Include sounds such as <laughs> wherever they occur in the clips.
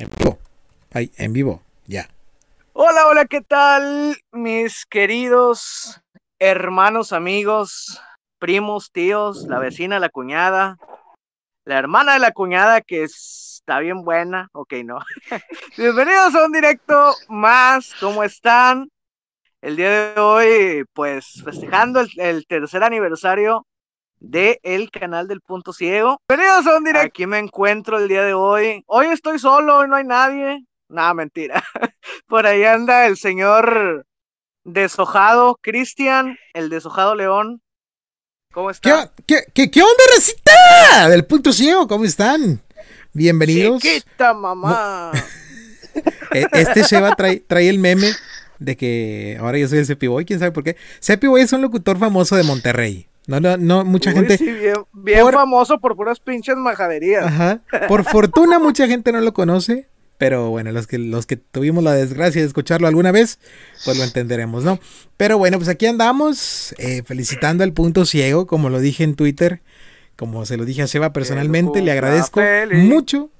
En vivo. Ay, en vivo, ya. Hola, hola, ¿qué tal, mis queridos hermanos, amigos, primos, tíos, la vecina, la cuñada, la hermana de la cuñada que está bien buena, ok, no. <laughs> Bienvenidos a un directo más, ¿cómo están? El día de hoy, pues festejando el, tercer aniversario de el canal del Punto Ciego. Bienvenidos a un directo. Aquí me encuentro el día de hoy. Hoy estoy solo, hoy no hay nadie. Nada, mentira. <laughs> Por ahí anda el señor deshojado, Cristian, el deshojado León. ¿Cómo está? ¿Qué, qué, qué, onda, recita? Del punto ciego, ¿cómo están? Bienvenidos. Chiquita, mamá. <laughs> E, este Sheva trae, trae el meme de que ahora yo soy el Cepiboy, quién sabe por qué. Cepiboy es un locutor famoso de Monterrey. No, no, no, mucha gente. Sí, bien, famoso por puras pinches majaderías. Ajá. Por fortuna, mucha gente no lo conoce. Pero bueno, los que, los que tuvimos la desgracia de escucharlo alguna vez, pues lo entenderemos, ¿no? Pero bueno, pues aquí andamos, eh, felicitando al punto ciego, como lo dije en Twitter, como se lo dije a Seba personalmente, le agradezco mucho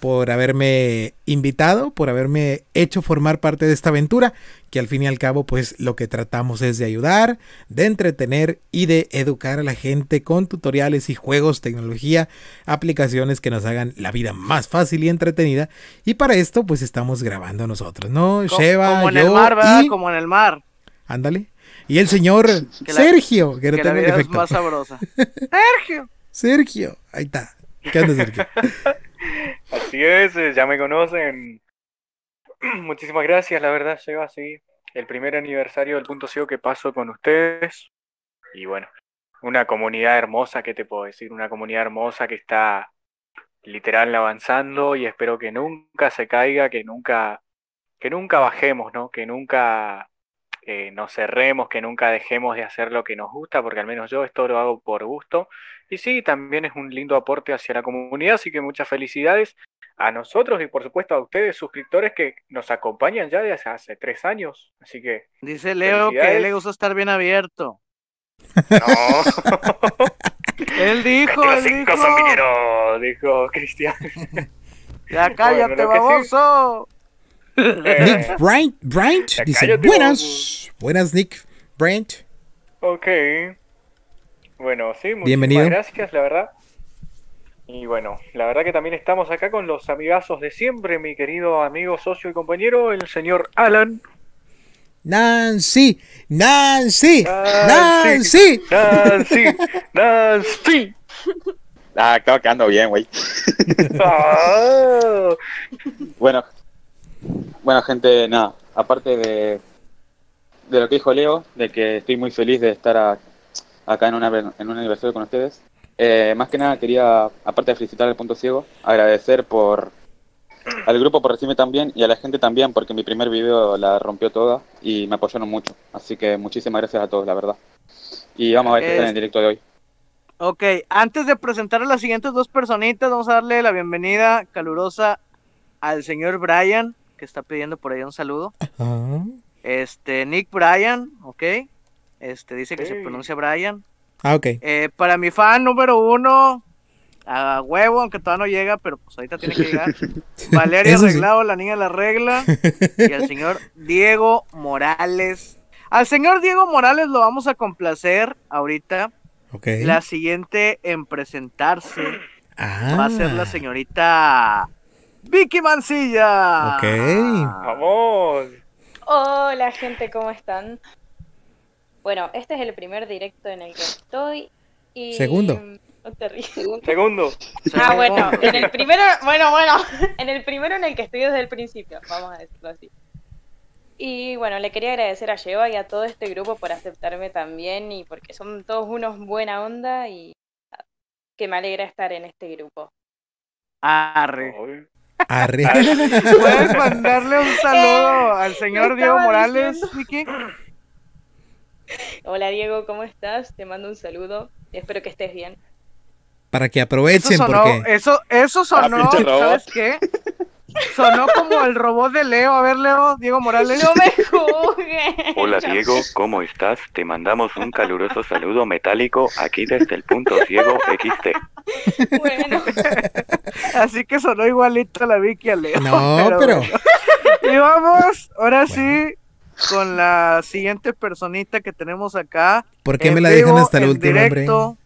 por haberme invitado, por haberme hecho formar parte de esta aventura, que al fin y al cabo pues lo que tratamos es de ayudar, de entretener y de educar a la gente con tutoriales y juegos, tecnología, aplicaciones que nos hagan la vida más fácil y entretenida. Y para esto pues estamos grabando nosotros, ¿no? Sheva, como en el mar, ¿verdad? Como en el mar. Ándale. Y el señor <laughs> Sergio, que, no la vida es más sabrosa. <laughs> Sergio. Sergio, ahí está. ¿Qué onda, Sergio? <laughs> Así es, eh, ya me conocen. <clears throat> Muchísimas gracias, la verdad, llega así. El primer aniversario del punto ciego que paso con ustedes. Y bueno, una comunidad hermosa, ¿qué te puedo decir? Una comunidad hermosa que está literal avanzando y espero que nunca se caiga, que nunca, que nunca bajemos, ¿no? Que nunca eh, nos cerremos, que nunca dejemos de hacer lo que nos gusta, porque al menos yo esto lo hago por gusto y sí, también es un lindo aporte hacia la comunidad, así que muchas felicidades a nosotros y por supuesto a ustedes, suscriptores que nos acompañan ya desde hace tres años. Así que. Dice Leo que le gusta estar bien abierto. No. <laughs> él dijo. los cinco dijo... son dijo Cristian. <laughs> ya cállate, baboso. <laughs> Nick Bryant, Bryant dice: Buenas. Buenas, Nick Bryant. Ok. Bueno, sí, muchas gracias, la verdad. Y bueno, la verdad que también estamos acá con los amigazos de siempre, mi querido amigo, socio y compañero, el señor Alan. Nancy, Nancy, Nancy, Nancy, Nancy. <laughs> Ah, claro que ando bien, güey. <laughs> Ah. bueno, bueno, gente, nada, aparte de, de lo que dijo Leo, de que estoy muy feliz de estar a, acá en, una, en un aniversario con ustedes. Eh, más que nada quería, aparte de felicitar al Punto Ciego, agradecer por al grupo por recibirme también y a la gente también porque mi primer video la rompió toda y me apoyaron mucho. Así que muchísimas gracias a todos, la verdad. Y vamos a ver qué está en el directo de hoy. Ok, antes de presentar a las siguientes dos personitas, vamos a darle la bienvenida calurosa al señor Brian, que está pidiendo por ahí un saludo. Este, Nick Brian, ok. Este, dice que se pronuncia Brian. Ah, ok. Eh, para mi fan número uno, a huevo, aunque todavía no llega, pero pues ahorita tiene que llegar. <laughs> Valeria Arreglado, la niña de la regla. Y al señor Diego Morales. Al señor Diego Morales lo vamos a complacer ahorita. Okay. La siguiente en presentarse va a ser la ah. señorita Vicky Mancilla. Ok. Vamos. Hola gente, ¿cómo están? Bueno, este es el primer directo en el que estoy. Y... Segundo. Segundo. Ah, <laughs> bueno, en el primero, bueno, bueno, <laughs> en el primero en el que estoy desde el principio, vamos a decirlo así. Y bueno, le quería agradecer a Lleva y a todo este grupo por aceptarme también y porque son todos unos buena onda y que me alegra estar en este grupo. Arre. Arre. <laughs> ¿Puedes mandarle un saludo al señor Diego Morales, Vicky? Hola Diego, ¿cómo estás? Te mando un saludo. Espero que estés bien. Para que aprovechen, eso sonó, porque... Eso, eso sonó, ¿sabes qué? Sonó como el robot de Leo. A ver, Leo, Diego Morales. No me juzgues. Hola, Diego, ¿cómo estás? Te mandamos un caluroso saludo metálico aquí desde el punto ciego XT. Bueno. Así que sonó igualito a la Vicky a Leo. No, pero. bueno. Y vamos, ahora sí, con la siguiente personita que tenemos acá. ¿Por qué me la dejan hasta el en último, hombre? directo,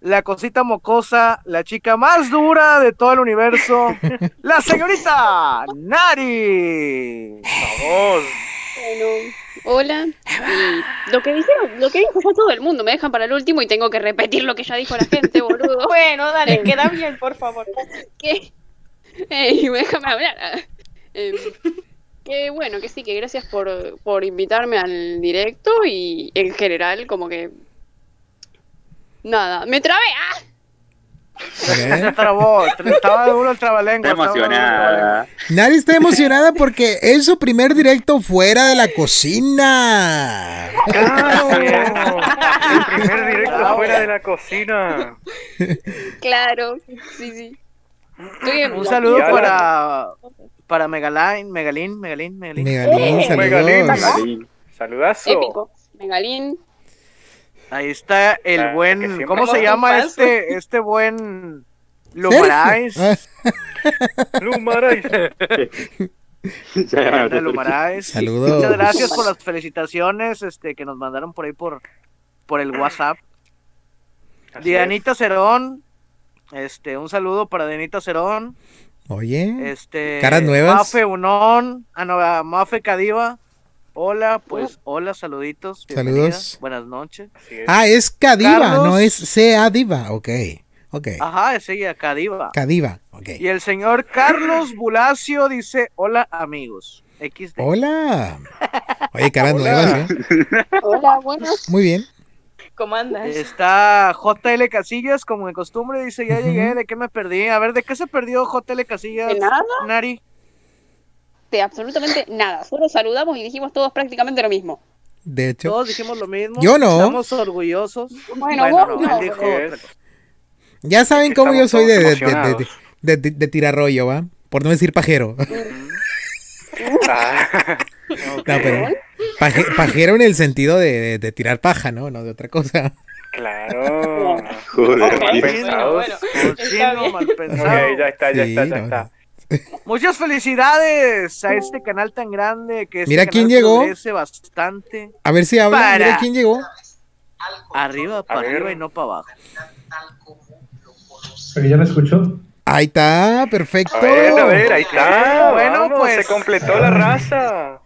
La cosita mocosa, la chica más dura de todo el universo, <laughs> la señorita Nari. Vamos. Bueno, hola. Y lo que dijeron, lo que dijo fue todo el mundo. Me dejan para el último y tengo que repetir lo que ya dijo la gente, boludo. <laughs> Bueno, dale, Eh. queda bien, por favor. <laughs> que Ey, déjame hablar. Em, que bueno, que sí, que gracias por, por invitarme al directo y en general como que nada, me trabé. ¡Ah! Se trabó, estaba duro el. Está emocionada. Nadie está emocionada porque es su primer directo fuera de la cocina. ¡Claro! El primer directo fuera de la cocina. Claro, sí, sí. Estoy en Un saludo para, para Megalín, Megalín, Megalín, Megalín. Megalín, Oh, Megalín. saludos. Marín. Saludazo. Épico. Megalín. Ahí está el Ah, buen, ¿cómo se llama este, este buen Lumarais? <laughs> Lumarais. Lumarais. Saludos. Muchas gracias por las felicitaciones este, que nos mandaron por ahí por, por el WhatsApp. Así Dianita Cerón, este, un saludo para Dianita Cerón. Oye, Este, Caras nuevas. Mafe Unón, ah, no, ah, Mafe Cadiva. Hola, pues, hola, saluditos. bienvenida, Saludos. Buenas noches. es. ah, es Cadiva, Carlos. no es sea Diva. Ok, ok. Ajá, es ella, Cadiva. Cadiva, ok. Y el señor Carlos Bulacio dice, hola amigos. XD. Hola. <laughs> Oye, caras Hola. nuevas, ¿eh? <laughs> Hola, buenas. Muy bien. ¿Cómo andas? Está JL Casillas, como de costumbre, dice, ya llegué, ¿de qué me perdí? A ver, ¿de qué se perdió JL Casillas? De nada, Nari. de absolutamente nada. Solo saludamos y dijimos todos prácticamente lo mismo. De hecho, Todos dijimos lo mismo. Yo no. Estamos orgullosos. Bueno, vos no, dijo otra cosa. ya saben cómo yo soy de, de, de, de, emocionados. de- de- de tirar rollo, ¿va? Por no decir pajero. Ah, <laughs> No, pero paje- pajero en el sentido de, de- de tirar paja, ¿no? No de otra cosa. claro. Joder, Ok. Mal pensados. Bueno, mal pensado. ya está, ya Sí, está, ya no, está. Muchas felicidades a este canal tan grande que este Mira canal quién llegó. bastante. A ver si habla. Para. Mira quién llegó. Arriba, para arriba y no para abajo. Aquí ya me escucho. Ahí está, perfecto. A ver, a ver, ahí está. Bueno, Bueno, pues. Se completó la raza.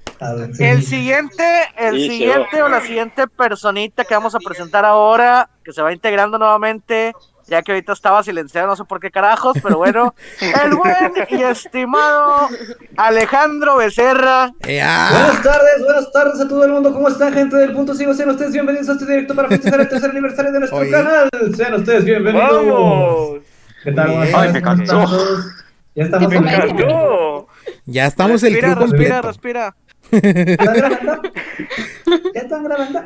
El siguiente, el Sí, siguiente o la siguiente personita que vamos a presentar ahora, que se va integrando nuevamente, ya que ahorita estaba silenciado, no sé por qué carajos, pero bueno, <laughs> el buen y estimado Alejandro Becerra. Eh, ah, Buenas tardes, buenas tardes a todo el mundo. ¿Cómo están, gente del punto 5? Sean ustedes bienvenidos a este directo para festejar el tercer aniversario de nuestro Oye. canal. Sean ustedes bienvenidos. Vamos. ¿Qué tal? Buenas Ay, me ¿cómo están cansó. Ya estamos en encantó. ya estamos el respira, crew respira, completo. respira. ¿Están <laughs> grabando? ¿Ya están grabando?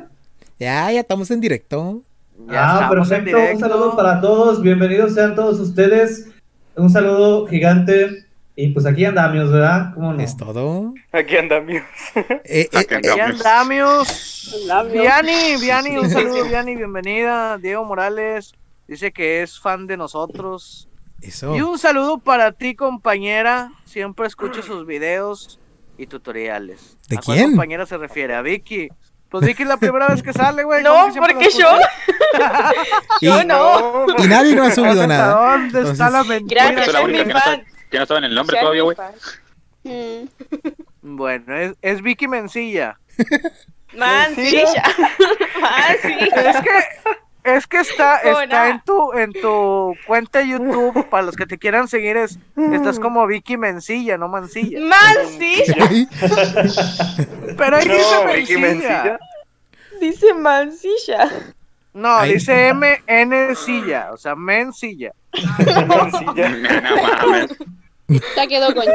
Ya, ya estamos en directo. Ya ah, perfecto. Un saludo para todos. Bienvenidos sean todos ustedes. Un saludo gigante. Y pues aquí andamos, ¿verdad? ¿Cómo no? Es todo. Aquí andamos. Eh, eh, Aquí andamos. andamos. Viani, Viani, un saludo, Viani, bienvenida. Diego Morales dice que es fan de nosotros. eso. Y un saludo para ti, compañera. Siempre escucho sus videos y tutoriales. ¿De ¿A cuál quién? compañera se refiere? ¿A Vicky? Pues Vicky es la primera vez que sale, güey. No, ¿cómo que siempre porque <laughs> yo-? Y, Yo no. <laughs> y nadie no ha subido ¿Hasta nada. ¿Dónde está Entonces- la mentira? Gracias, la única mi que no fan. sabe- que no saben el nombre Soy todavía, güey. Mm, Bueno, es, es Vicky Mencilla. Mancilla. <laughs> Mancilla. Es que, es que está, <laughs> ¿Cómo está no? en tu, en tu cuenta de YouTube, para los que te quieran seguir, es, estás como Vicky Mencilla, no Mancilla. Mancilla. Pero ahí dice No, Vicky Mencilla. Mencilla. Dice Mancilla. No, Ay. dice M N silla, o sea, Mencilla. Mencilla. <laughs> No mames. ya quedó con. <laughs>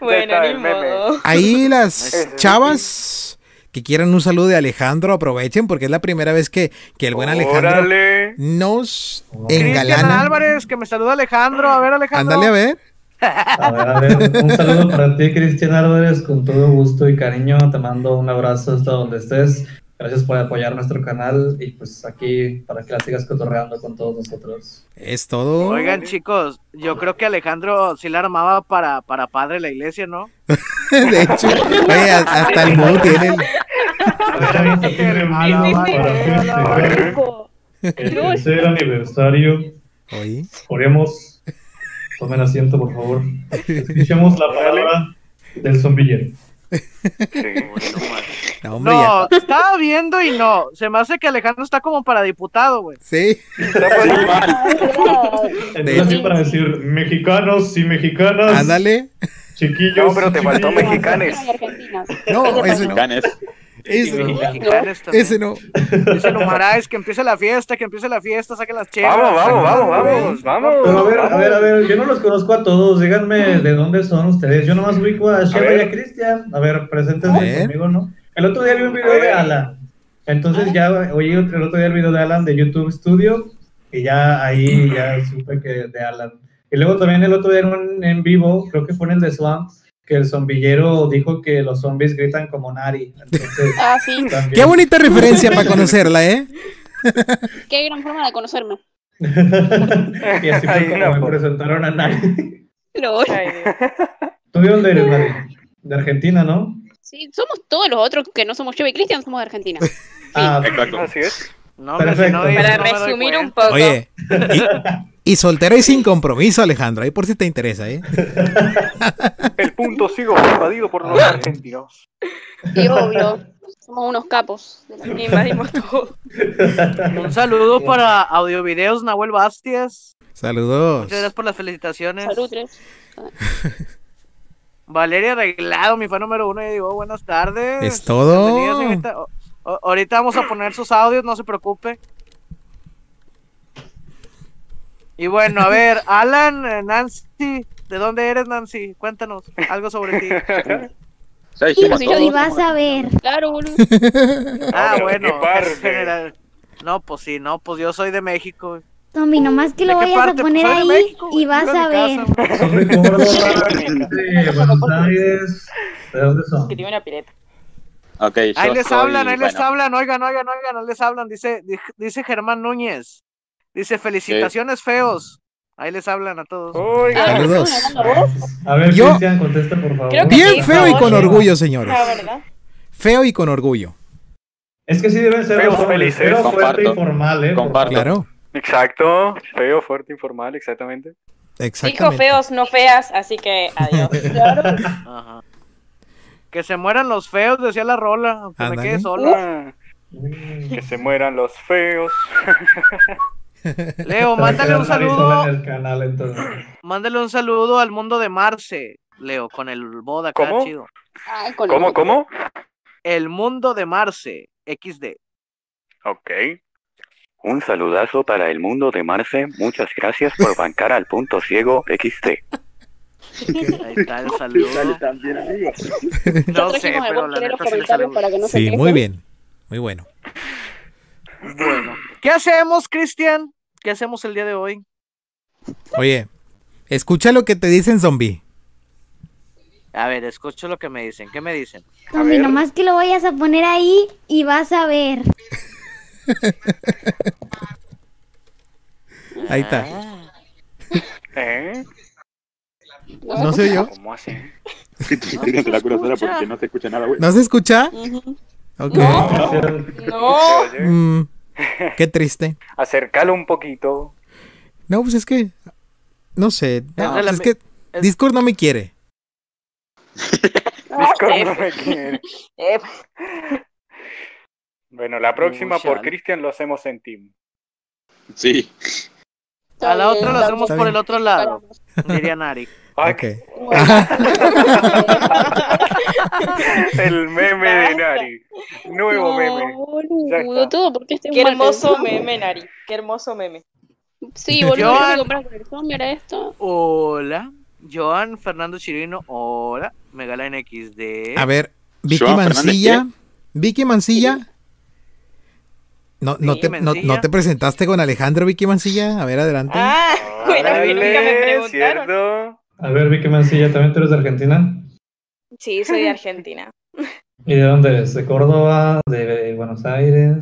Bueno, ni modo. Ahí las chavas que quieran un saludo de Alejandro, aprovechen porque es la primera vez que, que el buen Alejandro Órale. nos Cristian engalana. Álvarez, que me saluda Alejandro. A ver, Alejandro. Ándale a ver. A ver, a ver, un saludo para ti, Cristian Álvarez, con todo gusto y cariño. Te mando un abrazo hasta donde estés. Gracias por apoyar nuestro canal y pues aquí para que la sigas cotorreando con todos nosotros. Es todo. Oigan, chicos, yo creo que Alejandro sí la armaba para, para padre la iglesia, ¿no? <laughs> De hecho, oye, hasta el modo tiene. el- tercer aniversario. Oye, Oremos. Tomen asiento, por favor. Escuchemos la palabra del zombillero. No, hombre, ya. No, estaba viendo y no. Se me hace que Alejandro está como para diputado, güey. Sí. Entonces, para decir mexicanos y mexicanas, Ándale. chiquillos. No, pero te faltó mexicanes. No, ese no. Ese no. Mexicanos también. Ese no. Numarais que empiece la fiesta, que empiece la fiesta, saquen las chevas. Vamos, vamos, vamos, vamos, vamos. Pero a ver, a ver, a ver, yo no los conozco a todos, díganme de dónde son ustedes. Yo nomás ubico a Sheva y a Cristian. A ver, preséntense conmigo, ¿no? El otro día vi un video de Alan. Entonces ya oí el otro día el video de Alan de YouTube Studio y ya ahí ya supe que de Alan. Y luego también el otro día en, un- en vivo, creo que fue en el de Swamp, que el zombillero dijo que los zombies gritan como Nari. Entonces, <laughs> Ah, sí. también- Qué bonita referencia para conocerla, ¿eh? <laughs> Qué gran forma de conocerme. <laughs> y así fue como me presentaron a Nari. Lol. ¿Tú de dónde eres, Nari? De Argentina, ¿no? Sí, somos todos los otros que no somos yo y Cristian, somos de Argentina. <laughs> Ah, Exacto. Así es. No, Perfecto. no Para no resumir un poco. Oye. Y, y soltero y sin compromiso, Alejandro. Ahí por si te interesa, ¿eh? <laughs> El punto sigo invadido por los argentinos. Y obvio, somos unos capos. Invadimos todo. Un saludo para Audiovideos Nahuel Bastias. Saludos. Muchas gracias por las felicitaciones. Salud, tres. Valeria Arreglado, mi fan número uno, ya llegó. Buenas tardes. Es todo. Señorita. O- ahorita vamos a poner sus audios, no se preocupe. Y bueno, a ver, <laughs> Alan, eh, Nancy, ¿de dónde eres, Nancy? Cuéntanos algo sobre ti. Sí, Y vas a ver. Claro, boludo. Ah, <laughs> bueno. No, pues sí, no, pues yo soy de México. Tommy, nomás que ¿De lo vayas a poner Pues de ahí México, y vas a <laughs> ver. Son de Córdoba, de Buenos Aires. ¿De dónde son? Que tiene una pileta. Ahí les soy- hablan, ahí les hablan, oigan, oigan, oigan, ahí les hablan, dice, di- dice Germán Núñez. Dice, felicitaciones feos. Ahí les hablan a todos. Oiga, Saludos. A ver, Yo- Cristian, contesta por favor. Creo que Bien sí, feo y con orgullo, señores. Ah, ¿verdad? Feo y con orgullo. Es que sí deben ser Feos felices. pero fuerte y Comparto. formal, ¿eh? Comparto. Claro. Exacto. Feo, fuerte, informal, exactamente. Dijo Exactamente. feos, no feas, así que adiós. <laughs> Ajá. Que se mueran los feos, decía la rola, aunque me quede solo. Ah, que se mueran los feos. <laughs> Leo, mándale un sola saludo, en el canal, entonces. mándale un saludo al mundo de Marce, Leo, con el boda acá ¿Cómo? chido. Ay, con ¿Cómo, el- cómo? El mundo de Marce, XD. Ok. Un saludazo para el mundo de Marce. Muchas gracias por <laughs> bancar al punto ciego XT. Ahí está el saludo. No sé, pero la neta sí para que no muy bien. Muy bueno. Bueno, ¿qué hacemos, Cristian? ¿Qué hacemos el día de hoy? Oye, escucha lo que te dicen zombie. A ver, escucho lo que me dicen. ¿Qué me dicen? Nomás que lo vayas a poner ahí y vas a ver. <laughs> Ahí está. Ah, ¿Eh? No sé yo. ¿Cómo así? Tírate la porque no se escucha nada, güey. ¿No se escucha? Ok. No. Mm, <laughs> qué triste. Acércalo un poquito. No, pues es que. No sé. No, Es pues es que Discord no me quiere. <laughs> Discord no me quiere. Bueno, la próxima por. Cristian lo hacemos en team. Sí. A la otra lo hacemos por el otro lado, diría Nari. <laughs> Ay, Ok. <laughs> El meme de Nari. Nuevo No, meme. Ya boludo, está. todo porque este Qué hermoso meme, Nari. Qué hermoso meme. Sí, boludo, Joan. con zombie era esto. Hola, Joan Fernando Chirino. Hola, Megala NXD. A ver, Vicky Joan Fernández, Mancilla. Vicky Mancilla. No, no, Sí, te, no, no te presentaste con Alejandro Vicky Mancilla. A ver, adelante. Ah, <laughs> bueno, a mí nunca me preguntaron. ¿cierto? A ver, Vicky Mancilla, ¿también tú eres de Argentina? Sí, soy de Argentina. <laughs> ¿Y de dónde eres? ¿De Córdoba? ¿De Buenos Aires?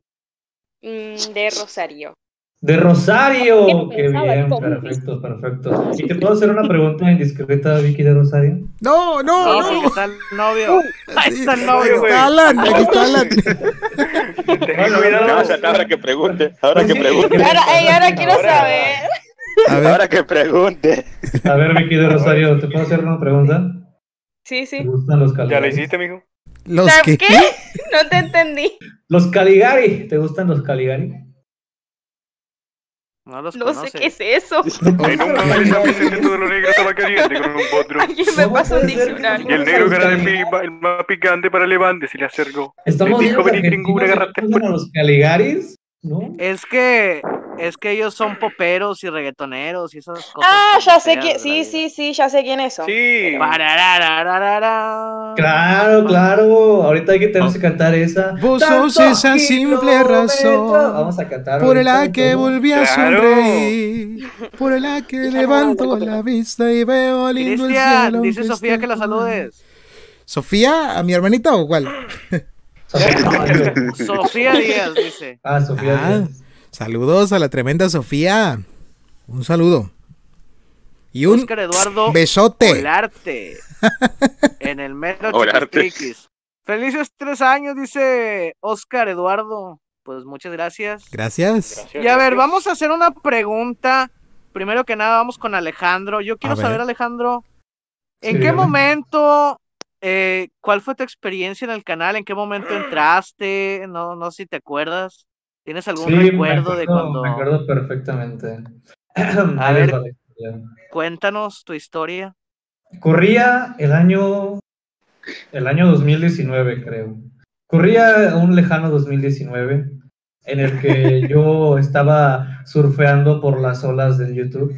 Mm, de Rosario. ¡De Rosario! ¿Qué ¡Qué pensaba el bien! Perfecto, perfecto. ¿Y te puedo hacer una pregunta indiscreta, Vicky de Rosario? No, no, No, no. porque está el novio. Ahí está el aquí novio, güey. está Alan, aquí está Alan. Bueno, ahora que pregunte, ahora que pregunte, Ahora, ey, ahora quiero saber. Ahora que pregunte. A ver, Vicky de Rosario, ¿te puedo hacer una pregunta? Sí, ¿Te sí. gustan los ¿Ya Caligari? lo hiciste, mijo? los ¿Sabes que. qué? No te entendí. Los Caligari, ¿te gustan los Caligari? No los No conoce. sé qué es eso. En un lugar está presente todo lo negro estaba caliente con un potro. Alguien me ¿Cómo pasa un diccionario. Y el negro cara de pipa, el más picante para Levante, se le acercó. Estamos agarrate ¿te gustan los Caligaris? ¿No? Es que es que ellos son poperos y reggaetoneros y esas cosas. Ah, ya sé quién. Sí, vida. sí, sí, ya sé quiénes son. Sí. Parararararara. Claro, claro. Ahorita hay que tenemos que cantar esa. Vos sos esa simple razón Vamos a cantar. por la que todo. volví a sonreír, por la que <laughs> levanto la vista y veo lindo el cielo. dice Sofía que la saludes. ¿Sofía? ¿A mi hermanita o cuál? Sofía. Sofía Díaz dice. Ah, Sofía. Ah, Díaz. Saludos a la tremenda Sofía. Un saludo. Y un Oscar Eduardo besote. Olarte. <laughs> En el metro. Felices tres años, dice Oscar Eduardo. Pues muchas gracias. Gracias. Gracias, Y a ver, gracias. vamos a hacer una pregunta. Primero que nada, vamos con Alejandro. Yo quiero saber, Alejandro, ¿en Sí, qué momento, eh, cuál fue tu experiencia en el canal? ¿En qué momento entraste? No, no sé si te acuerdas. ¿Tienes algún Sí, recuerdo de cuando? Me acuerdo perfectamente. <clears throat> A ver. Cuéntanos tu historia. Corría el año, el año 2019, creo. Corría un lejano 2019 en el que <laughs> yo estaba surfeando por las olas del YouTube.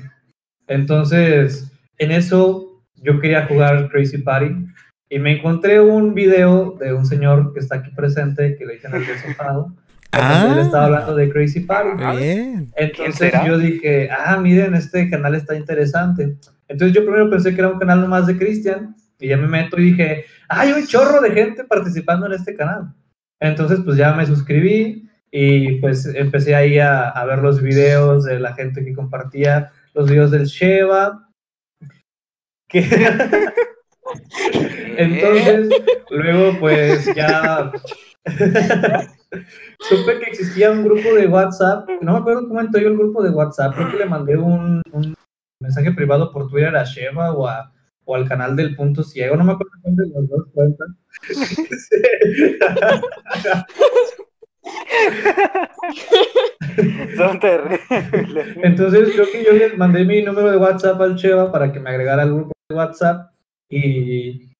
Entonces, en eso yo quería jugar Crazy Party y me encontré un video de un señor que está aquí presente, que le dicen el <laughs> desojado. Ah. Él estaba hablando de Crazy Party. Bien. Entonces yo dije, ah, miren, este canal está interesante. Entonces yo primero pensé que era un canal nomás de Cristian y ya me meto y dije, "Ah, hay un chorro de gente participando en este canal. Entonces pues ya me suscribí y pues empecé ahí a, a ver los videos de la gente que compartía los videos del Sheva. Que... <laughs> <laughs> Entonces, luego pues ya <laughs> supe que existía un grupo de WhatsApp, no me acuerdo cómo entró yo el grupo de WhatsApp, creo que le mandé un, un mensaje privado por Twitter a Sheva o, a- o al canal del punto ciego, no me acuerdo cuál de los dos cuentas. <laughs> Son terribles. Entonces creo que yo les mandé mi número de WhatsApp al Sheva para que me agregara al grupo de WhatsApp y,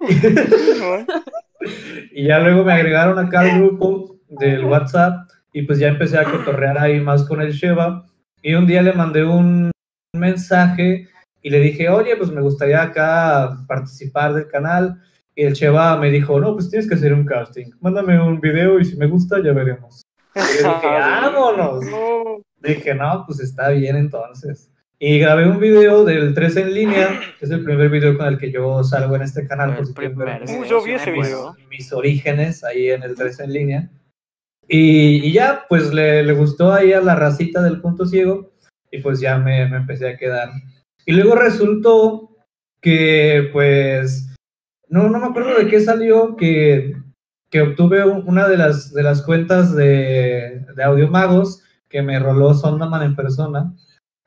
<laughs> <laughs> y ya luego me agregaron acá al grupo del WhatsApp y pues ya empecé a cotorrear ahí más con el Sheva y un día le mandé un mensaje y le dije, oye, pues me gustaría acá participar del canal y el Sheva me dijo, no, pues tienes que hacer un casting, mándame un video y si me gusta ya veremos. Y yo dije, <laughs> vámonos. Dije, no, pues está bien entonces. Y grabé un video del 3 en línea, que es el primer video con el que yo salgo en este canal. por El si quieren ver Uh, yo vi ese Mis- video. mis orígenes ahí en el 3 en línea. Y, y ya, pues le, le gustó ahí a la racita del punto ciego y pues ya me, me empecé a quedar. Y luego resultó que pues, no, no me acuerdo de qué salió, que, que obtuve un- una de las, de las cuentas de, de Audiomagos que me roló Sondaman en persona.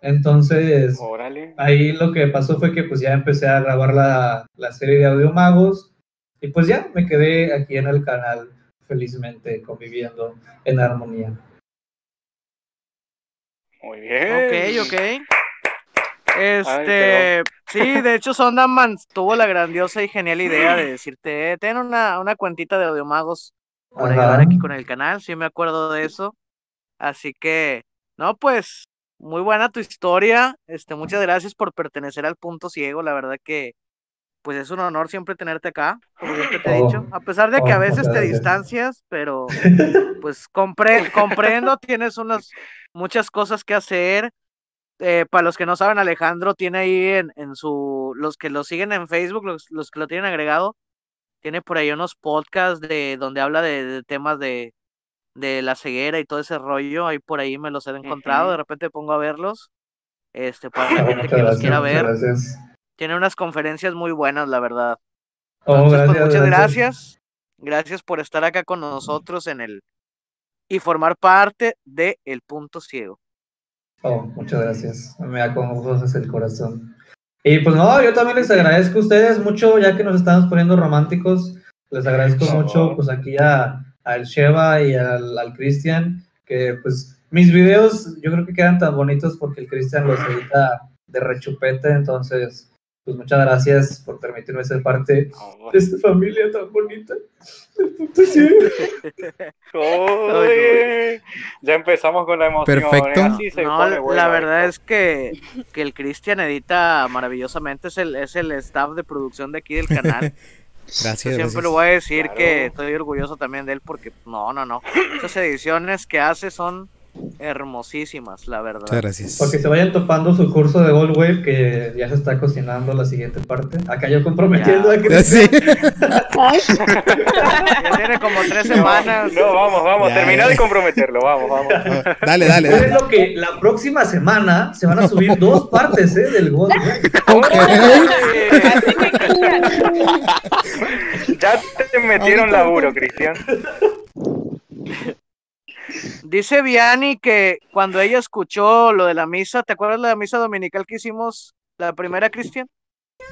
Entonces, Órale. ahí lo que pasó fue que pues ya empecé a grabar la, la serie de Audio Magos y pues ya me quedé aquí en el canal felizmente conviviendo en armonía. Muy bien. Ok, ok. Este, sí, de hecho Sondaman tuvo la grandiosa y genial idea de decirte, "Eh, ten una, una cuentita de Audiomagos por Ajá. ayudar aquí con el canal, sí me acuerdo de eso. Así que, no, pues, muy buena tu historia. Este, muchas gracias por pertenecer al punto ciego. La verdad que, pues es un honor siempre tenerte acá, como siempre te he Oh, dicho. A pesar de que oh, a veces muchas te distancias, pero <laughs> pues compre- comprendo, tienes unas muchas cosas que hacer. Eh, para los que no saben, Alejandro tiene ahí en, en su, los que lo siguen en Facebook, los, los que lo tienen agregado, tiene por ahí unos podcasts de donde habla de, de temas de, de la ceguera y todo ese rollo. Ahí por ahí me los he encontrado, de repente pongo a verlos. Este, para la gente que los quiera ver. gracias. Tiene unas conferencias muy buenas, la verdad. Oh, Entonces, pues, gracias, muchas gracias. gracias. Gracias por estar acá con nosotros en el y formar parte de El Punto Ciego. Oh, muchas gracias. Me da con ojos el corazón. Y pues no, yo también les agradezco a ustedes mucho, ya que nos estamos poniendo románticos. Les agradezco mucho, pues aquí a, al Sheva y al, al Cristian, que pues mis videos yo creo que quedan tan bonitos porque el Cristian los edita de rechupete, entonces pues muchas gracias por permitirme ser parte Oh, de esta familia tan bonita. Oye, <laughs> ya empezamos con la emoción. Perfecto. ¿eh? Así se No, pone la verdad es que, que el Cristian edita maravillosamente, es el, es el staff de producción de aquí del canal. <laughs> Yo Gracias, siempre gracias. le voy a decir Claro. que estoy orgulloso también de él porque no, no, no. Esas ediciones que hace son hermosísimas, la verdad. Muchas gracias. Porque se vayan topando su curso de Gold Wave que ya se está cocinando la siguiente parte. Acá yo comprometiendo Ya. a Cristian. Sí. Tiene como tres semanas. No, vamos, vamos, Ya, termina ya. de comprometerlo, vamos, vamos. Dale, dale, Pues es dale. lo que la próxima semana se van a subir dos partes ¿eh? del Gold Wave. Cristian, Ya te <laughs> metieron laburo. Cristian. Dice Viani que cuando ella escuchó lo de la misa, ¿te acuerdas de la misa dominical que hicimos? La primera, Cristian.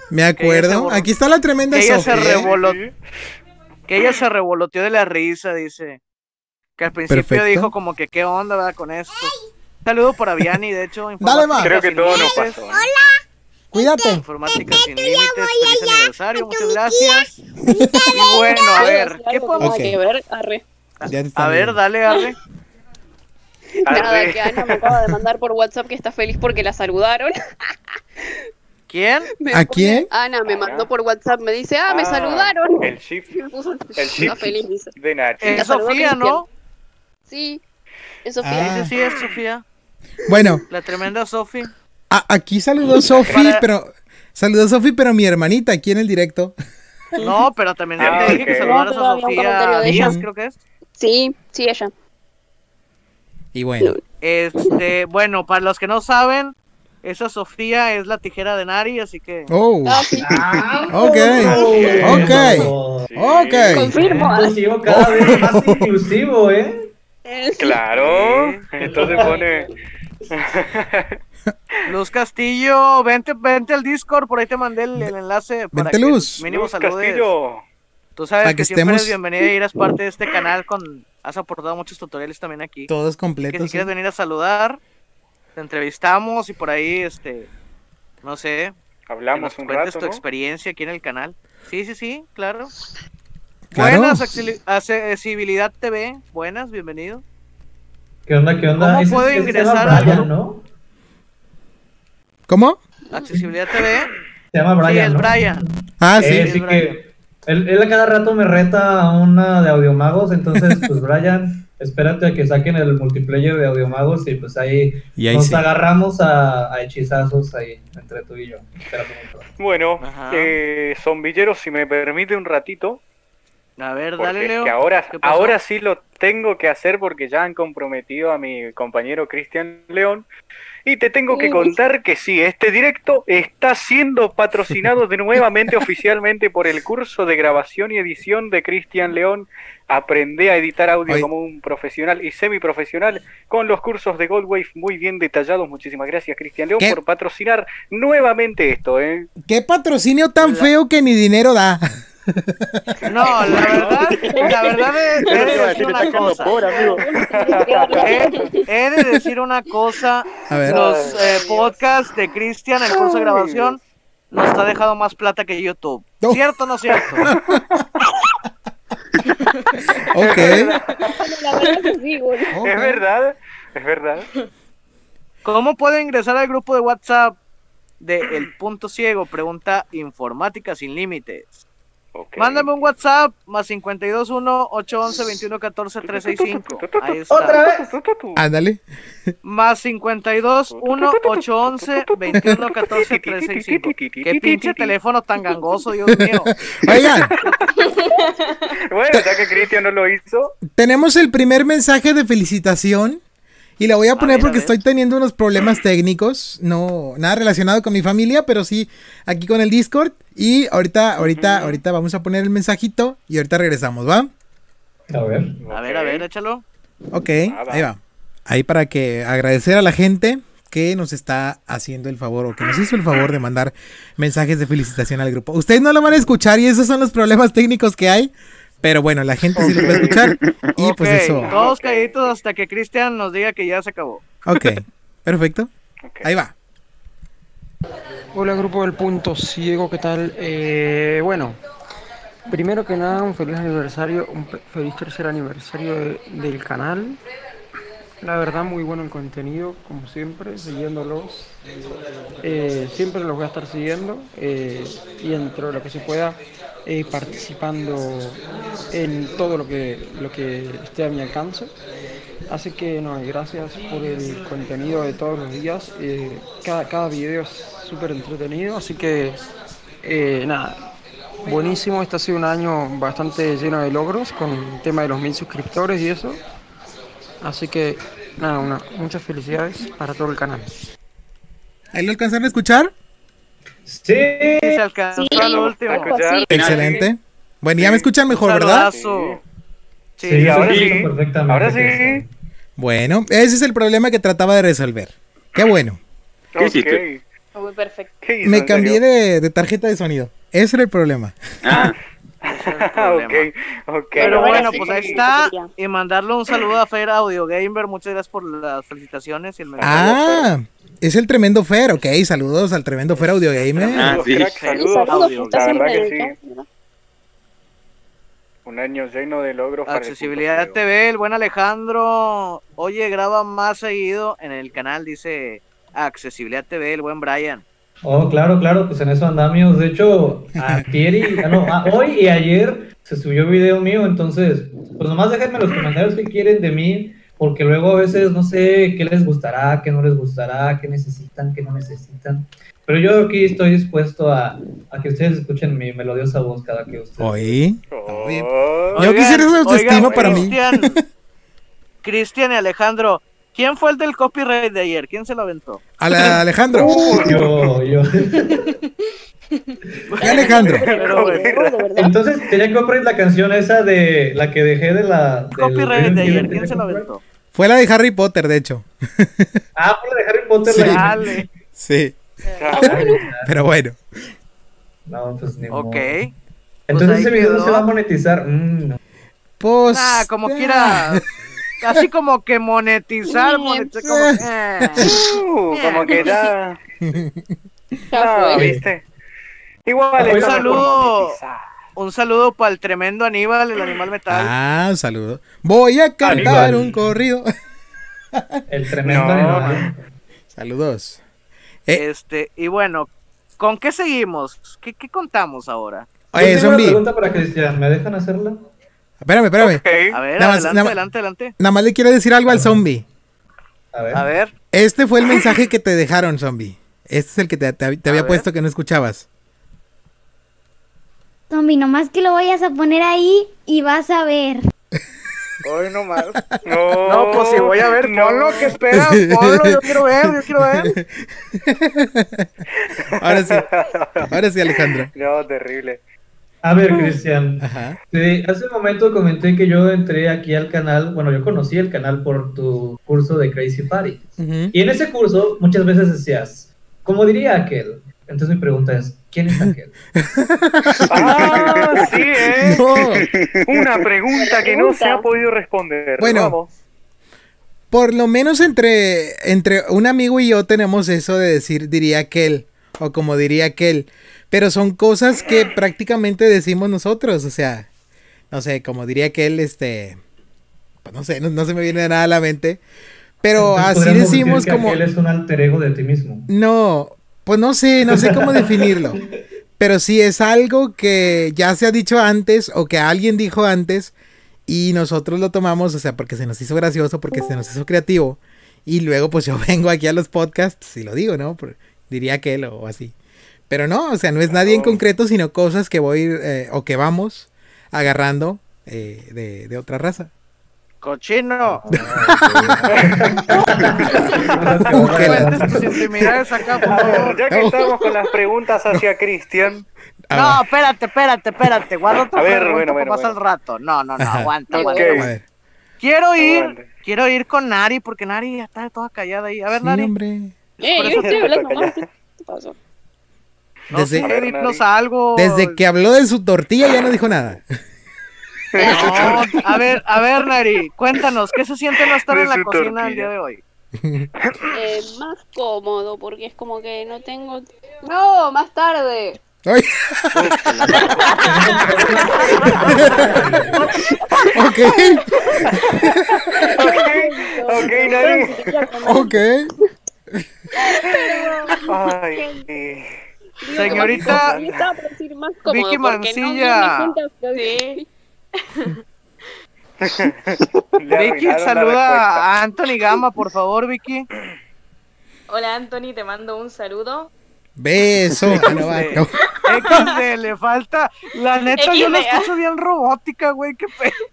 Me acuerdo. Aquí está la tremenda Que ella se Sofía. revoló. Sí. Que ella se revoloteó de la risa, dice. Que al principio Perfecto. dijo como que qué onda, ¿verdad? Con esto. Saludo para Viani, de hecho. <laughs> Dale, va. Creo que todo nos pasó. Cuídate. Informática sin límites, feliz aniversario, muchas gracias. <laughs> Y bueno, a ver, ¿qué podemos Ok. que ver, arre. Ya te están A ver, dale. <laughs> Nada, Arre. que Ana me acaba de mandar por WhatsApp que está feliz porque la saludaron. <laughs> ¿Quién? <laughs> Me ¿A pone- quién? Ana me mandó por WhatsApp, me dice, ah, me Ah, saludaron. El shift Me puso- el feliz, dice. de Nachi. Es saludó Sofía, ¿no? Sí, es Sofía. Ah. Sí, sí, es Sofía. Bueno, La tremenda Sofía. a- aquí saludó Sofi, Para- pero. Saludó Sofi, pero mi hermanita aquí en el directo. No, pero también Ah, te dije que saludaras No, a Sofía Díaz, creo que es. Sí, sí, ella. Y bueno, Este, bueno, para los que no saben, esa Sofía es la tijera de Nari, así que. oh, Ah, sí. ok, ok. Sí. ok. Confirmo. Ciego cada vez <laughs> más inclusivo, ¿eh? Claro, Sí. entonces pone. <laughs> Luz Castillo, vente, vente al Discord, por ahí te mandé el, el enlace para Vente, que Luz. mínimo Luz saludes. Castillo. Tú sabes Para que, que siempre estemos- eres bienvenida y eres parte de este canal con has aportado muchos tutoriales también aquí. Todos que completos. si quieres venir a saludar, te entrevistamos y por ahí este no sé, que Hablamos nos un rato, tu ¿no? experiencia aquí en el canal. Sí, sí, sí, claro. Claro. Buenas, Accesibilidad TV, buenas, bienvenido. ¿Qué onda, qué onda? ¿Cómo puedo ingresar al Brian, grupo? ¿no? ¿Cómo? Accesibilidad TV, Se llama Brian, sí, es ¿no? Brian. Ah, Eh, sí. es sí Brian. que él, él a cada rato me reta a una de Audiomagos, entonces pues <laughs> Brian, espérate a que saquen el multiplayer de Audiomagos y pues ahí, Y ahí nos sí. agarramos a, a hechizazos ahí entre tú y yo. Bueno, eh, zombilleros, si me permite un ratito, A ver, dale, es Leo. que ahora, ahora sí lo tengo que hacer porque ya han comprometido a mi compañero Cristian León. Y te tengo que contar que sí, este directo está siendo patrocinado de nuevamente <laughs> oficialmente por el curso de grabación y edición de Cristian León. Aprende a editar audio como un profesional y semiprofesional con los cursos de Goldwave muy bien detallados. Muchísimas gracias, Cristian León, ¿Qué? por patrocinar nuevamente esto. ¿eh? Qué patrocinio tan feo que ni dinero da. No, la verdad, la verdad es, he de decir una cosa. He, he de decir una cosa. A ver. Los eh, podcasts de Cristian, el curso de grabación, nos ha dejado más plata que YouTube. ¿Cierto o no cierto? <laughs> Ok. Es verdad, es verdad. ¿Cómo puedo ingresar al grupo de WhatsApp de El Punto Ciego? Pregunta Informática Sin Límites. Ok. Mándame un WhatsApp más 521 811 21 14 365. Ahí está. ¿Otra vez? Ándale. Más 52 1 811 21 14 365. Qué pinche teléfono tan gangoso, Dios mío. <laughs> Oigan, Bueno, ya que Cristian no lo hizo, tenemos el primer mensaje de felicitación. Y la voy a poner ver, porque estoy teniendo unos problemas técnicos. No, nada relacionado con mi familia, pero sí aquí con el Discord. Y ahorita, ahorita, ahorita vamos a poner el mensajito y ahorita regresamos, ¿va? A ver. A ver, a ver, échalo. Ok, Ah, ahí va. Ahí para que agradecer a la gente que nos está haciendo el favor o que nos hizo el favor de mandar mensajes de felicitación al grupo. Ustedes no lo van a escuchar y esos son los problemas técnicos que hay. Pero bueno, la gente sí lo va a escuchar. Y pues eso. Todos calladitos hasta que Cristian nos diga que ya se acabó. Ok, perfecto. Ahí va. Hola grupo del punto ciego, ¿qué tal? Eh, bueno, primero que nada un feliz aniversario, un feliz tercer aniversario de- del canal. La verdad muy bueno el contenido, como siempre, siguiéndolos. Eh, siempre los voy a estar siguiendo eh, y dentro de lo que se pueda eh, participando en todo lo que, lo que esté a mi alcance. Así que no, gracias por el contenido de todos los días. cada, cada video es súper entretenido, así que nada, buenísimo. Este ha sido un año bastante lleno de logros con el tema de los mil suscriptores y eso. Así que nada, una- muchas felicidades para todo el canal. ¿Ahí lo alcanzaron a escuchar? Sí. Se alcanzó Sí, al último. así. Excelente. Bueno, ya me escuchan mejor, Un ¿verdad? Sí, Sí, ahora sí, perfectamente. ahora sí. Bueno, ese es el problema que trataba de resolver. Qué bueno. ¿Qué hiciste? Ok. Muy perfecto. ¿Qué hizo, Me cambié de tarjeta de sonido. Ese era el problema. Ah, <laughs> <laughs> ok, ok. Pero bueno, sí, pues ahí sí, está. Y mandarle un saludo a Fer Audio Gamer. Muchas gracias por las felicitaciones y el. Ah, es el tremendo Fer. Ok, saludos al tremendo Fer Audio Gamer. Ah, Saludos, sí. crack, saludos. Audio, La verdad que sí. Un año lleno de logros para el Accesibilidad. TV, el buen Alejandro. Oye, graba más seguido en el canal, dice Accesibilidad TV, el buen Brian. Oh, claro, claro, pues en eso andamos. De hecho, ayer <laughs> y, ah, no, ah, hoy y ayer se subió video mío, entonces, pues nomás déjenme los comentarios que quieren de mí, porque luego a veces no sé qué les gustará, qué no les gustará, qué necesitan, qué no necesitan. Pero yo aquí estoy dispuesto a, a que ustedes escuchen mi melodiosa voz cada que ustedes. Oye. Oh, Yo quisiera autoestima para mí. Cristian, Cristian y Alejandro, ¿quién fue el del copyright de ayer? ¿Quién se lo aventó? A la- <laughs> Alejandro. Yo, yo. <laughs> ¿Qué Alejandro? Pero, de verdad. Entonces tenía que comprar la canción esa de la que dejé de la. del copyright de ayer, ¿quién se lo aventó? Fue la de Harry Potter, de hecho. <laughs> Ah, fue la de Harry Potter. Sí. la- Dale. Sí, Ah, bueno, pero bueno. No, pues ni Ok. modo. Entonces ahí ese video no se va a monetizar. Mm, no. Pues. Nah, como ah, quiera. Así como que monetizar, monetizar como que, eh. <laughs> Uh, como que ya. <laughs> No. ¿viste? Igual, Un saludo. Un saludo para el tremendo Aníbal, el animal metal. Ah, un saludo. Voy a cantar Aníbal. un corrido. <laughs> El tremendo No, animal. Saludos. Eh, Este, y bueno, ¿con qué seguimos? ¿Qué, qué contamos ahora? Yo oye, tengo una zombie. pregunta para Cristian. ¿Me dejan hacerla? Espérame, espérame. A ver, Nada más, adelante, nada más. adelante, adelante. Nada más le quiero decir algo al zombie. A ver. A ver, Este fue el mensaje que te dejaron, zombie. Este es el que te, te- te había ver. puesto que no escuchabas. Zombie, nomás que lo vayas a poner ahí y vas a ver. hoy nomás. No, No, pues si voy a ver, no. ponlo, que espera, ponlo, yo quiero ver, yo quiero ver. <laughs> Ahora sí. Ahora sí, Alejandro. No, terrible. A ver, Cristian. Hace un momento comenté que yo entré aquí al canal. Bueno, yo conocí el canal por tu curso de Crazy Party. Y en ese curso muchas veces decías, como diría aquel. Entonces mi pregunta es, ¿quién es aquel? <laughs> Ah, sí, ¿eh? No. Una pregunta que no se ha podido responder. Bueno. Vamos. Por lo menos entre, entre un amigo y yo tenemos eso de decir diría aquel. O como diría aquel. Pero son cosas que prácticamente decimos nosotros. O sea, no sé, como diría aquel, este. Pues no sé, no, no se me viene nada a la mente. Pero así decimos que como. aquel es un alter ego de ti mismo. No, pues no sé, no sé cómo definirlo. Pero si es algo que ya se ha dicho antes o que alguien dijo antes y nosotros lo tomamos, o sea, porque se nos hizo gracioso, porque se nos hizo creativo. Y luego pues yo <laughs> vengo aquí a los podcasts y lo digo, ¿no? Por- diría que él o así. Pero no, o sea, no es nadie en concreto, sino cosas que voy eh, o que vamos agarrando eh, de, de otra raza. Cochino. Ya que estamos con las preguntas hacia Cristian, No, espérate, espérate, espérate. Guarda otra A ver, pregunta bueno, bueno, pasar bueno. al rato. No, no, no, aguanta, aguanta. Quiero ir, Aguante. quiero ir con Nari, porque Nari ya está toda callada ahí. A ver, Sí, Nari. hombre. Eh, yo estoy hablando. ¿Qué pasó? No Desde- sé, A ver, dinos Nari. algo. Desde que habló de su tortilla ya no dijo nada. No, a ver, a ver, Nari, cuéntanos, ¿qué se siente no estar De en la cocina el día de hoy? Eh, más cómodo, porque es como que no tengo. No, más tarde. Ay. ok, ok, Nari. ok. Ay, Digo, Señorita Vicky Mancilla. <laughs> le Vicky, saluda a Anthony Gama, por favor, Vicky. Hola Anthony, te mando un saludo. Beso. <laughs> XD, le falta. La neta, yo la escucho bien robótica, güey, qué.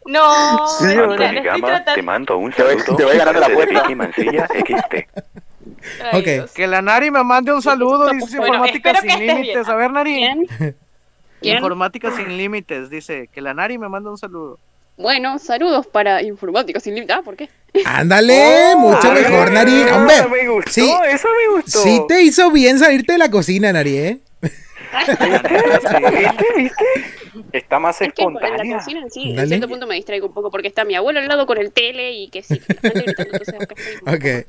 No, Sí, Anthony Gama, te mando un saludo te voy de ganando la apuesta. Vicky Mancilla XT. Ay, Ok. Dios. Que la Nari me mande un saludo, dice Bueno, Informática sin límites. A ver, Nari. ¿Quién? ¿Quién? Informática sin límites, dice que la Nari me manda un saludo. Bueno, saludos para Informática Sin Límites. Ah, ¿por qué? Ándale, mucho a ver, mejor, Nari. Ah, Hombre, me gustó, sí. eso me gustó. sí te hizo bien salirte de la cocina, Nari, ¿eh? ¿Viste? ¿Viste? Está más Es que en la espontánea. cocina en sí, en cierto punto me distraigo un poco porque está mi abuelo al lado con el tele y que sí, que la gente gritando, entonces acá estoy- Ok,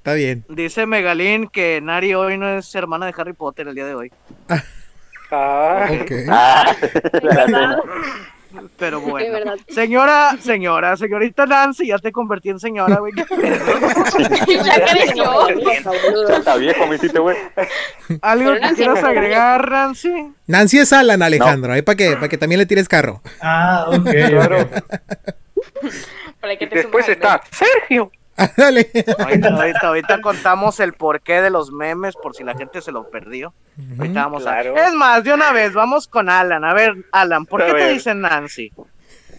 está bien. Dice Megalín que Nari hoy no es hermana de Harry Potter el día de hoy. <laughs> Ah, Ok. <laughs> Ah, Pero bueno. verdad. Señora, señora, señorita Nancy, ya te convertí en señora, güey. <laughs> Ya creció. está viejo, me hiciste, güey. ¿Algo que quieras agregar, Nancy? Nancy es Alan, Alejandro, ahí para que, para que también le tires carro. Ah, ok. Claro. Para que te Después está Sergio. <laughs> Dale. Ahorita, <laughs> ahorita, ahorita contamos el porqué de los memes por si la gente se lo perdió. Ahorita vamos Claro. a... Es más, de una vez, vamos con Alan. A ver, Alan, ¿por A qué te dicen Nancy?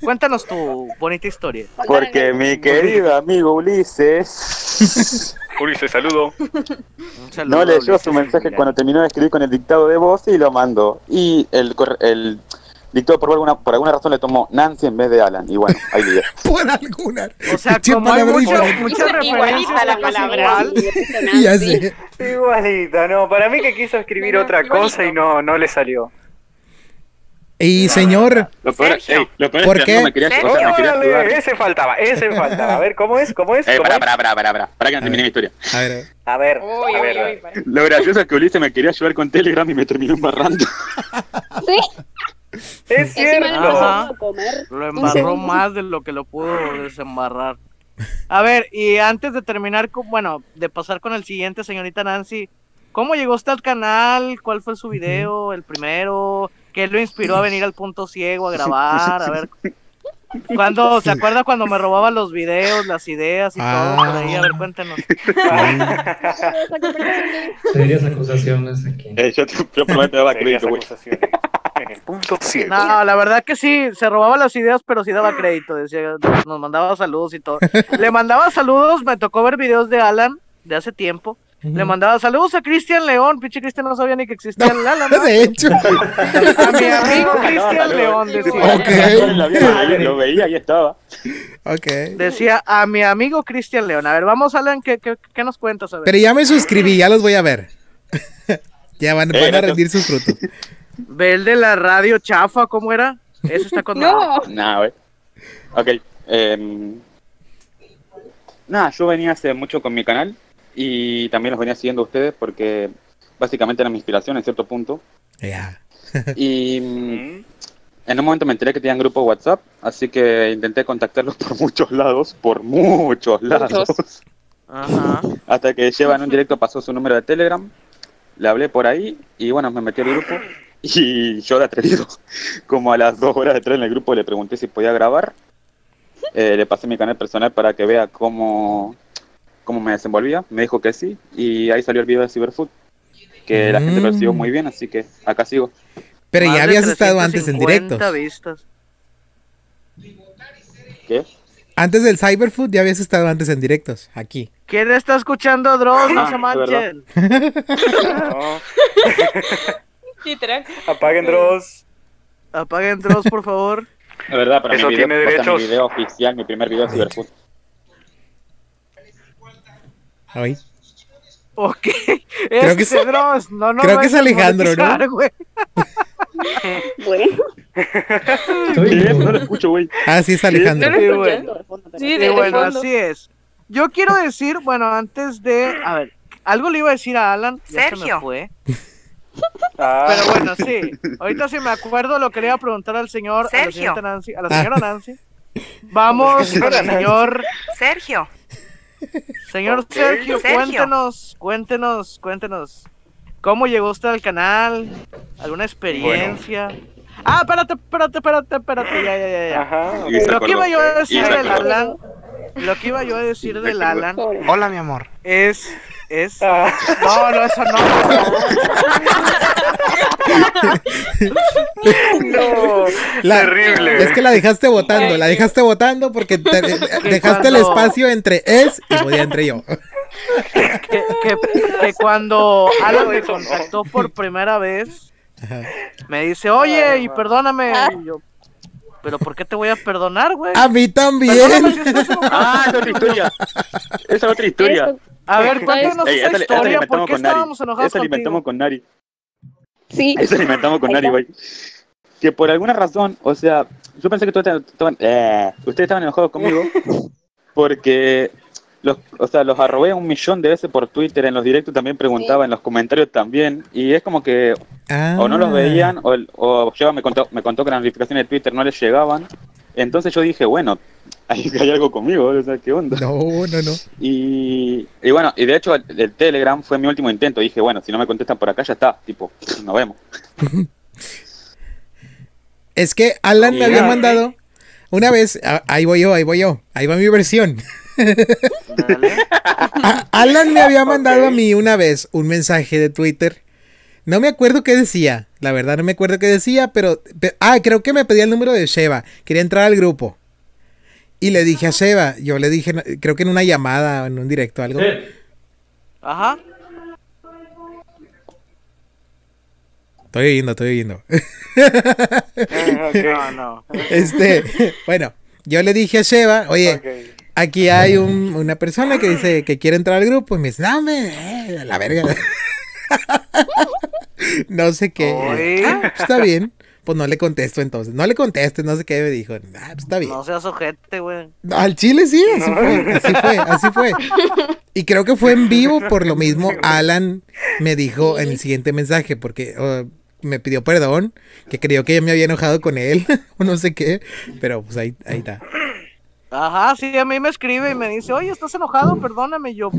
Cuéntanos tu bonita historia. Porque mi querido amigo Ulises <laughs> Ulises, saludo. Un saludo, no leyó Ulises su mensaje cuando terminó de escribir con el dictado de voz y lo mandó. Y el, corre- el dictado por alguna, por alguna razón le tomó Nancy en vez de Alan. Y bueno, ahí lié. <laughs> Por alguna. O sea, Che, como hay mucho- muchas referencias la a casi palabra. sé. <laughs> Igualita, no, para mí que quiso escribir otra igualito. cosa y no, no le salió. Y señor, Lo peor, ey, lo peor ¿Por es que qué? no me quería, o sea, me quería Órale, ayudar. ese faltaba, ese faltaba. A ver, ¿cómo es? ¿Cómo es? Eh, ¿Cómo pará, es? pará, pará, pará, pará, pará que no terminé mi historia. a ver, A ver, Uy, a uy, ver. uy, para. Lo gracioso es que Ulises me quería ayudar con Telegram y me terminó embarrando. <laughs> Sí, Es cierto. Comer. Lo embarró <laughs> más de lo que lo pudo desembarrar. A ver, y antes de terminar, con, bueno, de pasar con el siguiente, señorita Nancy, ¿cómo llegó usted al canal? ¿Cuál fue su video? ¿El primero? ¿Qué lo inspiró a venir al punto ciego a <laughs> grabar? A ver, <laughs> ¿cuándo, ¿se acuerda cuando me robaba los videos, las ideas y todo por ahí? A ver, cuéntenos. Serias acusaciones aquí. Eh, yo, yo prometo crédito, güey. Acusaciones. En el punto ciego. No, la verdad que sí, se robaba las ideas, pero sí daba crédito, decía, nos mandaba saludos y todo. Le mandaba saludos, me tocó ver videos de Alan de hace tiempo. Le mandaba saludos a Cristian León, pinche Cristian no sabía ni que existía el Alan. ¿no? <laughs> de hecho. A mi amigo Cristian. León decía. Lo veía y estaba. Decía a mi amigo Cristian León. A ver, vamos Alan, ¿qué, qué, qué nos cuentas? A ver. Pero ya me suscribí, ya los voy a ver. <laughs> ya van, van a rendir sus frutos. Ve el de la radio chafa, ¿cómo era? Ese está con <laughs> No, Nah, güey. Ok. em, nada, yo venía hace mucho con mi canal y también los venía siguiendo a ustedes porque básicamente eran mi inspiración en cierto punto. Ya. Y <laughs> mm, en un momento me enteré que tenían grupo WhatsApp, así que intenté contactarlos <laughs> por muchos lados, por muchos lados. Ajá. Hasta que lleva en un directo pasó su número de Telegram, le hablé por ahí y bueno, me metí al grupo Y yo de atrevido, como a las dos horas de tres en el grupo, le pregunté si podía grabar. Eh, le pasé mi canal personal para que vea cómo, cómo me desenvolvía. Me dijo que sí. Y ahí salió el video de Cyberfood. Que la gente lo recibió muy bien, así que acá sigo. Pero Más ya habías estado antes en 350 directos. vistas. ¿Qué? Antes del Cyberfood ya habías estado antes en directos, aquí. ¿Quién está escuchando Dross? No Ah, se de manchen. <laughs> <laughs> Literal. apaguen Dross. Apaguen Dross, por favor. La verdad, para Eso mi video, tiene derechos. mi video oficial, mi primer video de Cyberfood. Hoy. Ok. Creo que es- Dross, no, no creo que es Alejandro, ¿no? Bueno. <laughs> No lo escucho, güey. Ah, sí, es Alejandro. Sí, bueno. Sí, Sí, de bueno, así es. Yo quiero decir, bueno, antes de. A ver, algo le iba a decir a Alan. Ya se me Sergio. fue. Ah, Pero bueno, sí. <laughs> Ahorita sí me acuerdo lo que le iba a preguntar al señor, a la Nancy, a la Ah. señora Nancy. Vamos <laughs> con el señor, Sergio, señor. Sergio, cuéntenos, cuéntenos, cuéntenos. ¿Cómo llegó usted al canal? ¿Alguna experiencia? Ah, espérate, espérate, espérate, espérate, ya, ya, ya, ya. Ajá. Lo que iba yo a decir del. Alan, lo que iba yo a decir del Alan Hola, mi amor. es, es, Ah, no, no, eso no. no, La- terrible. Es que la dejaste votando, la dejaste votando porque te- <laughs> dejaste el espacio entre es y podía entre yo. que, que, que cuando Alan me contactó por primera vez, Ajá. me dice, oye, y perdóname. Y yo, pero ¿por qué te voy a perdonar, güey? A mí también. <laughs> Ah, esa es otra historia. Esa es otra historia. A ver, cuéntanos esa la historia, ¿por qué con Nari. estábamos enojados Esa contigo? con Nari. Sí, Esa la inventamos con Nari, güey. Que por alguna razón, o sea, yo pensé que todos estaban, eh, ustedes estaban enojados conmigo <laughs> porque los, o sea, los arrobé un millón de veces por Twitter, en los directos también preguntaba, en los comentarios también, y es como que Ah. o no los veían o, o Jeva me contó, me contó que las notificaciones de Twitter no les llegaban. Entonces yo dije, bueno, <laughs> hay, hay algo conmigo, o sea, ¿qué onda? No, no, no. Y, y bueno, y de hecho el, el Telegram fue mi último intento. Dije, bueno, si no me contestan por acá ya está, tipo, <laughs> nos vemos. Es que Alan me había ah, mandado una vez, ah, ahí voy yo, ahí voy yo, ahí va mi versión. Alan me había mandado a mí una vez un mensaje de Twitter. No me acuerdo qué decía, la verdad no me acuerdo qué decía, pero... pe- ah, creo que me pedía el número de Sheva, quería entrar al grupo. Y le dije a Sheva, yo le dije, creo que en una llamada o en un directo, algo. Sí. Ajá. Estoy oyendo, estoy oyendo. Ah, No, no. este, bueno, yo le dije a Sheva, oye. Aquí hay un- una persona que dice que quiere entrar al grupo y me dice, no, me, eh, la verga. <laughs> no sé qué. Ah, pues está bien. Pues no le contesto entonces. No le contestes, no sé qué. Me dijo, ah, pues está bien. No seas ojete, güey. No, al chile sí, así fue, así fue, así fue. Y creo que fue en vivo, por lo mismo Alan me dijo en el siguiente mensaje, porque oh, me pidió perdón, que creyó que yo me había enojado con él, <laughs> o no sé qué, pero pues ahí, ahí está. Ajá, sí, a mí me escribe y me dice, oye, ¿estás enojado? Perdóname. Y yo,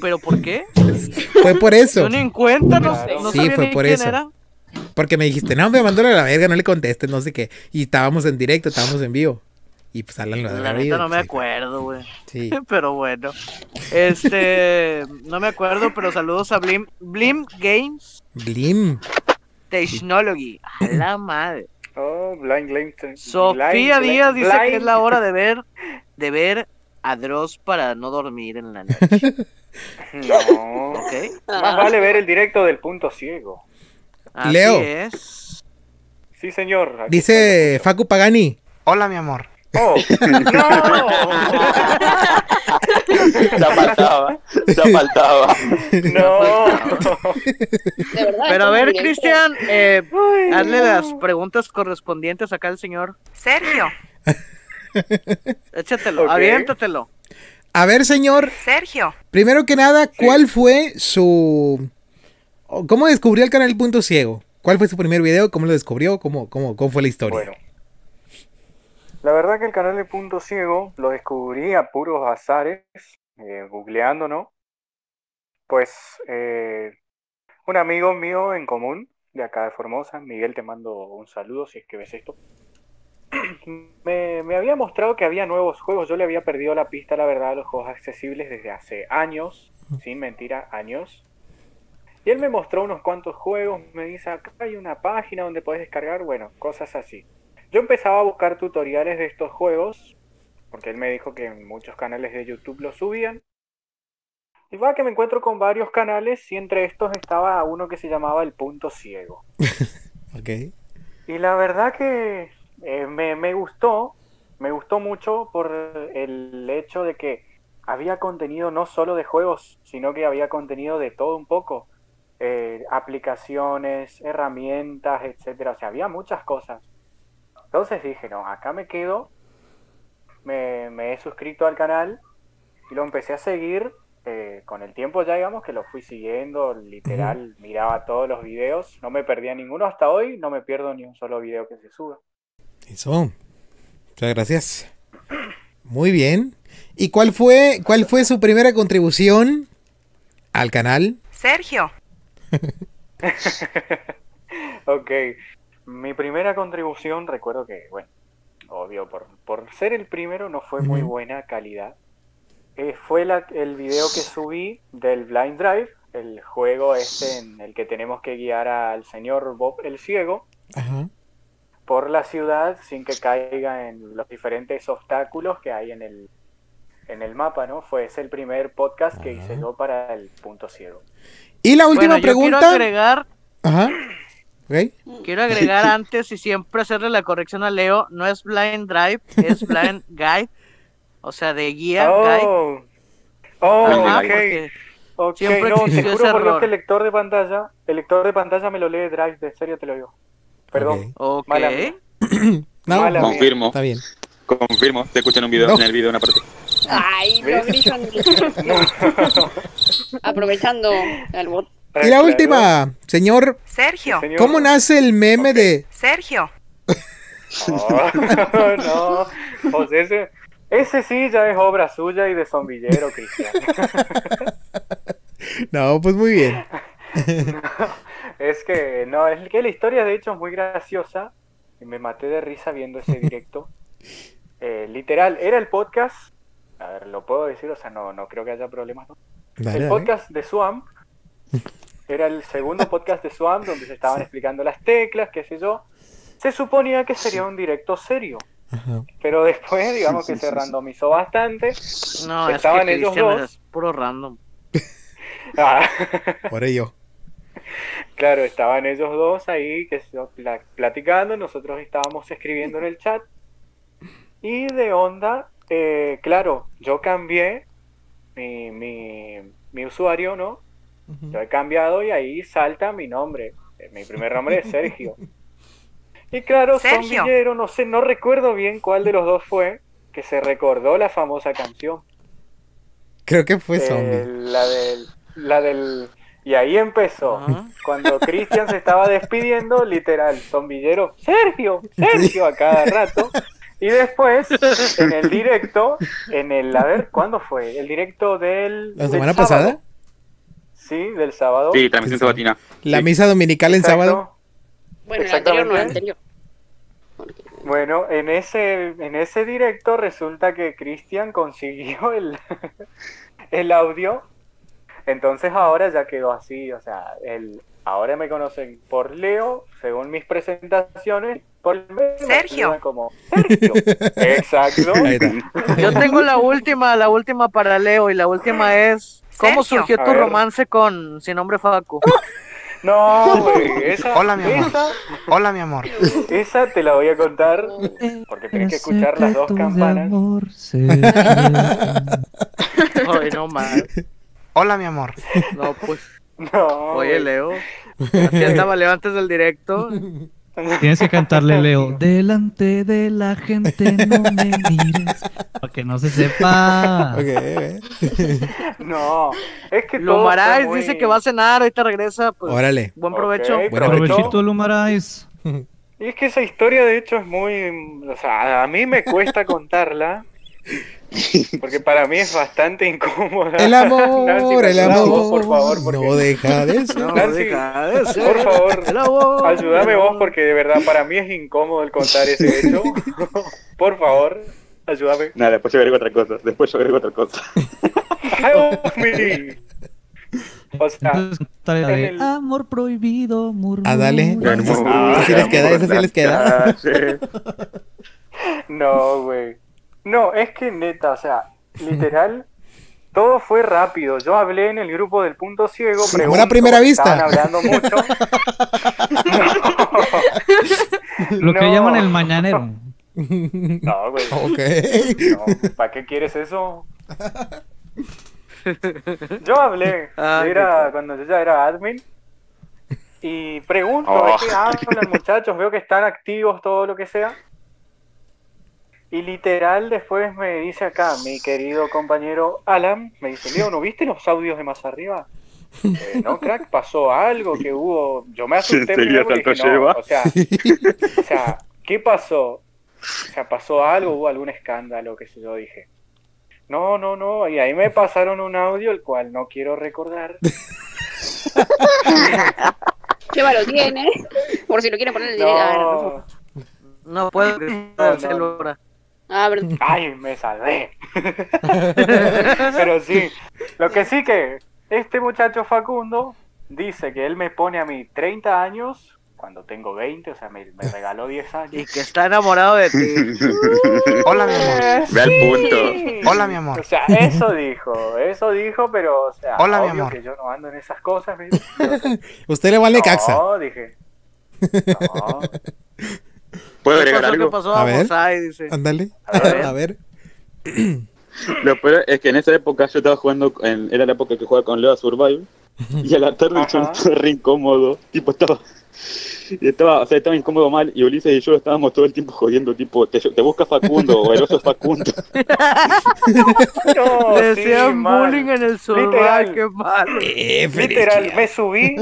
¿pero por qué? <laughs> Fue por eso, Yo ni en cuenta, no, Claro. no Sí, sabía fue ni por quién eso. era. porque me dijiste, no, me mandó a la verga, no le contestes, no sé qué. Y estábamos en directo, estábamos en vivo. Y pues Alan lo La neta oído, no me pues, acuerdo, güey. Sí. <laughs> Pero bueno. Este, no me acuerdo, pero saludos a Blim, Blim Games Blim. Technology. A la madre. Oh, Blind. Sofía Blind- Díaz dice Blind- que es la hora de ver, de ver a Dross para no dormir en la noche. <laughs> No. Más vale ver el directo del punto ciego. Así Leo. es. Sí, señor. aquí Dice Facu Pagani. Hola, mi amor. Oh, <laughs> <laughs> Ya faltaba, ya faltaba. no. de verdad. Pero a ver. Cristian, eh, hazle las preguntas correspondientes acá al señor. Sergio, Échatelo, Ok. aviéntatelo. A ver, señor, Sergio, Primero que nada, ¿cuál fue su... ¿Cómo descubrió el canal Punto Ciego? ¿Cuál fue su primer video? ¿Cómo lo descubrió? ¿Cómo, cómo, cómo fue la historia? Bueno. La verdad que el canal de Punto Ciego lo descubrí a puros azares, eh, googleando, ¿no? Pues eh, un amigo mío en común de acá de Formosa. Miguel, te mando un saludo si es que ves esto. <clears throat> Me, me había mostrado que había nuevos juegos. Yo le había perdido la pista, la verdad, a los juegos accesibles desde hace años. Sin mentira, años. Y él me mostró unos cuantos juegos. Me dice, acá hay una página donde puedes descargar. Bueno, cosas así. Yo empezaba a buscar tutoriales de estos juegos. Porque él me dijo que en muchos canales de YouTube lo subían. Y va que me encuentro con varios canales y entre estos estaba uno que se llamaba El Punto Ciego. <laughs> Ok. Y la verdad que eh, me, me gustó, me gustó mucho por el hecho de que había contenido no solo de juegos, sino que había contenido de todo un poco. Eh, aplicaciones, herramientas, etcétera. O sea, había muchas cosas. Entonces dije, no, acá me quedo. Me, me he suscrito al canal y lo empecé a seguir eh, con el tiempo ya digamos que lo fui siguiendo, literal, miraba todos los videos, no me perdía ninguno hasta hoy, no me pierdo ni un solo video que se suba. Eso. Muchas gracias. Muy bien. ¿Y cuál fue, cuál fue su primera contribución al canal? Sergio. <laughs> ok, mi primera contribución, recuerdo que, bueno, obvio, por, por ser el primero no fue muy buena calidad. Eh, fue la- el video que subí del Blind Drive, el juego este en el que tenemos que guiar al señor Bob el Ciego Ajá. por la ciudad sin que caiga en los diferentes obstáculos que hay en el, en el mapa, ¿no? Fue ese el primer podcast que hice yo para el punto ciego. Y la última Bueno, yo pregunta. quiero agregar, Ajá. Quiero agregar antes y siempre hacerle la corrección a Leo, no es Blind Drive, es Blind <laughs> Guide, o sea, de guía, guide. Oh, oh, Ajá, ok. porque Ok, siempre no, te existió juro ese por Dios error. que el lector de pantalla, el lector de pantalla me lo lee Drive, de serio te lo digo. Perdón, Ok. mala mía. <clears throat> No, Mala no, mía. Confirmo, está bien. confirmo. Te escuchan un video No. en el video una parte. Ay, los grillos. <laughs> Aprovechando el bot. Y la última, señor, Sergio. ¿cómo nace el meme de Sergio. Oh, <laughs> no, sea, ese, ese sí ya es obra suya y de zombillero, Cristian. <laughs> No, pues muy bien. <laughs> es que, no, es que la historia de hecho es muy graciosa y me maté de risa viendo ese directo. Eh, literal, era el podcast, a ver, lo puedo decir, o sea, no, no creo que haya problemas. ¿no? Dale, el podcast de Swamp era el segundo podcast de Swamp donde se estaban explicando las teclas, qué sé yo. Se suponía que sería un directo serio, Ajá. pero después, digamos que sí, se sí, randomizó bastante. No, es Estaban que ellos dos. es puro random. <laughs> Ah, Por ello. claro, estaban ellos dos ahí que platicando, nosotros estábamos escribiendo en el chat. Y de onda, eh, claro, yo cambié mi, mi, mi usuario, ¿no? Lo he cambiado y ahí salta mi nombre. Eh, Mi primer nombre es Sergio. Y claro, Sergio. Zombillero, no sé, no recuerdo bien cuál de los dos fue, que se recordó la famosa canción. Creo que fue Eh, zombie. la del, la del, y ahí empezó. Cuando Cristian se estaba despidiendo, literal, zombillero, Sergio, Sergio a cada rato. Y después, en el directo, en el, a ver, ¿cuándo fue? El directo del... ¿La del semana sábado. pasada? Sí, del sábado. Sí, transmisión sabatina. La Sí. misa dominical en Exacto. sábado. Bueno, el anterior no, el anterior. Bueno, en ese, en ese directo resulta que Cristian consiguió el, <laughs> el audio. Entonces ahora ya quedó así, o sea, el, ahora me conocen por Leo, según mis presentaciones, por Sergio. como Sergio. <laughs> Exacto. Yo tengo la última, la última para Leo y la última es ¿Cómo surgió tu romance con sin nombre Facu? <laughs> No, güey, esa, Hola, mi amor. esa, Hola, mi amor. esa te la voy a contar porque tienes que escuchar las dos campanas. <laughs> Ay, no mal. Hola, mi amor. No, pues. No, Oye. Leo. Así andaba Leo antes del directo. Tienes que cantarle, <laughs> Leo. Delante de la gente no me mires. <laughs> Para que no se sepa. Ok, ok. No, es que todo Lo fue Marais muy- dice que va a cenar, ahorita regresa. Pues, Órale. Buen provecho. Ok, Buena provecho. Provechito, Lumarais. Y es que esa historia de hecho es muy, o sea, a mí me cuesta <laughs> contarla <laughs> Porque para mí es bastante incómoda. El <laughs> amor, Nancy, el amor. vos, por favor, porque... No deja de <laughs> ser. No Nancy, deja de ser por favor, el amor, ayúdame vos porque de verdad para mí es incómodo el contar ese hecho. por favor, ayúdame. Nada, después yo agrego otra cosa. Después yo agrego otra cosa. Help me. O sea, en el- amor prohibido, murmuro. Ah, dale. Esa sí les queda, esa sí les queda. No, güey. No, es que neta, o sea, literal, <laughs> todo fue rápido. Yo hablé en el grupo del punto ciego. Como pregunto, una primera vista. Estaban hablando mucho. <laughs> Lo que No. llaman el mañanero. No, güey. <laughs> Ok. No, ¿Para qué quieres eso? Yo hablé, Ah, yo era cuando yo ya era admin y pregunto, Oh. ¿de qué hablan muchachos? Veo que están activos, todo lo que sea. Y literal después me dice acá, mi querido compañero Alan, me dice, Leo, ¿no viste los audios de más arriba? <laughs> Eh, no, crack, pasó algo que hubo. Yo me asusté primero dije, no, o sea, o sea, ¿qué pasó? O sea, pasó algo, hubo algún escándalo, qué sé yo, dije. No, no, no, y ahí me pasaron un audio el cual no quiero recordar. <laughs> Lo tiene, por si lo quieren poner en el directo. No, favor. No, <laughs> No puedo No, no. Ah, verdad. <laughs> ay, me salvé. <laughs> Pero sí, lo que sí que este muchacho Facundo dice que él me pone a mí 30 años cuando tengo 20, o sea, me, me regaló 10 años. Y que está enamorado de ti. <laughs> Hola, mi amor. Ve al punto. Hola, mi amor. O sea, eso dijo, eso dijo, pero, o sea, Hola, mi obvio amor. que yo no ando en esas cosas. Usted le vale caxa. No, dije. No. ¿Puedo ¿Qué agregar pasó? ¿Qué algo? pasó? A ver. Vamos ahí, dice. Ándale. A ver. <laughs> A ver. <clears throat> Lo peor es que en esa época yo estaba jugando, en, era la época que jugaba con Leo a Survive, y a la tarde yo estaba re incómodo, tipo estaba, estaba, o sea, estaba incómodo mal, y Ulises y yo estábamos todo el tiempo jodiendo, tipo, te, te busca Facundo, o el oso es Facundo. <laughs> No, <laughs> Le sí, decían mal. bullying en el survival, Literal. qué malo. Literal, me subí.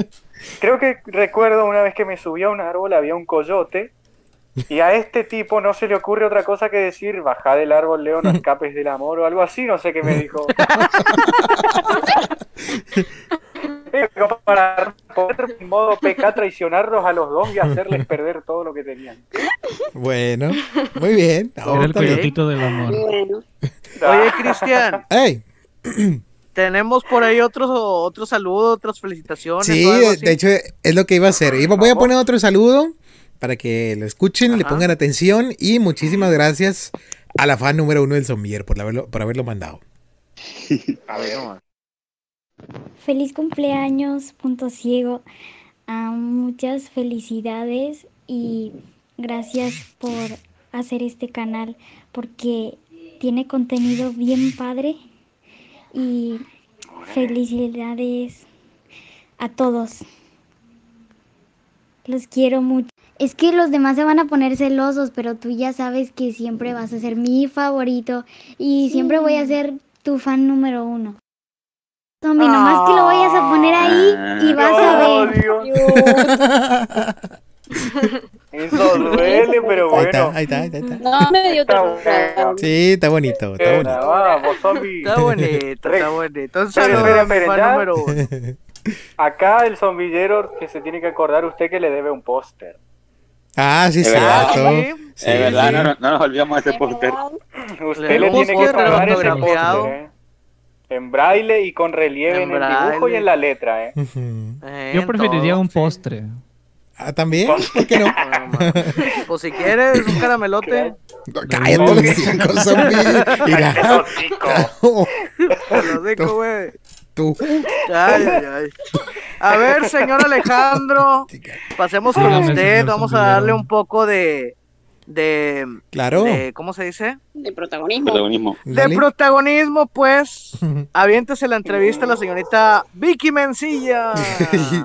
Creo que recuerdo una vez que me subí a un árbol, había un coyote. Y a este tipo no se le ocurre otra cosa que decir, baja del árbol, Leo, no <laughs> escapes del amor o algo así, no sé qué me dijo. <laughs> Para poder en modo PK traicionarlos a los dos y hacerles perder todo lo que tenían. Bueno, muy bien. <laughs> Era el coyotito del amor. Bueno. Oye, Cristian, Ey, <clears throat> tenemos por ahí otros otros saludos, otras felicitaciones. sí, o algo de, así? de hecho es lo que iba a hacer. Iba- voy a poner otro saludo para que lo escuchen, le pongan atención y muchísimas gracias a la fan número uno del Sommier por haberlo, por haberlo mandado. <laughs> A ver, Feliz cumpleaños, punto ciego. Ah, muchas felicidades y gracias por hacer este canal porque tiene contenido bien padre y felicidades a todos. Los quiero mucho. Es que los demás se van a poner celosos, pero tú ya sabes que siempre vas a ser mi favorito y siempre voy a ser tu fan número uno. Tommy, nomás que lo vayas a poner ahí y vas a ver. Dios. Eso duele, pero Ahí está, bueno. ahí está, ahí está. ahí está. No, me dio Está bueno. Sí, está bonito, está bonito. Vamos, zombie. Está bonito, está bonito. Fan ya. número uno. <laughs> Acá el zombillero que se tiene que acordar usted que le debe un póster. Ah, sí, Es verdad. cierto. Sí, Sí, es verdad, sí. no, no, no nos olvidamos de ese póster. Usted Le tiene que pagar ese póster, ¿eh? En braille y con relieve en, En el dibujo y en la letra, ¿eh? Ujú. Eh, Yo preferiría todo, un sí. postre. Ah, ¿también? ¿Por qué no? <laughs> Pues si quieres, un caramelote. Cállate los cinco zombies. Mira. Te lo digo, güey. Tú. Ay, ay, ay. A ver, señor Alejandro, pasemos con Dígame, usted. señor Vamos a darle un poco de. de. Claro. de- ¿Cómo se dice? De protagonismo. Protagonismo. De Dale. protagonismo, pues. Aviéntese la entrevista a la señorita <laughs> Vicky Mencilla.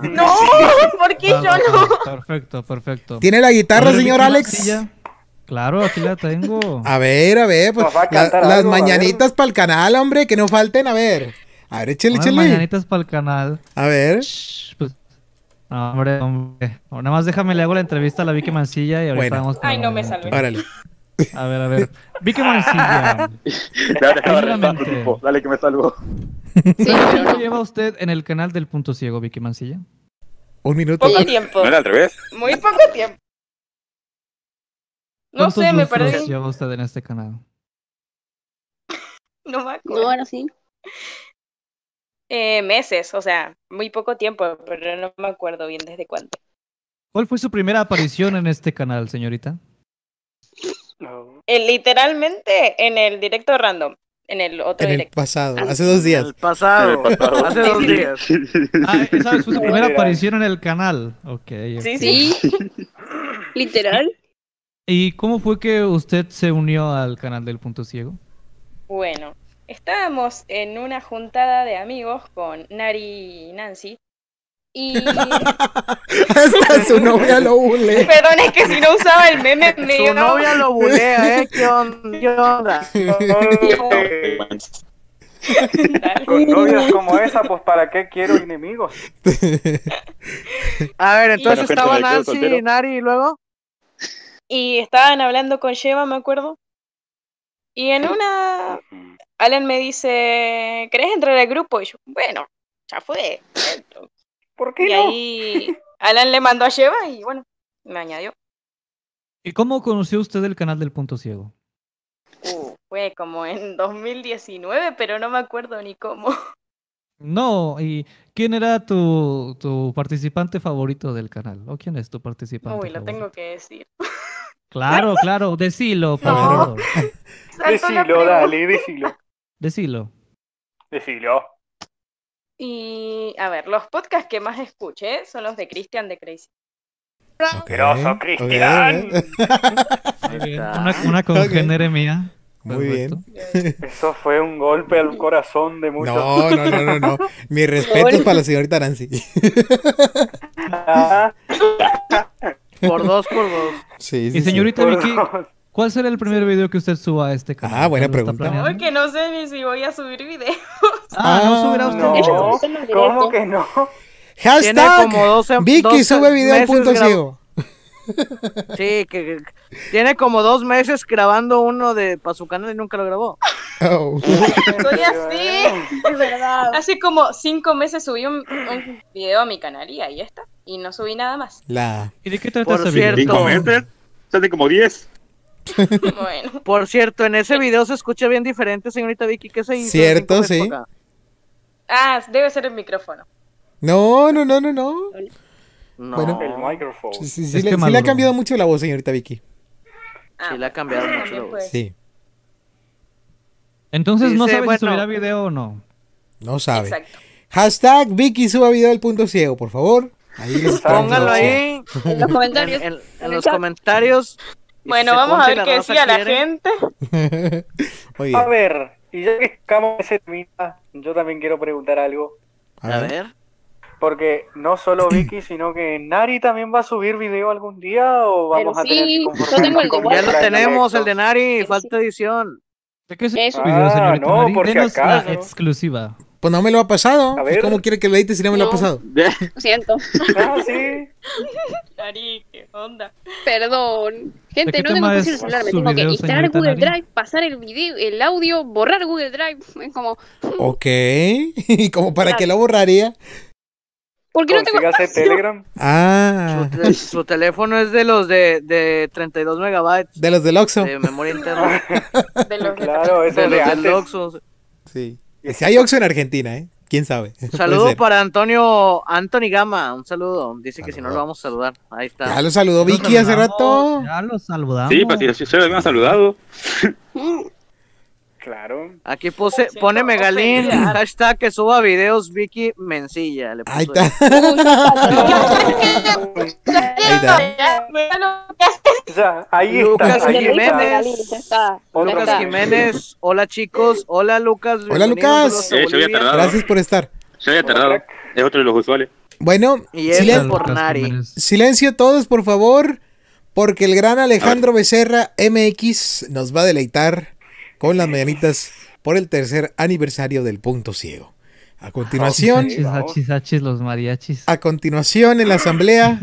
No, ¿por qué yo no? Perfecto, perfecto. ¿Tiene la guitarra, señor Vicky Alex? Mancilla. Claro, aquí la tengo. A ver, a ver, pues Nos va a la- cantar las algo, a ver. mañanitas para el canal, hombre, que no falten, a ver. A ver, échale, Unas échale. mañanitas para el canal. A ver. Shh, pues, no, hombre, hombre. Nada más déjame le hago la entrevista a la Vicky Mancilla y ahorita Bueno. vamos con Ay, no me salvé. Órale. A ver, a ver. Vicky Mancilla. <laughs> Dale, dale, que me salvo. ¿Cuánto tiempo lleva usted en el canal del Punto Ciego, Vicky Mancilla? Un minuto. Poco tiempo. ¿No era al revés? Muy poco tiempo. No ¿Cuántos sé, me perdí. lleva usted en este canal? No me acuerdo. No, ahora sí. Eh, meses, o sea, muy poco tiempo, pero no me acuerdo bien desde cuándo. ¿Cuál fue su primera aparición en este canal, señorita? Eh, literalmente en el directo random, en el otro En el directo. pasado, hace dos días. El pasado, hace dos días. Ah, esa fue su primera Literal. aparición en el canal. Ok. Sí, ok. Sí. <laughs> Literal. ¿Y cómo fue que usted se unió al canal del Punto Ciego? Bueno, estábamos en una juntada de amigos con Nari y Nancy. Y. <laughs> Hasta su novia lo bule. Perdón, es que si no usaba el meme, me Su novia lo bulea, ¿eh? ¿Qué onda? ¿Qué onda? Con novias como esa, pues ¿para qué quiero enemigos? A ver, entonces gente, estaba Nancy y Nari y luego. Y estaban hablando con Sheva, me acuerdo. Y en una, Alan me dice, ¿querés entrar al grupo? Y yo, bueno, ya fue. entro". ¿Por y ahí Alan le mandó a Sheva y bueno, me añadió. ¿Y cómo conoció usted el canal del Punto Ciego? Uh, fue como en 2019, pero no me acuerdo ni cómo. <laughs> No, ¿y quién era tu, tu participante favorito del canal? ¿O quién es tu participante Uy, lo favorito? tengo que decir. Claro, claro, decilo, <laughs> por No. favor. <laughs> Decilo, dale, decilo. Decilo. Decilo. Y a ver, los podcasts que más escuché son los de Christian de Crazy. Asqueroso, Cristian. <laughs> Una, una congénere mía. Muy bien. Eso fue un golpe al corazón de muchos. No, no, no, no, no. Mi <laughs> respeto es para la señorita Nancy. Por dos, por dos. Sí, sí, Y sí. señorita Vicky, ¿cuál será el primer video que usted suba a este canal? Ah, buena ¿Ya lo está pregunta. planeando? Porque no sé ni si voy a subir videos. Ah, no subirá usted. No, ¿cómo que no? Tiene Hashtag como 12 Vicky 12 sube video punto ciego. Sí, que, que- tiene como dos meses grabando uno de para su canal y nunca lo grabó. Oh. Soy así. <laughs> Es verdad. Hace como cinco meses subí un, un video a mi canal y ahí está. Y no subí nada más. La... ¿Y de qué trata Por ese video? cierto. ¿Cinco meses? Sale como 10. <laughs> Bueno. Por cierto, en ese video se escucha bien diferente, señorita Vicky. ¿Qué se hizo? Cierto, sí. Ah, debe ser el micrófono. No, no, no, no, no. No, Bueno. El micrófono. Sí, sí, sí le, sí le ha cambiado mucho la voz, señorita Vicky. sí le ha cambiado mucho. la voz. pues. Sí, Entonces no Dice, sabe bueno. si subirá video o no. no sabe. Exacto. Hashtag Vicky suba video del punto ciego, por favor. Ahí les opción. ahí En los comentarios. en, en- en el los chat. comentarios. Bueno, se vamos a ver qué decía la gente. <laughs> Oye, A ver, y ya que estamos en ese temita, yo también quiero preguntar algo. a A ver. ver. Porque no solo <clears throat> Vicky, sino que Nari también va a subir video algún día o vamos Pero a tener sí, que yo tengo el de Ya lo tenemos, el de? Nari, falta edición. ¿De qué video, Ah, señorita no, por si acaso. exclusiva. Pues no me lo ha pasado. A Pues ver. ¿Cómo quiere que lo edite si no me lo ha pasado? <laughs> Lo siento. Ah, sí. <laughs> Nari, ¿qué onda? Perdón. Gente, no tengo es el celular. Me tengo que instalar Google Nari? Drive, pasar el video, el audio, borrar Google Drive. <laughs> Es como, Ok. ¿Y como para qué lo borraría? ¿por qué no tengo? Telegram. Ah, Su, te- su teléfono es de los de, de 32 megabytes de los del Oxxo. de memoria interna. De los de- Claro, de de, los del. Oxxo. Sí. <laughs> Si hay Oxxo en Argentina, ¿eh? ¿Quién sabe? <laughs> Puede Saludo para Antonio Anthony Gama, un saludo. Dice que si no lo vamos a saludar. Ahí está. Ya lo saludó Vicky hace rato. Ya lo saludamos. Sí, pues si ya lo habían saludado. <laughs> Claro. Aquí puse, pone Megalín, hashtag que suba videos Vicky Mencilla. Le Ahí está. Ahí Lucas Jiménez. Lucas. Jiménez, hola chicos, hola Lucas. Hola, Lucas. Eh, yo había Bolivia. tardado. Gracias por estar. Ya había tardado. Es otro de los usuales. Bueno, Y silen- por Nari. Silencio todos, por favor, porque el gran Alejandro Becerra MX nos va a deleitar con las mañanitas por el tercer aniversario del Punto Ciego. A continuación, Hachis, hachis, hachis, los mariachis. a continuación en la asamblea,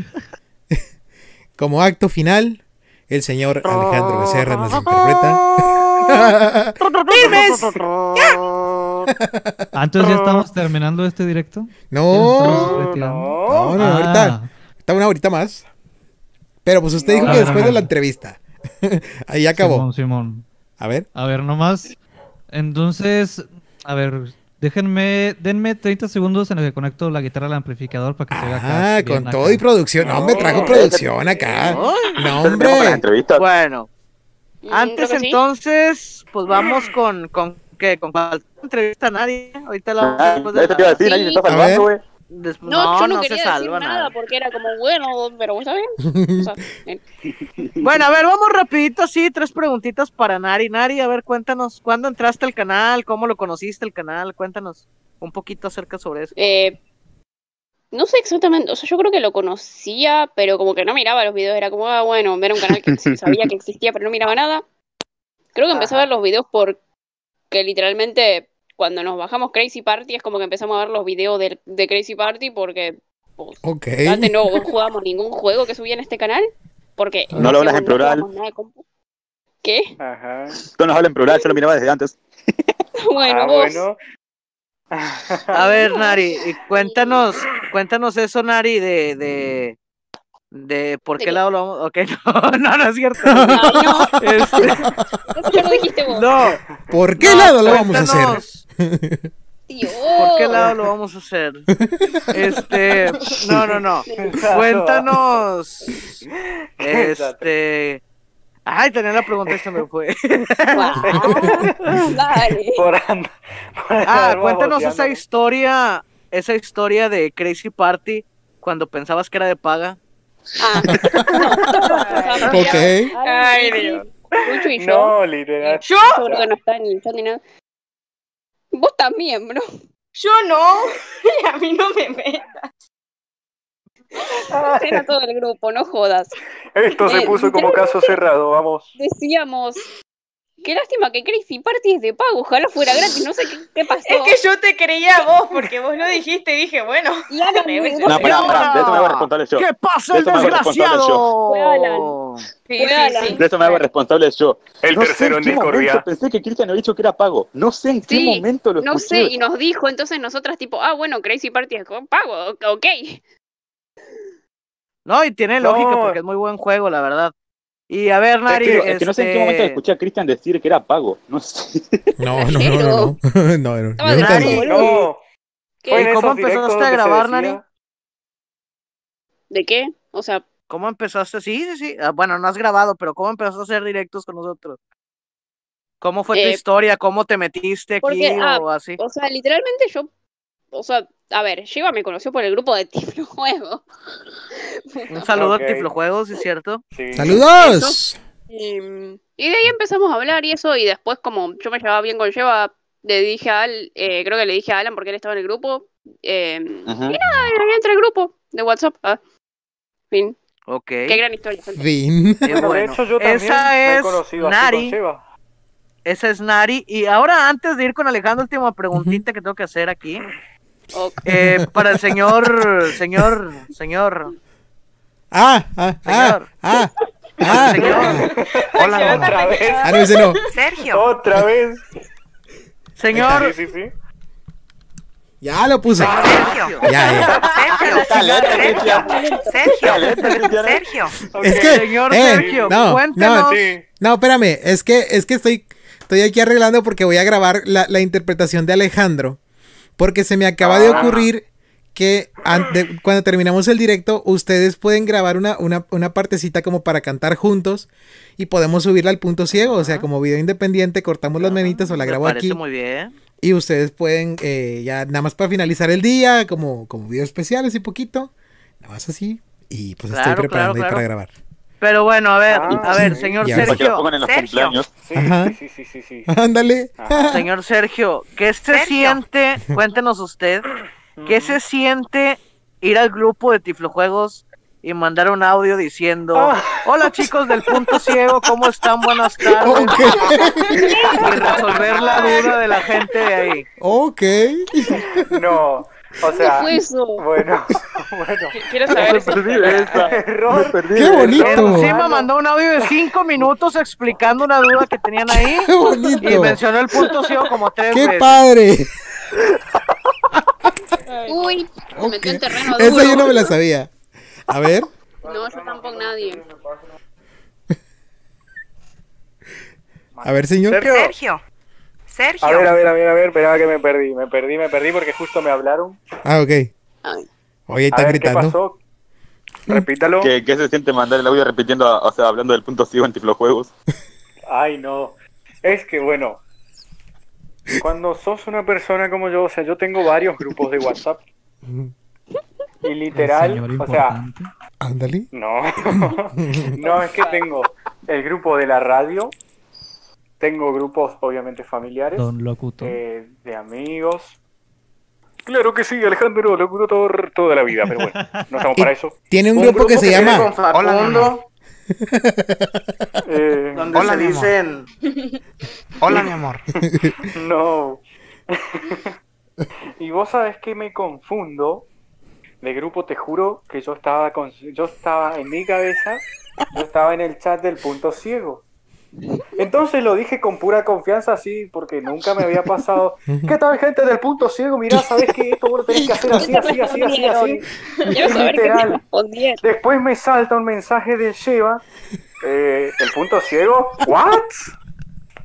<laughs> como acto final, El señor Alejandro Becerra nos interpreta. <laughs> ¡Dime! Antes ya estamos terminando este directo. No, no, no, no, ahorita. Está una horita más. Pero pues usted dijo No, que no, después no. de la entrevista. <laughs> Ahí acabó. Simón, Simón. A ver. A ver, nomás. Entonces, a ver, déjenme, denme 30 segundos en lo que conecto la guitarra al amplificador para que se vea acá. Ah, con acá. todo y producción. No, me trajo producción acá. No, hombre. Bueno, antes que entonces, pues vamos con, con ¿qué? Con entrevista a nadie. Ahorita la Ah, te iba a decir, la- nadie se está A ver. salvando, güey. Des- No, no, yo no, no, se quería decir salva nada nada. porque era como bueno, pero está bien. O sea, <laughs> Bueno, a ver, vamos rapidito así, tres preguntitas para Nari. Nari, a ver, cuéntanos, ¿cuándo entraste al canal? ¿Cómo lo conociste el canal? Cuéntanos un poquito acerca sobre eso. eh, no sé exactamente, o sea, yo creo que lo conocía, pero como que no miraba los videos, era como, ah, bueno, ver un canal que sí <laughs> sabía que existía, pero no miraba nada. Creo que empecé a ver los videos porque literalmente cuando nos bajamos Crazy Party es como que empezamos a ver los videos de, de Crazy Party porque pues, Ok. antes no jugábamos ningún juego que subía en este canal. Porque No lo hablas en plural. ¿Qué? Ajá. Tú nos hablas en plural, yo lo miraba desde antes. <laughs> Bueno, Ah, vos. bueno. A ver, <laughs> Nari, cuéntanos, cuéntanos eso, Nari, de, de, de por ¿De qué qué? lado lo vamos. Ok, <laughs> no, no, no es cierto. Ay, no, Este, eso ya lo dijiste vos. no, ¿Por qué no, lado lo vamos a hacer? Dios. ¿Por qué lado lo vamos a hacer? Este, no, no, no. Cuéntanos. Este. Ay, tenía la pregunta y se me fue. Dale. Por and- por Ah, cuéntanos esa historia, esa historia de Crazy Party cuando pensabas que era de paga. Ah, Ok. Ay, Dios. Lucho y yo. No, literal. Yo que no está ni el chat ni nada. Vos también, bro. Yo no, <laughs> y a mí no me metas. Era todo el grupo, no jodas. Esto se Eh, puso como caso cerrado, vamos. Decíamos, qué lástima que Crazy Party es de pago, ojalá fuera gratis, no sé qué, qué <laughs> pasó. Es que yo te creía a vos, porque vos lo dijiste y dije, bueno. <laughs> Y Alan, <laughs> No, pará, pará, de eso me hago responsable yo. ¿Qué pasa, De el yo. Fue Alan. desgraciado? Sí, Fue Alan. sí. De eso me hago responsable yo. El no tercero en discordia. pensé que Cristian había dicho que era pago. No sé en qué Sí, momento lo No escuché. sé, y nos dijo, entonces nosotras tipo, ah, bueno, Crazy Party es con pago, ok. No, y tiene No. lógica porque es muy buen juego, la verdad. Y a ver, Nari, Es que, es que no sé en qué momento este, escuché a Cristian decir que era pago. No sé. <laughs> No, no, no, no. <laughs> No, no, no, no, Nari. No. ¿Qué? Fue en ¿Y cómo empezaste a grabar, Nari? ¿De qué? O sea, ¿Cómo empezaste? Sí, sí, sí. Ah, bueno, no has grabado, pero ¿cómo empezaste a hacer directos con nosotros? ¿Cómo fue tu Eh, historia? ¿Cómo te metiste aquí porque, ah, o así? o sea, literalmente yo, o sea, a ver, Shiva me conoció por el grupo de <laughs> Tiflo Juego. Un saludo a Tiflojuegos, ¿sí es cierto? Sí. ¡Saludos! Y, y de ahí empezamos a hablar y eso, y después como yo me llevaba bien con Shiva, le dije a Al, eh, creo que le dije a Alan porque él estaba en el grupo, eh, y nada, y ahí entra el grupo de WhatsApp. Ah, fin, Ok. qué gran historia. gente. Fin. Bueno, de hecho, yo también esa me he es conocido así Nari. con Sheva. Esa es Nari. Y ahora, antes de ir con Alejandro, última preguntita que tengo que hacer aquí. Eh, para el señor, señor, señor, Ah, ah, ah, Señor. ah, ah. señor, Hola. Otra vez. Ah, no, ese no. Sergio. Otra vez. señor, Sí, sí, sí. Ya lo puse. Sergio. Ya, ya. Sergio. Sergio. Sergio. Sergio. Es que, Señor eh, Sergio, no, cuéntenos. no, Sí. no, espérame, es que, es que estoy, estoy aquí arreglando porque voy a grabar la, la interpretación de Alejandro, porque se me acaba de Ah. ocurrir que an- de- cuando terminamos el directo, ustedes pueden grabar una, una, una partecita como para cantar juntos y podemos subirla al punto ciego, o sea, como video independiente, cortamos las menitas o la me grabo parece aquí muy bien. y ustedes pueden, eh, ya nada más para finalizar el día, como, como video especial, así poquito, nada más así, y pues estoy preparando claro, ahí para grabar. Pero bueno, a ver, Ah, a ver, señor Ya, Para que lo Sergio, pongan en los Sergio. cumpleaños. Sí, Ajá. sí, sí, sí, sí, sí. Ándale. Ajá. señor Sergio, ¿qué se Sergio. siente? Cuéntenos usted, <clears throat> ¿qué se siente ir al grupo de Tiflojuegos y mandar un audio diciendo, Ah. hola chicos del punto ciego, ¿cómo están? Buenas tardes. Ok. Y resolver la duda de la gente de ahí. Ok. No, O sea, fue eso? bueno, <laughs> bueno. Quiero saber esa <laughs> Error. ¡Qué bonito! Encima mandó un audio de cinco minutos explicando una duda que tenían ahí. <laughs> ¡Qué bonito! Y mencionó el punto ciego como tres ¡Qué veces. padre! Uy, se metió en terreno duro. Esa yo no me la sabía. A ver. No, eso tampoco nadie. A ver, señor. Sergio. Sergio. A ver, a ver, a ver, a ver, espera que me perdí, me perdí, me perdí porque justo me hablaron. Ah, ok. Ay. Oye, A está ver, ¿qué gritando. pasó? Repítalo. ¿Qué, qué se siente mandar el audio repitiendo, o sea, hablando del punto ciego en Tiflojuegos? <laughs> Ay, no. Es que, bueno, cuando sos una persona como yo, o sea, yo tengo varios grupos de WhatsApp. <laughs> Y literal, o sea. Ándale. no, <laughs> no, es que tengo el grupo de la radio, tengo grupos obviamente familiares, Don Locutor. eh, de amigos. Claro que sí, Alejandro, locutor toda la vida, pero bueno, no estamos <laughs> para eso. Tiene un grupo que se llama- con Facundo, <laughs> Eh, <laughs> donde Hola, se mi amor. dicen Hola, mi amor. No. y vos sabés que me confundo de grupo, te juro que yo estaba con, yo estaba en mi cabeza, yo estaba en el chat del punto ciego. Entonces lo dije con pura confianza así, porque nunca me había pasado. <laughs> ¿Qué tal gente del punto ciego? Mirá, sabés que esto vos lo tenés que hacer así, así, así, así, así. Literal. Después me salta un mensaje de Sheva. eh, ¿El punto ciego? ¿What?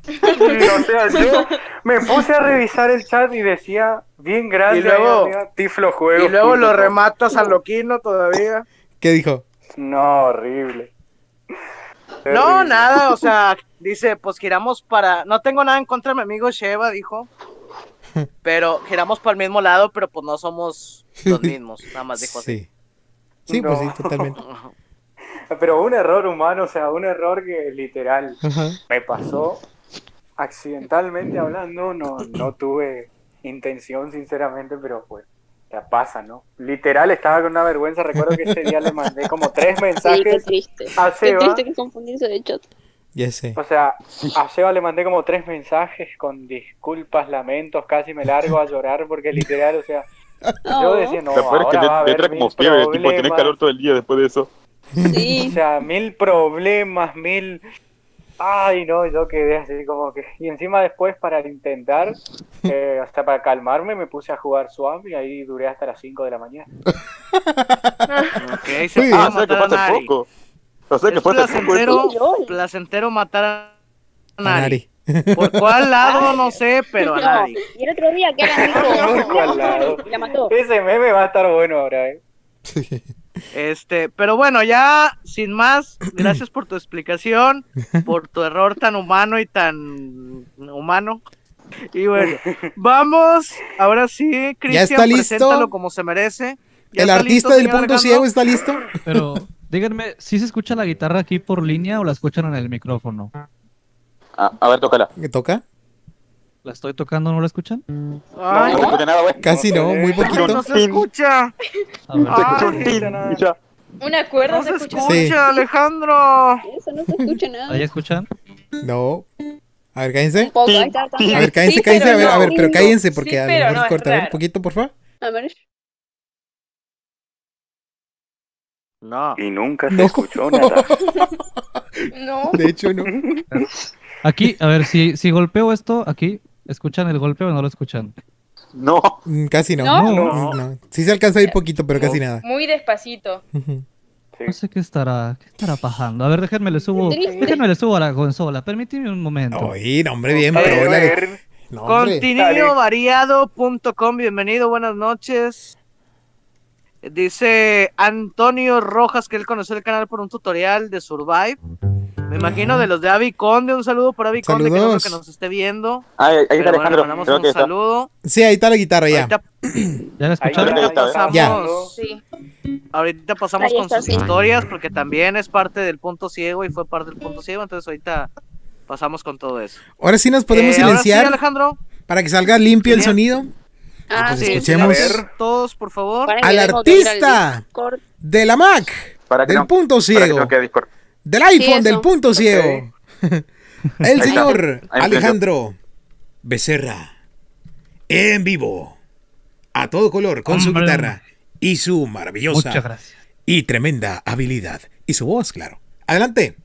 Y, o sea, yo me puse a revisar el chat y decía bien grande Y luego- arriba, Tiflo Juegos. y luego lo punto rematas al loquino todavía. ¿Qué dijo? No, horrible. No, nada, o sea, <laughs> dice, pues giramos para, no tengo nada en contra de mi amigo Sheva, dijo, <laughs> pero giramos para el mismo lado, pero pues no somos los <laughs> mismos, nada más dijo así. Sí. Sí, pues sí, totalmente. Pero un error humano, o sea, un error que literal me pasó accidentalmente hablando, no, no tuve intención sinceramente, pero pues ya pasa, ¿no? Literal estaba con una vergüenza, recuerdo que ese día le mandé como tres <laughs> Sí, qué mensajes triste. a Qué Seba, triste que confundirse de chat. Ya sé. o sea, a Seba le mandé como tres mensajes con disculpas, lamentos, casi me largo a llorar porque literal, o sea, yo decía, no, peor es que ahora te, va a te entra como fiebre, tipo, tenés calor todo el día después de eso. Sí. O sea, mil problemas, mil... Ay, no, yo quedé así como que... Y encima después para intentar, <laughs> eh, hasta para calmarme, me puse a jugar Swamp y ahí duré hasta las 5 de la mañana. <laughs> Ok, se Ah, o sea que fue hace poco. O sea que Es fue placentero, placentero matar a A Nari. ¿Por cuál <laughs> lado? No sé, pero a Nari. y el otro día que Alan dijo, ¿Cuál lado? la mató. Ese meme va a estar bueno ahora, ¿eh? Este, pero bueno, ya sin más, <clears throat> gracias por tu explicación, por tu error tan humano y tan humano. Y bueno, <laughs> vamos, ahora sí, Cristian, preséntalo como se merece. ¿Ya ¿El artista listo, del punto Alejandro? ciego está listo? Pero <laughs> díganme, ¿sí se escucha la guitarra aquí por línea o la escuchan en el micrófono? A, a ver, tócala. ¿Me toca? ¿La estoy tocando, no la escuchan? Ay, No se escucha nada, güey. Casi no, muy no, poquito. no se escucha. Una cuerda No se se escucha. escucha, Sí. Alejandro. Eso no se escucha nada. ¿Ahí escuchan? No. A ver, cállense. Un poco, ahí está, está. A ver, cállense, Sí, cállense. A ver, a no. ver, pero cállense porque Sí, a lo mejor no, corta. A ver, un poquito, por favor. A ver. No. Y nunca se No. escuchó nada. <laughs> No. De hecho, no. <laughs> Aquí, a ver, si, si golpeo esto, aquí, ¿escuchan el golpe o no lo escuchan? No. Mm, Casi no. ¿No? No, no. Sí se alcanza a ir poquito, pero casi nada. Muy despacito. No sé qué estará, qué estará pasando. A ver, déjenme le subo, déjenme le subo a la consola. Permíteme un momento. Oye, no, hombre, bien, pero. No. Continuovariado.com, bienvenido, buenas noches. Dice Antonio Rojas que él conoció el canal por un tutorial de Survive. Me imagino de los de Avi Conde. Un saludo para Avi Conde, que no creo que nos esté viendo. Ahí, ahí está bueno, Alejandro. mandamos Creo un que saludo. Sí, ahí está la guitarra ya. Ahorita, <clears throat> ¿Ya la escucharon? Está, ahí Ya. Sí. ahorita pasamos con sus sí. historias porque también es parte del punto ciego y fue parte del punto ciego. Entonces ahorita pasamos con todo eso. Ahora sí nos podemos Eh, ahora sí, silenciar Alejandro. para que salga limpio el sonido Ah, pues sí. escuchemos. A ver, todos, por favor. Al artista de la Mac, Para que del no- punto Para que ciego, no quede Discord. Del iPhone, del punto ciego. <laughs> El señor Alejandro Becerra. En vivo. a todo color con su guitarra y su maravillosa Muchas gracias. y tremenda habilidad. Y su voz, claro. Adelante.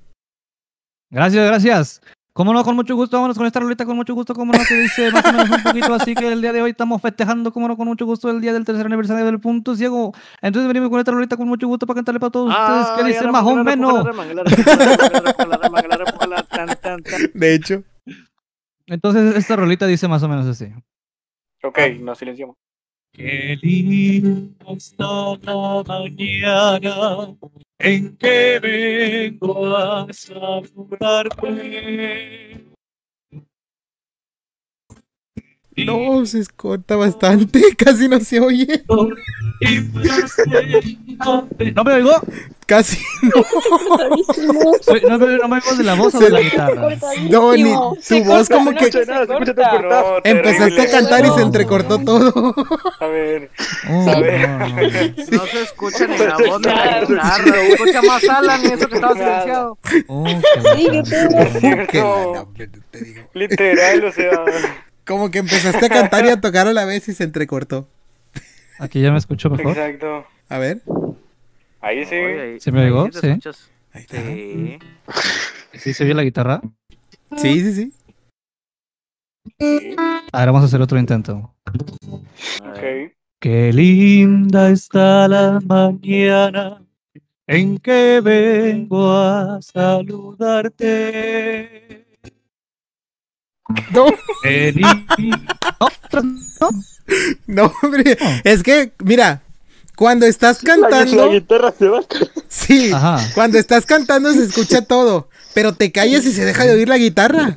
Gracias, gracias. Cómo no, con mucho gusto, vámonos con esta rolita con mucho gusto, cómo no, que dice más o menos un poquito así que el día de hoy estamos festejando, cómo no, con mucho gusto el día del tercer aniversario del punto ciego. Entonces venimos con esta rolita con mucho gusto para cantarle para todos ustedes, que dice más o menos. De hecho. Entonces esta rolita dice más o menos así. Ok, nos silenciamos. Qué linda está la mañana en que vengo a saludarte. No, se corta bastante, <laughs> casi no se oye. ¿No me oigo? Casi no. Soy- no, me, no me oigo de la voz o de la guitarra. No, ni tu voz como que empezaste a cantar y se entrecortó todo. A ver. Oh, a ver. No se escucha ni la voz ni la guitarra. Se escucha más <laughs> Alan y eso que estaba silenciado. Cierto. Literal, o sea. Como que empezaste a cantar y a tocar a la vez y se entrecortó. Aquí ya me escucho mejor. Exacto. A ver. Ahí sí. ¿Se me oigó? te Sí. escuchas. Sí. ¿Sí se oye la guitarra? Sí, sí, sí. A ver, vamos a hacer otro intento. Ok. Qué linda está la mañana en que vengo a saludarte. <laughs> No. No, hombre. Es que, mira, cuando estás cantando. La guitarra se va. Sí, cuando estás cantando se escucha todo. Pero te callas y se deja de oír la guitarra.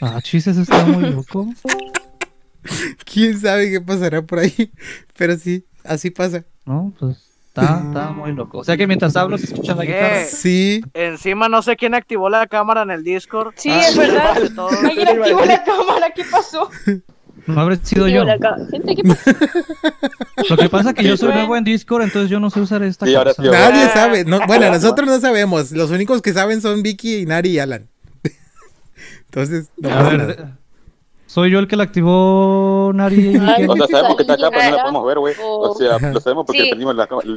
Ah, chis, eso está muy loco. <laughs> Quién sabe qué pasará por ahí. Pero sí, así pasa. No, pues está, está muy loco. O sea que mientras hablo se escucha la guitarra. Eh, Sí. Encima no sé quién activó la cámara en el Discord. Sí, es verdad. Alguien activó la cámara, ¿qué pasó? No habré sido yo. Gente, ¿qué pasó? Lo que pasa es que yo soy nuevo en Discord, entonces yo no sé usar esta Sí, cosa. ahora Nadie sabe. No, bueno, nosotros no sabemos. Los únicos que saben son Vicky, Nari y Alan. <laughs> Entonces, no A pasa ver, nada. Soy yo el que la activó Nari. <laughs> O sea, sabemos que está acá, pero no la podemos ver, güey. O sea, lo sabemos porque Sí. prendimos la cámara.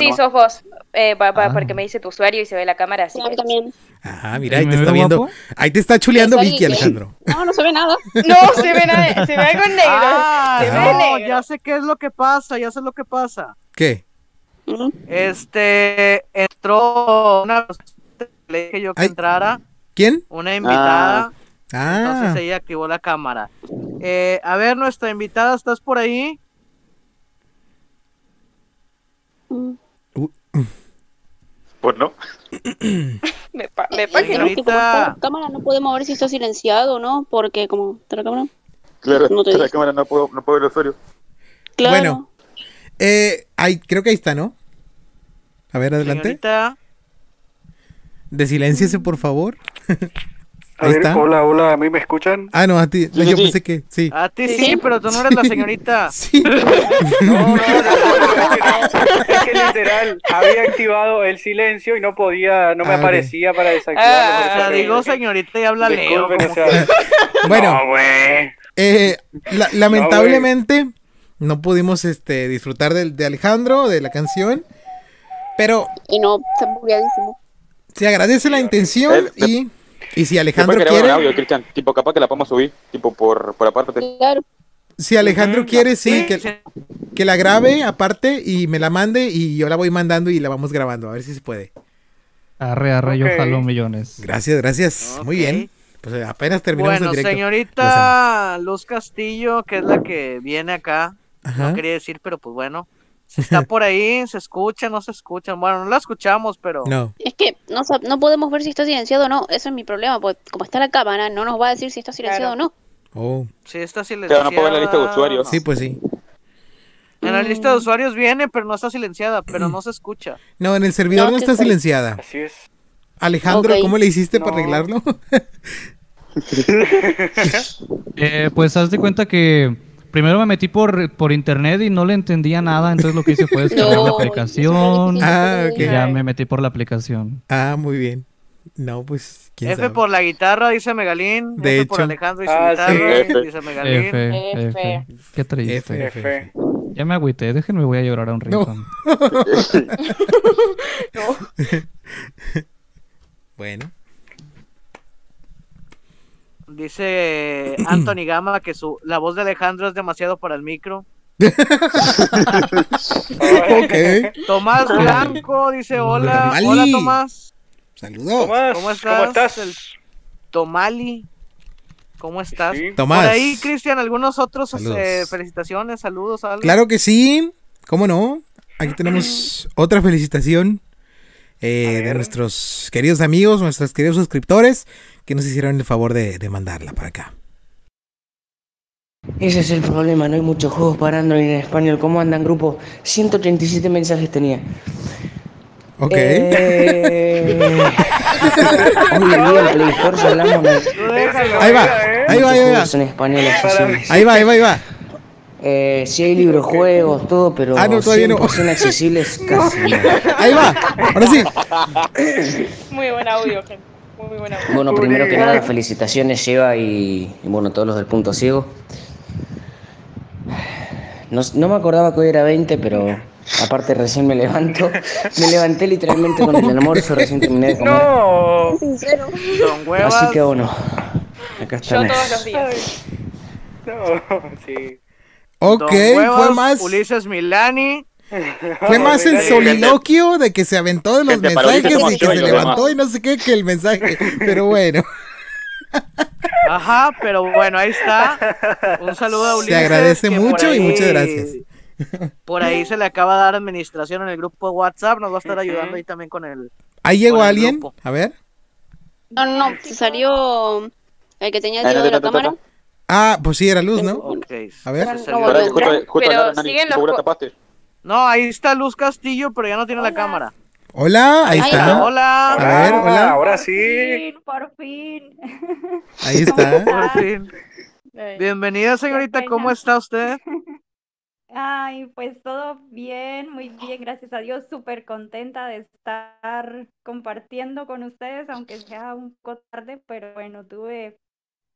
Sí, sos vos. Eh, pa- pa- Ah. Porque me dice tu usuario y se ve la cámara, así que... también. Ah, mira, ¿Y ahí te está viendo. guapo? Ahí te está chuleando Vicky, ¿qué? Alejandro. <laughs> No, no se ve nada. No, se ve nada. Se ve algo negro. Ah, se ve no, negro. ya sé qué es lo que pasa, ya sé lo que pasa. ¿Qué? Este, entró una le dije yo que Ay. entrara, ¿Quién? una invitada, Ah. Entonces ella activó la cámara. Eh, a ver, nuestra invitada, ¿estás por ahí? Pues no. Me, pa me Es pa- que no, que como está la cámara no podemos ver si está silenciado o no, porque como está la cámara. Claro, No te la cámara no puedo, no puedo ver el usuario. Claro. Bueno, eh, ahí, creo que ahí está, ¿no? A ver, adelante. Señorita, Desilénciese, por favor. <laughs> A ver, está. hola, hola, ¿a mí me escuchan? Ah, no, a ti. Sí, yo sí. pensé que sí. a ti sí, pero tú no eres la señorita. Sí. Es que literal, había activado el silencio y no podía, no me Ah, aparecía para desactivarlo. que- digo señorita y habla Leo. O sea, Bueno, No, eh, la- lamentablemente no pudimos este, disfrutar de, Alejandro, de la canción. Pero Y no, está bugueadísimo. se agradece la intención Eh, y, y si Alejandro queremos un quiere, audio, Cristian. Tipo, capaz que la podemos subir. Tipo, por, por aparte. Claro. si Alejandro Ujú, quiere, sí, sí, que, sí. que la grabe aparte y me la mande y yo la voy mandando y la vamos grabando, a ver si se puede. Arre, arre, yo Ok. jalo millones. Gracias, gracias. Muy Ok. bien. Pues apenas terminamos Bueno, el directo. señorita Luz Castillo, que es la que viene acá, Ajá. no quería decir, pero pues bueno, si está <laughs> por ahí, se escucha, no se escucha. Bueno, no la escuchamos, pero No. Es que no, no podemos ver si está silenciado o no. Eso es mi problema, porque como está la cámara, no nos va a decir si está silenciado o no. Oh, si está Pero silenciada. no puedo ver la lista de usuarios. sí, pues sí. En la lista de usuarios viene, pero no está silenciada, pero no se escucha. <clears throat> No, en el servidor No, está silenciada. Así es. Alejandro. ¿cómo le hiciste para arreglarlo? <laughs> Eh, pues haz de cuenta que primero me metí por, por internet y no le entendía nada, entonces lo que hice fue <laughs> descargar la No, aplicación. <laughs> Ah, ok. Y ya me metí por la aplicación. ah, muy bien. No, pues, quién F sabe. por la guitarra, dice Megalín. De F por hecho. Alejandro y su Ah, guitarra, sí. dice Megalín. F, F. F. Qué triste. F, F. F. Ya me agüité, déjenme, voy a llorar a un rincón. <laughs> Bueno, Dice Anthony <clears throat> Gama que su, la voz de Alejandro es demasiado para el micro. <laughs> ok. Tomás Blanco dice hola. Tomali. Hola Tomás. Saludos. Tomás, ¿Cómo estás? ¿Cómo estás? El Tomali. ¿Cómo estás? Sí. Tomás. Por ahí, Cristian, algunos otros Saludos. eh, felicitaciones, saludos. algo? Claro que sí. ¿Cómo no? Aquí tenemos <clears throat> otra felicitación eh, de nuestros queridos amigos, nuestros queridos suscriptores que nos hicieron el favor de, de mandarla para acá. Ese es el problema, no hay muchos juegos para Android en español. ¿Cómo andan, grupo? 137 mensajes tenía. Ok. Eh... <laughs> Ahí va, ahí va, ahí va. Ahí va, ahí va, ahí va. Eh, sí hay libros, juegos, todo, pero Ah, no, todavía no. 100% accesibles <laughs> casi no. Ahí va. Ahora sí. Muy buen audio, gente. Muy buen audio. Bueno, primero que nada, felicitaciones, Lleva y, y bueno, todos los del punto ciego. No, no me acordaba que hoy era 20, pero aparte recién me levanto. <laughs> Me levanté literalmente con el almuerzo, recién terminé de comer. No. Sincero. Huevas. Así que bueno, acá Yo estamos. todos los días. No, sí. Ok, fue más, Ulises Milani. fue más el soliloquio de que se aventó de los Gente mensajes y que se levantó demás. y no sé qué que el mensaje. Pero bueno, Ajá, pero bueno, ahí está. Un saludo a Se Ulises. agradece que por mucho y ahí- muchas gracias. Por ahí se le acaba de dar administración en el grupo de WhatsApp. Nos va a estar ayudando ahí también con el. ahí llegó el alguien. grupo. A ver. No, no, se salió el que tenía no, de la cámara. Ah, pues sí, era luz, ¿no? Ok. A ver. Pero. No, ahí está Luz Castillo, pero ya no tiene la cámara. Hola, ahí está. Hola. A ver, hola. Ahora sí. Por fin. Ahí está. Por fin. Bienvenida, señorita. pena. ¿Cómo está usted? Ay, pues todo bien, muy bien, gracias a Dios, súper contenta de estar compartiendo con ustedes, aunque sea un poco tarde, pero bueno, tuve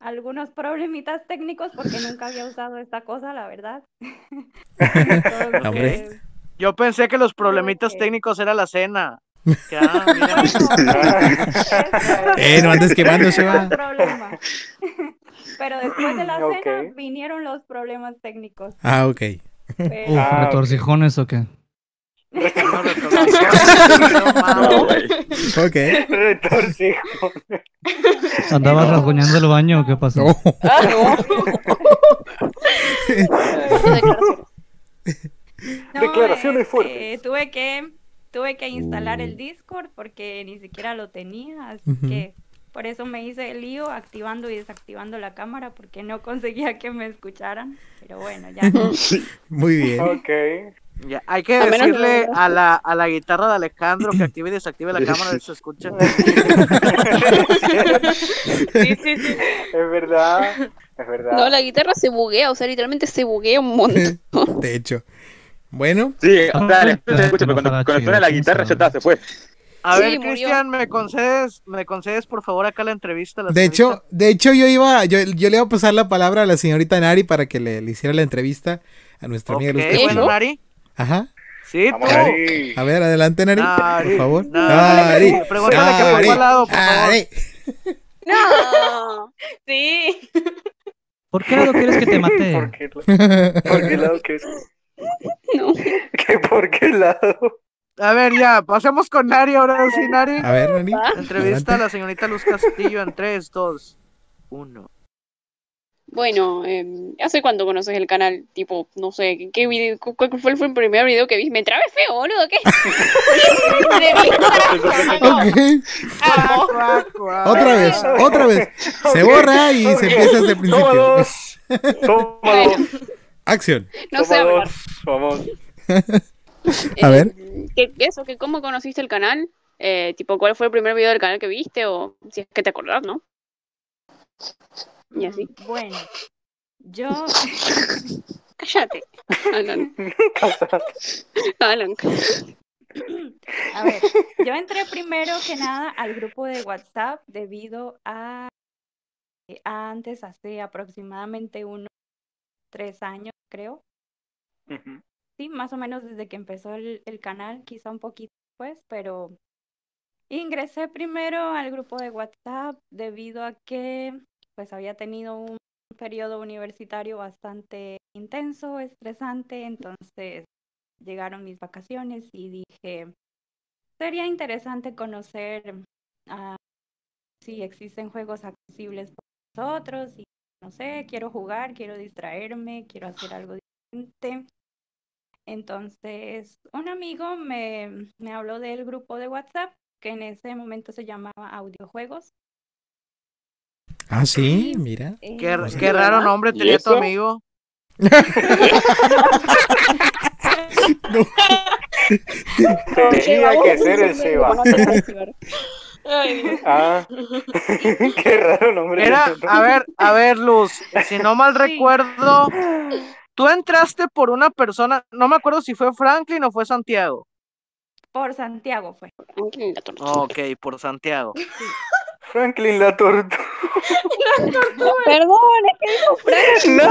algunos problemitas técnicos porque nunca había usado esta cosa, la verdad. <laughs> Yo pensé que los problemitas que- técnicos era la cena. Que, ah, <laughs> mira. <laughs> Eh, no andes quemando, se no va. problema. Pero después de la cena vinieron los problemas técnicos. Ah, ok. Pero- Uf, Ah, ok. retorcijones o qué. <laughs> No, <laughs> no. Ok. Retorcijón. ¿Andabas rasguñando el baño o qué pasó? No. Ah, <laughs> no. No, Declaraciones este, fuertes. tuve que tuve que instalar el Discord porque ni siquiera lo tenía, así Ujú. que por eso me hice el lío activando y desactivando la cámara porque no conseguía que me escucharan. Pero bueno, ya. Muy bien. Ok. Ya, hay que A decirle a la, a la guitarra de Alejandro que active y desactive la <laughs> cámara, si se escucha. <laughs> <laughs> Sí, sí, sí. Es verdad. Es verdad. No, la guitarra se buguea, o sea, literalmente se buguea un montón. De hecho. Bueno, Sí, o sea, le- se escucha, pero cuando, cuando suena la guitarra ya está, se fue. A Sí, ver. Cristian, ¿me concedes, ¿me concedes por favor acá la entrevista? la de hecho, de hecho yo iba, yo, yo le iba a pasar la palabra a la señorita Nari para que le, le hiciera la entrevista a nuestra amiga Luz Castillo. bueno, Nari. Ajá. Sí, tú. A ver, adelante Nari, Nari, por favor. Nari. Pregúntale que por cuál lado, por favor. Nari. No. <laughs> Sí. ¿Por qué lado quieres que te mate? ¿Por qué, por qué lado que es? <laughs> No. <laughs> ¿Qué por qué lado? A ver, ya, pasemos con Nari ahora sí, Nari. A ver, Nari. Entrevista a adelante. la señorita Luz Castillo en 3, 2, 1. Bueno, eh, ¿hace cuánto conoces el canal? Tipo, no sé, ¿qué- ¿qué video, cu- ¿cuál fue el primer video que viste? Me trabé feo, boludo, ¿qué? <laughs> Ok. Amo. Otra vez, otra vez. Se borra y se empieza desde el Toma principio. dos. Toma dos. Acción. No sé. Vamos. A ver. Eh, ¿qué, qué eso? ¿Qué, ¿Cómo conociste el canal? Eh, tipo, ¿cuál fue el primer video del canal que viste? O si es que te acordás, ¿no? Y así. Bueno, yo <laughs> Cállate. Alan. <laughs> Alan. A ver, yo entré primero que nada al grupo de WhatsApp debido a antes, hace aproximadamente unos tres años, creo. Sí, más o menos desde que empezó el, el canal, quizá un poquito después, pero ingresé primero al grupo de WhatsApp debido a que pues había tenido un periodo universitario bastante intenso, estresante, entonces llegaron mis vacaciones y dije, sería interesante conocer ah, si existen juegos accesibles para nosotros y no sé, quiero jugar, quiero distraerme, quiero hacer algo diferente. Entonces, un amigo me, me habló del grupo de WhatsApp que en ese momento se llamaba Audiojuegos. Ah, sí, mira. Eh, Qué, Pues, qué raro nombre ¿Y tenía tu amigo. <laughs> Tenía que ser el Seba. Ah, <laughs> qué raro nombre. Era, a ver, a ver, Luz, si no mal recuerdo, tú entraste por una persona, no me acuerdo si fue Franklin o fue Santiago. Por Santiago fue. Ok, por Santiago. Franklin la tortuga. Perdón, es que dijo Franklin.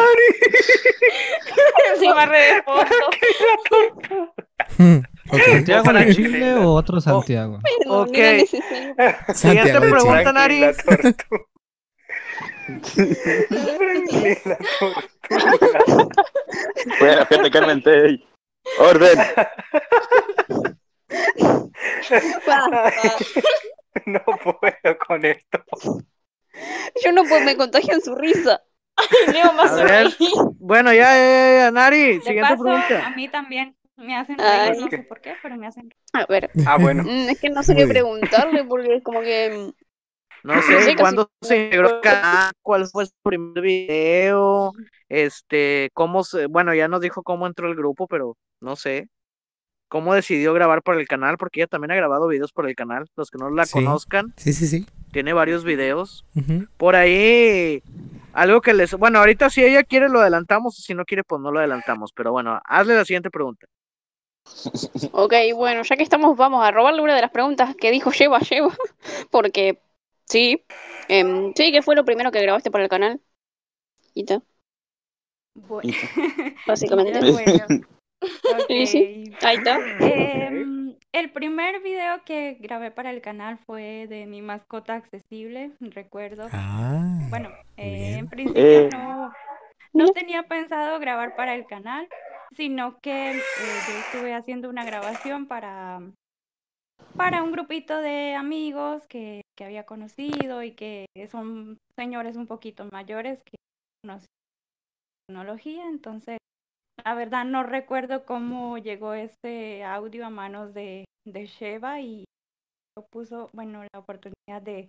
Encima re de fondo. ¿Santiago de Chile o otro Santiago? Ok. <laughs> Siguiente pregunta. Nari. Franklin la Bueno, gente, cálmense. ey. Orden. <laughs> No puedo con esto. Yo no puedo, me contagian su risa. <laughs> Leo más A ver, bueno, ya, ya, ya, Nari, De siguiente paso, pregunta. a mí también me hacen Ay. reír, no sé por qué, pero me hacen A ver. Ah, bueno. Mm, Es que no sé Muy qué bien. preguntarle porque es como que. No Sí, sé cuándo se integró al canal, cuál fue su primer video, este, cómo se, bueno, ya nos dijo cómo entró el grupo, pero no sé. ¿Cómo decidió grabar para el canal? Porque ella también ha grabado videos para el canal. Los que no la Sí. conozcan, Sí, sí, sí. tiene varios videos. Por ahí, algo que les, bueno, ahorita si ella quiere lo adelantamos, si no quiere, pues no lo adelantamos. Pero bueno, hazle la siguiente pregunta. <laughs> Ok, bueno, ya que estamos, vamos a robarle una de las preguntas que dijo lleva, lleva. <laughs> Porque sí. Em, sí, ¿qué fue lo primero que grabaste para el canal? Ita, <laughs> Bueno, básicamente. bueno. Sí, <laughs> sí. Ahí está. Em, el primer video que grabé para el canal fue de mi mascota accesible, recuerdo. Ah, Bueno, eh, en principio Eh. no, no tenía pensado grabar para el canal, sino que eh, yo estuve haciendo una grabación para, para un grupito de amigos que, que había conocido y que son señores un poquito mayores que conocen tecnología, entonces la verdad no recuerdo cómo llegó este audio a manos de, de Sheva y puso, bueno, la oportunidad de,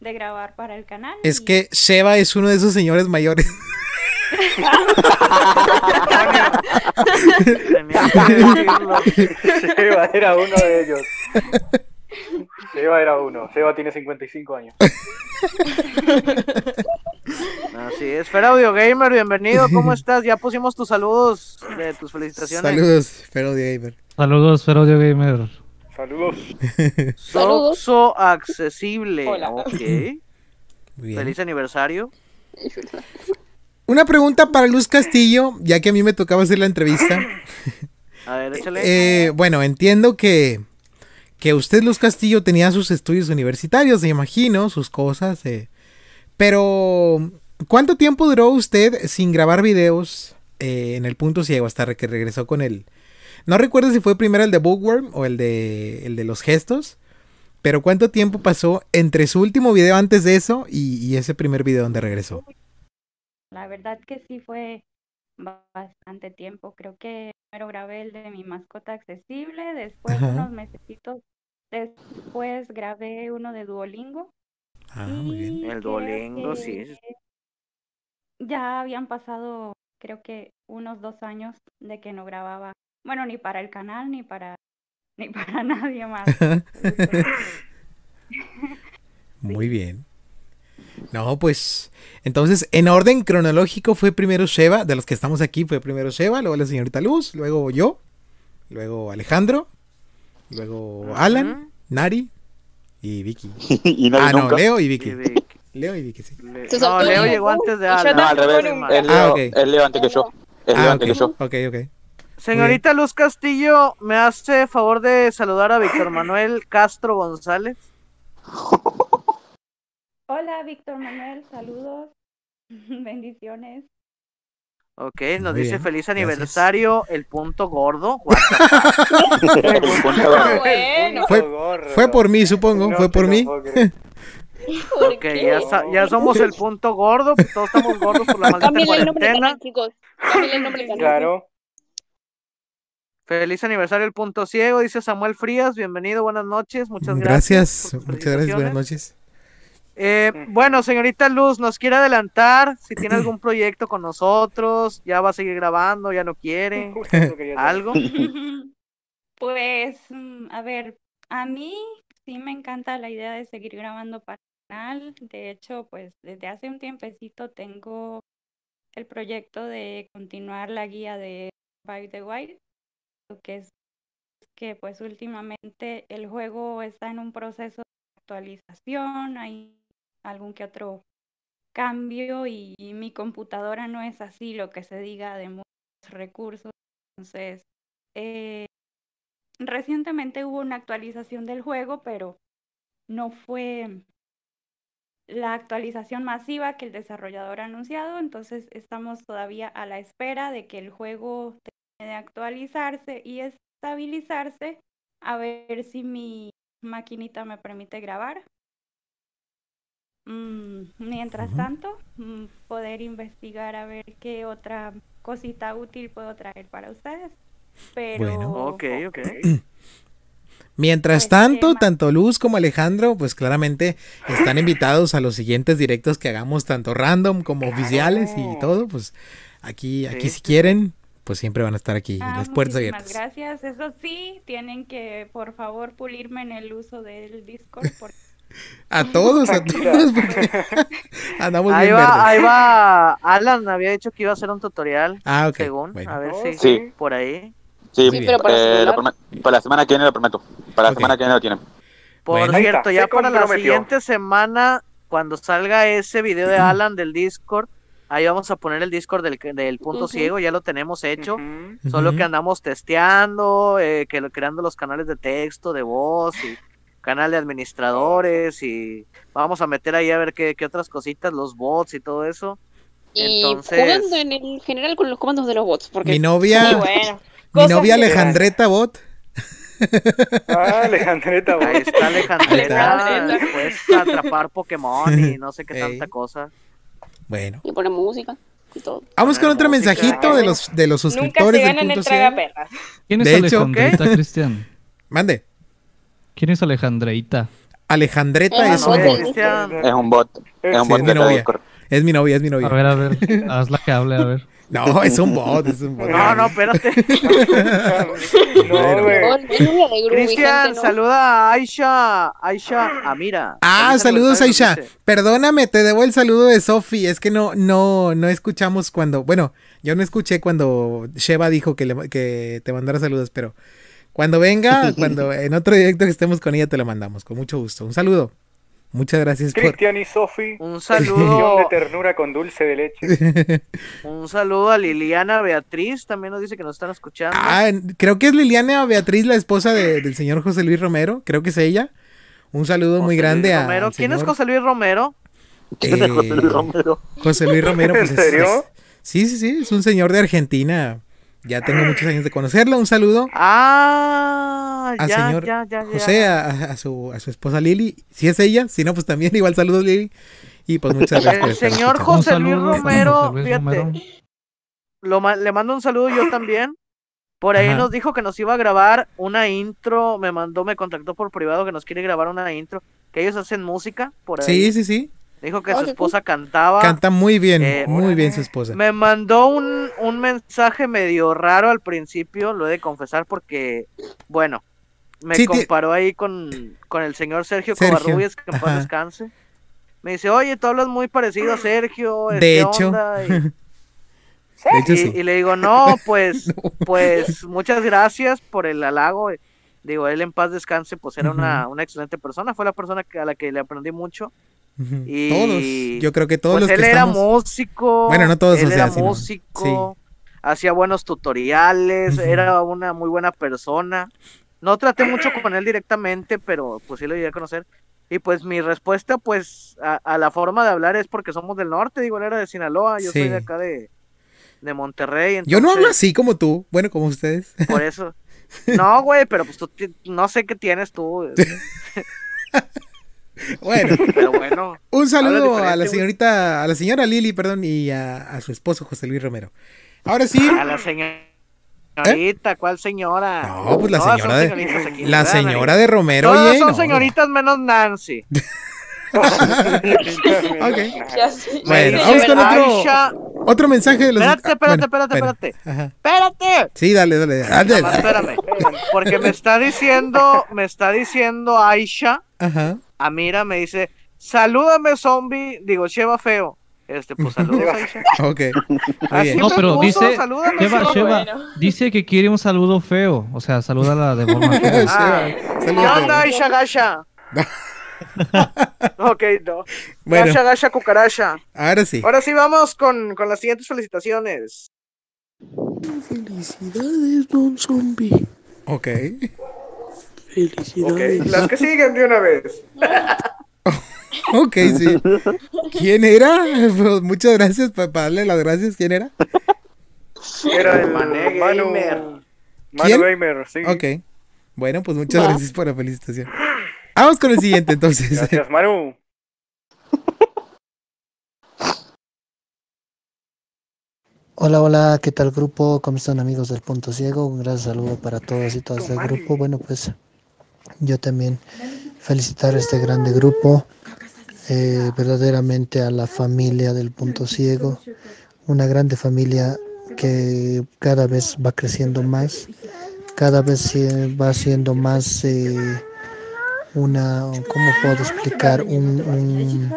de grabar para el canal. Es y- que Sheva es uno de esos señores mayores. Seba era uno de ellos. Seba era uno. Seba tiene 55 años. Así es, Fer Audio Gamer, bienvenido, ¿cómo <laughs> estás? Ya pusimos tus saludos de tus felicitaciones. Saludos, Fero de Gamer. Saludos, Ferodio Gamer. Saludos. <laughs> Soxo accesible. Hola. Ok. Muy bien. Feliz aniversario. <laughs> Una pregunta para Luz Castillo, ya que a mí me tocaba hacer la entrevista. A ver, échale. Eh, bueno, entiendo que, que usted, Luz Castillo, tenía sus estudios universitarios, me imagino, sus cosas. eh, pero, ¿cuánto tiempo duró usted sin grabar videos eh, en el punto ciego hasta que regresó con el... No recuerdo si fue primero el de Bookworm o el de, el de los gestos, pero ¿cuánto tiempo pasó entre su último video antes de eso y, y ese primer video donde regresó? La verdad que sí fue ba- bastante tiempo. Creo que primero grabé el de mi mascota accesible, después Ajá. unos mesecitos después grabé uno de Duolingo. Ah, muy bien. El creo Duolingo, sí. Ya habían pasado, creo que unos dos años de que no grababa, bueno, ni para el canal ni para <laughs> ni para nadie más. <laughs> Muy bien. No, pues entonces en orden cronológico fue primero Sheva, de los que estamos aquí fue primero Sheva, luego la señorita Luz, luego yo, luego Alejandro, luego Alan, Nari y Vicky. <laughs> Y nadie ah, no, nunca. Leo y Vicky. Y Vicky. Leo y Vicky, sí. Le- No, Leo Leo. llegó antes de Alan. No, al revés. Es Leo, Ah, ok. es Leo antes que yo. Es Leo Ah, antes que yo. Ok, ok. Señorita Luz Castillo, ¿me hace favor de saludar a Víctor Manuel Castro González? Hola, Víctor Manuel, saludos. <laughs> Bendiciones. Ok, nos Muy dice bien, feliz gracias. aniversario, el punto gordo. El <laughs> punto Bueno. Fue-. Fue por mí, supongo. No fue por mí. ¿Por Ok, ya, ya somos el punto gordo, pues todos estamos gordos por la maldita Cámbienle el nombre cuarentena. chicos. El nombre. Claro. Feliz aniversario, el punto ciego, dice Samuel Frías. Bienvenido, buenas noches, muchas gracias. Gracias. Muchas gracias. Buenas noches. Eh, bueno, señorita Luz, ¿nos quiere adelantar si tiene <clears throat> algún proyecto con nosotros? ¿Ya va a seguir grabando? ¿Ya no quiere? <laughs> ¿Algo? <laughs> Pues, mm, a ver, a mí sí me encanta la idea de seguir grabando para el canal. De hecho, pues desde hace un tiempecito tengo el proyecto de continuar la guía de By the Wild, lo que es que pues últimamente el juego está en un proceso de actualización, hay algún que otro cambio y mi computadora no es así lo que se diga de muchos recursos. Entonces, eh, recientemente hubo una actualización del juego, pero no fue la actualización masiva que el desarrollador ha anunciado, entonces estamos todavía a la espera de que el juego termine de actualizarse y estabilizarse, a ver si mi maquinita me permite grabar. Mm, mientras tanto, mm, poder investigar a ver qué otra cosita útil puedo traer para ustedes. Pero Bueno. Ok, ok. <clears throat> Mientras Pues, tanto, tanto Luz como Alejandro, pues claramente están invitados a los siguientes directos que hagamos, tanto random como oficiales y todo. Pues aquí, aquí Sí, si sí, quieren, pues siempre van a estar aquí, Ah, las puertas abiertas. gracias. Eso sí, tienen que, por favor, pulirme en el uso del Discord. Porque... A todos, a todos, porque <laughs> andamos Ahí bien va, verdes. ahí va. Alan había dicho que iba a hacer un tutorial, Ah, ok. según. bueno. A ver Oh, si sí. por ahí. Sí, pero para eh, prometo. para la semana que viene lo prometo. Para la semana que viene lo tienen. Por Bueno. Cierto, ya para la siguiente semana, cuando salga ese video de Alan del Discord, ahí vamos a poner el Discord del, del punto ciego, ya lo tenemos hecho. Solo que andamos testeando, eh, que creando los canales de texto, de voz y canal de administradores y vamos a meter ahí a ver qué, qué otras cositas, los bots y todo eso. Y Entonces- jugando en el general con los comandos de los bots, porque Mi novia, Sí, bueno. mi novia Alejandreta Bot. Ah, Alejandreta, Ahí vos. está Alejandreta, después atrapar Pokémon y no sé qué <laughs> Ey. tanta cosa. Bueno, y pone música y todo. vamos con Poner otro música. mensajito de los, de los Nunca se suscriptores del gana en punto el. ¿Quién es De hecho, Cristian? Mande. ¿Quién es Alejandreita? Alejandreta es un bot. Es un bot. Es un Sí, bot es de mi novia. Es mi novia, es mi novia. A ver, a ver, hazla que hable, a ver. <laughs> No, es un bot, es un bot. No, no, espérate. <laughs> No, güey. Cristian, saluda a Aisha, Aisha Amira. Ah, Feliz saludos Aisha. Perdóname, te debo el saludo de Sofi. Es que no, no, no escuchamos cuando, bueno, yo no escuché cuando Sheva dijo que, le- que te mandara saludos, pero cuando venga, <laughs> cuando en otro directo que estemos con ella te lo mandamos, con mucho gusto. Un saludo. Muchas gracias por. Cristian y Sofi. Un saludo, <laughs> de ternura con dulce de leche. <laughs> un saludo a Liliana Beatriz, también nos dice que nos están escuchando. Ah, creo que es Liliana Beatriz, la esposa de- del señor José Luis Romero. Creo que es ella. Un saludo muy grande Luis a. Romero. al ¿Quién es José Luis Romero? ¿Quién es José Luis eh, Romero? José Luis Romero, pues ¿En es- serio? es- sí, sí, sí, es un señor de Argentina. Ya tengo muchos años de conocerlo. Un saludo Ah, al ya, señor ya, ya, ya. José, a, a su, a su esposa Lili. Si es ella, si no, pues también <laughs> igual saludos Lili. Y pues muchas gracias por El estar señor. José Luis Romero, José Luis fíjate, Romero. lo le mando un saludo yo también. Por ahí Ajá. nos dijo que nos iba a grabar una intro, me mandó, me contactó por privado que nos quiere grabar una intro, que ellos hacen música por ahí. Sí, sí, sí. Dijo que Oh, su esposa cantaba. Canta muy bien, Eh, muy bien su esposa. Me mandó un, un mensaje medio raro al principio, lo he de confesar porque, bueno, me Sí, comparó ahí con, con el señor Sergio, Sergio, Covarrubias, que en paz descanse. Me dice, oye, tú hablas muy parecido a Sergio. De ¿qué hecho. onda?" <laughs> Y- De hecho, y, sí. y le digo, no, pues, <laughs> pues muchas gracias por el halago. Digo, él en paz descanse, pues era una, una excelente persona, fue la persona que, a la que le aprendí mucho. Y Todos, yo creo que todos pues los él que era estamos... músico. Bueno, no todos, él o sea, era sino- músico, hacía buenos tutoriales, era una muy buena persona. No traté mucho con él directamente, pero pues sí lo llegué a conocer. Y pues mi respuesta, pues, a, a la forma de hablar es porque somos del norte, digo, él era de Sinaloa, yo soy Sí. de acá de, de Monterrey. Yo no hablo así como tú, bueno, como ustedes. Por eso. <laughs> No, güey, pero pues tú, no sé qué tienes tú. <laughs> Bueno, Pero bueno. un saludo a la señorita, a la señora Lili, perdón, y a, a su esposo José Luis Romero. Ahora sí, A la señorita, ¿cuál señora? no, pues la Todas señora de, aquí, la ¿verdad, señora de Romero, Todas oye, son no, señoritas menos Nancy. <laughs> Ok. Ya sé. Bueno, vamos con otro, Aisha- otro mensaje de los... Espérate, espérate, bueno, espérate, bueno, espérate. ajá. ¡Espérate! Sí, dale, dale. dale. Espérame. Porque me está diciendo, me está diciendo Aisha, Ajá. A Mira, me dice, salúdame zombie, digo, Sheva feo. Este, pues <laughs> saludos, Aisha. Ok. <laughs> Así. No, pero puso, dice, salúdame, Sheva, Sheva. Sheva, Bueno. <laughs> dice que quiere un saludo feo, o sea, salúdala de forma fea. Ah, ¿Qué onda, Aisha Gasha? ok, no. Bueno. Gasha, Gasha, cucaracha. Ahora sí. Ahora sí vamos con, con las siguientes felicitaciones. Felicidades, Don Zombie. Ok. Felicidades. Ok, las que siguen de una vez. <laughs> Ok, sí. ¿Quién era? <laughs> Pues, muchas gracias pa- para darle las gracias. ¿Quién era? Era el Manu, Gamer. Manu. Gamer, sí. Ok. Bueno, pues muchas gracias por la felicitación. Vamos con el siguiente entonces. Gracias, Manu. <laughs> Hola, hola, ¿qué tal grupo? ¿Cómo están amigos del Punto Ciego? Un gran saludo para todos y todas del grupo. Bueno, pues yo también felicitar a este grande grupo, eh, verdaderamente a la familia del Punto Ciego, una grande familia que cada vez va creciendo más, cada vez va siendo más eh, una, ¿cómo puedo explicar? Un, un,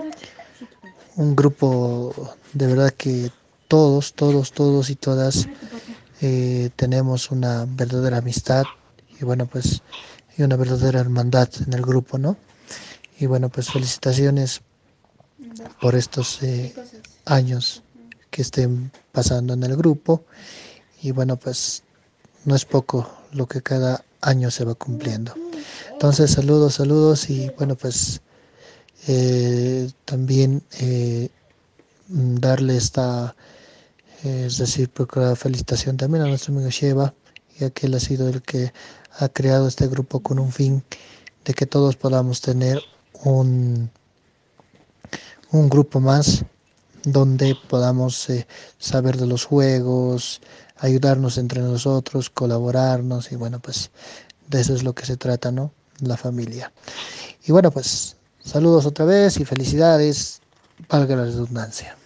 un grupo de verdad que todos, todos, todos y todas eh, tenemos una verdadera amistad y bueno pues y una verdadera hermandad en el grupo, ¿no? Y bueno pues felicitaciones por estos eh, años que estén pasando en el grupo y bueno pues no es poco lo que cada año se va cumpliendo. Entonces saludos, saludos y bueno pues eh, también eh, mm, darle esta, es decir, felicitación también a nuestro amigo Sheva, ya que él ha sido el que ha creado este grupo con un fin de que todos podamos tener un, un grupo más donde podamos eh, saber de los juegos, ayudarnos entre nosotros, colaborarnos y bueno, pues de eso es lo que se trata, ¿no? La familia. Y bueno, pues saludos otra vez y felicidades, valga la redundancia.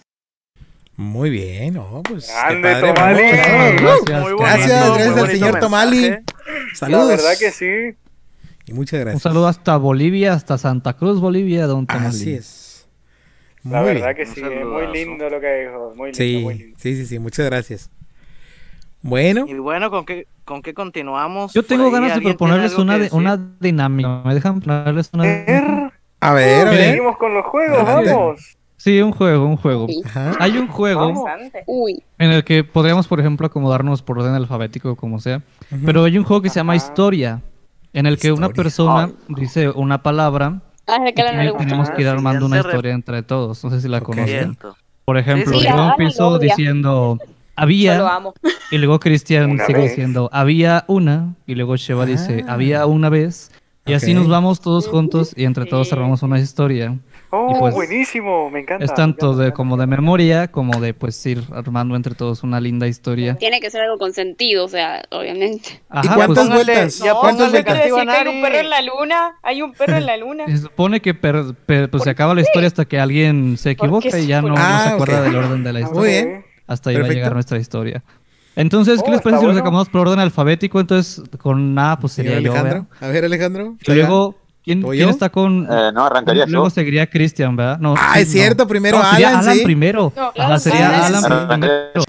Muy bien, no, pues. qué Grande, padre, Tomali. vamos. Gracias, gracias, gracias al señor Tomali. Saludos. La verdad que sí. Y muchas Un gracias. saludo hasta Bolivia, hasta Santa Cruz, Bolivia, don Tomali. Así es. La verdad bien. que sí, es muy lindo lo que dijo. Muy lindo, Sí, muy lindo. sí, sí, sí, muchas gracias. Bueno, Y bueno, ¿con qué, con qué continuamos? Yo tengo ganas de ¿alguien tiene proponerles una, de- una dinámica. ¿Me dejan ponerles una a ver, a ver. Seguimos con los juegos, Adelante. vamos. Sí, un juego, un juego. Hay un juego Uy. en el que podríamos, por ejemplo, acomodarnos por orden alfabético, como sea. Pero hay un juego que se llama Historia, en el que una persona dice una palabra Ah, que y tenemos que ir Ah, sí, armando una historia entre todos. No sé si la conocen. Por ejemplo, Sí, sí, yo empiezo odia. diciendo Yo lo había amo. y luego Cristian sigue vez. diciendo había una y luego Sheva dice Ah. había una vez y así nos vamos todos <laughs> juntos y entre todos Sí. armamos una historia. Oh, Y pues, buenísimo, me encanta. Es tanto encanta, de como de memoria como de pues ir armando entre todos una linda historia. Tiene que ser algo con sentido, o sea, obviamente. Ajá, cuántas pues, vueltas? No, ¿Cuántas no le quiero vueltas? decir que hay un perro en la luna. Hay un perro en la luna. <laughs> se supone que per- per- pues, se acaba la historia hasta que alguien se equivoca y ya no, no Ah, se acuerda del orden de la Muy historia. bien. Hasta ahí va a llegar nuestra historia. Entonces, ¿qué Oh, les parece si bueno. acabamos por orden alfabético? Entonces, con A, pues sería yo. A ver, Alejandro. Y luego, ¿quién, está con...? Eh, no, arrancaría Luego yo. seguiría Cristian, ¿verdad? No, Ah, sí, es cierto, no. primero No, sería Alan, sí. primero. No, Ajá, sería Alan. Alan primero.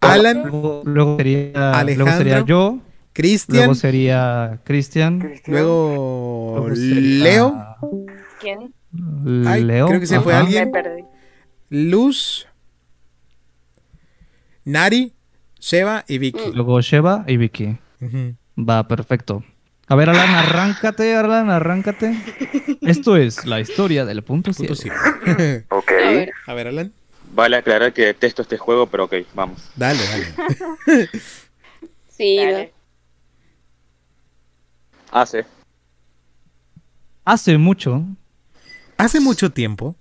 Alan. Luego, luego sería, luego Alejandro. sería yo. Cristian. Luego sería Cristian. Luego Luego sería- Leo. ¿Quién? Ay, Leo. creo que se fue alguien. Me perdí. Luz. Nari. Sheva y Vicky. Luego Sheva y Vicky. Va, perfecto. A ver, Alan, arráncate, Alan, arráncate. Esto es la historia del punto ciego. <laughs> Ok. A ver, Alan. Vale aclarar que detesto este juego, pero ok, vamos. Dale, dale. <laughs> Sí, Hace. Hace mucho. Hace mucho tiempo.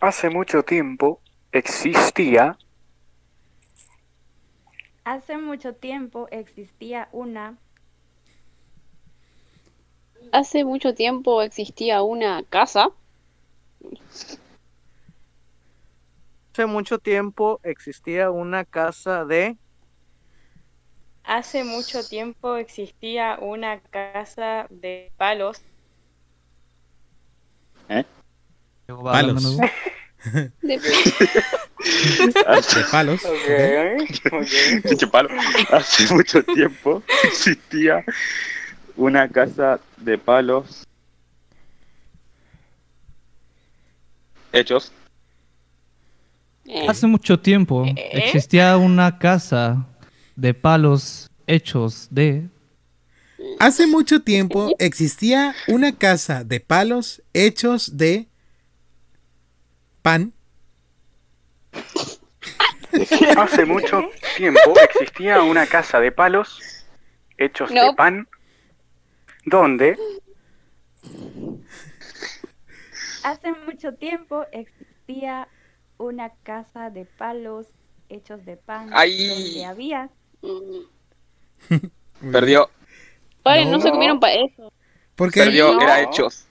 Hace mucho tiempo existía Hace mucho tiempo existía una. Hace mucho tiempo existía una casa. Hace mucho tiempo existía una casa de. Hace mucho tiempo existía una casa de palos. Palos. <laughs> <laughs> De- <laughs> De palos. Palo. Hace mucho tiempo existía una casa de palos hechos. Hace mucho tiempo existía una casa de palos hechos de. Hace mucho tiempo <laughs> existía una casa de palos hechos de pan. <laughs> Hace mucho tiempo existía una casa de palos hechos de pan donde Hace mucho tiempo existía una casa de palos hechos de pan Ay. donde había. <laughs> Perdió. Vale, No. no, se comieron para eso. ¿Por qué? Perdió, No. era hechos.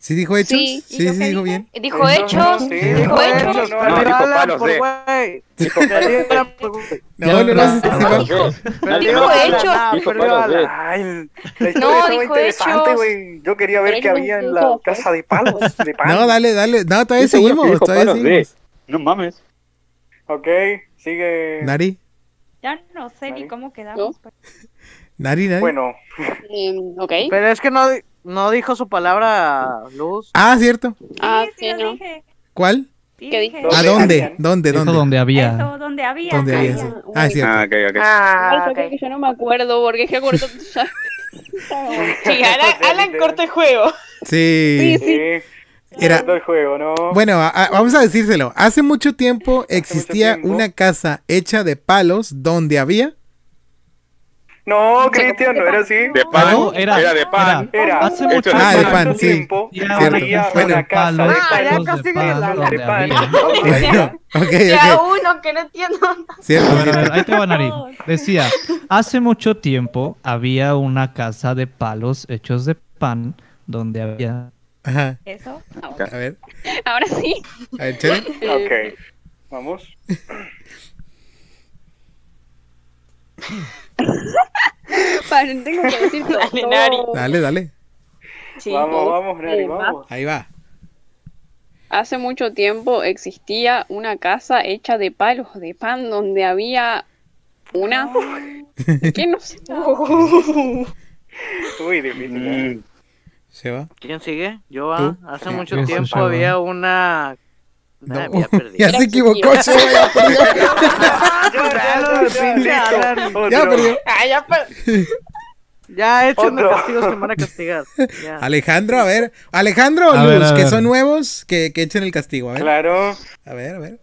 ¿Sí dijo hechos? Sí. Sí, sí, dijo bien. Dijo hechos. sí, Dijo hechos. no, No, dijo palos de. Dijo. No, no. Perdieron hechos. Dijo perdió palos de. Ay, la No, historia estaba dijo interesante, hechos. güey. Yo quería ver qué había en no la dijo casa de palos, de. <laughs> No, dale, dale. No, todavía seguimos. dijo Todavía. No mames. Ok, sigue. Nari, Ya no sé ni cómo quedamos. Nari, Nari. Bueno, Em, ok. Pero es que no, no dijo su palabra Luz. Ah, cierto. Ah, sí, sí, lo no. dije. ¿Cuál? Sí, ¿Qué dije. ¿A ¿Dónde dónde? ¿Dónde? Donde había. Eso, donde había. ¿Dónde había? sí. Ah, cierto. Ah, ok, ok. Ah, Ay, sabía ok. que yo no me acuerdo porque es que acuerdo. <laughs> Sí, Alan, Alan corta el juego. Sí. sí. Era- Todo el juego, ¿no? Bueno, a- a- vamos a decírselo. Hace mucho tiempo existía tiempo. una casa hecha de palos donde había. No, Cristian, no era así. De ¿Ah, pan. no? Era, Era- de pan. Era. Hace mucho Ah, de pan. sí. tiempo había Bueno. una casa de palos, Ah, de casi pan de pan. había. Bueno, uno que no entiendo. Cierto, A ver, a ver, cierto. ahí te va, Nari. Decía, hace mucho tiempo había una casa de palos hechos de pan donde había... Ajá. Eso. A ver, Ahora sí. a ver. Ok, vamos. <laughs> <laughs> Para, tengo que decir todo. Dale, Nari. Dale, dale. Sí. Vamos, vamos, Nari, Eh, vamos. Ahí va. Hace mucho tiempo existía una casa hecha de palos de pan donde había una. <laughs> ¿Qué <laughs> no sé? Uy, difícil. ¿eh? Mm, ¿Se va? ¿Quién sigue? Yo, ah, ¿Tú? hace mucho tiempo había una. No, <laughs> ya se equivocó, Cheva, <laughs> ya perdió. Ya Alan. Ya perdió. Ah, ya per- Ya hecho los castigos que me van a castigar. Ya. <laughs> Alejandro, a ver. Alejandro o Luz, ver, que ver. son nuevos, que, que echen el castigo. A ver, Claro. a ver. A ver,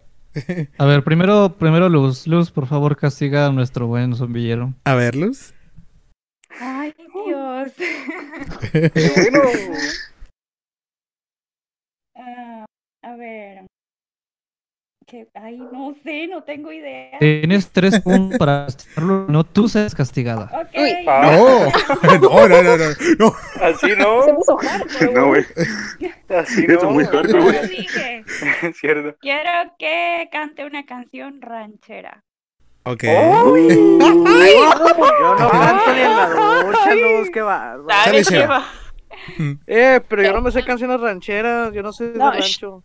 A ver, primero, primero Luz. Luz, por favor, castiga a nuestro buen zombillero. a ver Luz. Ay, Dios. Bueno. Ah, a ver. Que, ay, no sé, no tengo idea. Tienes tres puntos para castigarlo. No, tú seas castigada. Ok. Ah, <laughs> No, no, <laughs> no, no, no. no. Así Se no. puso hardcore, <laughs> No, güey. Así es no. muy Yo güey. dije, Cierto. quiero que cante una canción ranchera. Ok. Uy. Yo no canto ni en la ducha, Luz, qué bárbaro. Sheva. Sheva. Eh, pero yo no me sé canciones rancheras, yo no sé de No, rancho.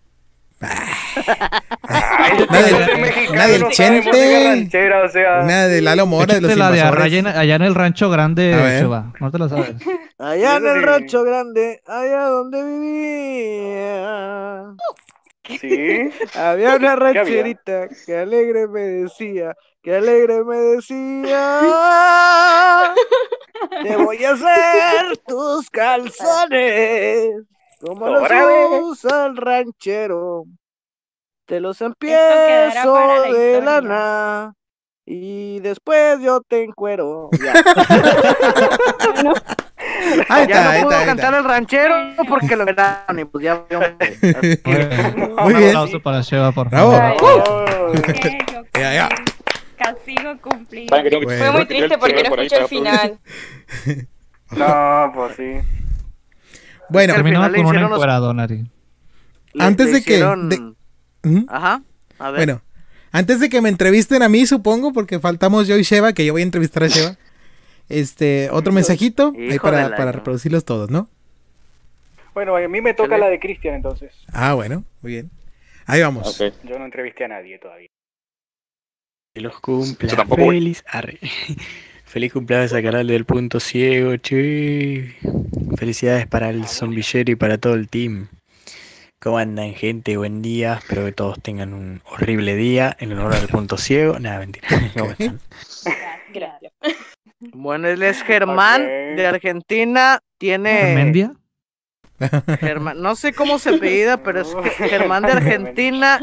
Una del, una del Chente. ranchera, o sea. Una de Lalo Mora de los la de allá, en- allá en el rancho grande. No te lo sabes. <laughs> Allá en el sí. rancho grande, allá donde vivía. Sí. <laughs> Había una había? rancherita que alegre me decía, que alegre me decía, te voy a hacer tus calzones, como los usa el ranchero. Te los empiezo la de lana y después yo te encuero. Ya. <laughs> <laughs> Ahí Ya está, no ahí pudo cantar el ranchero porque lo ganaron y pues ya. <laughs> Muy Un bien. aplauso para Cheva, por Bravo. favor. Ya, ya. Castigo cumplido. Fue muy triste porque no escuché el final. No, pues sí. Bueno, Terminaba con un hicieron los- encuerado, Nari. Antes de que- de- Ujú. Ajá. A ver. Bueno, antes de que me entrevisten a mí, supongo, porque faltamos yo y Sheva, que yo voy a entrevistar a Sheva. Este, otro mensajito ahí para, reproducirlos todos, ¿no? Bueno, a mí me toca la de Cristian entonces. Ah, bueno, muy bien. Ahí vamos. Yo no entrevisté a nadie todavía. Que los cumpla. Yo tampoco voy. Feliz. arre. <laughs> Feliz cumpleaños a canal del punto ciego, che. Felicidades para el zombillero y para todo el team. ¿Cómo andan, gente? Buen día. Espero que todos tengan un horrible día en honor al punto ciego. Nada, mentira. <laughs> ¿Cómo están? Gracias. Bueno, él es Germán de Argentina. Tiene. ¿Mendia? Germán, no sé cómo se apellida, pero es Ge- Germán de Argentina.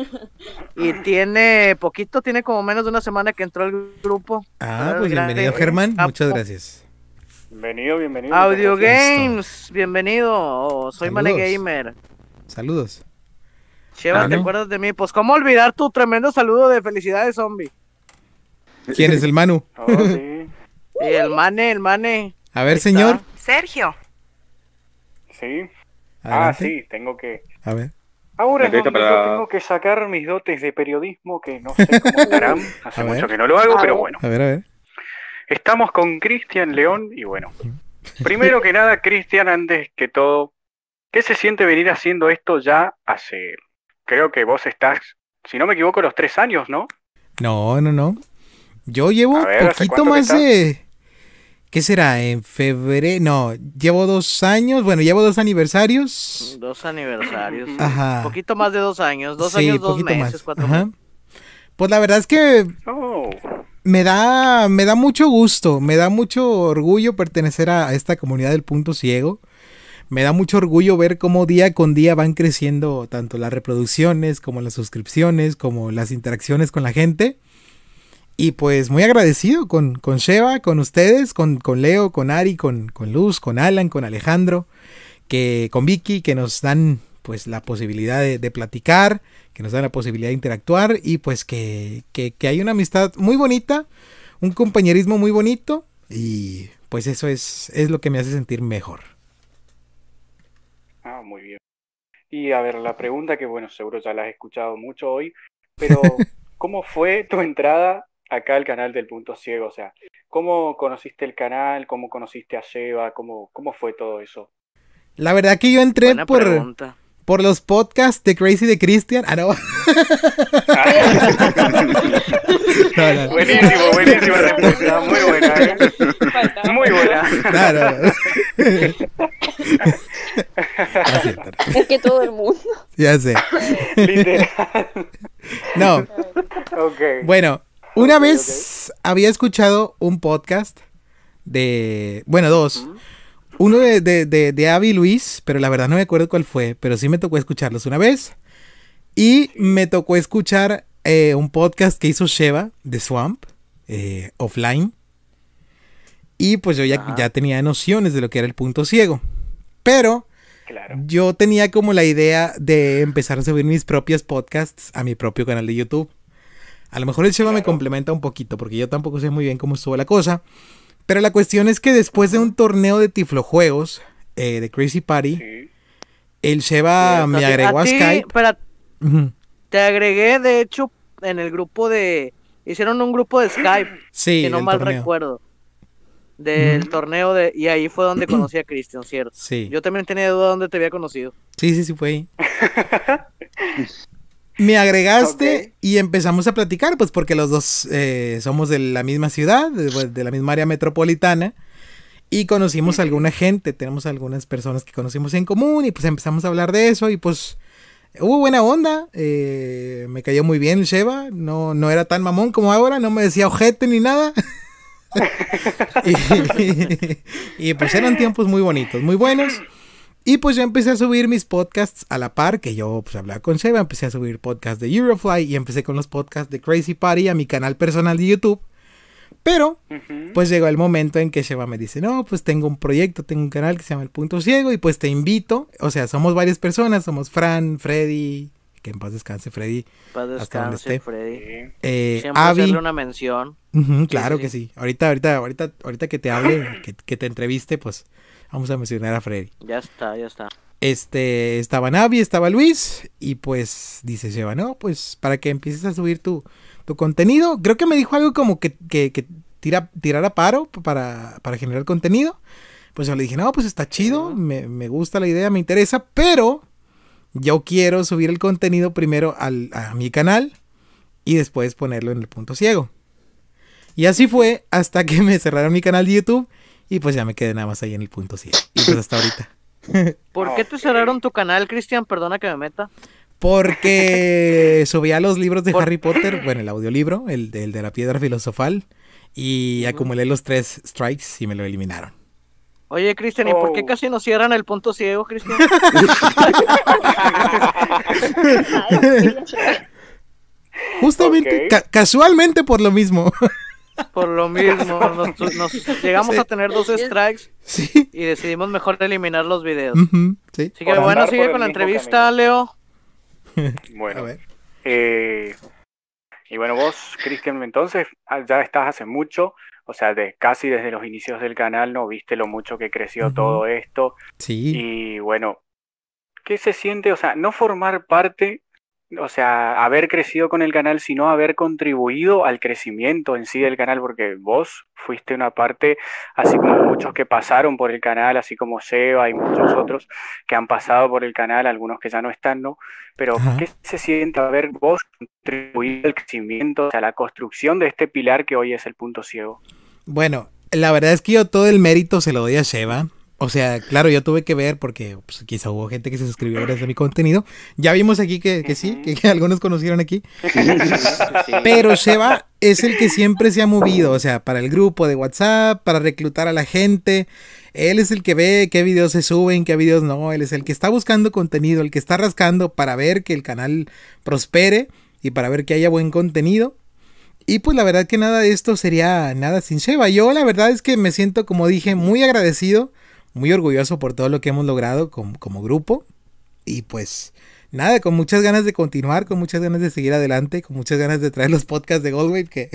Y tiene poquito, tiene como menos de una semana que entró al grupo. Ah, pues bienvenido, Germán. Muchas gracias. Bienvenido, bienvenido. Audio. Games, bienvenido. Oh, soy Mane. Gamer. Saludos. Cheva, ¿te Bueno. acuerdas de mí? Pues, ¿cómo olvidar tu tremendo saludo de felicidades, zombie? ¿Quién es el Manu? <laughs> Oh, sí. Y el Mane, el Mane. A ver, señor. Sergio. Sí. Ah, sí, tengo que. A ver. Ahora es Entrevista donde para- yo tengo que sacar mis dotes de periodismo que no sé cómo <laughs> estarán. Hace A ver. mucho que no lo hago, pero bueno. A ver, a ver. Estamos con Cristian León y bueno. <laughs> Primero que nada, Cristian, antes que todo, ¿qué se siente venir haciendo esto ya hace, creo que vos estás, si no me equivoco, los tres años, ¿no? No, no, no. Yo llevo ¿hace poquito más estás? de. ¿Qué será? En febrero. No, llevo dos años. Bueno, llevo dos aniversarios. Dos aniversarios. Ajá. Poquito más de dos años. Dos Sí, años, dos poquito meses, más. cuatro Ajá. meses. Pues la verdad es que Oh, me da, me da mucho gusto, me da mucho orgullo pertenecer a, a esta comunidad del punto ciego. Me da mucho orgullo ver cómo día con día van creciendo tanto las reproducciones como las suscripciones, como las interacciones con la gente. Y pues muy agradecido con, con Sheva, con ustedes, con, con Leo, con Ari, con, con Luz, con Alan, con Alejandro, que, con Vicky, que nos dan pues la posibilidad de, de platicar, que nos dan la posibilidad de interactuar y pues que, que, que hay una amistad muy bonita, un compañerismo muy bonito y pues eso es, es lo que me hace sentir mejor. ah, muy bien. Y a ver, la pregunta que, bueno, seguro ya la has escuchado mucho hoy, pero <laughs> ¿cómo fue tu entrada acá al canal del Punto Ciego? O sea, ¿cómo conociste el canal? ¿Cómo conociste a Sheva? ¿Cómo, cómo fue todo eso? La verdad que yo entré Buena por, pregunta. por los podcasts de Crazy de Christian. Ah, no. <laughs> No, no. Buenísimo, buenísima respuesta, muy buena, ¿eh? Muy buena. No, no, no. Ya sé, Es que todo el mundo. ya sé. Literal. No, Ok. Bueno, una vez había escuchado un podcast de, bueno, dos. Uno de, de, de, de Abby Luis, pero la verdad no me acuerdo cuál fue, pero sí me tocó escucharlos una vez. Y me tocó escuchar eh, un podcast que hizo Sheva de Swamp, eh, offline. Y pues yo ya, ya tenía nociones de lo que era el punto ciego. Pero Claro. yo tenía como la idea de empezar a subir mis propios podcasts a mi propio canal de YouTube. A lo mejor el Sheva me complementa un poquito porque yo tampoco sé muy bien cómo estuvo la cosa. Pero la cuestión es que después de un torneo de tiflojuegos eh, de Crazy Party, el Sheva me agregó a, ti, Skype. Ujú. te agregué, de hecho, en el grupo de. Hicieron un grupo de Skype. Sí, Si no mal torneo. recuerdo. Del torneo de. Y ahí fue donde conocí a Cristian, ¿cierto? Sí. Yo también tenía duda dónde te había conocido. Sí, sí, sí, fue ahí. <laughs> <laughs> me agregaste y empezamos a platicar, pues porque los dos eh, somos de la misma ciudad, de, pues, de la misma área metropolitana. Y conocimos a alguna gente, tenemos algunas personas que conocimos en común y pues empezamos a hablar de eso y pues hubo buena onda, eh, me cayó muy bien el Sheva, no, no era tan mamón como ahora, no me decía ojete ni nada. <laughs> <laughs> y, y, pues eran tiempos muy bonitos, muy buenos. Y pues yo empecé a subir mis podcasts a la par, que yo pues hablaba con Sheva, empecé a subir podcasts de Eurofly y empecé con los podcasts de Crazy Party a mi canal personal de YouTube. Pero, pues llegó el momento en que Sheva me dice, no, pues tengo un proyecto, tengo un canal que se llama El Punto Ciego y pues te invito, o sea, somos varias personas, somos Fran, Freddy, que en paz descanse Freddy, Paz hasta donde descanse, esté. Freddy. Eh, Siempre Abby. hacerle una mención. Claro sí. que sí. Ahorita, ahorita, ahorita, ahorita que te hable, <clears throat> que, que te entreviste, pues vamos a mencionar a Freddy. Ya está, ya está. Este, estaba Navi, estaba Luis, y pues dice Sheva, no, pues para que empieces a subir tu, tu contenido. Creo que me dijo algo como que, que, que tira, tirar a paro para, para generar contenido. Pues yo le dije, no, pues está chido, me, me gusta la idea, me interesa, pero yo quiero subir el contenido primero al, a mi canal y después ponerlo en el punto ciego. Y así fue hasta que <laughs> me cerraron mi canal de YouTube y pues ya me quedé nada más ahí en el punto ciego. Y pues hasta ahorita. <laughs> ¿Por qué te cerraron tu canal, Cristian? Perdona que me meta. Porque <laughs> subía los libros de Harry Potter, bueno, el audiolibro, el, de- el de la piedra filosofal, y acumulé los tres strikes y me lo eliminaron. Oye, Cristian, ¿y por Oh. qué casi nos cierran el punto ciego, Cristian? <laughs> Justamente, ca- casualmente por lo mismo. Por lo mismo, nos, nos- llegamos Sí. a tener dos strikes Sí. y decidimos mejor eliminar los videos. Sí. Así que Por bueno, sigue con la entrevista, Leo. <laughs> Bueno, eh, y bueno, vos, Cristian, entonces ah, ya estás hace mucho, o sea, de casi desde los inicios del canal, ¿no? Viste lo mucho que creció todo esto. Sí. Y bueno, ¿qué se siente? O sea, no formar parte, o sea, haber crecido con el canal, sino haber contribuido al crecimiento en sí del canal, porque vos fuiste una parte, así como muchos que pasaron por el canal, así como Seba y muchos otros que han pasado por el canal, algunos que ya no están, ¿no? Pero. ¿qué se siente haber vos contribuido al crecimiento, a la construcción de este pilar que hoy es el punto ciego? Bueno, la verdad es que yo todo el mérito se lo doy a Sheva. O sea, claro, yo tuve que ver porque pues, quizá hubo gente que se suscribió gracias a mi contenido. Ya vimos aquí que, que sí, que, que algunos conocieron aquí. Pero Sheva es el que siempre se ha movido, o sea, para el grupo de WhatsApp, para reclutar a la gente. Él es el que ve qué videos se suben, qué videos no. Él es el que está buscando contenido, el que está rascando para ver que el canal prospere y para ver que haya buen contenido. Y pues la verdad que nada de esto sería nada sin Sheva. Yo la verdad es que me siento, como dije, muy agradecido, muy orgulloso por todo lo que hemos logrado como, como grupo. Y pues nada, con muchas ganas de continuar, con muchas ganas de seguir adelante, con muchas ganas de traer los podcasts de Goldwave que,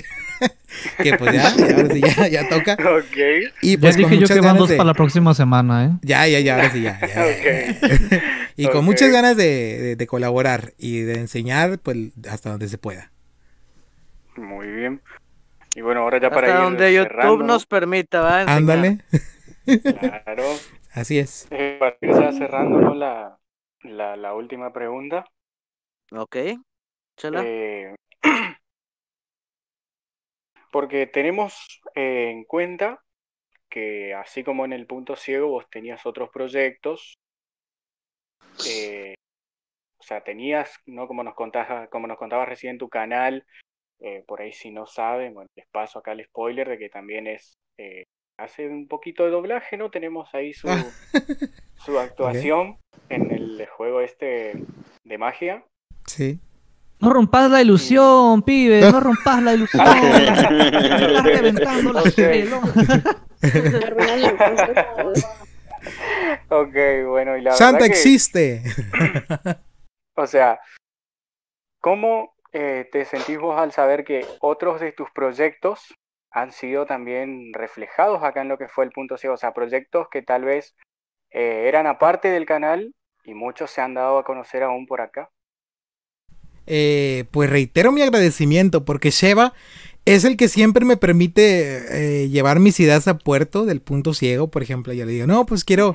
<laughs> que pues ya, ya, ahora sí, ya, ya toca. <laughs> Ok. Y ya pues con dije yo muchas que van dos de... para la próxima semana, ¿eh? Ya, ya, ya, ahora sí, ya. ya, ya. <laughs> y con muchas ganas de, de- de colaborar y de enseñar, pues hasta donde se pueda. Muy bien. Y bueno, ahora ya para Hasta ir donde YouTube cerrando, nos permita, ¿va? Ándale. Claro. <laughs> Así es. Eh, para ir cerrando ¿no? la, la, la última pregunta. Ok. Chala. Eh, <clears throat> porque tenemos eh, en cuenta que así como en el punto ciego vos tenías otros proyectos, eh, o sea, tenías, ¿no? Como nos contabas, como nos contabas recién tu canal, eh, por ahí si no saben, bueno, les paso acá el spoiler de que también es, eh, hace un poquito de doblaje, ¿no? Tenemos ahí su, su <laughs> actuación en el juego este de magia. Sí. No rompas la ilusión, pibe, no rompas la ilusión. Estás reventando la <laughs> Ok. bueno, y la Santa verdad que, existe. o sea, ¿cómo eh, te sentís vos al saber que otros de tus proyectos han sido también reflejados acá en lo que fue el punto ciego? O sea, proyectos que tal vez eh, eran aparte del canal y muchos se han dado a conocer aún por acá. Eh, pues reitero mi agradecimiento porque Sheva es el que siempre me permite eh, llevar mis ideas a puerto del punto ciego. Por ejemplo, yo le digo, no, pues quiero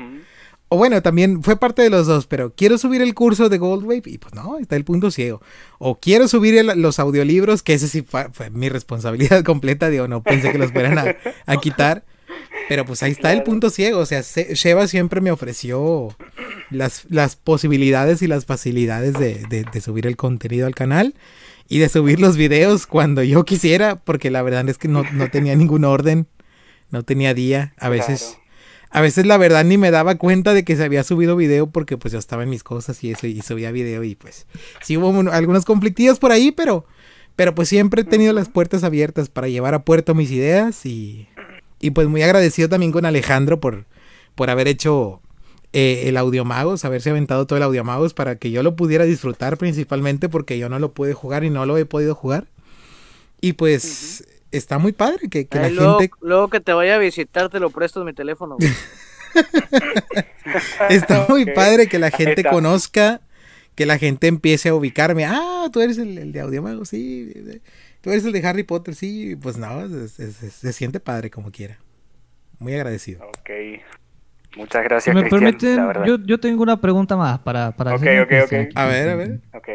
o bueno, también fue parte de los dos, pero quiero subir el curso de Goldwave y pues no, está el punto ciego. O quiero subir el- los audiolibros, que ese sí fue, fue mi responsabilidad <laughs> completa, digo, no pensé que los fueran a, a quitar. Pero pues ahí está el punto ciego, o sea, Se- Sheva siempre me ofreció las, las posibilidades y las facilidades de, de- de subir el contenido al canal y de subir los videos cuando yo quisiera, porque la verdad es que no, no tenía ningún orden, no tenía día, a veces... A veces la verdad ni me daba cuenta de que se había subido video porque pues yo estaba en mis cosas y eso y subía video y pues sí hubo un- algunos conflictillos por ahí, pero pero pues siempre he tenido las puertas abiertas para llevar a puerto mis ideas y, y pues muy agradecido también con Alejandro por, por haber hecho eh, el Audiomagos, haberse aventado todo el Audiomagos para que yo lo pudiera disfrutar principalmente porque yo no lo pude jugar y no lo he podido jugar. Y pues está muy padre que, que la luego, gente luego que te vaya a visitar, te lo presto mi teléfono. güey. <laughs> Está <laughs> muy padre que la gente conozca, que la gente empiece a ubicarme. Ah, tú eres el, el de Audiomago, sí. Tú eres el de Harry Potter, sí. Pues no, es- se siente padre como quiera. Muy agradecido. Ok. Muchas Si gracias, me Cristian, permiten, yo, yo tengo una pregunta más para, para Ok, ok, ok. aquí. A ver, a ver. Ok.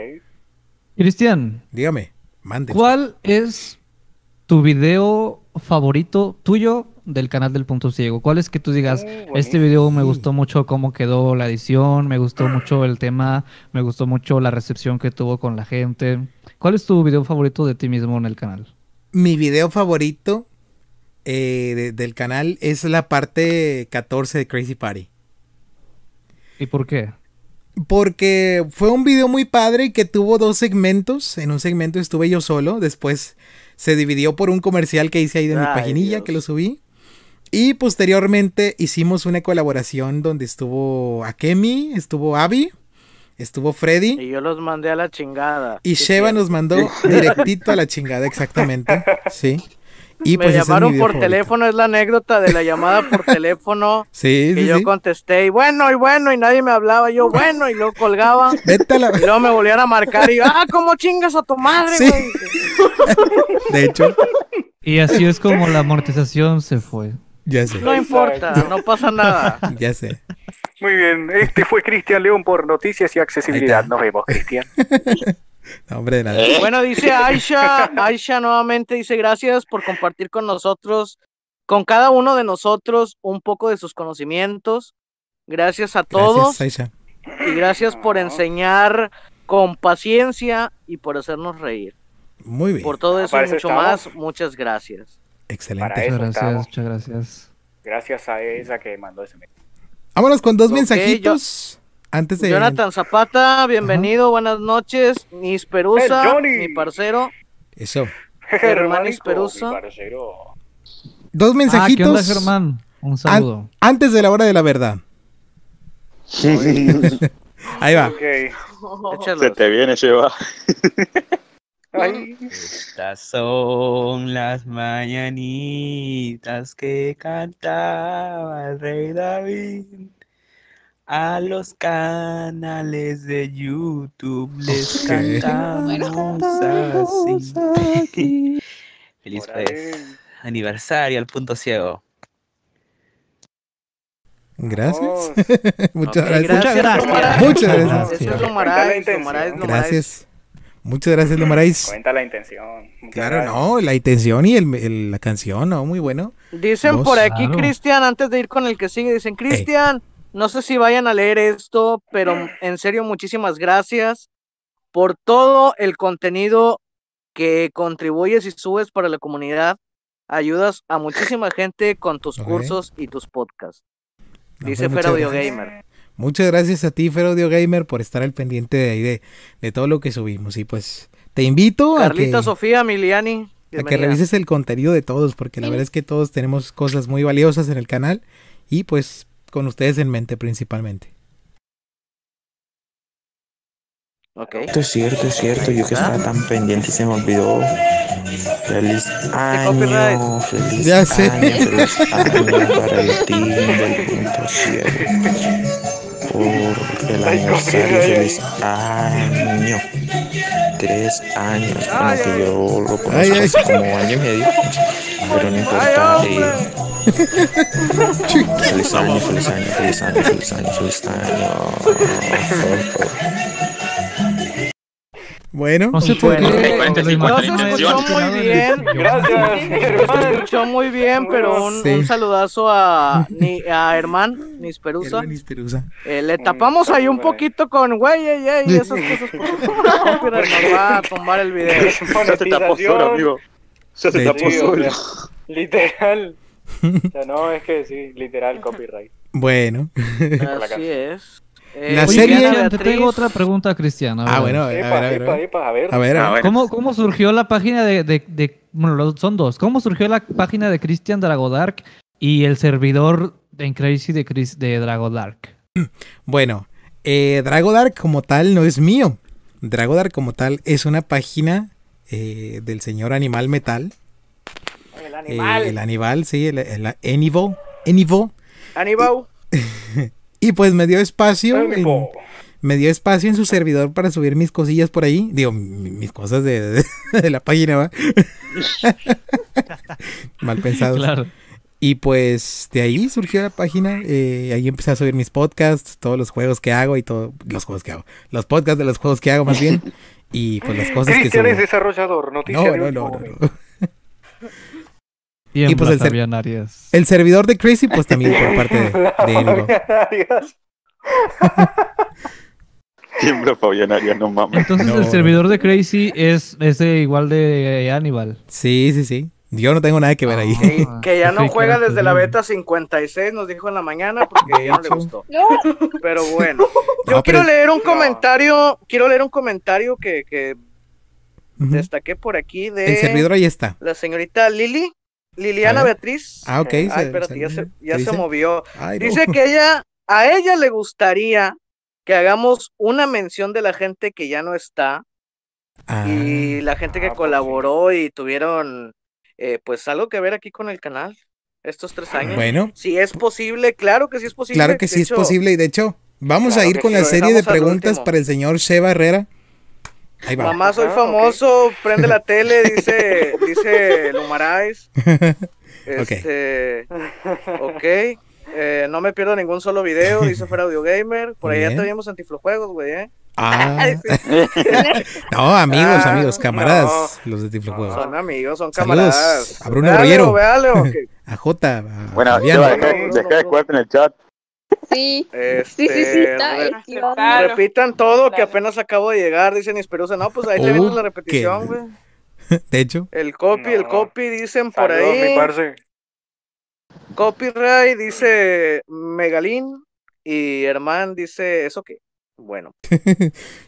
Cristian, Dígame, mande. ¿cuál es tu video favorito tuyo del canal del Punto Ciego? ¿Cuál es que tú digas, este video me gustó mucho cómo quedó la edición, me gustó mucho el tema, me gustó mucho la recepción que tuvo con la gente? ¿Cuál es tu video favorito de ti mismo en el canal? Mi video favorito eh, de- del canal es la parte 14 de Crazy Party. ¿Y por qué? Porque fue un video muy padre y que tuvo dos segmentos. En un segmento estuve yo solo. Después se dividió por un comercial que hice ahí de mi paginilla Dios. que lo subí. Y posteriormente hicimos una colaboración donde estuvo Akemi, estuvo Abby, estuvo Freddy. Y yo los mandé a la chingada. Y Sheva nos mandó directito a la chingada, exactamente. Sí. Y me pues llamaron por favorito. teléfono, es la anécdota de la llamada por teléfono. <laughs> Sí, Y sí, yo sí. contesté, y bueno, y bueno, y nadie me hablaba, yo bueno, y luego colgaba. <laughs> Vete a la- Y luego me volvían a marcar y yo, ah, ¿cómo chingas a tu madre, Sí. güey? <laughs> De hecho, Y así es como la amortización se fue. ya sé. No importa, no pasa nada. Ya sé. Muy bien, este fue Cristian León por Noticias y Accesibilidad. Nos vemos, Cristian. <laughs> No, hombre, de nada. Bueno, dice Aisha, Aisha nuevamente dice gracias por compartir con nosotros, con cada uno de nosotros, un poco de sus conocimientos. Gracias a todos Gracias, Aisha. y gracias por enseñar con paciencia y por hacernos reír. Muy bien. Por todo eso y mucho estamos. más, muchas gracias. Excelente. Muchas gracias, estamos. muchas gracias. Gracias a ella que mandó ese mensaje. Vámonos con dos Ok, mensajitos antes de. Jonathan Zapata, bienvenido, buenas noches. Nis Perusa, mi parcero. Eso. Hermanis Perusa. mi parcero. Dos Ah, ¿qué mensajitos. onda, Germán? Un an- saludo. antes de la hora de la verdad. <laughs> Ahí va. Se te viene, lleva. <laughs> Ay. Estas son las mañanitas que cantaba el rey David. A los canales de YouTube les cantamos así. <laughs> Feliz pues, aniversario al punto ciego. Gracias. <laughs> Muchas Ok, gracias. Muchas gracias. Muchas gracias. Gracias. Muchas gracias, Lomarais. Cuenta la intención. Muchas Claro, gracias. no, la intención y el- el- la canción, no, muy bueno. Dicen Dos. por aquí, Claro. Cristian, antes de ir con el que sigue, dicen, Cristian, no sé si vayan a leer esto, pero en serio, muchísimas gracias por todo el contenido que contribuyes y subes para la comunidad. Ayudas a muchísima gente con tus cursos y tus podcasts. No, Dice pues, Fer. Gamer. Muchas gracias a ti, Fer Audio Gamer, por estar al pendiente de ahí de, de todo lo que subimos. Y pues te invito a que, Carlita Sofía Miliani. a que revises el contenido de todos, porque la verdad es que todos tenemos cosas muy valiosas en el canal y pues con ustedes en mente principalmente. Ok. Esto es cierto, es cierto. Yo que estaba tan pendiente y se me olvidó. Feliz año, feliz Ya sé. año, feliz año para el team del punto ciego. Por el aniversario, feliz año. Tres años, bueno, que yo lo conozco hace como año y medio, pero no importa. Eh. <laughs> Feliz año, feliz año, feliz año, feliz año, feliz año. Bueno, No sé por bueno. qué. No se escuchó muy bien. Gracias, Se escuchó muy bien, pero un, Sí. un saludazo a, ni, a Herman Nisperusa. Nisperusa. Eh, le tapamos ahí un poquito con güey, ey, ey, y esas cosas. <laughs> nos va a tumbar el video. Ya se tapó solo, amigo. Ya se De tapó solo. literal. O sea, no, es que sí, literal copyright. Bueno. Así es. Eh, La Oye, serie- Cristian, te tengo otra pregunta, Cristian. a Ah, bueno, a ver, a ver, a ver. Epa, epa, a ver. A ver, a ver. ¿Cómo, ¿Cómo surgió la página de, de, de- Bueno, son dos. ¿Cómo surgió la página de Christian Dragodark y el servidor en Crazy de, Chris, de Dragodark? Bueno, eh, Dragodark como tal no es mío. Dragodark como tal es una página eh, del señor Animal Metal. El Eh, animal. el Animal, sí, el, el Enivo. Enivo. <laughs> Y pues me dio espacio. en- me dio espacio en su servidor para subir mis cosillas por ahí. Digo, mi- mis cosas de, de- <laughs> de la página, ¿va? <laughs> Mal pensado. Claro. Y pues de ahí surgió la página. eh, ahí empecé a subir mis podcasts, todos los juegos que hago y todo. Los juegos que hago. Los podcasts de los juegos que hago, más bien. Y pues las cosas que Cristian subo. es desarrollador, noticia No, de no, no, no, no. Y pues el ser- Vianarias. El servidor de Crazy, pues también por <laughs> parte de, de. Arias. <laughs> Tiembla Fabián Arias, no mames. Entonces No, el no. servidor de Crazy es, es de igual de Aníbal. Sí, sí, sí. Yo no tengo nada que ver ahí. Que, <laughs> que ya no juega desde la beta 56, nos dijo en la mañana, porque ya no le gustó. Pero <laughs> bueno, yo No, quiero pero- leer un comentario, quiero leer un comentario que, que destaqué por aquí de El servidor ahí está. la señorita Lili, Liliana. Beatriz. Ah, ok, Ay, se- espérate, ya, se- ya ¿qué se movió. Ay, no. Dice que ella, a ella le gustaría que hagamos una mención de la gente que ya no está Ah, y la gente que Ah, pues colaboró y tuvieron eh, pues algo que ver aquí con el canal estos tres años. Bueno, Si es posible, claro que sí es posible. claro que de sí hecho, es posible. Y de hecho, vamos Claro a ir con sí, la serie de preguntas para el señor Sheva Herrera. Ahí va. Mamá, soy Ah, famoso, prende la tele, dice, <laughs> dice Lumarais. <laughs> Este, ok. eh, no me pierdo ningún solo video, dice Fuera Audio Gamer. Por allá te vimos antiflojuegos, güey, ¿eh? Ah. <laughs> <laughs> no, amigos, Ah, amigos, camaradas, los de Tiflojuegos. Son amigos, son Saludos camaradas. a Bruno Véalo, Rollero. véalo, <laughs> que- A J, a Bueno, Fabián. Seba, deja, de jugarte en el chat. Sí, Este, sí, sí, sí, está re- activado. Claro. Repitan todo, que apenas acabo de llegar, dicen Isperusa. No, pues ahí le Oh, viene la qué- repetición, güey. De hecho, El copy, el No. copy, dicen por Saludos, mi ahí. parce. Copyright dice Megalín y Herman dice eso qué. Bueno, <laughs>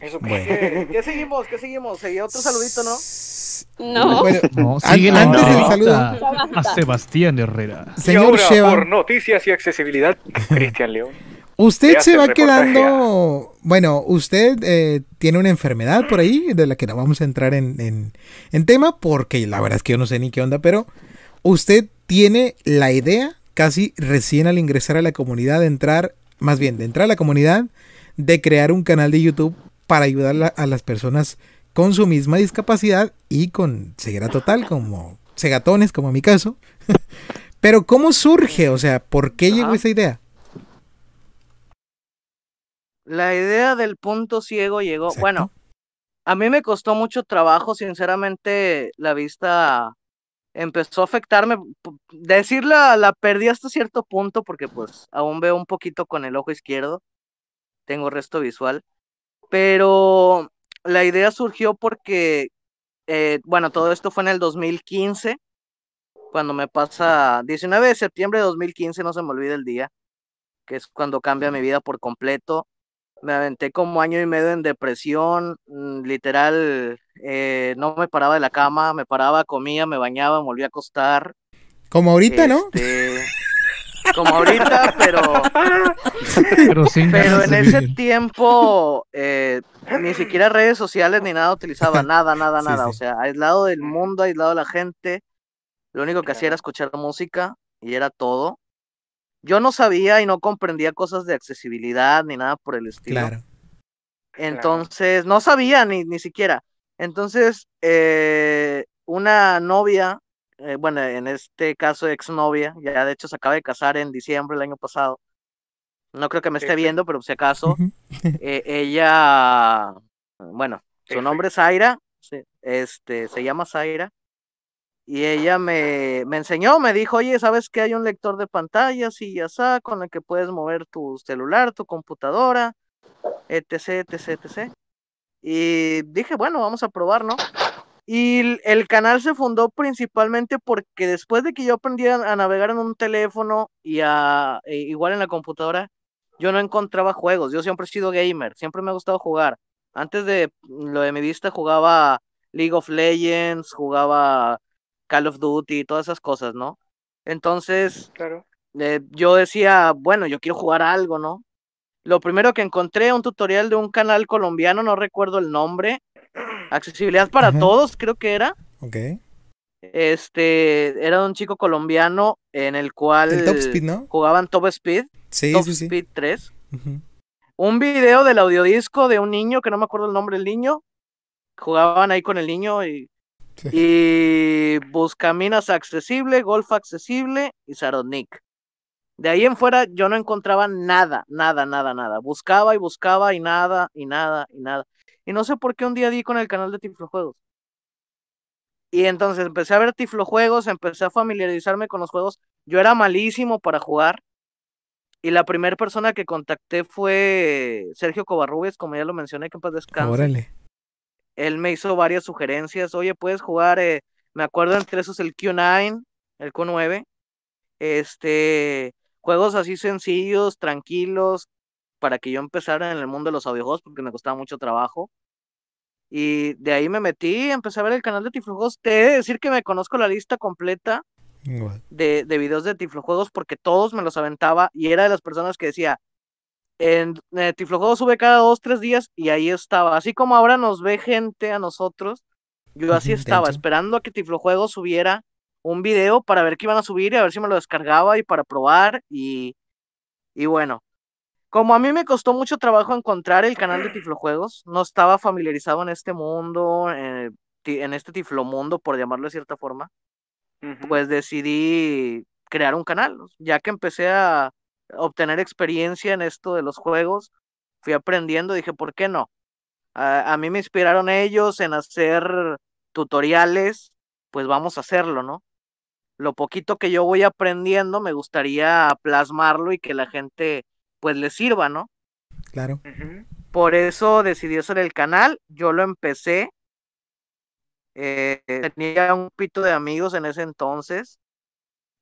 Eso Bueno. ¿qué, qué seguimos? ¿Qué seguimos? Seguía otro saludito, ¿no? No. Bueno, No, sigue la antes del saludo, a Sebastián Herrera. Y señor ahora, Sheva, por noticias y accesibilidad, Cristian León. usted ¿Qué hace se va quedando. Bueno, usted eh, tiene una enfermedad por ahí de la que no vamos a entrar en, en, en tema porque la verdad es que yo no sé ni qué onda, pero usted tiene la idea, casi recién al ingresar a la comunidad, de entrar, más bien, de entrar a la comunidad, de crear un canal de YouTube para ayudar a las personas con su misma discapacidad y con ceguera total, como cegatones, como en mi caso. <laughs> Pero ¿cómo surge? O sea, ¿por qué llegó esa idea? La idea del punto ciego llegó. Exacto. Bueno, a mí me costó mucho trabajo, sinceramente, la vista empezó a afectarme. Decirla, la perdí hasta cierto punto porque pues aún veo un poquito con el ojo izquierdo. Tengo resto visual. Pero la idea surgió porque, eh, bueno, todo esto fue en el 2015, cuando me pasa 19 de septiembre de 2015, no se me olvida el día, que es cuando cambia mi vida por completo. Me aventé como año y medio en depresión, mm, literal, eh, no me paraba de la cama, me paraba, comía, me bañaba, me volvía a acostar. Como ahorita, ¿no? Como ahorita, pero, Pero sin pero en ese vivir. tiempo eh, ni siquiera redes sociales ni nada utilizaba, <laughs> nada, nada, Sí, nada. sí. O sea, aislado del mundo, aislado de la gente. Lo único que hacía era escuchar música y era todo. Yo no sabía y no comprendía cosas de accesibilidad ni nada por el estilo. Claro. Entonces, no sabía ni, ni siquiera. Entonces, eh, una novia eh, bueno, en este caso exnovia, ya de hecho se acaba de casar en diciembre del año pasado. No creo que me esté F. viendo, pero si acaso, <laughs> eh, ella, bueno, su F. nombre es Zaira, este, se llama Zaira, y ella me, me enseñó, me dijo, oye, ¿sabes que hay un lector de pantallas y ya está, con el que puedes mover tu celular, tu computadora, etc, etc, etc? Y dije, bueno, vamos a probar, ¿no? Y el- canal se fundó principalmente porque después de que yo aprendí a, navegar en un teléfono y a, e igual en la computadora, yo no encontraba juegos. Yo siempre he sido gamer, siempre me ha gustado jugar. Antes de lo de mi vista jugaba League of Legends, jugaba Call of Duty, todas esas cosas, ¿no? Entonces, Claro. eh, yo decía, bueno, yo quiero jugar algo, ¿no? Lo primero que encontré, un tutorial de un canal colombiano, no recuerdo el nombre, Accesibilidad para Ajá. Todos, creo que era. Ok. Este, era un chico colombiano en el cual El Top Speed, ¿no? jugaban Top Speed, Sí, Top sí, sí. Speed 3. Ujú. Un video del audiodisco de un niño, que no me acuerdo el nombre del niño. Jugaban ahí con el niño y, y Buscaminas accesible, Golf accesible y Sarodnik. De ahí en fuera yo no encontraba nada, nada, nada, nada. Buscaba y buscaba y nada, y nada, y nada. Y no sé por qué un día di con el canal de Tiflojuegos. Y entonces empecé a ver Tiflojuegos, empecé a familiarizarme con los juegos. Yo era malísimo para jugar. Y la primera persona que contacté fue Sergio Covarrubias, como ya lo mencioné, que en paz descanse. Órale. Él me hizo varias sugerencias. Oye, puedes jugar, eh, me acuerdo entre esos el Q9, el Q9. Este, juegos así sencillos, tranquilos, para que yo empezara en el mundo de los audiojuegos, porque me costaba mucho trabajo. Y de ahí me metí, empecé a ver el canal de Tiflojuegos. Te he de decir que me conozco la lista completa de, de videos de Tiflojuegos porque todos me los aventaba y era de las personas que decía, en eh, Tiflojuegos sube cada dos, tres días y ahí estaba. Así como ahora nos ve gente a nosotros, yo así estaba, esperando a que Tiflojuegos subiera un video para ver qué iban a subir y a ver si me lo descargaba y para probar y, y bueno. Como a mí me costó mucho trabajo encontrar el canal de <clears throat> Tiflojuegos, no estaba familiarizado en este mundo, eh, en este Tiflomundo, por llamarlo de cierta forma, pues decidí crear un canal, ya que empecé a obtener experiencia en esto de los juegos, fui aprendiendo, dije, ¿por qué no? A, a mí me inspiraron ellos en hacer tutoriales, pues vamos a hacerlo, ¿no? Lo poquito que yo voy aprendiendo me gustaría plasmarlo y que la gente pues le sirva, ¿no? Claro. Por eso decidí hacer el canal, yo lo empecé, eh, tenía un pito de amigos en ese entonces,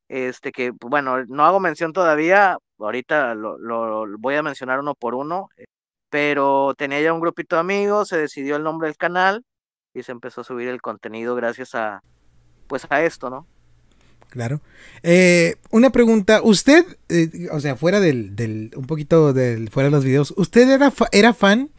este que, bueno, no hago mención todavía, ahorita lo, lo- lo voy a mencionar uno por uno, pero tenía ya un grupito de amigos, se decidió el nombre del canal y se empezó a subir el contenido gracias a, pues a esto, ¿no? Claro. Eh, una pregunta, usted, eh, o sea, fuera del, del, un poquito del, fuera de los videos, ¿usted era, fa- era fan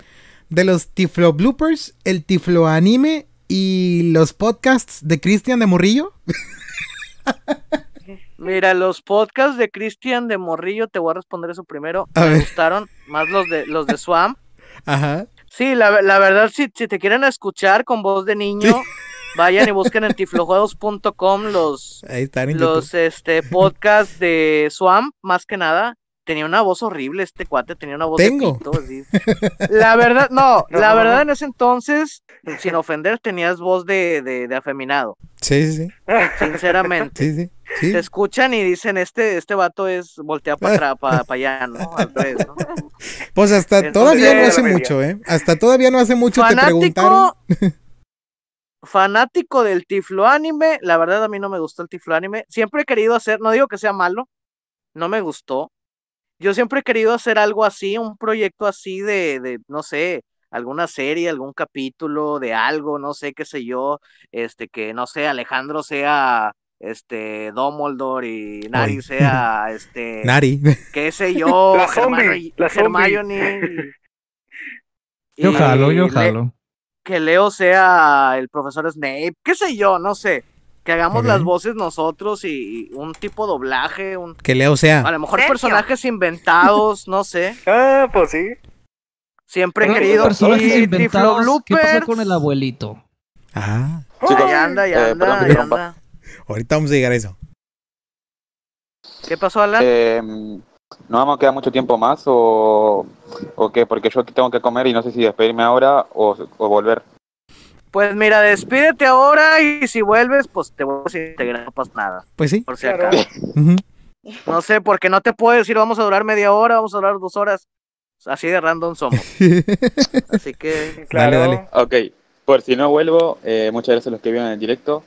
de los Tiflo Bloopers, el Tiflo Anime y los podcasts de Cristian de Morrillo? <laughs> Mira, los podcasts de Cristian de Morrillo, te voy a responder eso primero, A me ver. gustaron más los de los de Swamp. <laughs> Ajá. Sí, la, la verdad, si, si te quieren escuchar con voz de niño, vayan y busquen en tiflojuegos.com los, Ahí están en los este, <laughs> podcasts de Swamp, más que nada. Tenía una voz horrible este cuate, tenía una voz Tengo. de pito, así. <laughs> La verdad, no, la No. verdad en ese entonces, sin ofender, tenías voz de, de, de afeminado, Sí, sí, sí. sinceramente. Sí, sí. sí. Te escuchan y dicen, este, este vato es voltea para atrás, para allá, ¿no? <laughs> Al revés, ¿no? Pues hasta Entonces, todavía no hace mucho, ¿eh? Hasta todavía no hace mucho te preguntaron. Fanático, del Tiflo Anime, la verdad a mí no me gustó el Tiflo Anime. Siempre he querido hacer, no digo que sea malo, no me gustó. Yo siempre he querido hacer algo así, un proyecto así de, de, no sé, alguna serie, algún capítulo de algo, no sé, qué sé yo, este, que no sé, Alejandro sea este Dumbledore y Nari Ay. sea <laughs> este Nari. qué sé <laughs> yo, La zombie, la. Hermione y- Yo jalo, yo jalo. Que Leo sea el profesor Snape, qué sé yo, no sé. Que hagamos las voces nosotros y, y un tipo doblaje, un Que Leo sea. a lo mejor Sergio. personajes inventados, no sé. <laughs> Ah, pues sí. Siempre he querido. personajes Y inventados, ¿qué pasa con el abuelito? Ah. Chicos, ya anda, ya eh, anda, perdón ya anda. Ahorita vamos a llegar a eso. ¿Qué pasó, Alan? Eh, ¿No vamos a quedar mucho tiempo más o, o qué? Porque yo tengo que comer y no sé si despedirme ahora o, o volver. Pues mira, despídete ahora y si vuelves, pues te vuelves a integrar, no pasa nada. Pues sí. Por si acaso. <laughs> No sé, porque no te puedo decir vamos a durar media hora, vamos a durar dos horas. Así de random somos. <laughs> Así que. Dale, dale. Ok, por si no vuelvo, eh, muchas gracias a los que vieron el directo.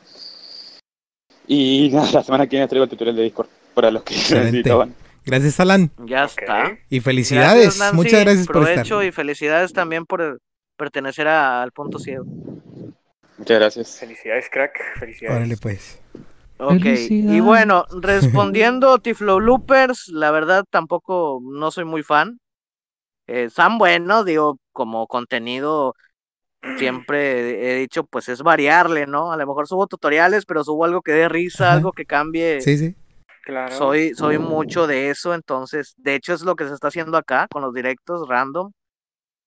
Y nada, <laughs> la semana que viene traigo el tutorial de Discord para los que Excelente. necesitaban. Gracias, Alan. Ya está. Y felicidades. Gracias, Nancy. Muchas gracias por Provecho estar. y felicidades también por pertenecer a- al punto ciego. Muchas gracias. Felicidades, crack. Felicidades. Órale, pues. Ok, y bueno, <laughs> respondiendo Tiflo Loopers, la verdad tampoco no soy muy fan. Eh, están buenos, digo, como contenido siempre he dicho, pues es variarle, ¿no? A lo mejor subo tutoriales, pero subo algo que dé risa, algo que cambie. Sí, sí. Claro. Soy, soy mucho de eso, entonces, de hecho es lo que se está haciendo acá con los directos random.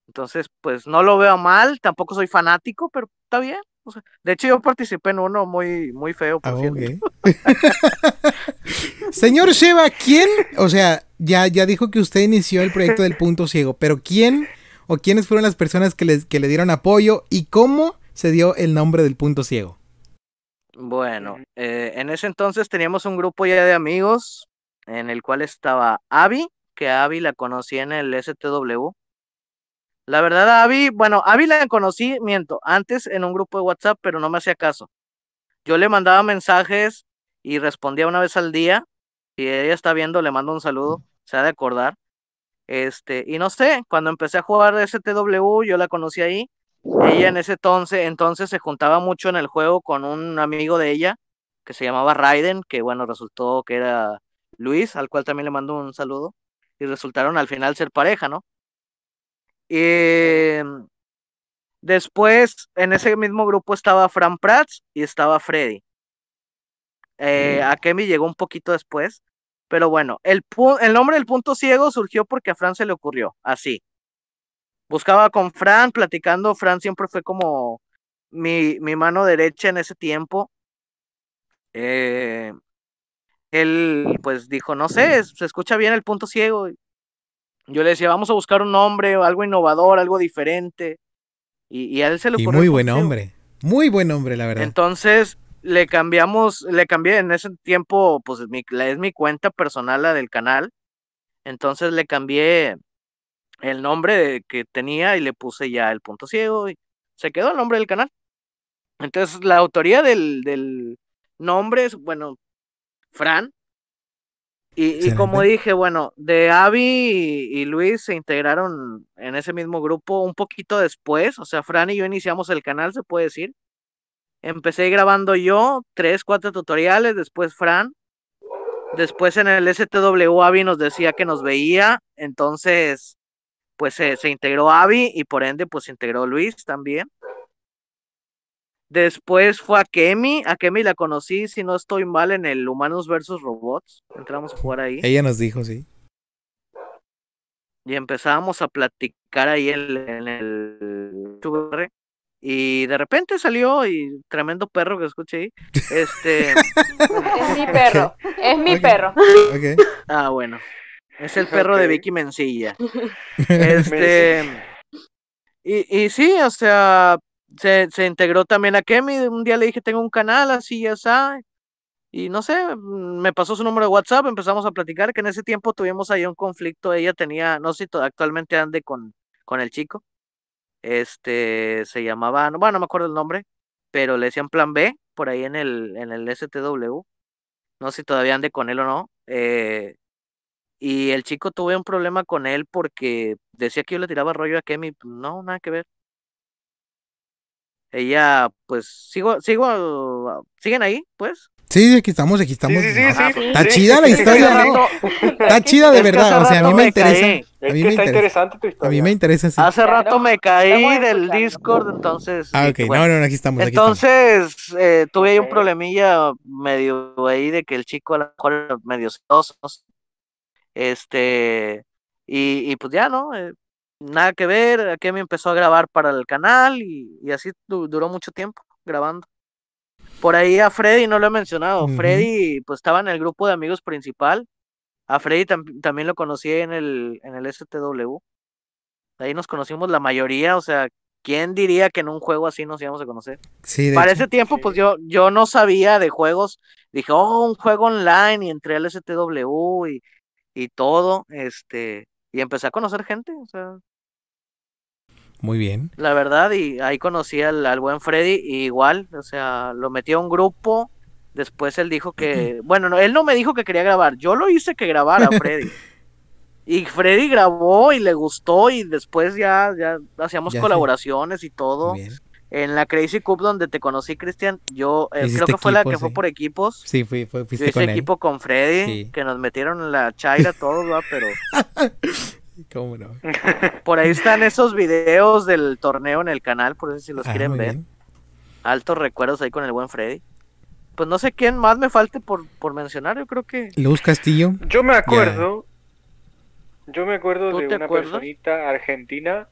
Entonces, pues no lo veo mal, tampoco soy fanático, pero está bien. o sea, de hecho, yo participé en uno muy, muy feo, por Ah. <laughs> Señor Sheva, ¿quién? O sea, ya, ya dijo que usted inició el proyecto del punto ciego, pero ¿quién o quiénes fueron las personas que, les, que le dieron apoyo y cómo se dio el nombre del punto ciego? Bueno, eh, en ese entonces teníamos un grupo ya de amigos en el cual estaba Abby, que Abby la conocí en el STW. La verdad, Abby, bueno, Abby la conocí, miento, antes en un grupo de WhatsApp, pero no me hacía caso. Yo le mandaba mensajes y respondía una vez al día. Si ella está viendo, le mando un saludo, se ha de acordar. Este, y no sé, cuando empecé a jugar STW, yo la conocí ahí. Ella en ese entonces, entonces se juntaba mucho en el juego con un amigo de ella que se llamaba Raiden, que bueno, resultó que era Luis, al cual también le mando un saludo. Y resultaron al final ser pareja, ¿no? Y después, en ese mismo grupo estaba Fran Prats y estaba Freddy. Eh, Akemi llegó un poquito después, pero bueno, el, el nombre del punto ciego surgió porque a Fran se le ocurrió, así. Buscaba con Fran, platicando, Fran siempre fue como mi, mi mano derecha en ese tiempo. Eh, él pues dijo, no sé, se escucha bien el punto ciego. Yo le decía, vamos a buscar un nombre, algo innovador, algo diferente. Y, y a él se le Y muy buen hombre. Muy buen hombre, la verdad. Entonces le cambiamos, le cambié en ese tiempo, pues mi, es mi cuenta personal, la del canal. Entonces le cambié el nombre que tenía y le puse ya el punto ciego y se quedó el nombre del canal. Entonces la autoría del, del nombre es, bueno, Fran. Y, y como dije, bueno, de Avi y, y Luis se integraron en ese mismo grupo un poquito después, o sea, Fran y yo iniciamos el canal, se puede decir. Empecé grabando yo tres, cuatro tutoriales, después Fran. Después en el STW Avi nos decía que nos veía, entonces pues se, se integró Avi y por ende pues se integró Luis también. Después fue a Kemi, a Kemi la conocí, si no estoy mal, en el Humanos versus Robots. Entramos a jugar ahí. Ella nos dijo, sí. y empezábamos a platicar ahí en, en el VR, y de repente salió y tremendo perro que escuché ahí. Este <laughs> Es mi perro, es mi perro. Ah, bueno. Es el perro de Vicky Mencilla. <laughs> Este y, y sí, o sea, se, se integró también a Kemi. Un día le dije, tengo un canal así, ya está. Y no sé, mm, me pasó su número de WhatsApp, empezamos a platicar, que en ese tiempo tuvimos ahí un conflicto, ella tenía, no sé si actualmente ande con, con el chico, este, se llamaba, no, bueno, no me acuerdo el nombre, pero le decían Plan B, por ahí en el, en el STW, no sé si todavía ande con él o no, eh, y el chico tuve un problema con él porque decía que yo le tiraba rollo a Kemi, no, nada que ver. Ella, pues, sigo, sigo, siguen ahí, pues. Sí, aquí estamos, aquí estamos. sí, sí, No, sí, Está sí. chida la historia, ¿no? Está chida de verdad, o sea, a mí me me interesa. caí. A Es mí que me está interesa. interesante tu A historia. mí me interesa, sí. Hace rato me caí del Discord, entonces. Ah, ok, bueno. no, no, aquí estamos, aquí estamos. Entonces, eh, tuve ahí un problemilla medio ahí de que el chico a lo mejor medio celoso, no sé. Este, y, y pues ya, ¿no? Eh, nada que ver, aquí me empezó a grabar para el canal y, y así du- duró mucho tiempo grabando. Por ahí a Freddy no lo he mencionado. Freddy, pues estaba en el grupo de amigos principal. A Freddy tam- también lo conocí en el, en el STW. Ahí nos conocimos la mayoría, o sea, ¿quién diría que en un juego así nos íbamos a conocer? Sí, Para hecho. ese tiempo, pues yo, yo no sabía de juegos. Dije, oh, un juego online, y entré al STW y, y todo, este, y empecé a conocer gente, o sea, Muy bien. la verdad, y ahí conocí al, al buen Freddy, y igual, o sea, lo metí a un grupo, después él dijo <clears throat> que, bueno, no, él no me dijo que quería grabar, yo lo hice que grabara Freddy. <laughs> Y Freddy grabó y le gustó y después ya, ya hacíamos Ya colaboraciones y todo. Bien. En la Crazy Cup donde te conocí, Cristian, yo eh, creo que fue la que fue por equipos. Sí, fui, fue, Yo fuiste hice con él. equipo con Freddy, Sí. que nos metieron en la chaira todos, ¿va? Pero <laughs> ¿Cómo no? <laughs> por ahí están esos videos del torneo en el canal, por eso si los Ah, quieren ver. bien. Altos recuerdos ahí con el buen Freddy. Pues no sé quién más me falte por, por mencionar, yo creo que... Luz Castillo. Yo me acuerdo, yo me acuerdo ¿Tú de una acuerdas? personita argentina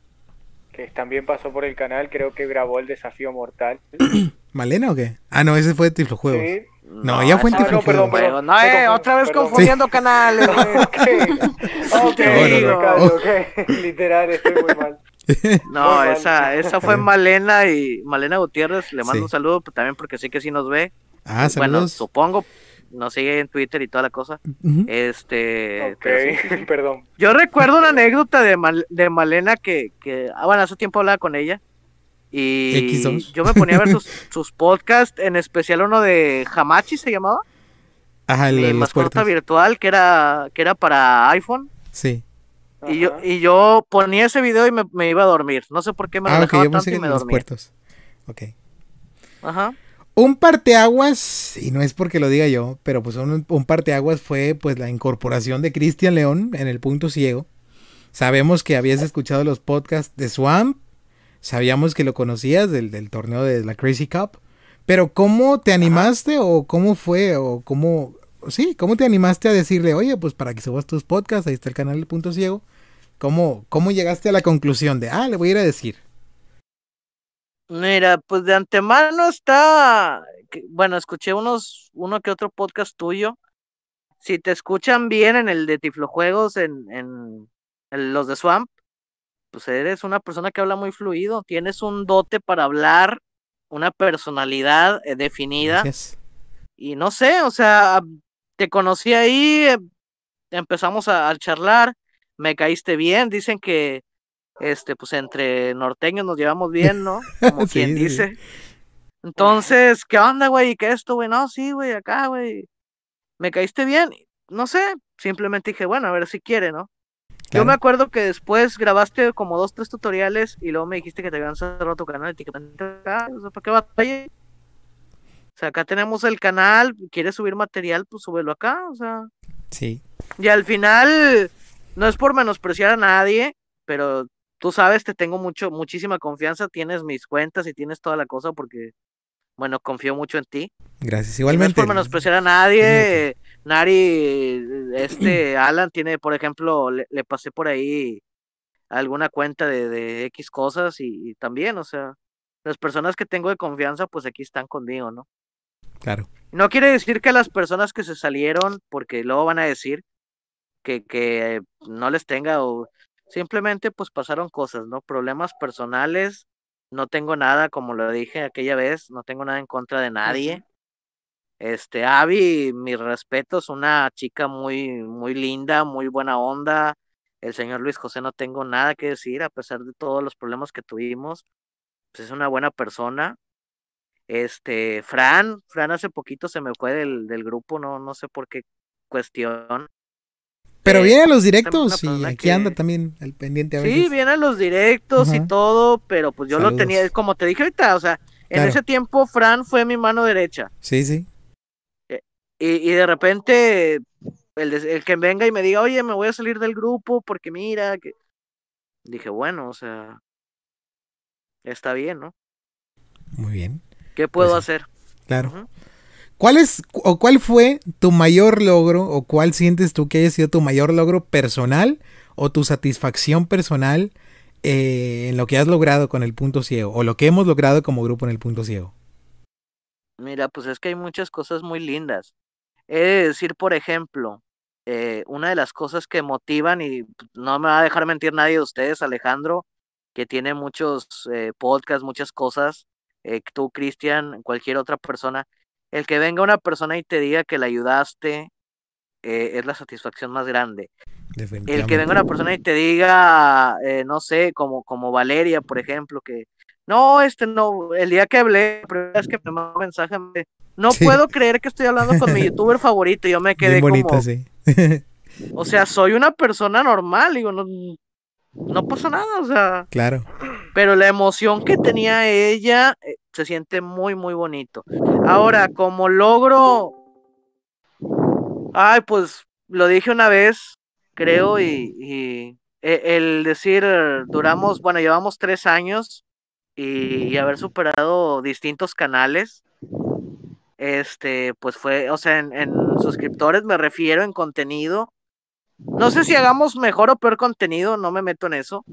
que también pasó por el canal, creo que grabó el desafío mortal. <clears throat> ¿Malena o qué? Ah, no, ese fue de Tiflojuegos. Sí. No, ella fue en ah, no, Tiflojuegos. perdón, perdón. Juego. No, eh, otra vez perdón. confundiendo canales. <laughs> Ok, callo, ok. <laughs> Literal, estoy muy mal. No, Muy mal. esa, esa fue Malena y Malena Gutiérrez. Le mando Sí. un saludo también porque sé que sí nos ve. Ah, Bueno, saludos. supongo. Nos sigue en Twitter y toda la cosa. Este. Ok, pero sí, sí, sí. <laughs> perdón. Yo recuerdo una anécdota de, Mal- de Malena que, que. Ah, bueno, hace tiempo hablaba con ella. Y X2. yo me ponía a ver sus, <laughs> sus podcasts, en especial uno de Hamachi se llamaba. Ajá, el Mi mascota virtual, que era, que era para iPhone. Sí. Y yo, y yo ponía ese video y me, me iba a dormir. No sé por qué me Ah, relajaba yo tanto y me en los dormía. puertos. Ok. Ajá. Un parteaguas, y no es porque lo diga yo, pero pues un, un parteaguas fue pues la incorporación de Cristian León en el punto ciego. Sabemos que habías escuchado los podcasts de Swamp, sabíamos que lo conocías del, del torneo de la Crazy Cup, pero ¿cómo te animaste o cómo fue o cómo, sí, cómo te animaste a decirle, oye, pues para que subas tus podcasts, ahí está el canal del punto ciego? ¿Cómo, ¿Cómo llegaste a la conclusión de, ah, le voy a ir a decir? Mira, pues de antemano está, bueno, escuché unos, uno que otro podcast tuyo. Si te escuchan bien en el de Tiflojuegos, en, en, en los de Swamp, pues eres una persona que habla muy fluido, tienes un dote para hablar, una personalidad eh, definida. Gracias. Y no sé, o sea, te conocí ahí, eh, empezamos a, a charlar, me caíste bien, dicen que este, pues entre norteños nos llevamos bien, ¿no? <laughs> Como Sí, quien sí. dice. Entonces, ¿qué onda, güey? ¿Y qué esto, güey? No, sí, güey, acá, güey. Me caíste bien. No sé, simplemente dije, bueno, a ver si quiere, ¿no? Yo me acuerdo que después grabaste como dos, tres tutoriales y luego me dijiste que te habían cerrado tu canal y te dije, "Vente acá, o sea, ¿para qué batalla? O sea, acá tenemos el canal, quieres subir material, pues súbelo acá, o sea. Sí. Y al final, no es por menospreciar a nadie, pero tú sabes, te tengo mucho, muchísima confianza, tienes mis cuentas y tienes toda la cosa porque, bueno, confío mucho en ti. Gracias. Y no es Igualmente. por menospreciar a nadie, Nari, <clears throat> este, Alan tiene, por ejemplo, le, le pasé por ahí alguna cuenta de, de X cosas y, y también, o sea, las personas que tengo de confianza, pues aquí están conmigo, ¿no? Claro. No quiere decir que las personas que se salieron, porque luego van a decir que, que no les tenga o simplemente pues pasaron cosas, ¿no? Problemas personales, no tengo nada, como lo dije aquella vez, no tengo nada en contra de nadie. Este, Abby, mis respetos, una chica muy, muy linda, muy buena onda. El señor Luis José no tengo nada que decir, a pesar de todos los problemas que tuvimos, pues es una buena persona. Este, Fran, Fran hace poquito se me fue del, del grupo, no, no sé por qué cuestión. Pero Eh, viene a los directos y aquí que- anda también al pendiente a veces. Sí, viene a los directos y todo, pero pues yo lo tenía, como te dije ahorita, o sea, en Claro. ese tiempo Fran fue mi mano derecha. Sí, sí. Y, y de repente el, de- el que venga y me diga, oye, me voy a salir del grupo porque mira, que dije, bueno, o sea, está bien, ¿no? Muy bien. ¿Qué puedo Pues hacer? Claro. ¿Cuál es o cuál fue tu mayor logro o cuál sientes tú que haya sido tu mayor logro personal o tu satisfacción personal eh, en lo que has logrado con el punto ciego o lo que hemos logrado como grupo en el punto ciego? Mira, pues es que hay muchas cosas muy lindas. He de decir, por ejemplo, eh, una de las cosas que motivan, y no me va a dejar mentir nadie de ustedes, Alejandro, que tiene muchos eh, podcasts, muchas cosas, eh, tú, Cristian, cualquier otra persona, el que venga una persona y te diga que la ayudaste eh, es la satisfacción más grande. El que venga una persona y te diga, eh, no sé, como, como Valeria, por ejemplo, que no, este no, el día que hablé, la primera vez que me mandó un mensaje, me- no Sí. puedo creer que estoy hablando con mi youtuber <laughs> favorito, y yo me quedé Bien bonita, como, sí. o sea, soy una persona normal, digo, no, no pasa nada, o sea, Claro. Pero la emoción que tenía ella eh, se siente muy, muy bonito. Ahora, como logro, ay, pues lo dije una vez, creo, y, y, e- el decir, duramos, bueno, llevamos tres años y, y haber superado distintos canales, este, pues fue, o sea, en, en suscriptores me refiero, en contenido. No sé si hagamos mejor o peor contenido, no me meto en eso.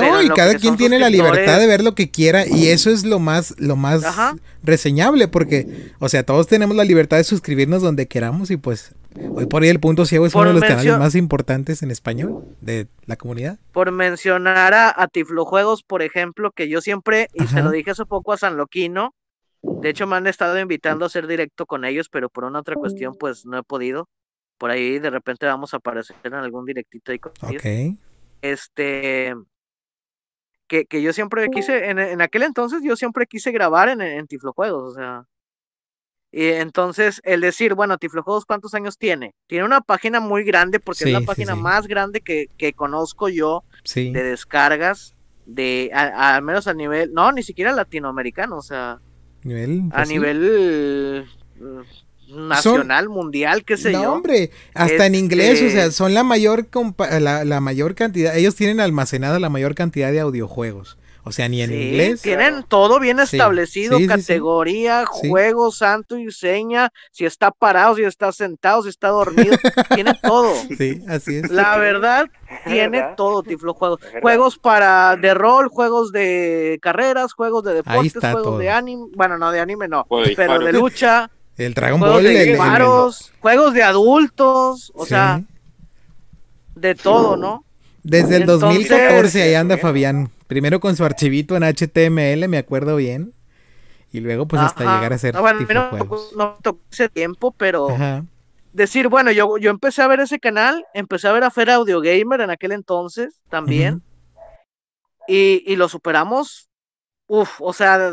No, y cada quien tiene la libertad de ver lo que quiera y eso es lo más, lo más Ajá. reseñable porque, o sea, todos tenemos la libertad de suscribirnos donde queramos y pues hoy por hoy el punto ciego es Por uno de los canales más importantes en español de la comunidad. por mencionar a, a Tiflojuegos, por ejemplo, que yo siempre, y se lo dije hace poco a San Loquino, de hecho me han estado invitando a hacer directo con ellos, pero por una otra cuestión pues no he podido. Por ahí de repente vamos a aparecer en algún directito ahí con ellos. Ok. Este, que, que yo siempre quise, en, en aquel entonces yo siempre quise grabar en, en Tiflojuegos, o sea. Y entonces el decir, bueno, Tiflojuegos, ¿cuántos años tiene? Tiene una página muy grande porque es la sí, página sí. más grande que, que conozco yo de descargas, de a- al menos a nivel, no, ni siquiera latinoamericano, o sea, Nivel, a pues, nivel nacional, mundial, qué sé No, yo. hombre, hasta en inglés, o Este, sea, son la mayor compa- la, la mayor cantidad, ellos tienen almacenada la mayor cantidad de audiojuegos. O sea, ni en Sí, inglés. tienen todo bien establecido, sí, sí, sí. categoría, Sí. juego, santo y seña, si está parado, si está sentado, si está dormido, tiene todo. <laughs> Sí, así es. La verdad, <laughs> tiene verdad. todo Tiflo juegos. verdad. Juegos para de rol, juegos de carreras, juegos de deportes, juegos todo. de anime, bueno, no de anime no, pero de lucha, El Dragon juegos Ball, de el- juegos de adultos, o Sí. sea, de todo, ¿no? Desde el Entonces- 2014 ahí anda Fabián. Primero con su archivito en HTML, me acuerdo bien. Y luego pues hasta Ajá. llegar a ser No, bueno, no, no tocó ese tiempo, pero Ajá. decir, bueno, yo, yo empecé a ver ese canal, empecé a ver a Fer Audio Gamer en aquel entonces también, y, y lo superamos, uf, o sea,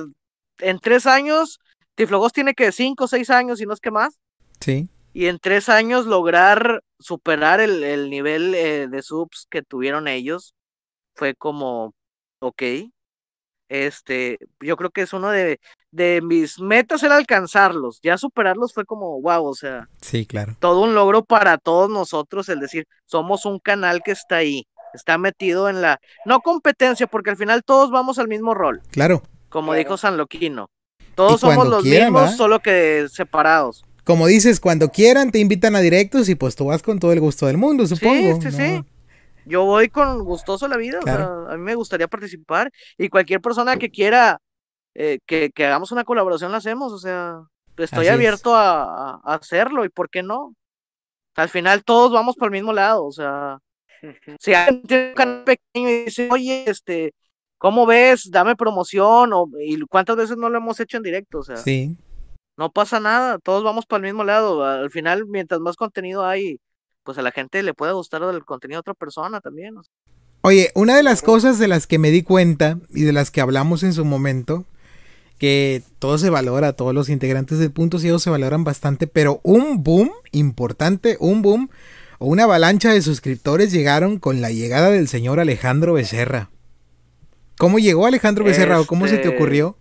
en tres años, Tiflogos tiene que cinco o seis años, y no es que más, Sí. y en tres años lograr superar el, el nivel eh, de subs que tuvieron ellos, fue como, ok, este, yo creo que es uno de, de mis metas era alcanzarlos, ya superarlos fue como, wow, o sea, Sí, claro. todo un logro para todos nosotros, el decir, somos un canal que está ahí, está metido en la, no competencia, porque al final todos vamos al mismo rol, Claro. como dijo San Loquino. Todos Y somos los quieran, mismos, solo que separados. Como dices, cuando quieran te invitan a directos y pues tú vas con todo el gusto del mundo, supongo. sí, ¿no? sí. Yo voy con gustoso la vida, o sea, a mí me gustaría participar y cualquier persona que quiera eh, que, que hagamos una colaboración la hacemos, o sea, estoy Así abierto a, a- a hacerlo y por qué no. Al final todos vamos por el mismo lado, o sea, si alguien tiene un canal pequeño y dice, oye, este, ¿cómo ves? Dame promoción, o, y cuántas veces no lo hemos hecho en directo, o sea, Sí. no pasa nada, todos vamos para el mismo lado. Al final, mientras más contenido hay, pues a la gente le puede gustar el contenido de otra persona también. o sea. Oye, una de las cosas de las que me di cuenta y de las que hablamos en su momento, que todo se valora, todos los integrantes del punto ciego se valoran bastante, pero un boom importante, un boom o una avalancha de suscriptores llegaron con la llegada del señor Alejandro Becerra. ¿Cómo llegó Alejandro Becerra o cómo se te Este- ocurrió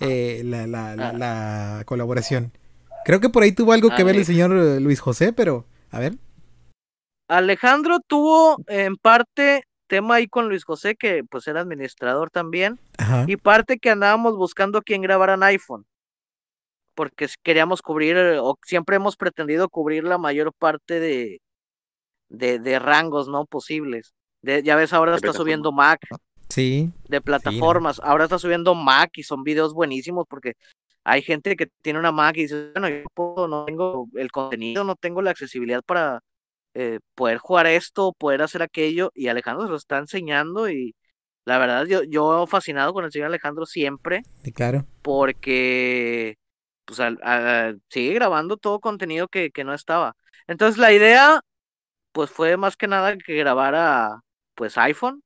eh, la, la- la- la colaboración? Creo que por ahí tuvo algo que ver el señor eh, Luis José, pero a ver. Alejandro tuvo en parte tema ahí con Luis José, que pues era administrador también, Ajá. y parte que andábamos buscando quién grabara en iPhone, porque queríamos cubrir, eh, o siempre hemos pretendido cubrir la mayor parte de, de, de rangos no posibles. De, ya ves, ahora está subiendo Mac, Sí. de plataformas. Ahora está subiendo Mac y son videos buenísimos porque hay gente que tiene una Mac y dice, bueno, yo puedo, no tengo el contenido, no tengo la accesibilidad para eh, poder jugar esto, poder hacer aquello, y Alejandro se lo está enseñando y la verdad yo, yo fascinado con el señor Alejandro siempre, Sí, claro. porque pues al- a- sigue grabando todo contenido que, que no estaba. Entonces la idea pues fue más que nada que grabara pues iPhone,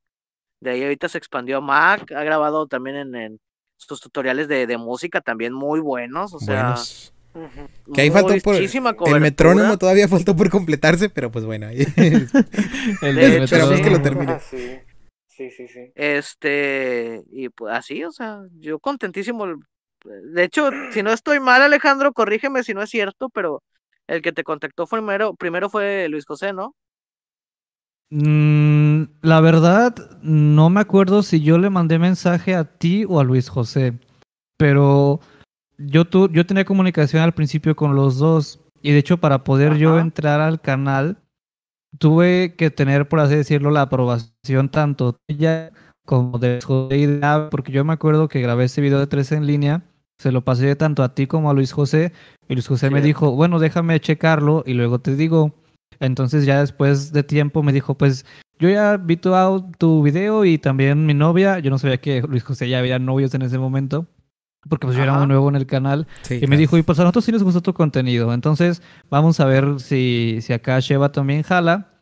de ahí ahorita se expandió a Mac, ha grabado también en, en sus tutoriales de, de música también muy buenos, o sea, Buenos. Que ahí faltó por. muchísima El cobertura. metrónomo todavía faltó por completarse, pero pues bueno. ahí- <laughs> El De hecho, Esperamos sí. que lo termine. Sí, sí, sí. sí. Este, y pues así, o sea, yo contentísimo. De hecho, si no estoy mal, Alejandro, corrígeme si no es cierto, pero el que te contactó primero, primero fue Luis José, ¿no? Mm, la verdad, no me acuerdo si yo le mandé mensaje a ti o a Luis José, pero yo, tu, yo tenía comunicación al principio con los dos y de hecho para poder yo entrar al canal tuve que tener, por así decirlo, la aprobación tanto tuya como de Luis José y de porque yo me acuerdo que grabé ese video de tres en línea, se lo pasé tanto a ti como a Luis José y Luis José me dijo, bueno, déjame checarlo y luego te digo. Entonces ya después de tiempo me dijo, pues yo ya vi tu, tu video y también mi novia, yo no sabía que Luis José ya había novios en ese momento, porque pues yo era Ajá. muy nuevo en el canal, Sí, y me dijo, y pues a nosotros sí nos gustó tu contenido, entonces vamos a ver si, si acá Sheva también jala,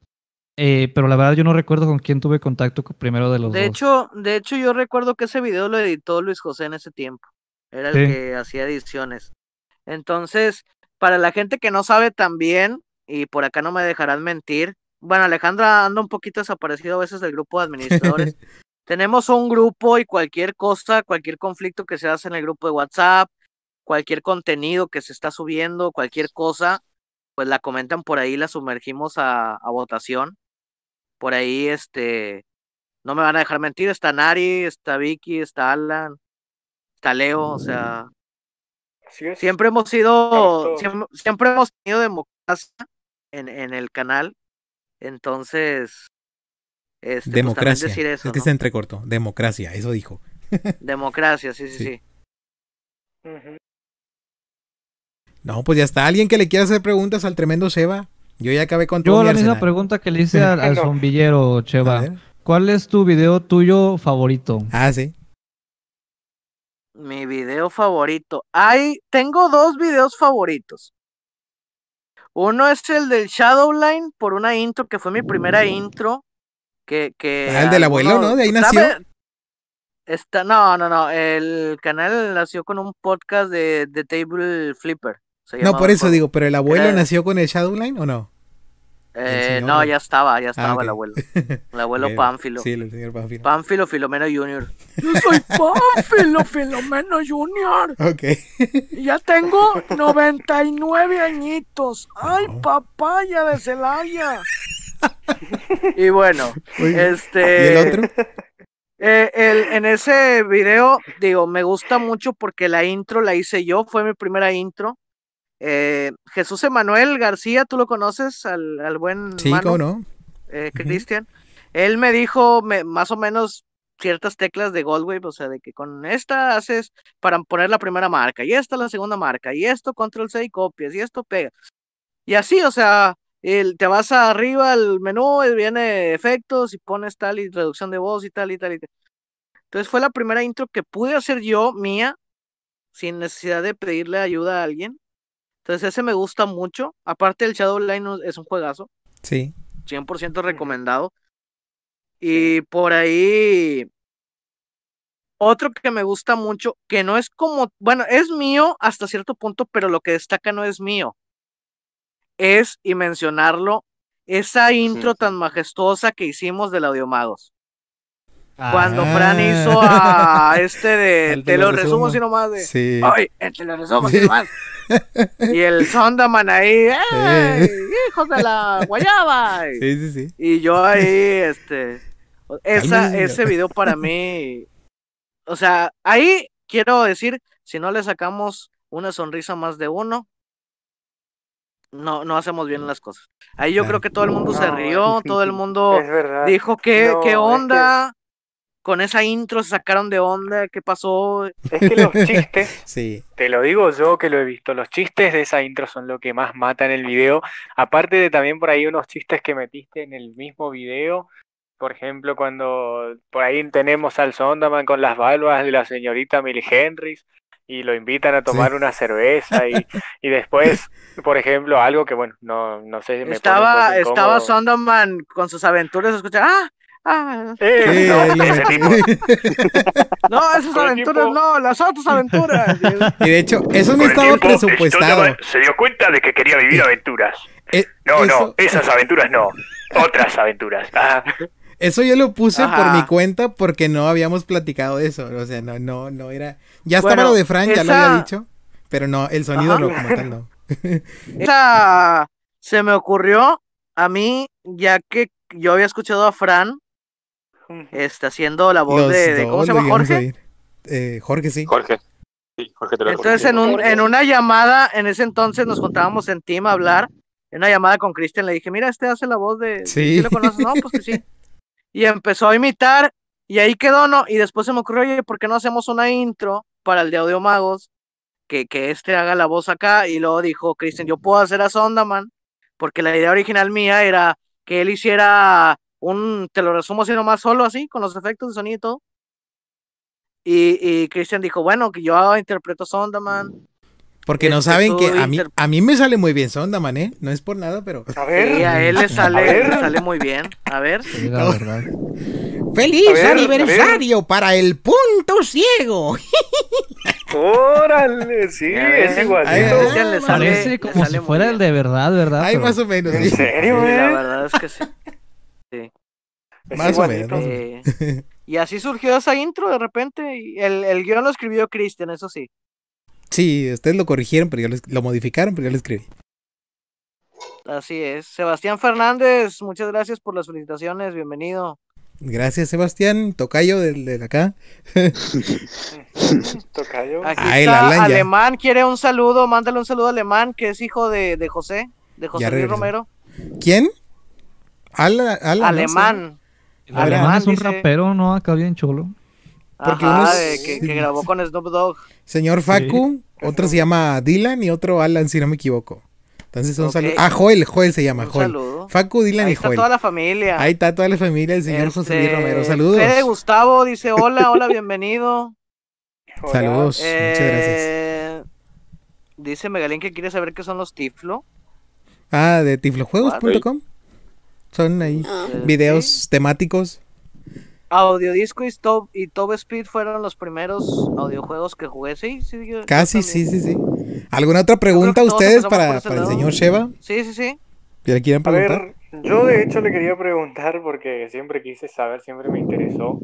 Eh, pero la verdad yo no recuerdo con quién tuve contacto co- primero de los De dos. hecho, de hecho, yo recuerdo que ese video lo editó Luis José en ese tiempo. Era el Sí. que hacía ediciones. Entonces, para la gente que no sabe también, y por acá no me dejarán mentir, bueno, Alejandra anda un poquito desaparecido a veces del grupo de administradores. <laughs> Tenemos un grupo y cualquier cosa, cualquier conflicto que se hace en el grupo de WhatsApp, cualquier contenido que se está subiendo, cualquier cosa, pues la comentan por ahí, la sumergimos a, a votación. Por ahí, este, no me van a dejar mentir, está Nari, está Vicky, está Alan, está Leo, o sea, Así es. siempre hemos sido, siempre, siempre hemos tenido democracia en, en el canal, entonces, este, pues, Democracia. decir eso, es que ¿no? se entrecortó. Democracia, eso dijo. <laughs> Democracia, sí, sí, Sí. No, pues ya está. ¿Alguien que le quiera hacer preguntas al tremendo Seba? Yo ya acabé con todo Yo mi la misma pregunta que le hice al, al zombillero, A Cheva. ¿Cuál es tu video tuyo favorito? Ah, sí. Mi video favorito. Hay, tengo dos videos favoritos. Uno es el del Shadowline por una intro que fue mi primera intro. Que, que Ah, el del abuelo, ¿no? De ahí nació. Está, no, no, no. El canal nació con un podcast de, de Table Flipper. No, por eso digo, pero el abuelo Era- nació con el Shadowline o no? Eh, no, ya estaba, ya estaba Ah, ok. el abuelo. <laughs> El abuelo Ok, Pánfilo. Sí, el señor Pánfilo. Pánfilo Filomeno Jr. <laughs> Yo soy Pánfilo Filomeno Jr. Ok. Ya tengo <laughs> 99 añitos. ¡Ay, papaya de Celaya! Y bueno, este. ¿Y el otro? eh, el- en ese video, digo, me gusta mucho porque la intro la hice yo, fue mi primera intro. Eh, Jesús Emanuel García, ¿tú lo conoces? Al, al buen Sí, Manu, ¿cómo no? eh, Cristian. Él me dijo me- más o menos ciertas teclas de Goldwave, o sea, de que con esta haces para poner la primera marca, y esta la segunda marca, y esto control C y copias, y esto pega. Y así, o sea, el, te vas arriba al menú, viene efectos y pones tal y reducción de voz y tal y tal y tal. Entonces fue la primera intro que pude hacer yo, mía, sin necesidad de pedirle ayuda a alguien. Entonces ese me gusta mucho. Aparte el Shadowline es un juegazo. Sí. 100% recomendado. Y por ahí, otro que me gusta mucho, que no es como, bueno, es mío hasta cierto punto, pero lo que destaca no es mío. Es, y mencionarlo, esa intro tan majestuosa que hicimos del Audiomagos. Cuando Fran hizo a este de, te lo resumo así nomás de, Sí. ay, te lo resumo así Sí. nomás. Y el Sondaman ahí, ¡ey! ¡Hijos de la guayaba! <laughs> Sí, sí, sí. Y yo ahí, este, esa, ese video para mí, o sea, ahí quiero decir, si no le sacamos una sonrisa más de uno, no, no hacemos bien las cosas. Ahí yo creo que todo el mundo se rió, todo el <laughs> mundo dijo, ¿qué, No, qué es que- onda? Con esa intro se sacaron de onda, ¿qué pasó? Es que los <laughs> chistes, Sí. te lo digo yo que lo he visto, los chistes de esa intro son lo que más mata en el video. Aparte de también por ahí unos chistes que metiste en el mismo video. Por ejemplo, cuando por ahí tenemos al Sondaman con las balbas de la señorita Millie Henrys y lo invitan a tomar una cerveza y, <laughs> y después, por ejemplo, algo que bueno, no, no sé si me Estaba, estaba. Sonderman con sus aventuras, escucha, ah, ah. Eh, Sí, no, <laughs> ese tipo. <laughs> No, esas aventuras tipo- no, las otras aventuras. <laughs> Y de hecho, eso no estaba tiempo, presupuestado. Se dio cuenta de que quería vivir aventuras. Eh, No, eso- no, esas aventuras no. Otras aventuras. Ah, Eso yo lo puse por mi cuenta porque no habíamos platicado de eso. O sea, no, no, no era. Ya estaba Bueno, lo de Fran, ya lo había dicho. Pero no, el sonido no, como tal no. Esa se me ocurrió a mí, ya que yo había escuchado a Fran este, haciendo la voz Los de, de- ¿cómo se llama Jorge? Eh, Jorge, sí. Jorge. Sí, Jorge te lo Entonces en, un, en una llamada, en ese entonces nos juntábamos en team a hablar, en una llamada con Cristian le dije, mira, este hace la voz de... Sí. ¿Sí lo conoces? No, pues que sí. Y empezó a imitar y ahí quedó, ¿no? Y después se me ocurrió, oye, ¿por qué no hacemos una intro para el de Audio Magos? Que, que este haga la voz acá y luego dijo Cristian, yo puedo hacer a Sondaman, porque la idea original mía era que él hiciera un, te lo resumo así nomás solo así, con los efectos de sonido y todo. Y, y Cristian dijo, bueno, que yo interpreto Sondaman. Porque no Este, saben que a mí, a mí me sale muy bien Sondaman, ¿eh? No es por nada, pero. A ver. Sí, a él le <laughs> sale, le sale muy bien. A ver. Sí, la <laughs> verdad. ¡Feliz A ver, a aniversario para el punto ciego! <laughs> Órale, sí, es igualito. le sale- Parece como si sale fuera el de verdad, ¿verdad? Ay, Pero- más o menos, ¿En serio, Sí, la eh? verdad es que. Sí. Es Más o igualito. menos. Eh, <laughs> y así surgió esa intro de repente. Y el, el guion lo escribió Cristian, eso sí. Sí, ustedes lo corrigieron, pero yo lo, lo modificaron, pero yo lo escribí. Así es. Sebastián Fernández, muchas gracias por las felicitaciones. Bienvenido. Gracias, Sebastián, tocayo del de acá. <laughs> <laughs> Tocayo. Aquí Ah, el está. Alemán, quiere un saludo. Mándale un saludo a Alemán, que es hijo de, de José, de José Luis. Romero. ¿Quién? Alan, Alan, ¿no? Alemán. Alemán es un dice- rapero, ¿no? Acá bien cholo. Porque Ajá, unos- de que, que grabó con Snoop Dogg. Señor Facu, otro se llama Dylan y otro Alan, si no me equivoco. Entonces un Ok. saludo. Ah, Joel, Joel se llama, Un Joel. saludo. Facu, Dylan Ahí y está Joel. toda la familia. Ahí está toda la familia del señor José Luis Este, Romero. Saludos. Fede Gustavo dice hola, hola, bienvenido. <laughs> Saludos, muchas gracias. Eh, Dice Megalín que quiere saber qué son los Tiflo. Ah, de tiflojuegos.com. Son ahí Ah. videos temáticos. Audiodisco y Top, y Top Speed fueron los primeros audiojuegos que jugué. Sí, sí. yo- yo Casi, también. sí, sí, sí. ¿Alguna otra pregunta todos ustedes para, para el señor Sheva? Sí, sí, sí. ¿Que le quieran A preguntar? ver, yo de hecho le quería preguntar porque siempre quise saber, siempre me interesó.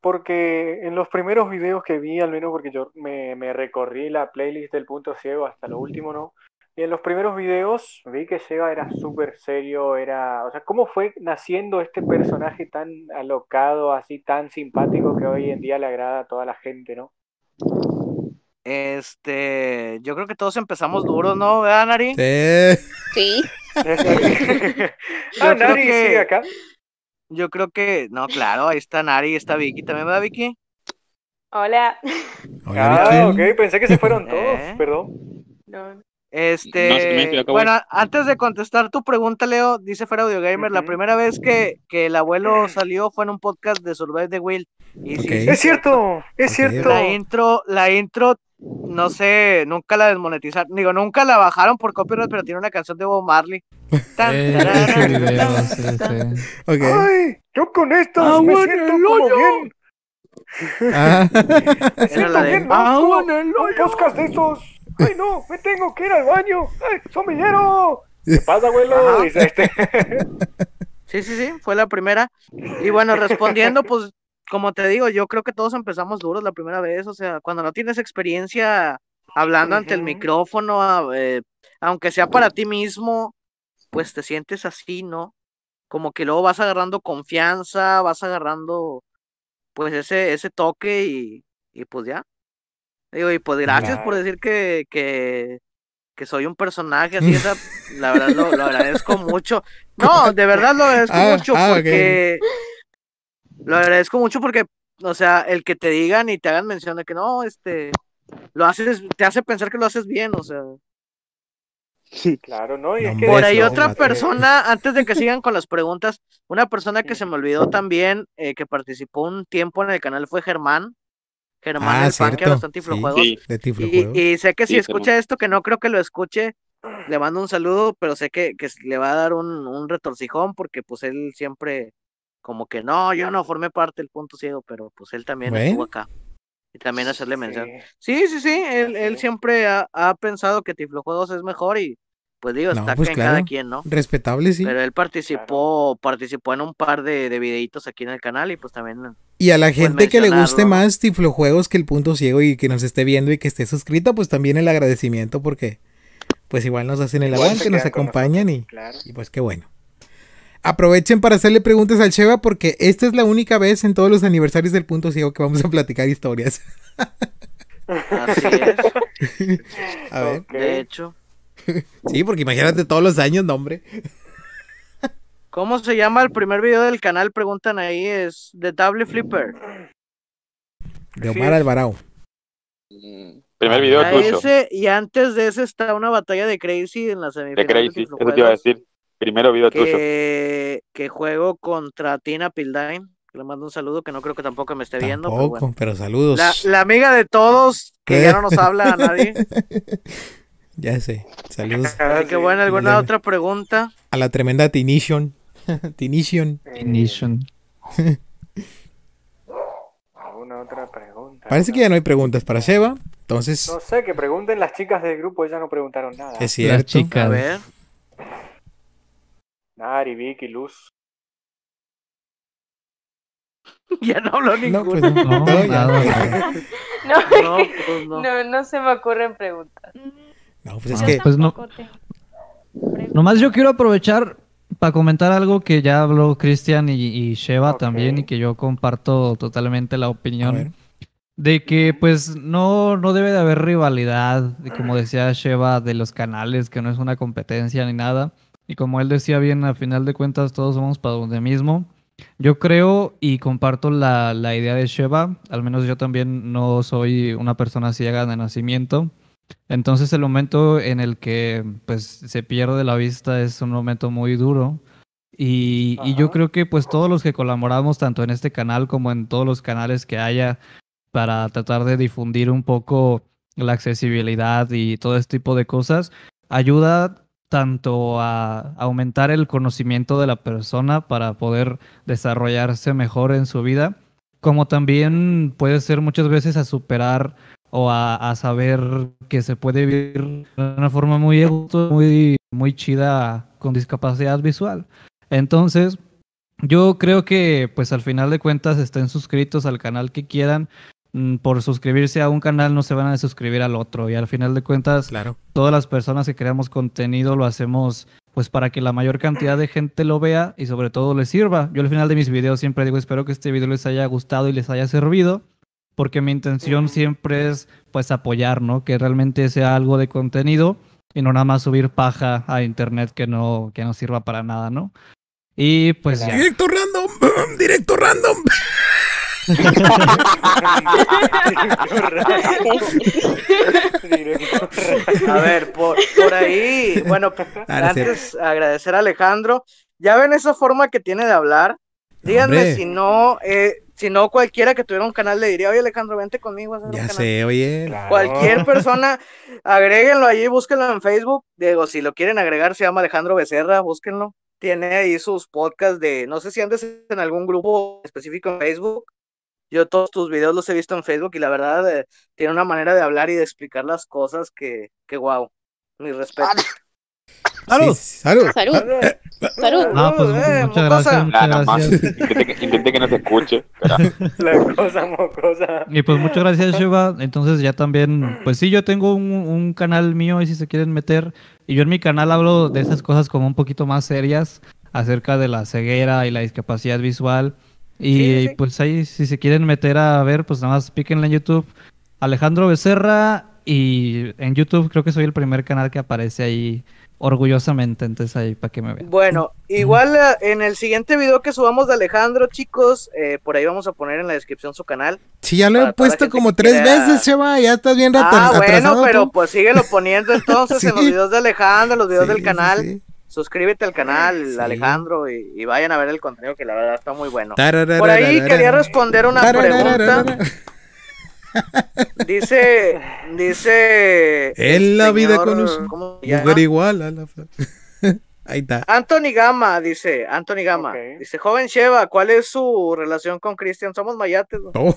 Porque en los primeros videos que vi, al menos porque yo me, me recorrí la playlist del punto ciego hasta lo último, ¿no? Y en los primeros videos vi que Seba era súper serio, era, o sea, ¿cómo fue naciendo este personaje tan alocado, así tan simpático que hoy en día le agrada a toda la gente, ¿no? Este, yo creo que todos empezamos duros, ¿no? ¿Verdad, Nari? Sí. Sí. <laughs> ah, Yo creo Nari que- sigue acá. Yo creo que, no, claro, ahí está Nari, está Vicky también, ¿verdad, Vicky? Hola. Ah, ok, pensé que se fueron <laughs> todos, Eh. perdón. No. Este, No, me bueno, antes de contestar tu pregunta, Leo, dice Fuera Audio Gamer, la primera vez que, que el abuelo salió fue en un podcast de Survive the Will. Y sí, Es cierto, es cierto. La intro, la intro, no sé, nunca la desmonetizaron, digo, nunca la bajaron por copyright, pero tiene una canción de Bob Marley. <laughs> Tan, tarara, ese video, tan, sí, tan. sí. Ok. Ay, yo con estas me ¡Agua en siento como bien. Ah. <laughs> Me Era siento la de bien, ¿no? ¡Agua Como en el Un podcast de esos. Ay, no, me tengo que ir al baño. Ay, somillero. ¿Qué pasa, abuelo? <laughs> Dice este. Sí, sí, sí, fue la primera. Y bueno, respondiendo, pues, como te digo, yo creo que todos empezamos duros la primera vez, o sea, cuando no tienes experiencia hablando ante el micrófono, eh, aunque sea para ti mismo, pues te sientes así, ¿no? Como que luego vas agarrando confianza, vas agarrando, pues, ese, ese toque y, y pues ya. Digo, y pues gracias por decir que, que, que soy un personaje así, esa, <laughs> la verdad lo, lo agradezco mucho. No, de verdad lo agradezco Ah, mucho ah, porque Lo agradezco mucho porque, o sea, el que te digan y te hagan mención de que no, este, lo haces, te hace pensar que lo haces bien, o sea. Claro, ¿no? Y es que Por ahí otra mate. persona, antes de que sigan con las preguntas, una persona que se me olvidó también, eh, que participó un tiempo en el canal fue Germán. Germán Ah, el fan que bastante Sí, Tiflojuegos. sí, de Y, Tiflojuegos. y sé que si Sí, escucha esto, que no creo que lo escuche, le mando un saludo, pero sé que, que le va a dar un, un retorcijón porque pues él siempre como que no, yo no formé parte del punto ciego, pero pues él también Bueno. estuvo acá. Y también hacerle mención. Sí, sí, sí, él, él siempre ha, ha pensado que Tiflojuegos es mejor y pues digo, No, está pues en claro. cada quien, ¿no? Respetable, sí. Pero él participó, participó en un par de, de videitos aquí en el canal y pues también Y a la gente que le guste más Tiflojuegos que el punto ciego y que nos esté viendo y que esté suscrito, pues también el agradecimiento porque pues igual nos hacen el Igual aguante, nos acompañan y, Claro. y pues qué bueno. Aprovechen para hacerle preguntas al Sheva porque esta es la única vez en todos los aniversarios del punto ciego que vamos a platicar historias. Así <laughs> es. A ver. De hecho, Sí, porque imagínate todos los años, no hombre. ¿Cómo se llama el primer video del canal? Preguntan ahí, es The Table Flipper. De Omar Alvarado. Primer video A tuyo. ese, y antes de ese está una batalla de Crazy en la De semifinal Crazy, de eso te iba a decir. Primero video tuyo. que, juego contra Tina Pildain. que Le mando un saludo que no creo que tampoco me esté viendo. Pero bueno. pero saludos. La, la amiga de todos, que ya no nos <laughs> habla a nadie. Ya sé. Saludos Así que bueno, ¿alguna otra pregunta? a la tremenda Tinition. <laughs> Tinition. Ignition. <laughs> ¿Alguna otra pregunta? Parece que ya no hay preguntas para Sheva. Entonces, No sé, que pregunten las chicas del grupo, ellas no preguntaron nada. es cierto. chicas. A ver. Nari, Vicky, Luz. <laughs> ya no habló No, ninguno. pues no. No, No. No, No, pues no. no, no se me ocurren preguntas. No, pues es No, que pues no. Nomás yo quiero aprovechar para comentar algo que ya habló Cristian y, y Sheva también y que yo comparto totalmente la A opinión de que pues no, no debe de haber rivalidad, como decía Sheva, de los canales, que no es una competencia ni nada. Y como él decía bien, al final de cuentas todos somos para donde mismo. Yo creo y comparto la, la idea de Sheva, al menos yo también no soy una persona ciega de nacimiento. Entonces el momento en el que pues se pierde la vista es un momento muy duro. Y, y yo creo que pues todos los que colaboramos tanto en este canal como en todos los canales que haya para tratar de difundir un poco la accesibilidad y todo este tipo de cosas, ayuda tanto a aumentar el conocimiento de la persona para poder desarrollarse mejor en su vida, como también puede ser muchas veces a superar o a, a saber que se puede vivir de una forma muy, muy, muy chida con discapacidad visual. Entonces, yo creo que pues al final de cuentas estén suscritos al canal que quieran. Mm, Por suscribirse a un canal no se van a suscribir al otro y al final de cuentas Claro. todas las personas que creamos contenido lo hacemos pues para que la mayor cantidad de gente lo vea y sobre todo les sirva. Yo al final de mis videos siempre digo espero que este video les haya gustado y les haya servido porque mi intención siempre es pues apoyar, ¿no? Que realmente sea algo de contenido y no nada más subir paja a internet que no, que no sirva para nada, ¿no? Y pues ya. Directo random. <clears throat> Directo random. <laughs> A ver, por, por ahí, bueno, Ah, no es antes agradecer a Alejandro. Ya ven esa forma que tiene de hablar. Díganme Hombre. si no, eh, si no cualquiera que tuviera un canal le diría, oye Alejandro, vente conmigo a hacer un Ya canal". sé, oye. Cualquier persona, agréguenlo allí, búsquenlo en Facebook. Digo, si lo quieren agregar, se llama Alejandro Becerra, búsquenlo. Tiene ahí sus podcasts de, no sé si andes en algún grupo específico en Facebook. Yo todos tus videos los he visto en Facebook y la verdad eh, tiene una manera de hablar y de explicar las cosas que, que wow. Mi respeto. <laughs> Salud. salud. Salud. Salud. No, pues Eh, muchas mocosa. gracias, muchas Nada más. gracias. Intenté que, intenté que no se escuche. <laughs> La cosa mocosa. Y pues muchas gracias, Shiva. Entonces ya también, pues sí, yo tengo un, un canal mío y si se quieren meter. Y yo en mi canal hablo de esas cosas como un poquito más serias acerca de la ceguera y la discapacidad visual. Y pues ahí, si se quieren meter a ver, pues nada más píquenle en YouTube. Alejandro Becerra. Y en YouTube creo que soy el primer canal que aparece ahí orgullosamente, entonces ahí para que me vean. Bueno, igual eh, en el siguiente video que subamos de Alejandro, chicos, eh, por ahí vamos a poner en la descripción su canal. Sí, ya lo he puesto como tres quiera- veces, Cheva. Ya estás bien Ah, bueno, pero tú. pues síguelo poniendo <laughs> entonces en los videos de Alejandro, los videos Sí, del canal. sí. Suscríbete al canal, Sí. Alejandro, y, y vayan a ver el contenido que la verdad está muy bueno. Por ahí quería responder una pregunta. Dice, dice. En la vida señor- conoce ¿cómo se llama? mujer igual a la <laughs> Ahí está. Anthony Gama, dice, Anthony Gama. Dice, joven Sheva, ¿cuál es su relación con Cristian? Somos mayates. ¿no? Oh.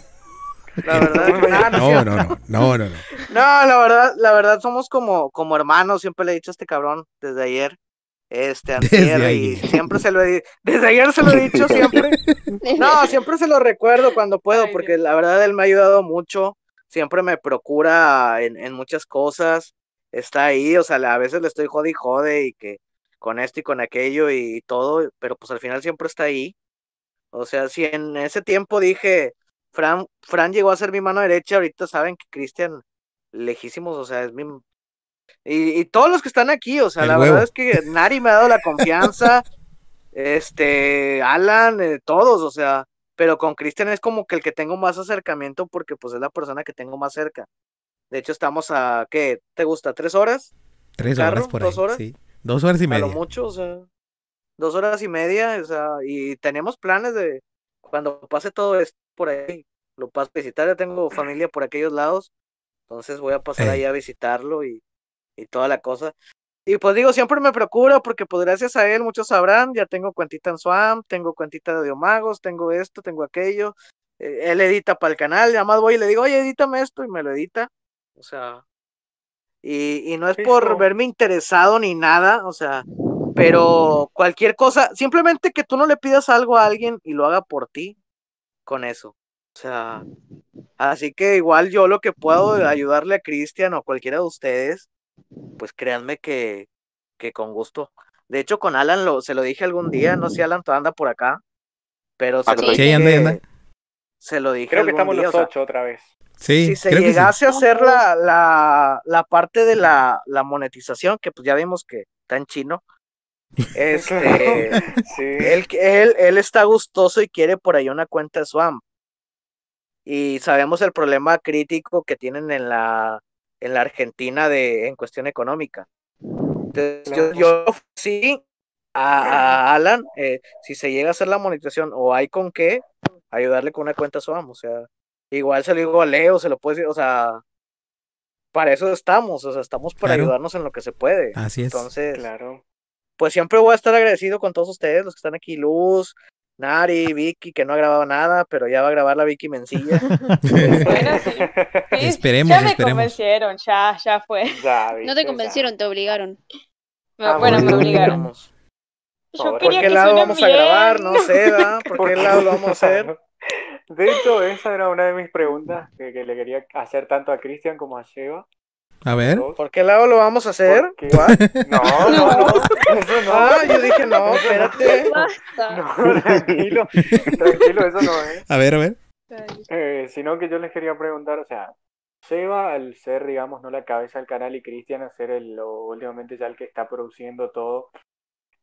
La verdad, <laughs> No, no, no, no, no, no, <laughs> no. No, la verdad, la verdad somos como, como hermanos, siempre le he dicho a este cabrón desde ayer. Este, <laughs> antier, y siempre se lo he dicho, desde ayer se lo he dicho siempre. <laughs> No, siempre se lo recuerdo cuando puedo, porque la verdad él me ha ayudado mucho, siempre me procura en, en muchas cosas, está ahí, o sea, a veces le estoy jode y jode y que con esto y con aquello y todo, pero pues al final siempre está ahí. O sea, si en ese tiempo dije, Fran, Fran llegó a ser mi mano derecha, ahorita saben que Cristian, lejísimos, o sea, es mi... Y, y todos los que están aquí, o sea, El la huevo. verdad es que <laughs> Nari me ha dado la confianza, este, Alan, eh, todos, o sea, pero con Cristian es como que el que tengo más acercamiento porque pues es la persona que tengo más cerca. De hecho, estamos a, ¿qué? ¿Te gusta? ¿Tres horas? Tres ¿Carro? horas por ahí. ¿Dos horas? Sí. Dos horas y A media. lo mucho, o sea, dos horas y media, o sea, y tenemos planes de cuando pase todo esto por ahí, lo paso a visitar, ya tengo familia por aquellos lados, entonces voy a pasar Ey. ahí a visitarlo y, y toda la cosa. Y pues digo, siempre me procura porque pues gracias a él, muchos sabrán, ya tengo cuentita en Swam, tengo cuentita de Diomagos, tengo esto, tengo aquello, eh, él edita para el canal, nada más voy y le digo, oye, edítame esto y me lo edita, o sea, y, y no es por verme interesado ni nada, o sea, pero cualquier cosa, simplemente que tú no le pidas algo a alguien y lo haga por ti, con eso. O sea, así que igual yo lo que puedo ayudarle a Cristian o a cualquiera de ustedes, pues créanme que, que con gusto. De hecho, con Alan lo, se lo dije algún día, no sé si Alan todavía anda por acá, pero se lo Sí, dije. anda, anda. Se lo dije Creo que estamos día, los o sea, ocho otra vez. Sí, si se creo que sí. llegase a hacer la, la, la parte de la, la monetización, que pues ya vimos que está en chino, este, <laughs> Sí. él, él, él está gustoso y quiere por ahí una cuenta de Swamp. Y sabemos el problema crítico que tienen en la, en la Argentina de, en cuestión económica. Entonces, yo, yo sí a, a Alan, eh, si se llega a hacer la monetización o hay con qué, ayudarle con una cuenta Swam, o sea, igual se lo digo a Leo, se lo puede decir, o sea, para eso estamos, o sea, estamos para Claro. ayudarnos en lo que se puede. Así es. Entonces, Claro. pues siempre voy a estar agradecido con todos ustedes, los que están aquí, Luz, Nari, Vicky, que no ha grabado nada, pero ya va a grabar la Vicky Mencilla. <laughs> Bueno, sí. <laughs> Sí, Esperemos, ya me esperemos. convencieron, ya, ya fue. Ya, No te ya. convencieron, te obligaron. Ah, bueno, me obligaron. Yo ¿Por quería ¿Por qué que lado vamos a grabar? No sé, ¿verdad? ¿Por qué <laughs> lado lo vamos a hacer? De hecho, esa era una de mis preguntas que, que le quería hacer tanto a Cristian como a Sheva. A ver. ¿Por qué lado lo vamos a hacer? ¿What? No, no, no. <laughs> Eso no. Ah, yo dije, no, espérate. Basta. No, tranquilo. Tranquilo, eso no es. A ver, a ver. Eh, sino que yo les quería preguntar, o sea, Seba al ser, digamos, no la cabeza del canal y Cristian a ser el, o últimamente ya el que está produciendo todo,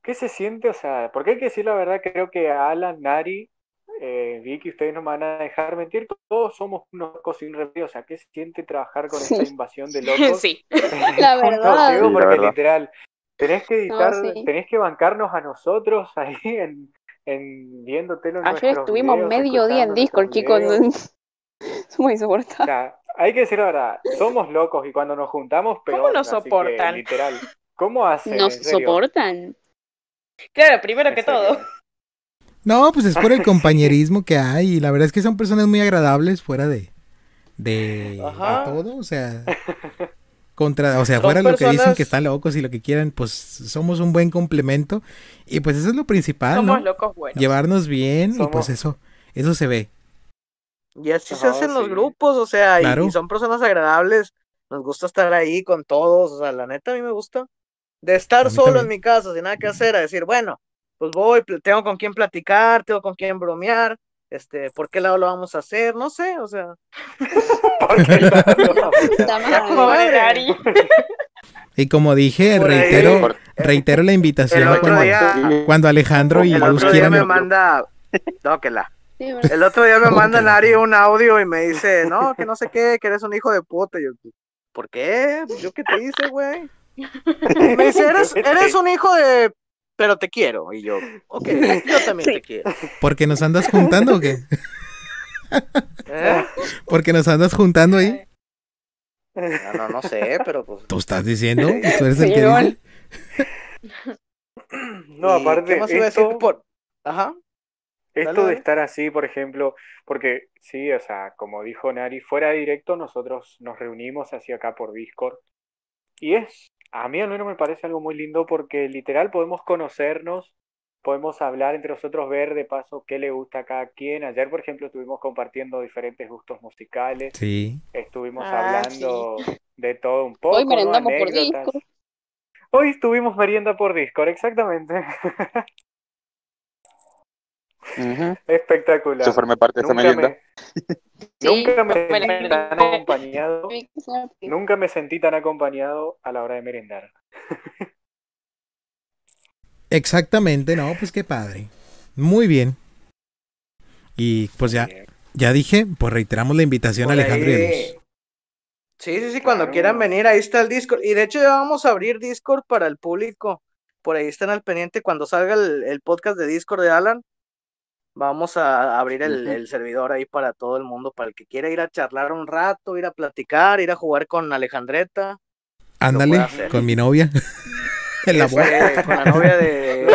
¿qué se siente? O sea, porque hay que decir la verdad, creo que Alan, Nari, eh, Vicky, ustedes no me van a dejar mentir, todos somos unos locos sin remedio, o sea, ¿qué se siente trabajar con esta invasión de locos? <laughs> Sí. <laughs> La verdad. la porque verdad. literal, tenés que editar, sí. tenés que bancarnos a nosotros ahí en, en viéndotelo en Ayer estuvimos videos, medio día en Discord, chicos. videos. <laughs> Es muy O sea, hay que decir la verdad, somos locos y cuando nos juntamos, peor. ¿Cómo nos que, soportan? literal, ¿cómo hacen? Nos soportan. Claro, primero que todo. No, pues es por el <laughs> compañerismo que hay. Y la verdad es que son personas muy agradables fuera de. De, todo. O sea. Contra, o sea, fuera lo que dicen personas- que están locos y lo que quieran, pues somos un buen complemento. Y pues eso es lo principal, Somos ¿no? locos buenos. Llevarnos bien y pues eso, eso se ve. Y así se hacen los sí. grupos, o sea, y- Claro. y, son personas agradables. Nos gusta estar ahí con todos, o sea, la neta a mí me gusta. De estar solo en mi casa, sin nada que hacer, a decir, bueno, pues voy, tengo con quién platicar, tengo con quién bromear, este, ¿por qué lado lo vamos a hacer? No sé, o sea, ¿Por qué lado? Y como dije, reitero, reitero la invitación cuando, día- cuando Alejandro y El Luz otro día quieran. me manda. No, que la. El otro día me manda Nari un audio y me dice, no, que no sé qué, que eres un hijo de puta. Y yo, ¿por qué? ¿Yo qué te hice, güey? Y me dice, eres, <laughs> eres un hijo de. Pero te quiero. Y yo, ok, yo también <laughs> te quiero. ¿Porque nos andas juntando o qué? ¿Eh? ¿Porque nos andas juntando ahí? No, no, no sé, pero pues. ¿Tú estás diciendo? ¿Tú eres el que Señor. <clears throat> dice? No, ¿Y aparte, ¿Qué más iba a decir esto- por.? Ajá. Esto Dale, de estar así, por ejemplo, porque sí, o sea, como dijo Nari, fuera de directo nosotros nos reunimos así acá por Discord. Y es, a mí al menos me parece algo muy lindo porque literal podemos conocernos, podemos hablar entre nosotros, ver de paso qué le gusta a cada quien. Ayer, por ejemplo, estuvimos compartiendo diferentes gustos musicales, Sí. estuvimos Ah, hablando de todo un poco, Hoy ¿no? merendamos por Anécdotas. Discord. Hoy estuvimos merienda por Discord, exactamente. <laughs> Espectacular. Yo formé parte de esa merienda. me- Sí, Nunca me me sentí tan <laughs> acompañado. Nunca me sentí tan acompañado a la hora de merendar. Exactamente, no, pues qué padre. Muy bien. Y pues ya, ya dije, pues reiteramos la invitación a Alejandro y a Luz. Sí, sí, sí, cuando quieran venir, ahí está el Discord. Y de hecho ya vamos a abrir Discord para el público. Por ahí están al pendiente. Cuando salga el, el podcast de Discord de Alan, vamos a abrir el, servidor ahí para todo el mundo, para el que quiera ir a charlar un rato, ir a platicar, ir a jugar con Alejandreta. Ándale, con mi novia. <laughs> en la Este, con <laughs> la novia de,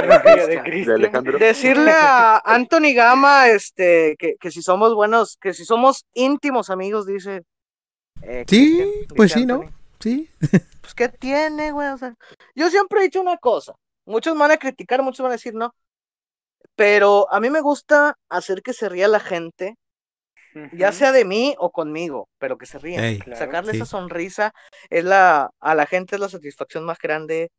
de Cristian. Alejandro. Decirle a Anthony Gama este, que, que si somos buenos, que si somos íntimos amigos, dice. eh, Sí, pues dice sí, ¿no? Sí. Pues, ¿qué tiene, güey? O sea, yo siempre he dicho una cosa. Muchos van a criticar, muchos van a decir no. Pero a mí me gusta hacer que se ría la gente, ya sea de mí o conmigo, pero que se rían. Ey, Claro. Sacarle sí. esa sonrisa es la, a la gente es la satisfacción más grande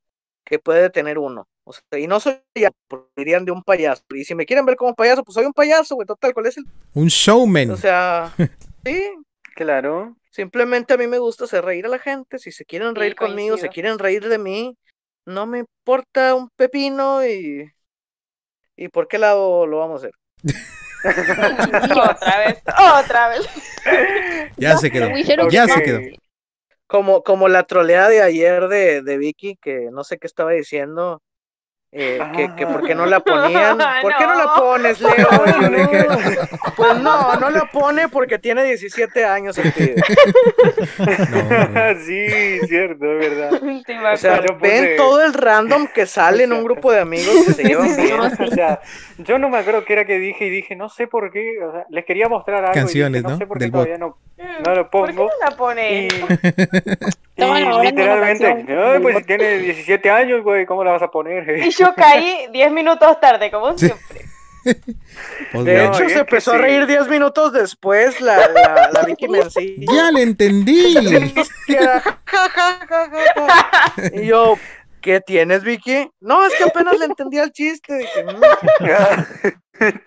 que puede tener uno. O sea, y no soy ya, porque dirían de un payaso. Y si me quieren ver como payaso, pues soy un payaso, güey, total, ¿cuál es el? Un showman. O sea, <laughs> sí, Claro. Simplemente a mí me gusta hacer reír a la gente. Si se quieren reír conmigo, se coincido. quieren reír de mí, no me importa un pepino y. ¿Y por qué lado lo vamos a hacer? <laughs> otra vez, otra vez. <laughs> Ya se quedó. Ya se quedó. Como, como la troleada de ayer de, de Vicky, que no sé qué estaba diciendo. Eh, que, que por qué no <laughs> la ponían. <laughs> ¿Por qué no la No. pones, Leo? Y <laughs> yo le dije, pues no, no la pone porque tiene 17 años el pibe. sí, cierto, es verdad. O sea, ven puse- todo el random que sale en un grupo de amigos que se llevan bien. O sea, yo no me acuerdo qué era que dije y dije, no sé por qué, o sea, les quería mostrar algo Canciones, y dije, no, ¿no? sé por qué Del todavía no, no lo ¿Por qué pongo. no la pone? Y, Estaban una literalmente, "Ay, pues bot". tiene 17 años, güey, ¿cómo la vas a poner? Y yo caí 10 minutos tarde, como siempre. <laughs> Pues De hecho, se empezó a sí. reír 10 minutos después la, la, la Vicky Mencilla. <laughs> Ya le entendí. <laughs> Y yo, ¿qué tienes, Vicky? No, es que apenas le entendía el chiste. Dije, "Mm". Nos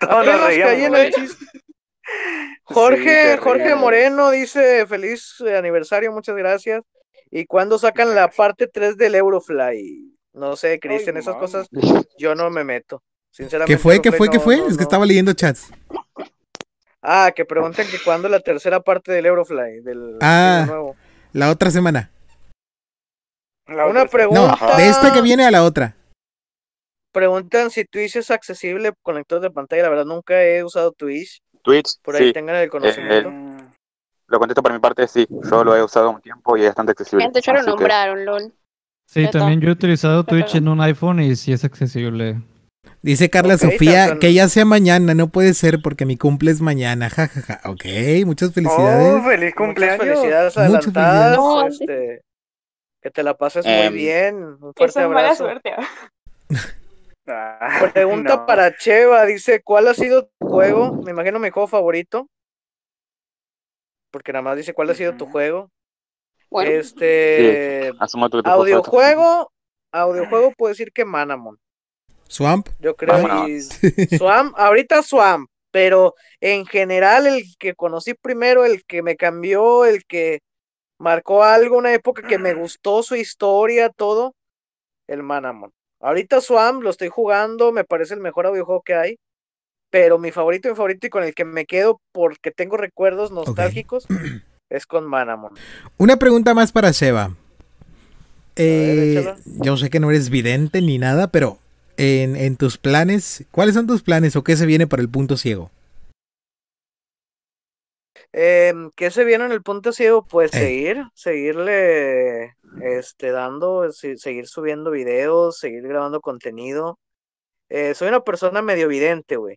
Apenas reíamos, caí en güey. el chiste. Jorge. Jorge Moreno dice feliz eh, aniversario, muchas gracias. ¿Y cuándo sacan la parte 3 del Eurofly? No sé, Cristian, esas cosas <laughs> yo no me meto. Sinceramente. ¿Qué fue? ¿Qué fue? ¿Qué fue? no- Es que no. estaba leyendo chats. Ah, que preguntan que cuándo la tercera parte del Eurofly, del, Ah. del nuevo. La otra semana. Una pregunta. No, de esta que viene a la otra. Preguntan si Twitch es accesible con lector de pantalla. La verdad, nunca he usado Twitch. Twitch, Por ahí sí. tengan el conocimiento. Eh, lo contesto por mi parte, sí. Yo lo he usado un tiempo y es bastante accesible. Gente, ya lo que- nombraron, LOL. Sí, también yo he utilizado Twitch en un iPhone y sí es accesible. Dice Carla Sofía que ya sea mañana, no puede ser porque mi cumple es mañana. Ja, ja, ja. Ok, muchas felicidades. Oh, feliz Muchas cumpleaños. felicidades Muchas adelantadas. felicidades. este, que te la pases Em, muy bien. Un Eso fuerte mala suerte. Ah, <laughs> <laughs> Pregunta no. para Cheva. Dice, ¿cuál ha sido tu juego? Me imagino mi juego favorito. Porque nada más dice, ¿cuál ha sido tu juego? Bueno, Este... Sí, tu. Audiojuego. Audiojuego puedo decir que Manamon. Swamp. Yo creo Vámonos. y <laughs> Swamp, ahorita Swamp, pero en general el que conocí primero, el que me cambió, el que marcó algo, una época que me gustó su historia, todo, el Manamon. Ahorita Swamp lo estoy jugando, me parece el mejor audiojuego que hay, pero mi favorito, mi favorito y con el que me quedo porque tengo recuerdos nostálgicos <clears throat> es con Manamon. Una pregunta más para Seba. Eh, yo sé que no eres vidente ni nada, pero en, en tus planes, ¿cuáles son tus planes o qué se viene para el punto ciego? Em, ¿Qué se viene en el punto ciego? Pues Eh. seguir, seguirle este, dando, se- seguir subiendo videos, seguir grabando contenido. Eh, soy una persona medio vidente, güey.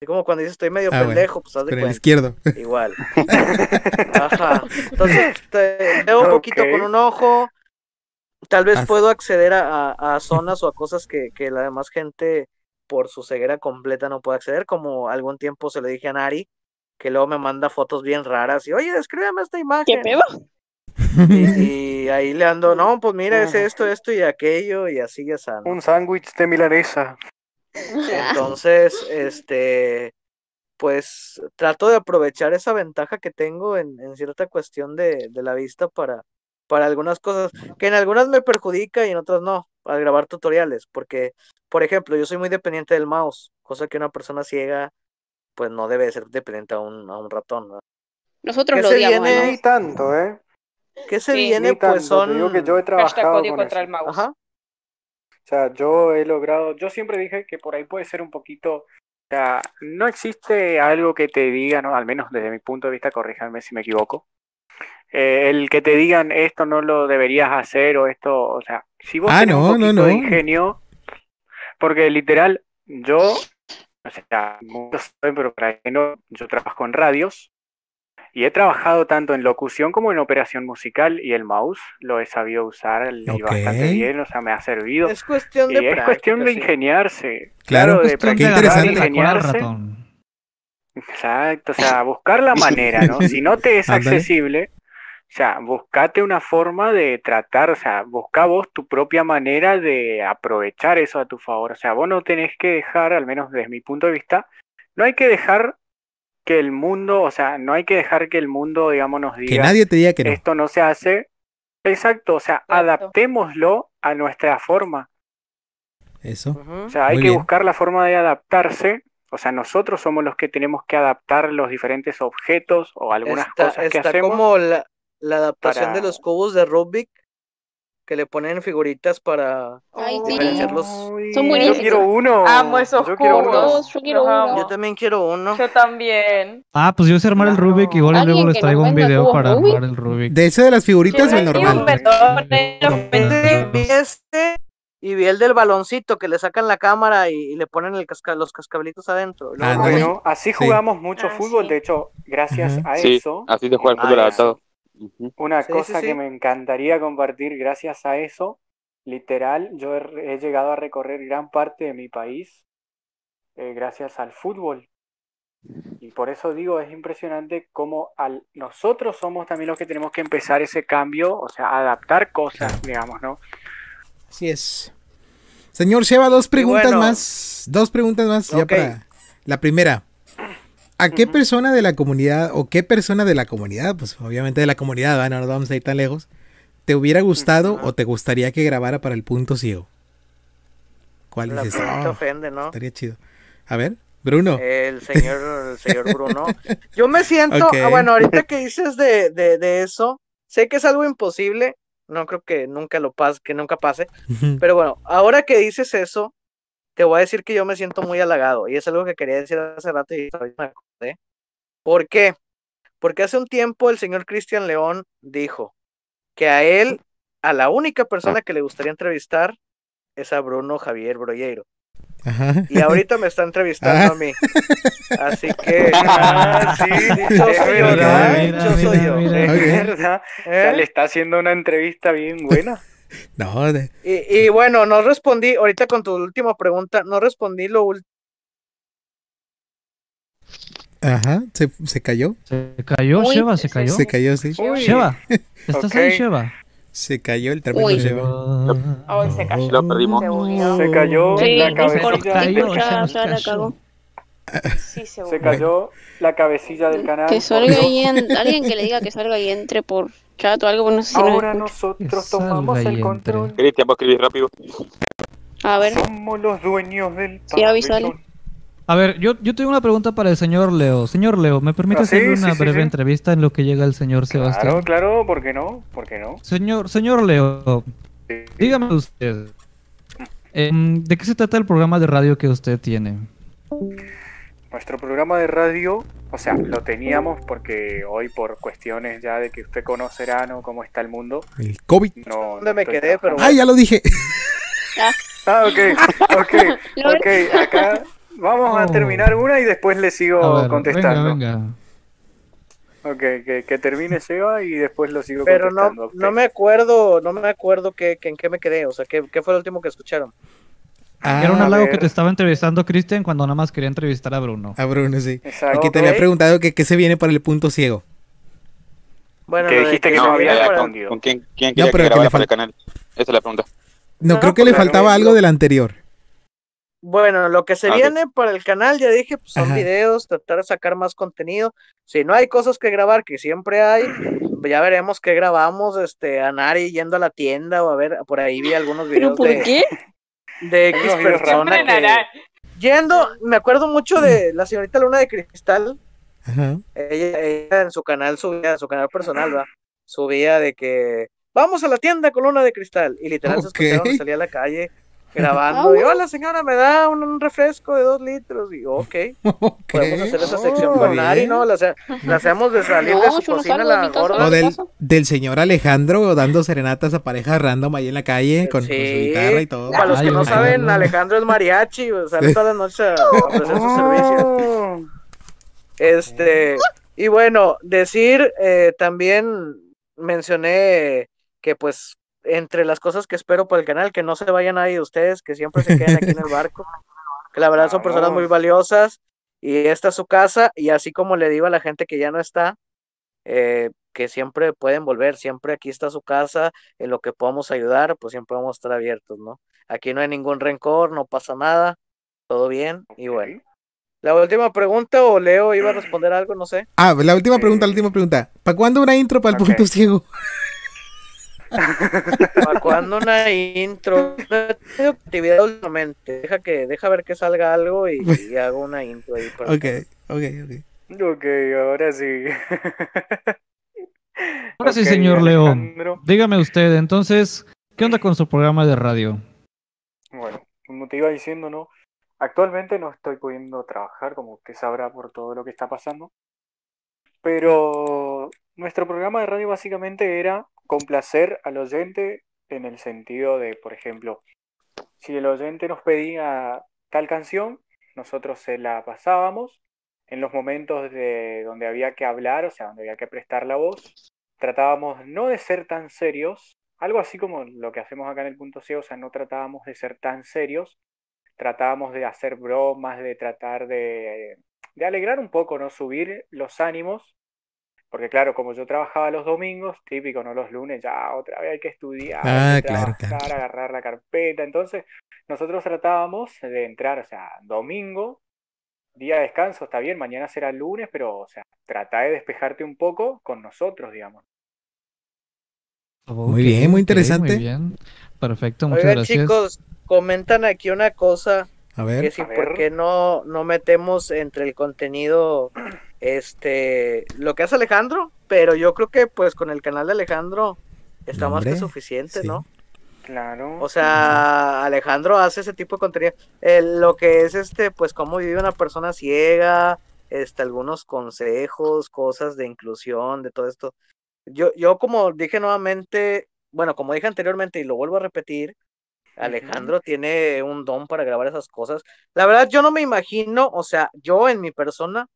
Así como cuando dices estoy medio Ah, bueno, pendejo, pues haz de con el cuenta. izquierdo. Igual. <laughs> Ajá. Entonces, te- veo un poquito con un ojo. Tal vez As- puedo acceder a, a- a zonas o a cosas que, que la demás gente por su ceguera completa no puede acceder, como algún tiempo se le dije a Nari, que luego me manda fotos bien raras y, oye, descríbeme esta imagen. ¿Qué pedo? Y, y ahí le ando, no, pues mira, es esto, esto y aquello, y así ya sano. Un sándwich de milanesa. <laughs> Entonces, este, pues trato de aprovechar esa ventaja que tengo en, en cierta cuestión de, de la vista para, para algunas cosas, que en algunas me perjudica y en otras no, para grabar tutoriales, porque, por ejemplo, yo soy muy dependiente del mouse, cosa que una persona ciega, pues no debe ser dependiente a un, a un ratón. Nosotros ¿Qué lo se odiamos, viene? ¿no? Ni tanto, ¿eh? ¿Qué se Sí, viene? Tanto, Pues son... te digo que yo he trabajado con contra eso. el mouse. Ajá. Sea, yo he logrado, yo siempre dije que por ahí puede ser un poquito, o sea, no existe algo que te diga, ¿no? Al menos desde mi punto de vista, corríjanme si me equivoco. eh, el que te digan esto no lo deberías hacer o esto, o sea, si vos Ah, tenés no, un no, poquito de no. ingenio, porque literal, yo, o sea, muchos saben, pero para que no, yo trabajo en radios y he trabajado tanto en locución como en operación musical y el mouse lo he sabido usar y bastante bien, o sea, me ha servido. Es cuestión Y de es cuestión de ingeniarse. Claro, Claro, de practicar, ingeniarse. ratón. Exacto, o sea, buscar la <laughs> manera, ¿no? Si no te es accesible, o sea, buscate una forma de tratar, o sea, busca vos tu propia manera de aprovechar eso a tu favor. O sea, vos no tenés que dejar, al menos desde mi punto de vista, no hay que dejar que el mundo, o sea, no hay que dejar que el mundo, digamos, nos Que diga nadie te diga que no. esto no se hace. Exacto, o sea, adaptémoslo a nuestra forma. Eso. O sea, hay Muy que bien. buscar la forma de adaptarse. O sea, nosotros somos los que tenemos que adaptar los diferentes objetos o algunas Está, cosas que está hacemos. como la, la adaptación de los cubos de Rubik que le ponen figuritas para Ay, sí. diferenciarlos. Uy, Son yo buenísimos. quiero uno. Amo esos Yo quiero uno. Yo quiero uno. Yo también quiero uno. Yo también. Ah, pues yo sé armar el Rubik, igual luego les traigo un video para Rubik. armar el Rubik. ¿De ese de las figuritas Yo normal? <laughs> este y vi el del baloncito que le sacan la cámara y, y le ponen el casca- los cascablitos adentro. Lo- Bueno, así Sí. jugamos mucho Ah, fútbol. sí. De hecho, gracias a Sí, eso, así te juega el Ah, fútbol adaptado. Una Sí, cosa sí. que me encantaría compartir, gracias a eso, literal, yo he, he llegado a recorrer gran parte de mi país eh, gracias al fútbol. Y por eso digo, es impresionante cómo al, nosotros somos también los que tenemos que empezar ese cambio, o sea, adaptar cosas, digamos, ¿no? Así es. Señor Sheva, dos preguntas bueno. más. Dos preguntas más ya Ok. para. La primera. ¿A qué persona de la comunidad, o qué persona de la comunidad, pues obviamente de la comunidad, ¿verdad? no nos vamos a ir tan lejos, te hubiera gustado o te gustaría que grabara para el punto ciego? ¿Cuál La dices? "Oh, ofende, ¿no? estaría chido. A ver, Bruno. El señor, el señor Bruno. <laughs> Yo me siento, ah, bueno, ahorita que dices de, de, de eso, sé que es algo imposible, no creo que nunca lo pase, que nunca pase, pero bueno, ahora que dices eso, te voy a decir que yo me siento muy halagado, y es algo que quería decir hace rato y ahorita me acordé. ¿Por qué? Porque hace un tiempo el señor Cristian León dijo que a él, a la única persona que le gustaría entrevistar es a Bruno Javier Broyeiro. Ajá. Y ahorita me está entrevistando Ah. a mí. Así que. <laughs> Ah, sí, yo soy yo, Yo soy mira, yo. le está haciendo una entrevista bien buena. <laughs> No, de- Y, y bueno, no respondí, ahorita con tu última pregunta, no respondí lo último. Ajá, se, se cayó. Se cayó, Uy, Sheva, se cayó. Se cayó, sí. Uy. Sheva, ¿estás ahí. Sheva? Se cayó el tremendo Uy. Sheva. Ay, se cayó. Lo perdimos. Se. Se cayó Sí, la cabecita. cortito, cayó, se la cayó. Sí, seguro. Se cayó la cabecilla del canal. Que salga y en- alguien que le diga que salga y entre por chat o algo, no sé si Ahora escucha. nosotros tomamos el control. Cristian, vos escribís rápido. A ver. Somos los dueños del Sí, pabellón. A ver, yo, yo tengo una pregunta para el señor Leo. Señor Leo, ¿me permite Ah, sí, hacerle sí, una sí, breve sí. entrevista en lo que llega el señor Sebastián? Claro, claro, ¿por qué no? ¿Por qué no? Señor, señor Leo, dígame usted, em, ¿de qué se trata el programa de radio que usted tiene? Nuestro programa de radio, o sea, lo teníamos porque hoy por cuestiones ya de que usted conocerá, ¿no? Cómo está el mundo. El COVID. No, ¿Dónde me quedé? Pero Ah, ya lo dije. Ah, ok, ok, <laughs> ok. Acá vamos a Oh. terminar una y después le sigo A ver, contestando. Venga, venga. Ok, que, que termine Seba y después lo sigo Pero no, contestando. a usted. no me acuerdo, no me acuerdo que, que en qué me quedé, o sea, ¿qué, qué fue lo último que escucharon? Era un Ah, halago que te estaba entrevistando Cristian cuando nada más quería entrevistar a Bruno. A Bruno, sí. Exacto. Y que te había preguntado que qué se viene para el punto ciego. Bueno, Que dijiste que no había para-. ¿Con quién, quién No, pero que que le el canal? Esa es la pregunta. No, No, creo que pues, le faltaba algo del anterior. Bueno, lo que se Ah, viene para el canal, ya dije, pues, son Ajá. videos, tratar de sacar más contenido. Si no hay cosas que grabar, que siempre hay, pues, ya veremos qué grabamos, este, a Nari yendo a la tienda o a ver, por ahí vi algunos ¿Pero videos por de, qué? De <laughs> X persona que... Yendo, me acuerdo mucho de la señorita Luna de Cristal, Ajá. ella, ella en su canal subía, en su canal personal, va, subía de que vamos a la tienda con Luna de Cristal, y literal se Ok. escuchaba donde salía a la calle grabando, y hola señora, me da un, un refresco de dos litros, y yo, <laughs> ok, podemos hacer esa sección Oh, con bien. ¿no? La, hace- la hacemos de salir No, de su no cocina de la gorda. O del, del señor Alejandro dando serenatas a parejas random ahí en la calle con, con su guitarra y todo. Para los que Ay, no saben, Alejandro es mariachi, o sale todas las noches a a ofrecer sus servicios. Oh. Este, y bueno, decir, eh, también mencioné que pues entre las cosas que espero para el canal, que no se vayan ahí de ustedes, que siempre se queden aquí en el <laughs> barco, que la verdad son personas muy valiosas y esta es su casa y así como le digo a la gente que ya no está, eh, que siempre pueden volver, siempre aquí está su casa, en lo que podamos ayudar, pues siempre vamos a estar abiertos, ¿no? Aquí no hay ningún rencor, no pasa nada, todo bien y bueno. La última pregunta, o Leo iba a responder algo, no sé. Ah, la última pregunta, la última pregunta. ¿Para cuándo una intro para el Ok. punto ciego? ¿Para cuándo una intro? No he tenido actividad últimamente. Deja que, deja ver que salga algo y, y hago una intro ahí. para- Ok, ok, ok. Ok, ahora sí. Ahora sí, señor Leo. Alejandro. Dígame usted, entonces, ¿qué onda con su programa de radio? Bueno, como te iba diciendo, ¿no? Actualmente no estoy pudiendo trabajar, como usted sabrá por todo lo que está pasando. Pero nuestro programa de radio básicamente era complacer al oyente en el sentido de, por ejemplo, si el oyente nos pedía tal canción, nosotros se la pasábamos. En los momentos de donde había que hablar, o sea, donde había que prestar la voz, tratábamos no de ser tan serios, algo así como lo que hacemos acá en el punto ciego, o sea, no tratábamos de ser tan serios, tratábamos de hacer bromas, de tratar de, de alegrar un poco, ¿no? Subir los ánimos, porque claro, como yo trabajaba los domingos, típico, ¿no? Los lunes ya otra vez hay que estudiar, Ah, hay que claro, trabajar, agarrar la carpeta, entonces nosotros tratábamos de entrar, o sea, domingo, día de descanso, está bien, mañana será lunes, pero, o sea, trata de despejarte un poco con nosotros, digamos. Muy bien, muy interesante. Muy bien. Perfecto, muchas Oigan, gracias. chicos, comentan aquí una cosa. A Que ver. si A por ver. qué no, no metemos entre el contenido este lo que hace Alejandro, pero yo creo que pues con el canal de Alejandro está más que suficiente, sí. ¿no? Claro. O sea, Alejandro hace ese tipo de contenido. Eh, lo que es este, pues cómo vive una persona ciega, este, algunos consejos, cosas de inclusión, de todo esto. Yo, yo como dije nuevamente, bueno, como dije anteriormente y lo vuelvo a repetir, Alejandro tiene un don para grabar esas cosas. La verdad, yo no me imagino, o sea, yo en mi persona,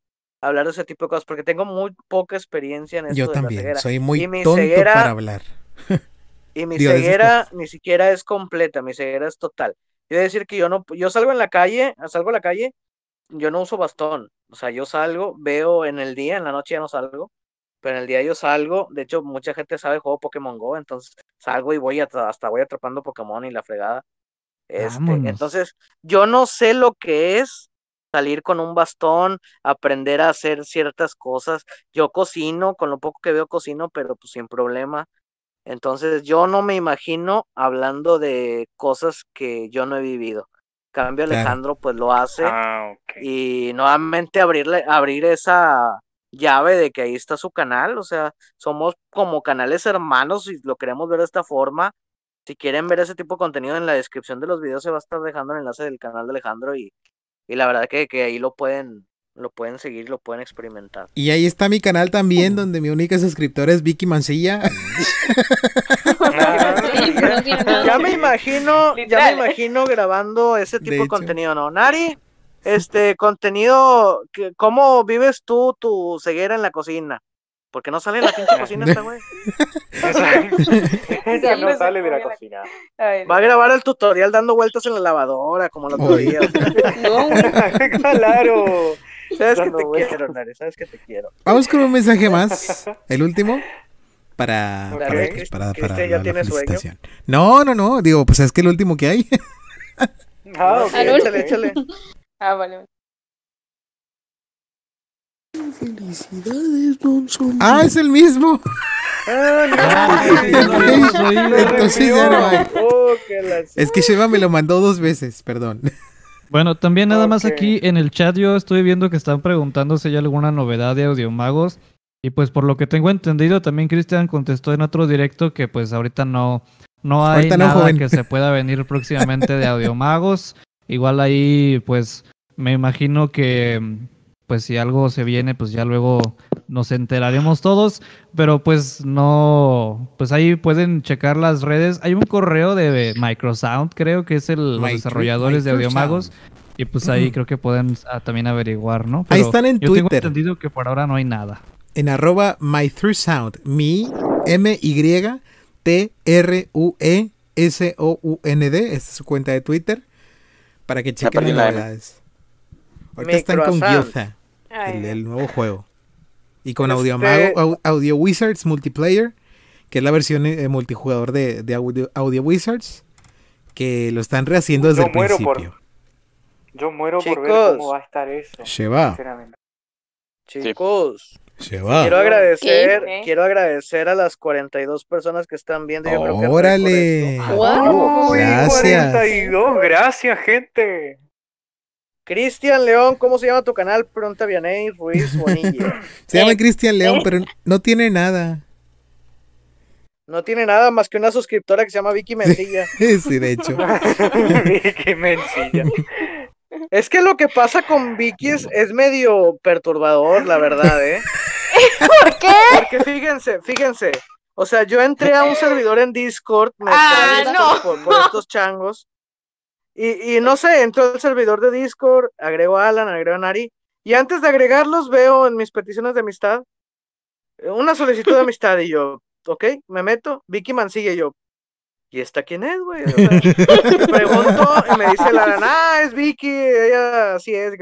hablar de ese tipo de cosas, porque tengo muy poca experiencia en esto Yo de la también, ceguera. soy muy tonto ceguera- para hablar. y mi esas ceguera cosas. <laughs> ni siquiera es completa, mi ceguera es total. Quiero decir que yo no, yo salgo en la calle, salgo a la calle, yo no uso bastón. O sea, yo salgo, veo en el día, en la noche ya no salgo, pero en el día yo salgo. De hecho, mucha gente sabe juego Pokémon Go, entonces salgo y voy atra- hasta voy atrapando Pokémon y la fregada. Este, entonces, yo no sé lo que es salir con un bastón, aprender a hacer ciertas cosas. Yo cocino, con lo poco que veo cocino, pero pues sin problema. Entonces yo no me imagino hablando de cosas que yo no he vivido. Cambio Claro. Alejandro pues lo hace Ah, ok. y nuevamente abrirle, abrir esa llave de que ahí está su canal, o sea, somos como canales hermanos y lo queremos ver de esta forma. Si quieren ver ese tipo de contenido en la descripción de los videos se va a estar dejando el enlace del canal de Alejandro y, y la verdad que, que ahí lo pueden, lo pueden seguir, lo pueden experimentar. Y ahí está mi canal también, donde mi única suscriptora es Vicky Mancilla. <laughs> Ya me imagino, ya me imagino grabando ese tipo de, contenido, ¿no? Nari, <laughs> este contenido, que- ¿cómo vives tú tu ceguera en la cocina? Porque no sale en la pinche <laughs> cocina esta güey. Ella <laughs> <laughs> no sale de la cocina. Va a grabar el tutorial dando vueltas en la lavadora, como el otro día. claro. Sabes que te vueltas. quiero, Nari, sabes que te quiero. Vamos con un mensaje más, el último, para, para, pues, para- Cristian para ya la tiene sueño. felicitación. No, no, no, digo, pues es que el último que hay. Ah, ok, échale, ok. échale. Ah, vale. Felicidades, Don Zombie. Ah, es el mismo. <laughs> Entonces ya no hay. Que la- Es que Sheva me lo mandó dos veces, perdón. <laughs> Bueno, también nada más aquí en el chat yo estoy viendo que están preguntando si hay alguna novedad de Audiomagos. Y pues por lo que tengo entendido, también Cristian contestó en otro directo que pues ahorita no, no hay no, nada joven. que se pueda venir <laughs> próximamente de Audiomagos. Igual ahí pues me imagino que pues si algo se viene pues ya luego nos enteraremos todos. Pero pues no, pues ahí pueden checar las redes. Hay un correo de Microsound creo que es el, los desarrolladores de Microsound. Audiomagos. Y pues ahí creo que pueden ah, también averiguar, ¿no? Ahí están en yo tengo Twitter. entendido que por ahora no hay nada. En arroba mythroughsound. Mi M Y T R U E S O U N D. Esta es su cuenta de Twitter. Para que chequen las novedades. Ahorita están con Ay, el, el nuevo juego. Y con Este- Audio, Mago- Audio Wizards Multiplayer, que es la versión eh, multijugador de, de Audio, Audio Wizards, que lo están rehaciendo desde Yo el muero por- principio. Yo muero por ver cómo va a estar eso. Sheva. Sinceramente. Chicos, Sheva. quiero agradecer, ¿Qué? quiero agradecer a las 42 personas que están viendo. Yo creo que Órale. récord esto. Wow. Uy, Gracias. 42, gracias, gente. Cristian León, ¿cómo se llama tu canal? Pregunta Vianey Ruiz <laughs> Bonilla. Se llama Eh, Cristian León, eh. pero no tiene nada. No tiene nada más que una suscriptora que se llama Vicky Mentilla. <laughs> Sí, de hecho. <laughs> Qué mencilla. Es que lo que pasa con Vicky es, es medio perturbador, la verdad, ¿eh? ¿Por qué? Porque fíjense, fíjense. O sea, yo entré a un servidor en Discord, me Ah, no. Por estos changos. Y, y no sé, entro al servidor de Discord, agrego a Alan, agrego a Nari. Y antes de agregarlos, veo en mis peticiones de amistad eh, una solicitud de amistad. Y yo, ok, me meto, Vicky Mancilla. Y yo, ¿y esta quién es, güey? O sea, <laughs> pregunto y me dice Alan, ah, es Vicky, ella así es.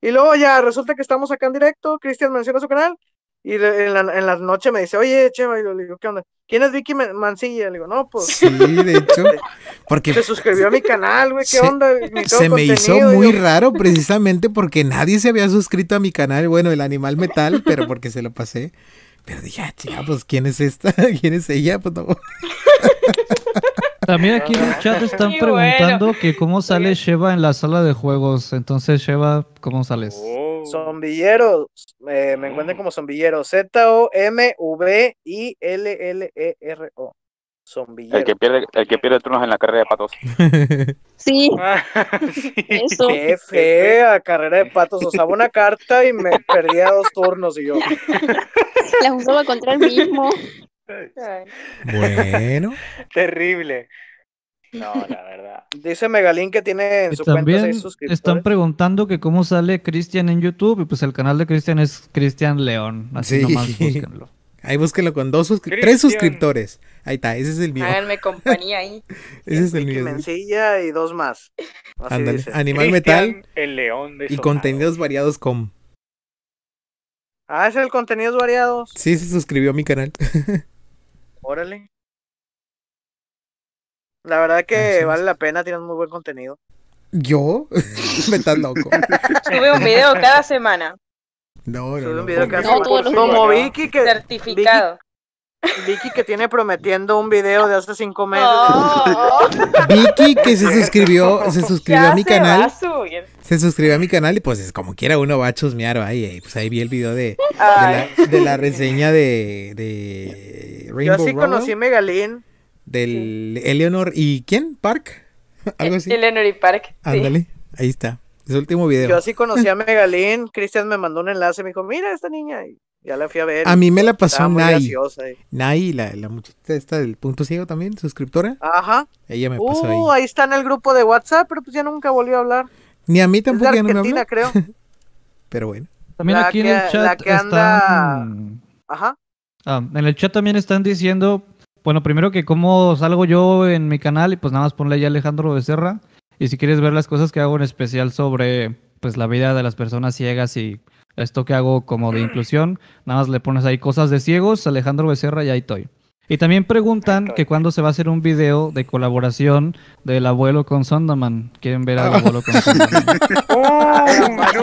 Y luego ya resulta que estamos acá en directo, Cristian menciona su canal. Y le- en la, en la noche me dice, oye, Cheva, y le digo, ¿qué onda? ¿Quién es Vicky Man- Mancilla? Le digo, no, pues Sí, de hecho. Porque se suscribió a mi canal, güey, ¿qué Se- onda? Se me hizo contenido", y muy yo, raro precisamente porque nadie se había suscrito a mi canal. Bueno, el animal metal, pero porque se lo pasé. Pero dije, ah, chica, pues ¿quién es esta? <laughs> ¿Quién es ella? Pues no. <laughs> También aquí en el chat están Y preguntando que cómo sale Sheva en la sala de juegos. Entonces, Sheva, ¿cómo sales? Oh. Zombilleros, eh, me encuentran como zombillero, Z-O-M-V-I-L-L-E-R-O. Zombillero. El que pierde, el que pierde turnos en la carrera de patos. <laughs> Sí, Ah, <laughs> sí. eso. Qué fea carrera de patos. Usaba una carta y me perdía dos turnos y yo. <laughs> Las usaba contra el mismo. <laughs> Bueno, <laughs> Terrible. No, la verdad. Dice Megalín que tiene en Y su cuenta también seis están suscriptores. preguntando que cómo sale Cristian en YouTube. Y pues el canal de Cristian es Cristian León. Así Sí. nomás búsquenlo. <laughs> ahí búsquenlo con dos suscri- tres suscriptores. Ahí está, ese es el mío. Háganme compañía ahí. Ese es el mío. Mencilla y dos más. Ándale, dice. Animal metal El león de y contenidos variados con. Ah, es el contenidos variados. Sí, se suscribió a mi canal. Órale. La verdad que vale la pena, tienen muy buen contenido. ¿Yo? <laughs> Me estás loco. Sube un video cada semana. No, no, Sube no. un video cada No, semana. Como. Vicky que Certificado. Vicky, Vicky que tiene prometiendo un video de hace cinco meses. Oh. <laughs> Vicky que se suscribió, se suscribió a mi se canal. Se suscribió a mi canal y pues es como quiera uno va a chusmear ahí. eh, Pues ahí vi el video de, la, de la reseña de, de Yo Rainbow así Row, conocí a Megalín. del Eleanor y ¿quién? Park. Algo así. Eleanor y Park. sí. Ándale, ahí está. Es el último video. Yo así conocí a <laughs> Megalín. Cristian me mandó un enlace. Me dijo, mira esta niña. Y ya la fui a ver. A mí me la pasó Nai. graciosa, eh. La, la muchachita esta del punto ciego también, suscriptora. Ajá. Ella me pasó ahí. Uh, ahí está en el grupo de WhatsApp, pero pues ya nunca volvió a hablar. Ni a mí Es de tampoco ya no me Argentina, habló. creo. <laughs> Pero bueno. También La aquí en el la chat que anda- están... Ajá. Ah, en el chat también están diciendo, bueno, primero que cómo salgo yo en mi canal y pues nada más ponle ahí Alejandro Becerra. Y si quieres ver las cosas que hago en especial sobre pues la vida de las personas ciegas y esto que hago como de inclusión, nada más le pones ahí cosas de ciegos, Alejandro Becerra y ahí estoy. Y también preguntan que cuándo se va a hacer un video de colaboración del abuelo con Sondaman. ¿Quieren ver al abuelo con Sondaman? <laughs>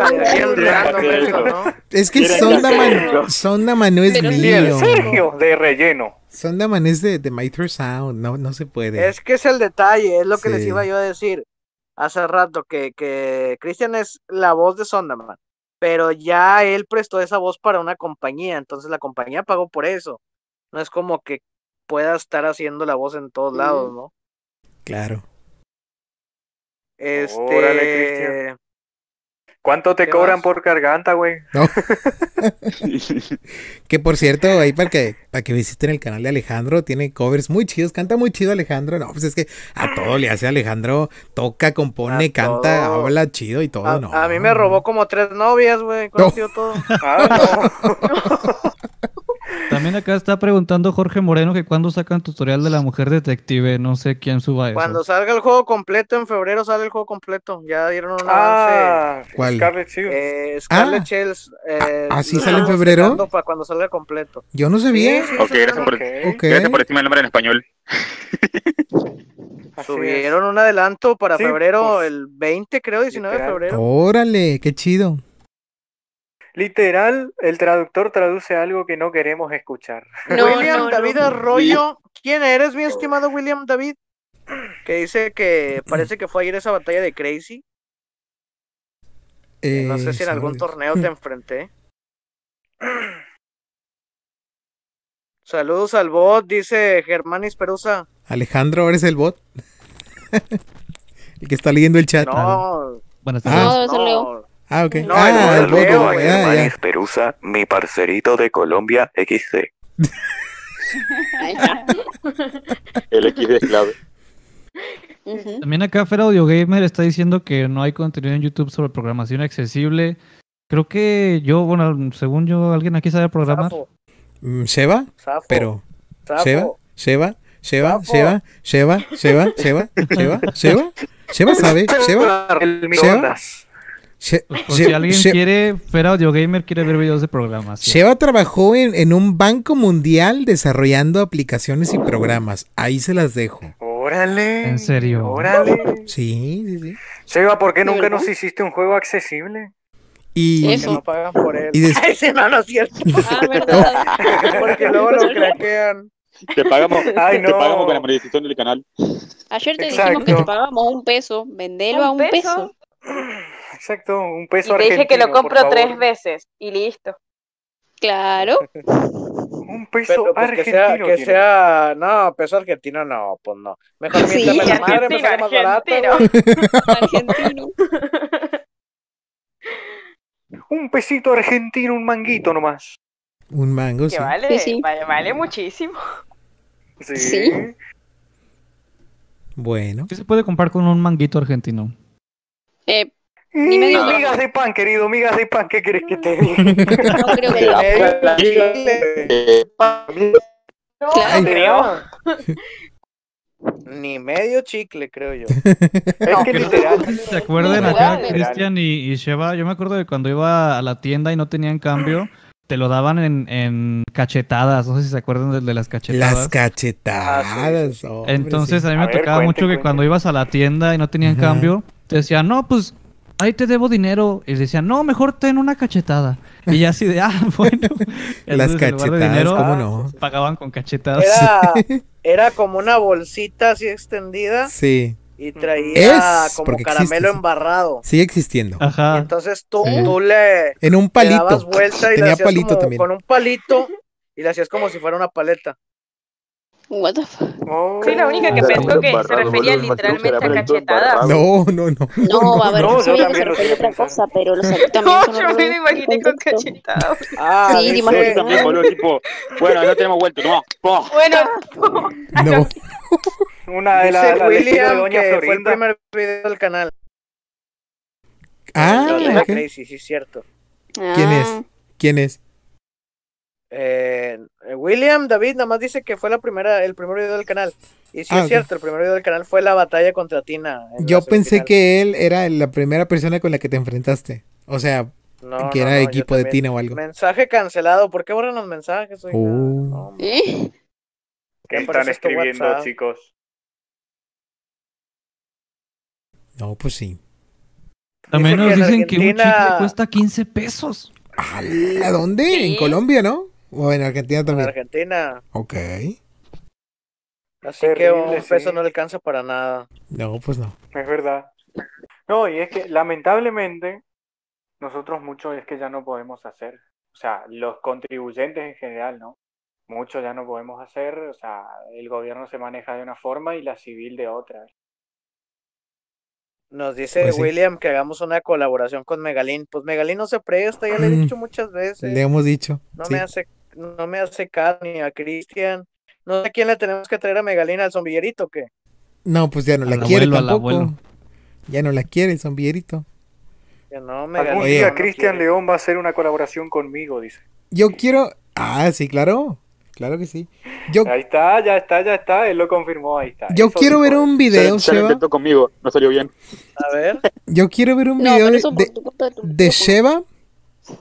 Es que Sondaman. Sondaman no es Pero mío. Sergio de relleno. Sondaman es de, de Mither Sound, no, no se puede. Es que es el detalle, es lo que les Sí. iba yo a decir hace rato, que, que Cristian es la voz de Sondaman, pero ya él prestó esa voz para una compañía, entonces la compañía pagó por eso. No es como que pueda estar haciendo la voz en todos lados, ¿no? Claro. Este... Órale. ¿Cuánto te ¿Qué cobran por garganta, güey? No. <laughs> que por cierto, ahí para que, para que visiten el canal de Alejandro, tiene covers muy chidos, canta muy chido Alejandro. No, pues es que a todo le hace Alejandro, toca, compone, A canta, todo. habla chido y todo, A, ¿no? a mí me robó como tres novias, güey, conoció todo. <laughs> También acá está preguntando Jorge Moreno que cuándo sacan tutorial de la mujer detective. No sé quién suba eso. Cuando salga el juego completo, en febrero sale el juego completo. Ya dieron un Ah, avance. ¿Cuál? Scarlet Shield. Eh, Scarlet Ah. Shields. Eh, ¿Ah, sí lo sale en febrero? Para cuando salga completo. Yo no sabía. Sí, sí, Ok, gracias por, Ok. gracias por decirme el nombre en español. Subieron un adelanto para Sí, febrero, pues, el 20, creo, 19 de febrero. Órale, qué chido. Literal, el traductor traduce algo que no queremos escuchar. William no, David no. Arroyo. ¿Quién eres, mi estimado William David? Que dice que parece que fue ayer esa batalla de Crazy. Eh, No sé si en algún torneo te enfrenté. Saludos al bot, dice Germanis Perusa. Alejandro, ahora es el bot. el que está leyendo el chat. No, Buenas Ah. tardes. No, Leo. Ah, ok. No, ah, el. Germanis Perusa, mi parcerito de Colombia XC. Ahí está. El XD es clave. También acá Fer Audio Gamer está diciendo que no hay contenido en YouTube sobre programación accesible. Creo que yo, bueno, según yo, alguien aquí sabe programar. Mm, Sapo, pero Sheva, Sheva, Sapo. Sheva, Sheva, Sheva, Sheva, Sheva, Sheva, Sheva sabe, <laughs> Sheva, El Sheva, si alguien She- quiere, Fer Audio Gamer quiere ver videos de programación. Sheva trabajó en, en un banco mundial desarrollando aplicaciones y programas. Ahí se las dejo. Órale. ¿En serio? Órale. Sí, sí, sí. Seba, ¿por qué ¿De nunca verdad? nos hiciste un juego accesible? Y, Eso. no pagan por él. Y <laughs> sí, no, no es cierto. <laughs> Ah, verdad. <laughs> Porque luego lo craquean. Te pagamos, Ay, te no. pagamos con la monetización del canal. Ayer te dijimos que te pagábamos un peso. Vendelo a un peso. Exacto, un Y peso te dije que lo compro tres veces y listo. Claro. <laughs> Un peso Pero pues que argentino. sea, que sea, no, peso argentino no, pues no. Mejor Sí, miéntame la madre, me argentino, sale más barato. argentino. <laughs> Argentino. <laughs> Un pesito argentino, un manguito nomás. un mango, sí. Que vale, Sí, sí. vale, vale muchísimo. Sí. Sí. Bueno. ¿Qué se puede comprar con un manguito argentino? Eh, Y Ni medio gramo. migas de pan, querido, migas de pan, ¿qué querés que te diga? no <laughs> creo que Claro. creo. Ni medio chicle, creo yo. Es que literal. ¿Se acuerdan acá. Cristian y, y Sheva? Yo me acuerdo de cuando iba a la tienda y no tenían cambio, te lo daban en, en cachetadas. No sé si se acuerdan de, de las cachetadas. Las cachetadas. hombre, Entonces sí. a mí me A ver, tocaba cuente, mucho que cuente. cuando ibas a la tienda y no tenían Ajá. cambio, te decían, no, pues ahí te debo dinero. Y decían, no, mejor ten una cachetada. Y ya así de, ah, <laughs> bueno. <laughs> Las cachetadas, ¿cómo no? Pagaban con cachetadas. Era, <laughs> era como una bolsita así extendida Sí. y traía Es, como caramelo existe, sí. embarrado. Sigue existiendo. Y Ajá. entonces tú, Sí. tú le, En un le palito. dabas vuelta y Tenía le hacías palito como- también. con un palito y le hacías como si fuera una paleta. What the fuck? Soy la única que Oh. pensó que se refería literalmente a cachetadas. No, no, no. No, a ver, no, yo también lo refería a otra cosa, pero los también son No, yo me lo imaginé con cachetadas. Ah, Sí, te dice- imaginas. También, boludo, tipo, bueno, no tenemos vuelto, no. Bueno, No. <laughs> Una de dice las la, William de Doña que fue el primer video del canal. Ah. Crazy, sí, es cierto. ¿Quién es? Ah, ¿Quién es? Eh, William David nada más dice que fue la primera, el primer video del canal. Y sí Ah, es cierto, el primer video del canal fue la batalla contra Tina. Yo pensé que él era la primera persona con la que te enfrentaste. O sea, No, que no, era no, equipo de. Tina o algo. Mensaje cancelado. ¿Por qué borran los mensajes? oiga? Oh. ¿Eh? ¿Qué están escribiendo, WhatsApp. chicos? No, pues sí. También nos dicen que un chicle Argentina- cuesta 15 pesos. ¿A dónde? ¿En Colombia, no? ¿O en Argentina En también? Argentina. Ok. Así que un peso sí. no le alcanza para nada. No, pues no. Es verdad. No, y es que lamentablemente nosotros mucho es que ya no podemos hacer. O sea, los contribuyentes en general, ¿no? Mucho ya no podemos hacer. O sea, el gobierno se maneja de una forma y la civil de otra. Nos dice Pues sí. William que hagamos una colaboración con Megalín. Pues Megalín no se presta, ya le he Mm. dicho muchas veces. Le hemos dicho. No sí. me hace, no me hace caso ni a Cristian. No sé a quién le tenemos que traer a Megalín al zombillerito o qué. No, pues ya no la Al quiere abuelo, tampoco. abuelo. Ya no la quiere el zombierito. Que no, Algún Megalín. Oye. día no Cristian quiere. León va a hacer una colaboración conmigo, dice. Yo quiero. Ah, sí, claro. Claro que sí. Yo, Ahí está, ya está, ya está. Él lo confirmó, ahí está. yo Eso quiero ver un Ya, video, ya Sheva. intentó conmigo, no salió bien. A ver. Yo quiero ver un video de, de. Sheva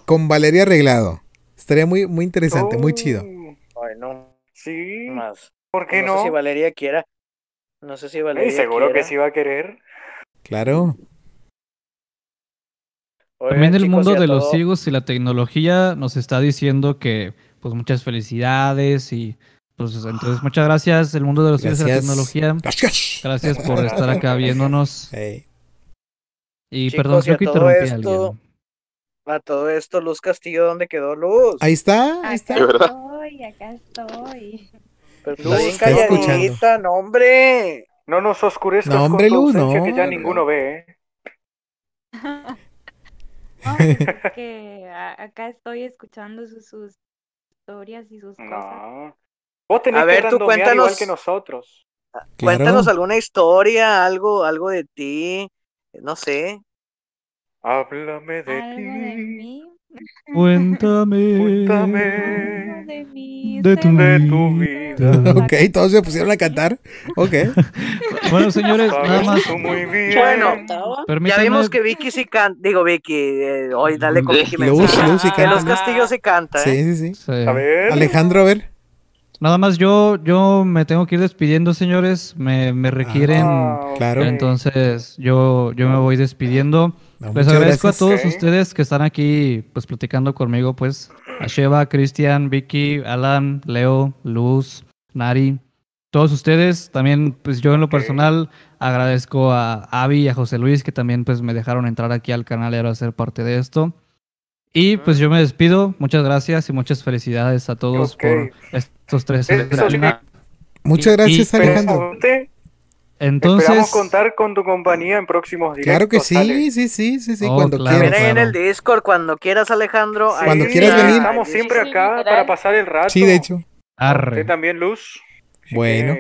con Valeria Arreglado. Estaría muy, muy interesante, muy chido. Ay, no Sí, más. ¿por qué no, no? sé si Valeria quiera. No sé si Valeria seguro que sí va a querer. Claro. Oigan, También el chicos, mundo a de los ciegos y la tecnología nos está diciendo que pues muchas felicidades y pues entonces muchas gracias el mundo de los ciegos y la tecnología. Gracias. Gracias por estar acá viéndonos. <laughs> Y Chicos, perdón, a creo que interrumpí a esto- alguien. A todo esto, Luz Castillo, ¿dónde quedó Luz? Ahí está, ahí Acá está. Es verdad. estoy, acá estoy. Pero Luz, está calladita, no, hombre. No nos oscurezcas No, hombre, con Luz, no. que ya ninguno ve, ¿eh? <laughs> No, es que acá estoy escuchando sus, sus historias y sus cosas. No. Vos tenés A ver, tú cuéntanos. igual que nosotros. Cuéntanos alguna historia, algo, algo de ti. No sé. Háblame de Algo de ti. mí, Cuéntame. Cuéntame de mí, De tu de tu vida. ok, todos se pusieron a cantar. Ok. <laughs> Bueno, señores, nada más muy bien. Bueno, ya vimos que Vicky sí canta. Digo, Vicky, eh, hoy dale con Vicky Luz. Luz sí Que Luz canta. Castillo sí canta, ¿eh? Sí, sí, sí. Sí. A ver. Alejandro, a ver. Nada más yo yo me tengo que ir despidiendo, señores. Me, me requieren. Ah, Claro. Entonces, yo, yo me voy despidiendo. No, Les agradezco gracias. a todos ustedes que están aquí, pues, platicando conmigo, pues, a Sheva, Cristian, Vicky, Alan, Leo, Luz, Nari, todos ustedes. También, pues, yo en lo personal agradezco a Avi y a José Luis que también, pues, me dejaron entrar aquí al canal y ahora ser parte de esto. Y, pues, yo me despido. Muchas gracias y muchas felicidades a todos por estos tres. Muchas gracias, y- Alejandro. Entonces, Esperamos contar con tu compañía en próximos directos. Claro que sí, sí, sí, sí, sí, Oh, cuando claro, quieras. ahí en el Discord cuando quieras, Alejandro. Sí, Cuando quieras venir. Estamos siempre Sí, acá para pasar el rato. Sí, de hecho. arre. También, Luz. Bueno.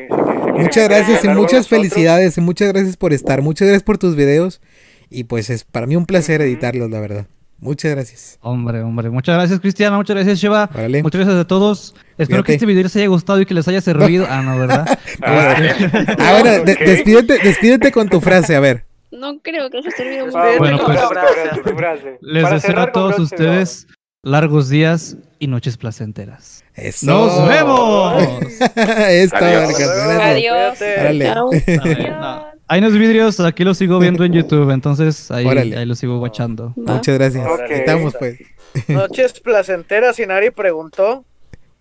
Muchas gracias y muchas felicidades y muchas gracias por estar. Muchas gracias por tus videos. Y pues es para mí un placer editarlos, la verdad. Muchas gracias. Hombre, hombre. Muchas gracias, Cristiana. Muchas gracias, Sheva. Muchas gracias a todos. Espero que este video les haya gustado y que les haya servido. Ah, no, ¿verdad? <laughs> Ah, <laughs> Ah, bueno, de- ok. despídete, despídete con tu frase, a ver. No creo que haya servido Ah, mucho. Bueno, pues- frase. Les Para deseo a todos broche ustedes largos días y noches placenteras. Eso. ¡Nos vemos! <laughs> Esto, Adiós. Gracias. Adiós. Hay unos vidrios, aquí los sigo viendo en <laughs> YouTube, entonces ahí, ahí los sigo watchando. Muchas gracias. Ok. Estamos pues. Noches <laughs> placenteras y Nari preguntó.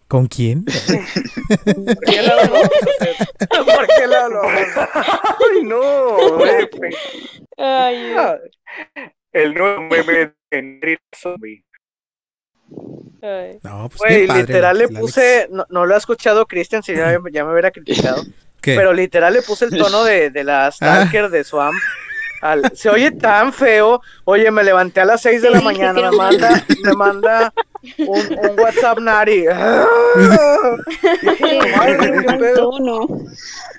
¿Con quién? <laughs> ¿Por qué lado lo vamos a hacer? ¿Por qué lado lo vamos a hacer? Ay, no. Ay, Ah, El nuevo meme de Zombie. No, pues Güey, qué padre. literal le puse, no, no lo ha escuchado Cristian, si ya, ya me hubiera criticado. ¿Qué? Pero literal le puse el tono de, de la <laughs> Stalker de Swamp. Al- se oye tan feo. Oye, me levanté a las 6 de la mañana, me manda, me manda un, un WhatsApp Nari. <laughs>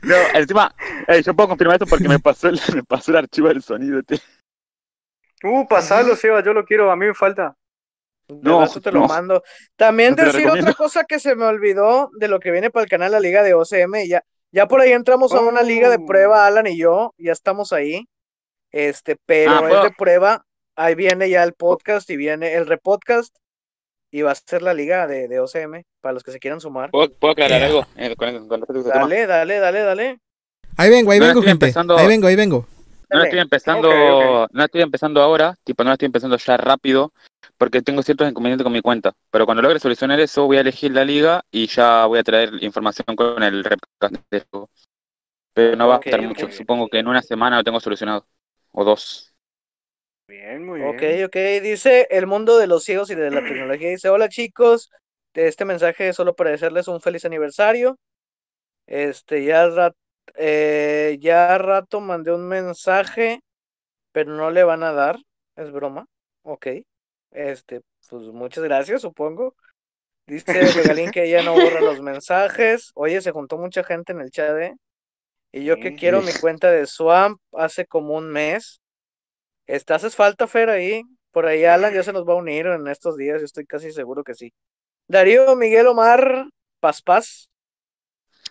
No, encima, eh, yo puedo confirmar esto porque me pasó el, <laughs> me pasó el archivo del sonido. tío. Uh, pasalo, Seba, yo lo quiero, a mí me falta. No, No, te lo no. mando. También No te lo decir otra cosa que se me olvidó de lo que viene para el canal La Liga de OCM. Ya, ya por ahí entramos a una liga de Oh. prueba, Alan y yo, ya estamos ahí. Este, pero Ah, es de prueba. Ahí viene ya el podcast y viene el repodcast. Y va a ser la liga de, de OCM para los que se quieran sumar. ¿Puedo, puedo aclarar algo eh, con, con respecto a este tema? Dale, dale, dale, dale. Ahí vengo, ahí No, vengo, gente. empezando- Ahí vengo, ahí vengo. No estoy empezando, no estoy empezando ahora, tipo no estoy empezando ya rápido, porque tengo ciertos inconvenientes con mi cuenta. Pero cuando logre solucionar eso, voy a elegir la liga y ya voy a traer información con el repcast de juego. Pero no va Ok, a estar ok. mucho. Supongo que en una semana lo tengo solucionado. O dos. Bien, muy Ok, bien. ok. Dice el mundo de los ciegos y de la tecnología. Dice, hola chicos, este mensaje es solo para desearles un feliz aniversario. Este, ya, ra- eh, ya rato mandé un mensaje, pero no le van a dar. Es broma. Ok. Este, pues muchas gracias, supongo. Dice Regalín <laughs> que ella no borra los mensajes. Oye, se juntó mucha gente en el chat, ¿eh? Y yo que quiero mi cuenta de Swamp hace como un mes. Este, ¿haces falta, Fer, ahí? Por ahí Alan ya se nos va a unir en estos días, yo estoy casi seguro que sí. Darío, Miguel, Omar, paz, paz.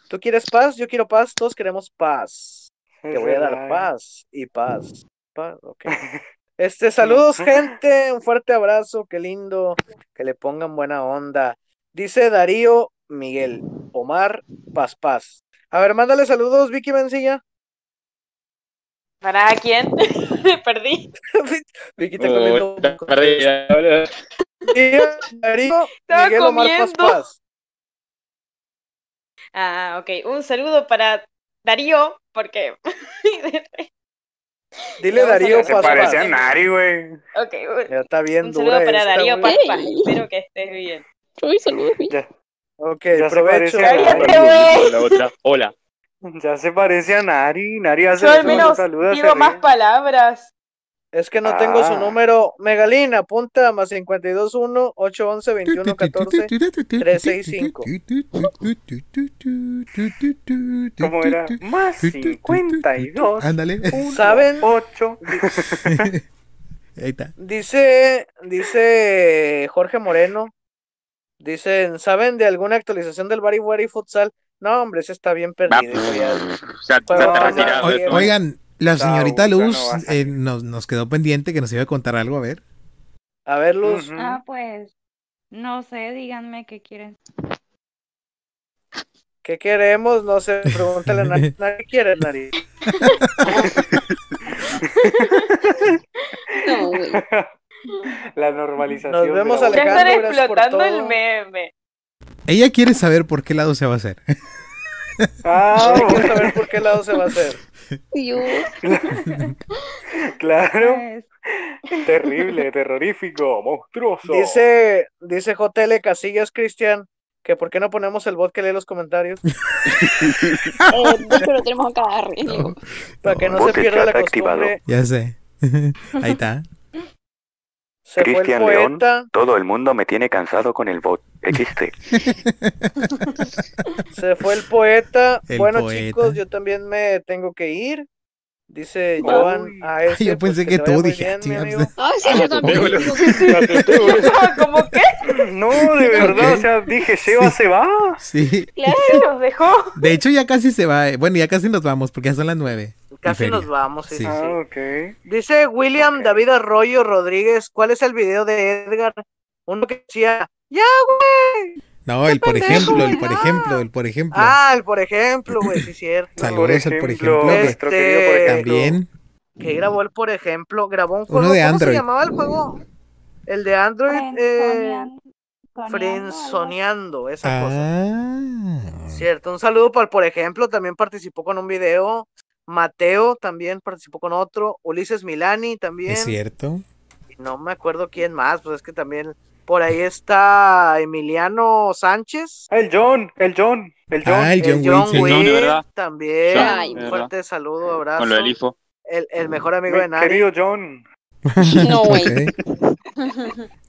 ¿Tú quieres paz? Yo quiero paz, todos queremos paz. Te voy a dar paz y paz. Paz, ok. <laughs> Este, saludos, gente, un fuerte abrazo, qué lindo, que le pongan buena onda. Dice Darío, Miguel, Omar, paz, paz. A ver, mándale saludos, Vicky Mencilla. ¿Para quién? <laughs> Perdí. <laughs> Vicky está comiendo. Darío, <laughs> Miguel, Omar, paz, paz. Ah, ok. Un saludo para Darío, porque. Dile a Darío, ver. Se parece a Nari, güey. Ok, un- Ya está bien un dura saludo para esta, Darío güey. Paz. Espero que estés bien. Soy saludos. Ya, Ok, ya se provecho. parece a Nari. Cállate, güey. La otra, hola. Ya se parece a Nari. Nari hace Yo al menos se pido más palabras. Es que no tengo su Ah. número. Megalina, apunta más 521 811 21 14 365. ¿Cómo era? Más 52. Ándale. ¿Saben? 8. Ahí está. Dice, dice Jorge Moreno. Dicen, ¿saben de alguna actualización del Bari Wari Futsal? No, hombre, ese está bien perdido. ya. Te retirado. Bien. oigan, la señorita Luz eh, nos, nos quedó pendiente que nos iba a contar algo, a ver. A ver, Luz. Ah, pues, no sé, díganme qué quieren. ¿Qué queremos? No sé, pregúntale a <laughs> Nari. ¿Qué quieres, Nari? <laughs> No, güey. La normalización. Nos de vemos, la Ya Alejandro, están explotando el meme. Ella quiere saber por qué lado se va a hacer. Ah, <laughs> Quiero saber por qué lado se va a hacer. Dios. <laughs> claro. Pues, Terrible, terrorífico, monstruoso. Dice, dice JL Casillas, Cristian, que por qué no ponemos el bot que lee los comentarios <laughs> Eh, hecho, lo tenemos acá arriba. para que no Bot se pierda la activado. costumbre. Ya sé. <laughs> Ahí está. Se fue el Cristian León, poeta, todo el mundo me tiene cansado con el bot. XT. <laughs> se fue el poeta. El bueno, poeta. chicos, yo también me tengo que ir. Dice Uy. Joan AS. Yo pues, pensé que tú pues, <laughs> Ah, sí, yo también. <laughs> ¿Cómo qué? No, de verdad, o sea, dije, Sheva se va. Sí. Claro, nos dejó. De hecho, ya casi se va. eh. Bueno, ya casi nos vamos porque ya son las nueve. Casi nos vamos, sí, Sí. sí, Ah. Dice William. David Arroyo Rodríguez, ¿cuál es el video de Edgar? Uno que decía, ya, güey. No, el por pendejo, ejemplo, el por no. ejemplo, el por ejemplo. Ah, el por ejemplo, güey, sí, cierto. <clears throat> Saludos al por ejemplo. que Nuestro querido por ejemplo. También. Que grabó el por ejemplo, grabó un Uno juego. de ¿Cómo Android. se llamaba el juego? El de Android, eh, Frenzoneando, Frenzoneando, esa cosa. Ah. Cierto, un saludo para el por ejemplo, también participó con un video. Mateo también participó con otro. Ulises Milani también. Es cierto. No me acuerdo quién más, pues es que también por ahí está Emiliano Sánchez. El John, el John, el John. Ah, el John sí. John, de verdad. también. Ay, un fuerte saludo, abrazo. Con lo del IFO. El, el mejor amigo Mi de Nari. querido John. <laughs> No, güey.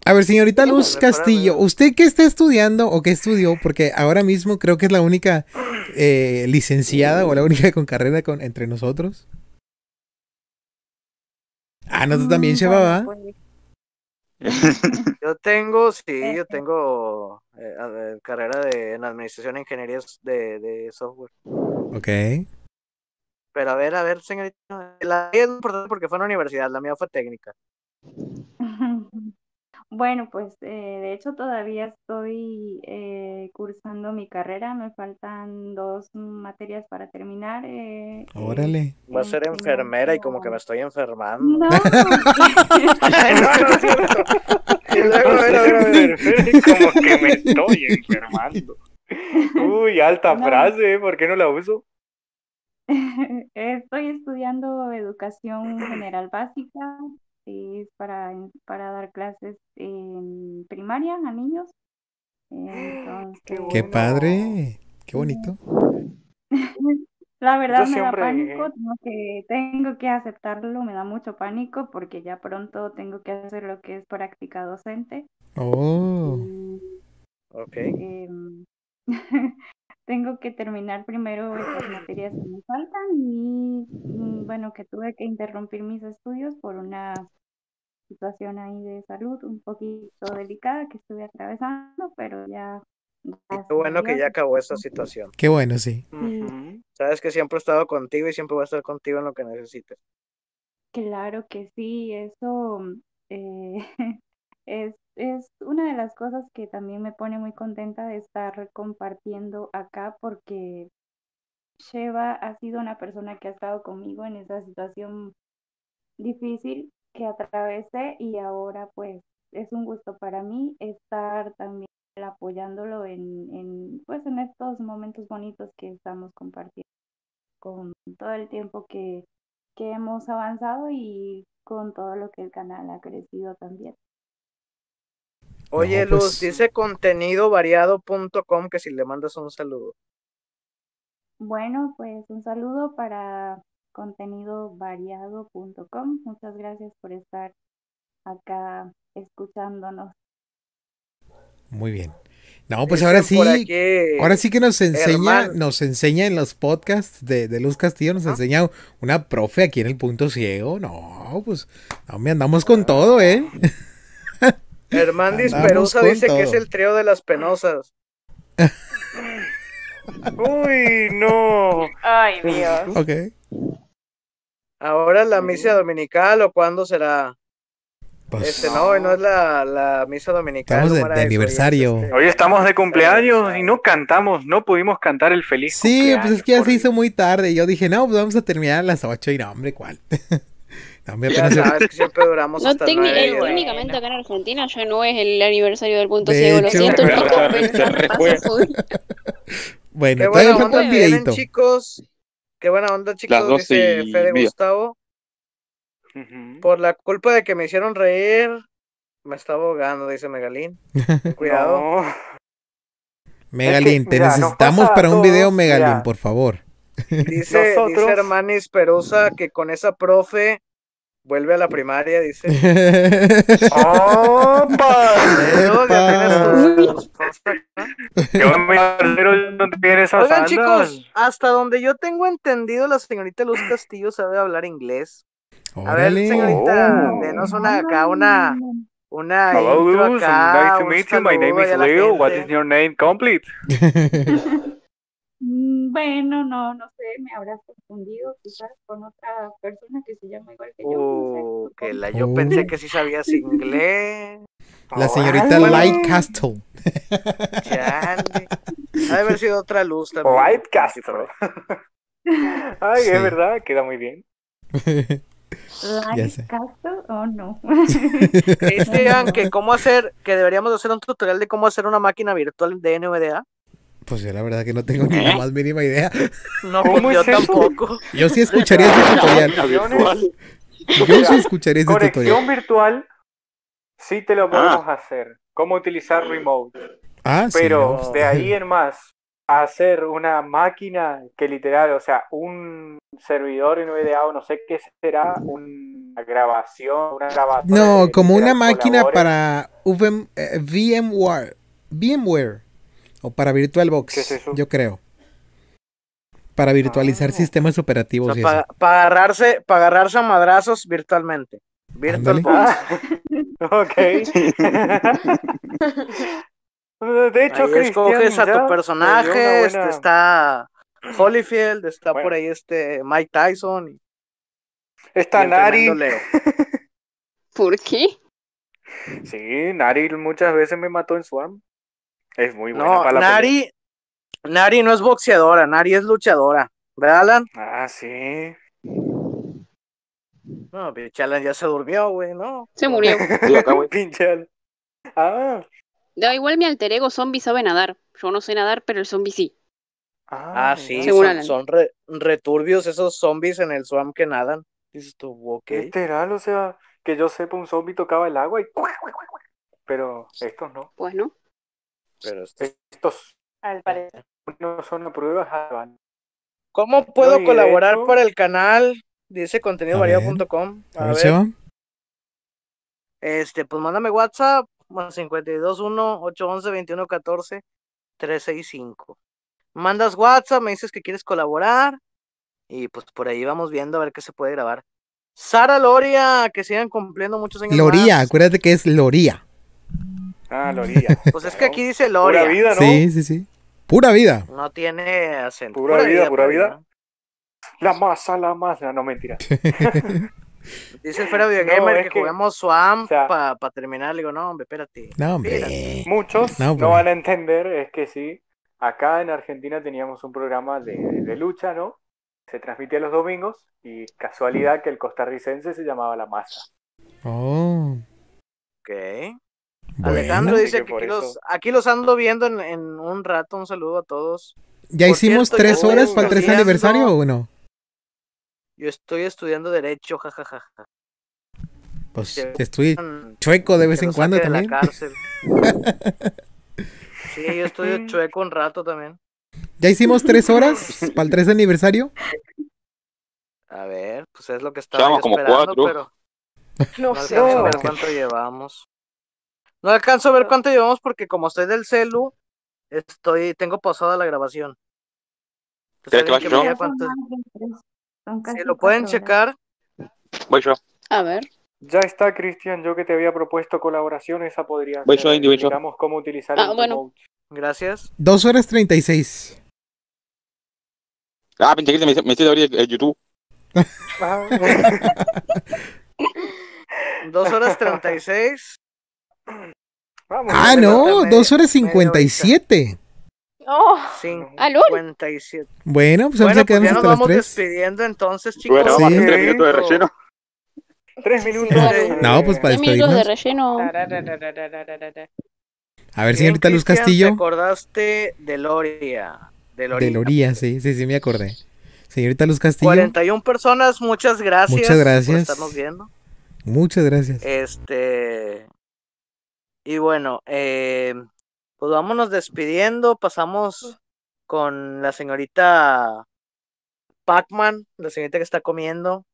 A ver, señorita Luz Castillo, ¿usted qué está estudiando o qué estudió? Porque ahora mismo creo que es la única eh, licenciada o la única con carrera con, entre nosotros. Ah, ¿no tú también, Mm, Sheba? bueno, pues, <laughs> Yo tengo, sí, <laughs> yo tengo eh, a ver, carrera de, en administración e ingeniería de, de software. Ok. Pero a ver, a ver, señorita, la mía es importante porque fue en la universidad, la mía fue técnica. <laughs> Bueno, pues eh, de hecho todavía estoy eh, cursando mi carrera, me faltan dos materias para terminar. eh, Órale. Voy a ser enfermera y como que me estoy enfermando. No. <laughs> <laughs> Ay, no, no es cierto. Y luego, a ver, a ver, a ver. Como que me estoy enfermando. Uy, alta No. frase, ¿eh? ¿por qué no la uso? <laughs> Estoy estudiando educación general básica, es para, para dar clases en primaria a niños. <gasps> Entonces, Qué padre. Qué bonito. <laughs> La verdad Yo me da pánico, tengo que, tengo que aceptarlo, me da mucho pánico porque ya pronto tengo que hacer lo que es práctica docente. Oh. Ok. Em, <laughs> tengo que terminar primero esas materias que me faltan y mm, bueno, que tuve que interrumpir mis estudios por una situación ahí de salud un poquito delicada que estuve atravesando, pero ya Qué bueno que ya acabó esta situación. Qué bueno, sí. Sabes que siempre he estado contigo y siempre voy a estar contigo en lo que necesites. Claro que sí, eso eh, <laughs> es, es una de las cosas que también me pone muy contenta de estar compartiendo acá porque Sheva ha sido una persona que ha estado conmigo en esa situación difícil que atravesé y ahora pues es un gusto para mí estar también apoyándolo en, en pues en estos momentos bonitos que estamos compartiendo con todo el tiempo que, que hemos avanzado y con todo lo que el canal ha crecido también. Oye, No, pues- Luz, dice contenidovariado.com que si le mandas un saludo. Bueno, pues un saludo para contenidovariado.com. Muchas gracias por estar acá escuchándonos. Muy bien. No, pues ahora sí, aquí, ahora sí que nos enseña, Herman. nos enseña en los podcasts de, de Luz Castillo, nos enseña una profe aquí en el punto ciego. No, pues, no me andamos con todo, ¿eh? Hermandis Andamos Perusa dice que es el trío de las penosas. <laughs> Uy, no. Ay, Dios. Ok. Ahora la misa dominical o cuándo será? Pues, Este no, hoy no es la, la misa dominical. Estamos de- ¿cómo era de eso? aniversario. Este, Hoy estamos de cumpleaños y no cantamos, no pudimos cantar el feliz Sí, pues es que ya se hizo muy tarde. Yo dije, no, pues vamos a terminar a las 8 y no, hombre, ¿cuál? <laughs> Ya sabes que siempre duramos No, hasta técnicamente acá en Argentina ya no es el aniversario del punto De ciego, lo siento, pero- chicos. <laughs> Bueno, Qué buena onda videito. chicos. Qué buena onda, chicos, dice Fede. Gustavo. Por la culpa de que me hicieron reír, me está ahogando, dice Megalín. <laughs> Cuidado. No. Megalín, te necesitamos para un video, Megalín, mira. por favor. Dice, Nosotros- dice Hermanis Perusa que con esa profe vuelve a la primaria, dice. ¡Opa! Yo me pero no tiene esas Oigan, chicos, hasta donde yo tengo entendido, la señorita Luz Castillo sabe hablar inglés. A ver, señorita, Oh. denos una acá, una, una Hello, Luz. acá, nice to meet you. My name is Leo. What is your name complete? <laughs> Bueno, no, no sé, me habrás confundido quizás con otra persona que se llama igual que yo. Uh, que la, yo Oh. pensé que sí sabías <laughs> inglés. La señorita Bueno, Light Castle. <laughs> chale. Ha de haber sido otra luz también. White Castro. <laughs> Ay, Sí. es verdad, queda muy bien. Light sé. Castle, oh no. Cristian, que cómo hacer, que deberíamos hacer un tutorial de cómo hacer una máquina virtual de NVDA. Pues yo la verdad que no tengo ni la más mínima idea. <laughs> No, ¿Cómo yo es eso? tampoco. Yo sí escucharía ese tutorial. Yo sí escucharía ese Conexión tutorial. virtual, sí te lo podemos hacer. Cómo utilizar remote. Ah, sí. Pero no, de ahí <laughs> en más, hacer una máquina que literal, o sea, un servidor NVDA o no sé qué será, una grabación, una grabadora. No, como una máquina colabore. para VM, eh, VMware. VMware. O para VirtualBox, ¿Qué es eso? yo creo. Para virtualizar sistemas O operativos sea, y para, eso. agarrarse, para agarrarse a madrazos virtualmente. Virtual Ándale. Box. Ah, <laughs> ok. <laughs> De hecho, Ahí Cristian escoges a tu personaje, este, buena- está Holyfield, está Bueno. por ahí este Mike Tyson. y- Está y Nari. ¿Por qué? Sí, Nari muchas veces me mató en Swarm. Es muy buena No, para la pelea. Nari, Nari no es boxeadora, Nari es luchadora. ¿Verdad, Alan? Ah, sí. No, pinche Alan ya se durmió, güey, ¿no? Se murió. <laughs> Pinche Alan. Ah, Da igual mi alter ego zombie sabe nadar. Yo no sé nadar, pero el zombie sí. Ah, sí, Según son, Alan. son re- returbios esos zombies en el swamp que nadan. Dices tú, ok. literal, o sea, que yo sepa, un zombie tocaba el agua y. <laughs> Pero estos no. Pues no. Pero Estos Al parecer. no son pruebas. ¿Cómo puedo No, colaborar hecho- para el canal? Dice contenidovario.com. A ver, Seba. Este, pues mándame WhatsApp, más 521 811 2114 365. Mandas WhatsApp, me dices que quieres colaborar y pues por ahí vamos viendo a ver qué se puede grabar. Sara Loria, que sigan cumpliendo muchos años Loría, más. acuérdate que es Loría. Ah, Loría. <laughs> Pues es que aquí dice Loria. Pura vida, ¿no? Sí, sí, sí. Pura vida. No tiene acento. Pura, vida, pura vida. La masa, la masa. No, mentira. <laughs> <laughs> Dice el Fera No, Videogamer es que, que- juguemos Swamp o sea- para terminar. Le digo, no, hombre, espérate. No, espérate. hombre. Muchos No, no, van a entender, es que sí. Acá en Argentina teníamos un programa de, de lucha, ¿no? Se transmitía los domingos y casualidad que el costarricense se llamaba La Masa. Oh. Ok. Bueno. Alejandro dice que aquí los, aquí los ando viendo en, en un rato. Un saludo a todos. ¿Ya Por hicimos cierto, tres horas estoy para el tres estudiando- aniversario o no? Yo estoy estudiando Derecho, jajaja. Pues Que estoy buscan chueco de vez en cuando también. cárcel. <laughs> Sí, yo estudio chueco un rato también. ¿Ya hicimos tres horas <laughs> para el tres aniversario? A ver, pues es lo que estaba yo como esperando, cuatro. pero <laughs> No no sé. a ver cuánto llevamos. No alcanzo a ver cuánto llevamos porque como estoy del celu, estoy, tengo pausada la grabación. ¿Quieres que yo? cuánto- de tres, son Si lo pueden checar, Voy yo. A ver. Ya está, Cristian, yo que te había propuesto colaboración, esa podría Voy ser, yo, voy yo. digamos, cómo utilizar Ah, el bueno. remote. gracias. Dos horas treinta y seis. Ah, pinche que me, me hiciste abrir el YouTube. Ah, <laughs> Dos horas treinta y seis. <clears throat> Vamos, Ah, no, media- dos horas media cincuenta y horita. siete. Oh, Ah, lol. 57. Bueno, pues vamos Bueno, a pues quedarnos ya nos hasta las vamos tres. despidiendo entonces, chicos. Bueno, vamos a Sí. hacer tres minutos de relleno. Tres minutos. Claro. de- No, pues para Tres minutos de despedirnos. relleno. A ver, señorita Luz Castillo. ¿Te acordaste de Loria? De Loria. De Loría, sí, sí, sí, me acordé. Señorita Luz Castillo, 41 personas, muchas gracias. Muchas Por gracias. estarnos viendo. muchas gracias. Este. Y bueno, eh, pues vámonos despidiendo. Pasamos con la señorita Pac-Man, la señorita que está comiendo.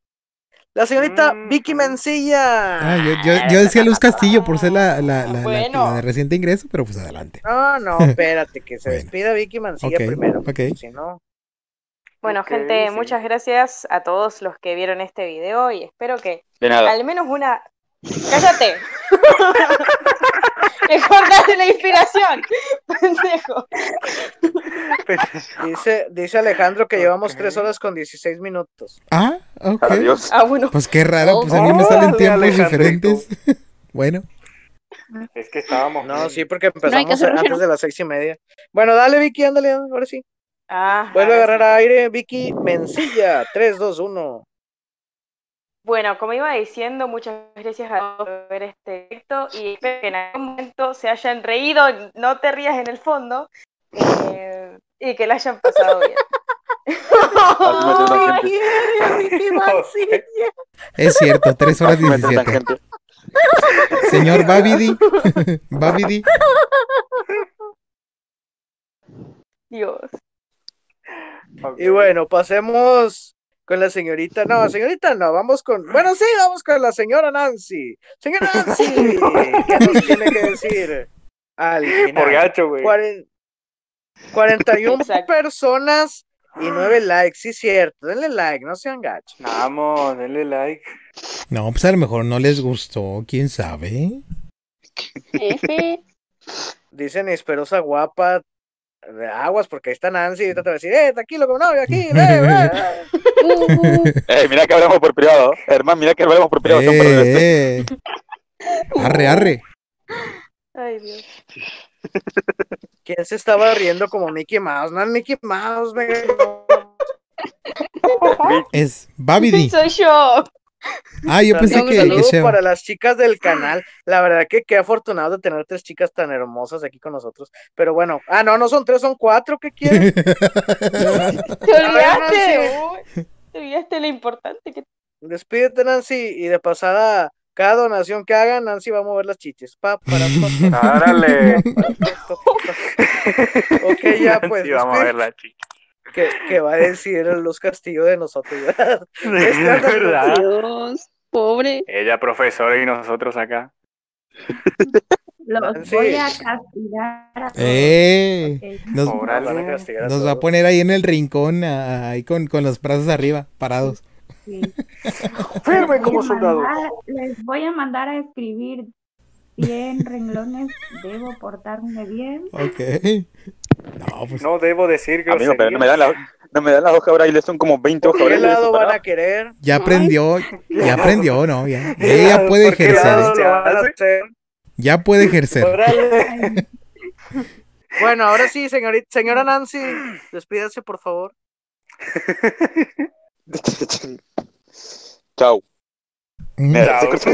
La señorita Mm, Vicky. Mencilla. Ah, yo, yo, yo decía Luz Castillo por ser la, la, la, la- Bueno. la de reciente ingreso, pero pues adelante. No, no, <laughs> espérate, que se Bueno. despida Vicky Mancilla Ok, primero. ok. Si no, Bueno, gente, sí. muchas gracias a todos los que vieron este video y espero que al menos una. ¡Cállate! <laughs> Me cortaste la inspiración, pendejo. Dice, dice Alejandro que llevamos 3 horas con 16 minutos. Ah, ok. Adiós. Ah, bueno. Pues qué raro, pues a mí me salen Órale, tiempos diferentes. <laughs> bueno, Es que estábamos. No, sí, porque empezamos antes de las seis y media. Bueno, dale, Vicky, ándale, ahora sí. Ah, Vuelve a agarrar sí. aire, Vicky. Mencilla, 3, 2, 1. Bueno, como iba diciendo, muchas gracias a todos por ver este directo y espero que en algún momento se hayan reído, no te rías en el fondo, eh, y que la hayan pasado bien. <laughs> Es cierto, 3 horas Así me tratan 17. gente. Señor Babidi, <laughs> Babidi, Dios. Y bueno, pasemos con la señorita. No, señorita no, vamos con. Bueno, sí, vamos con la señora Nancy. Señora Nancy, <laughs> ¿qué nos tiene que decir? Al final. Por gacho, güey. Cuaren- 41 <laughs> Exacto. personas y 9 likes, sí, cierto. Denle like, no sean gachos. Vamos, denle like. No, pues a lo mejor no les gustó, quién sabe. Dicen Esperosa guapa. de Aguas, porque ahí está Nancy y ahorita te va a decir, eh, tranquilo, como novio aquí, ve, ve". <laughs> Eh, mira que hablamos por privado. Hermano, mira que hablamos por privado. Eh, eh. Arre, arre. Ay, Dios. ¿Quién se estaba riendo como Mickey Mouse? No es Mickey Mouse, me... Es Babidi. <laughs> Soy yo. Ah, yo pensé que, que para las chicas del canal. La verdad que qué afortunado de tener tres chicas tan hermosas aquí con nosotros. Pero bueno, ah, no, no son tres, son cuatro. ¿Qué quieres? <laughs> Te olvidaste. Te olvidaste lo importante que Despídete, Nancy. Y de pasada, cada donación que hagan, Nancy va a mover las chiches. Pa, para, pa, pa, <laughs> Árale. <laughs> Ok, ya pues. Sí, vamos a despídete. ver la chica. ¿Qué, qué va a decir Luz Castillo de nosotros? ¿verdad? <laughs> Esta- verdad. Dios, pobre. Ella profesora y nosotros acá. Los voy a castigar a todos. Eh, Ok. nos, a castigar a nos va a poner ahí en el rincón, ah, ahí con, con los brazos arriba, parados. Sí. <laughs> Firme como soldado. mandar- Les voy a mandar a escribir 100 renglones. Debo portarme bien. Ok. No, pues No debo decir que Amigo, pero no me dan la, no me dan las hojas braille, son como 20 hojas ¿Por qué braille. lado van a querer? ya aprendió, ya <laughs> aprendió, ¿no? Ya, ya puede ¿Por qué ejercer, lado lo van a hacer? ya puede ejercer. <laughs> Bueno, ahora sí, señorita, señora Nancy, despídase, por favor. <laughs> Chao. Mm, Mira, Chao. se cortó.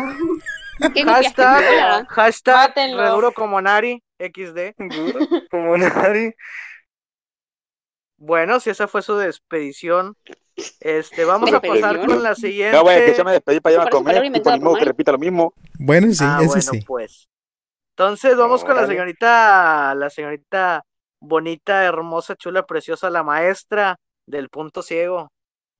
¿Qué copiaste? Hashtag, hashtag, Mátenlo. reduro como Nari, XD. Como <laughs> nadie. Bueno, si esa fue su despedición, este, vamos a pasar con la siguiente. No, bueno, que yo me despedí para ir a comer. Y por que repita lo mismo. Bueno, sí, ah, ese bueno, sí. pues. Entonces vamos con la señorita, la señorita bonita, hermosa, chula, preciosa, la maestra del punto ciego.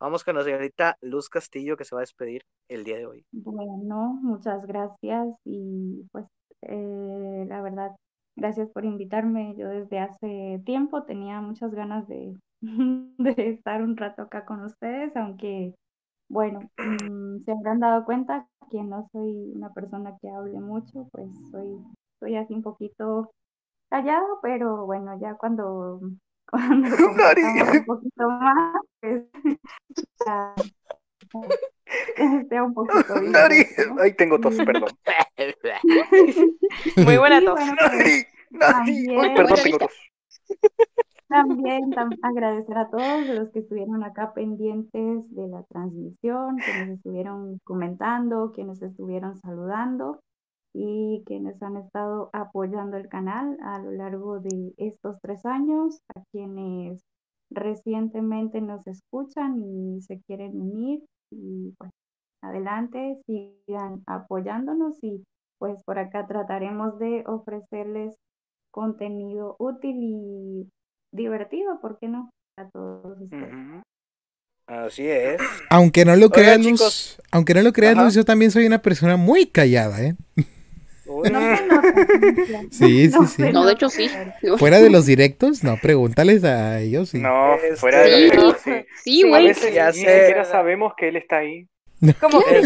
Vamos con la señorita Luz Castillo que se va a despedir el día de hoy. Bueno, muchas gracias y pues eh, la verdad, gracias por invitarme. Yo desde hace tiempo tenía muchas ganas de, <laughs> de estar un rato acá con ustedes, aunque bueno, mm, se habrán dado cuenta que no soy una persona que hable mucho, pues soy, soy así un poquito callado, pero bueno, ya cuando, <laughs> cuando <laughs> un poquito más, pues ya, <laughs> sea un poquito. Ay, tengo tos, perdón. <laughs> Muy buena tos. bueno, pues, Nari. Nari. Ay, También. perdón, tengo tos. También tam- agradecer a todos los que estuvieron acá pendientes de la transmisión, quienes estuvieron comentando, quienes estuvieron saludando y quienes han estado apoyando el canal a lo largo de estos tres años, a quienes recientemente nos escuchan y se quieren unir y pues adelante, sigan apoyándonos y pues por acá trataremos de ofrecerles contenido útil y divertido, ¿por qué no? A todos ustedes. Ujú. Así es. Aunque no lo chicos. aunque no lo. Luz, yo también soy una persona muy callada, ¿eh? <laughs> No. <laughs> Sí, sí, No sí. No, de hecho sí. Fuera de los directos, no, pregúntales a ellos, sí. No, fuera de Sí, lo sí. Sí, A güey. veces Ya ni sé. siquiera sabemos que él está ahí. <laughs> Como que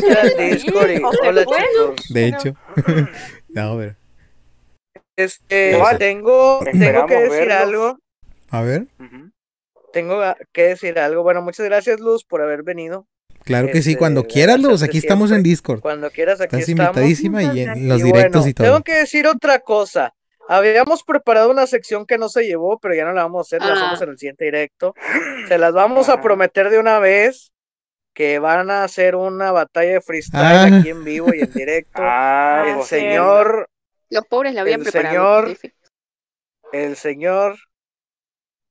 Hola chicos. De hecho. <laughs> no, pero. Este, tengo, tengo que decir verlos. algo. A ver, Tengo a- que decir algo. Bueno, muchas gracias, Luz, por haber venido. Claro que sí, Este, cuando de quieras, Luz, aquí estamos en. Discord. Cuando quieras, aquí Estás estamos. invitadísima y en los Y directos bueno, y todo. Tengo que decir otra cosa. Habíamos preparado una sección que no se llevó, pero ya no la vamos a hacer, la hacemos Ah. en el siguiente directo. Se las vamos a prometer de una vez que van a hacer una batalla de freestyle Ah. aquí en vivo y en directo. <laughs> Ah, el pues, señor, Los pobres la habían el preparado. señor, el señor,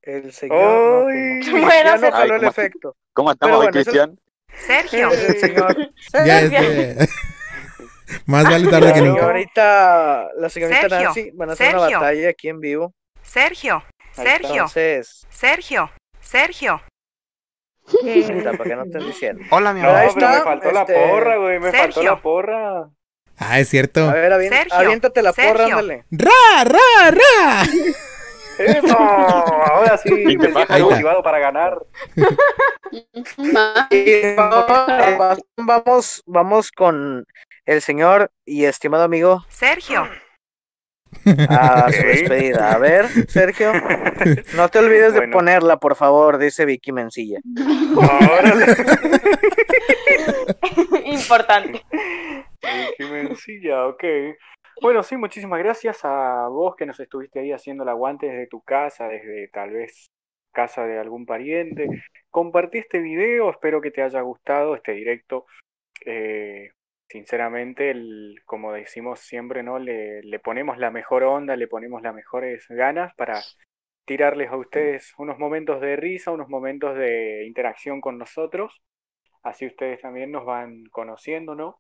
el señor. Ay. pues no. <laughs> Bueno, no jaló el ¿cómo- efecto. ¿Cómo Pero estamos hoy, bueno, es el- Cristian? Sergio. El señor. Ya Sergio. este. <laughs> Más vale tarde La que nunca. señorita, la señorita Sergio, Nancy van a hacer una Sergio. batalla aquí en vivo. Sergio. Sergio. Entonces, Sergio. Sergio. ahorita, para que no estén diciendo. Hola, mi No, amor. Ahí pero me faltó la este, porra, güey. Me faltó Sergio. la porra. Ah, es cierto. A ver, aviéntate la porra, ándale. ¡Ra, ra, ra! ¡Eso! Ahora sí, me siento motivado para ganar. <laughs> Vamos, vamos, vamos con el señor y estimado amigo Sergio. a Ok. su despedida. A ver, Sergio, no te olvides de ponerla, por favor, dice Vicky Mencilla. Órale. <laughs> Importante. Qué mencilla, ok. Bueno, sí, muchísimas gracias a vos que nos estuviste ahí haciendo el aguante desde tu casa, desde tal vez casa de algún pariente. Compartí este video, espero que te haya gustado este directo. Eh, sinceramente, el, como decimos siempre, ¿no? Le, le ponemos la mejor onda, le ponemos las mejores ganas para tirarles a ustedes unos momentos de risa, unos momentos de interacción con nosotros. Así ustedes también nos van conociendo, ¿no?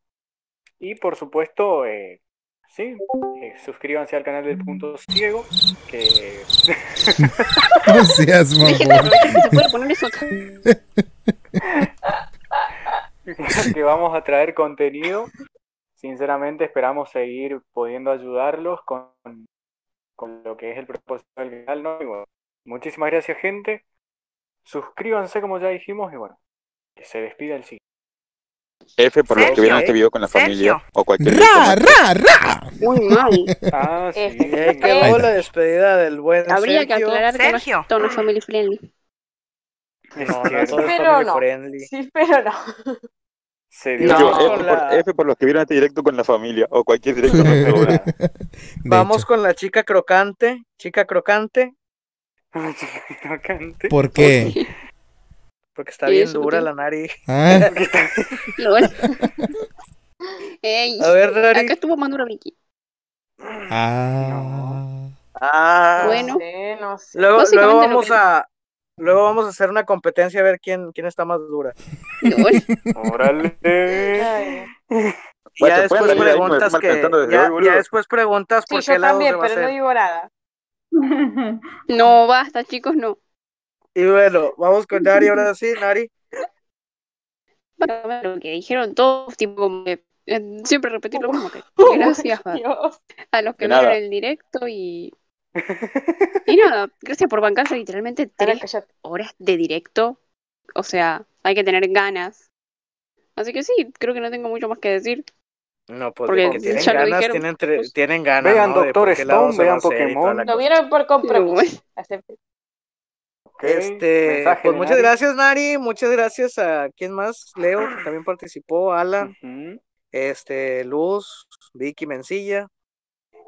Y por supuesto, eh, sí, eh, suscríbanse al canal del Punto Ciego, que <laughs> No seas mamón. se puede poner eso acá. <laughs> que vamos a traer contenido. Sinceramente esperamos seguir pudiendo ayudarlos con, con lo que es el propósito del canal, ¿no? Y bueno, muchísimas gracias gente. Suscríbanse como ya dijimos y bueno, que se despida el siguiente. F por los que vieron este video con la Sergio. familia o cualquier ¡Ra, ra, ra! Muy mal. <laughs> Ah, sí. Este, Y ahí Ahí quedó está. la despedida del buen Habría que aclarar que no Sergio. es tono family friendly. Es No, no, todo es Pero family no. friendly. Sí, pero no. Se No, dio- F, con por, la- F por los que vieron este directo con la familia o cualquier directo con <laughs> Vamos hecho. con la chica crocante. Chica crocante, <laughs> Crocante. ¿Por qué? Porque está ¿Y bien dura la nariz. Ah. <laughs> <laughs> Ey, A ver, Nari. acá estuvo más dura Vicky. ah. Ah, Bueno. No sé. luego, luego vamos que- a luego vamos a hacer una competencia a ver quién, quién está más dura. Lol. Órale. Ya pueden después preguntas que ya, hoy, ya después preguntas Sí, por qué yo lado también, se va a pero no hacer. digo nada. <laughs> No, basta, chicos, no. Y bueno, vamos con Nari ahora sí, Nari. Lo que dijeron todos, tipo, eh, siempre repetir lo mismo. Que, <laughs> gracias a, a los que vieron el directo y. <laughs> Y nada, gracias por bancarse literalmente tres horas de directo. O sea, hay que tener ganas. Así que sí, creo que no tengo mucho más que decir. No, pues Porque tienen ya lo ganas, dijeron. tienen, tre- tienen ganas. Vean Doctor Stone, vean Pokémon. Lo vieron por compromiso. Este, mensaje pues muchas gracias, Nari. Muchas gracias a quién más, Leo, que <gasps> también participó, Alan, este, Luz, Vicky Mencilla.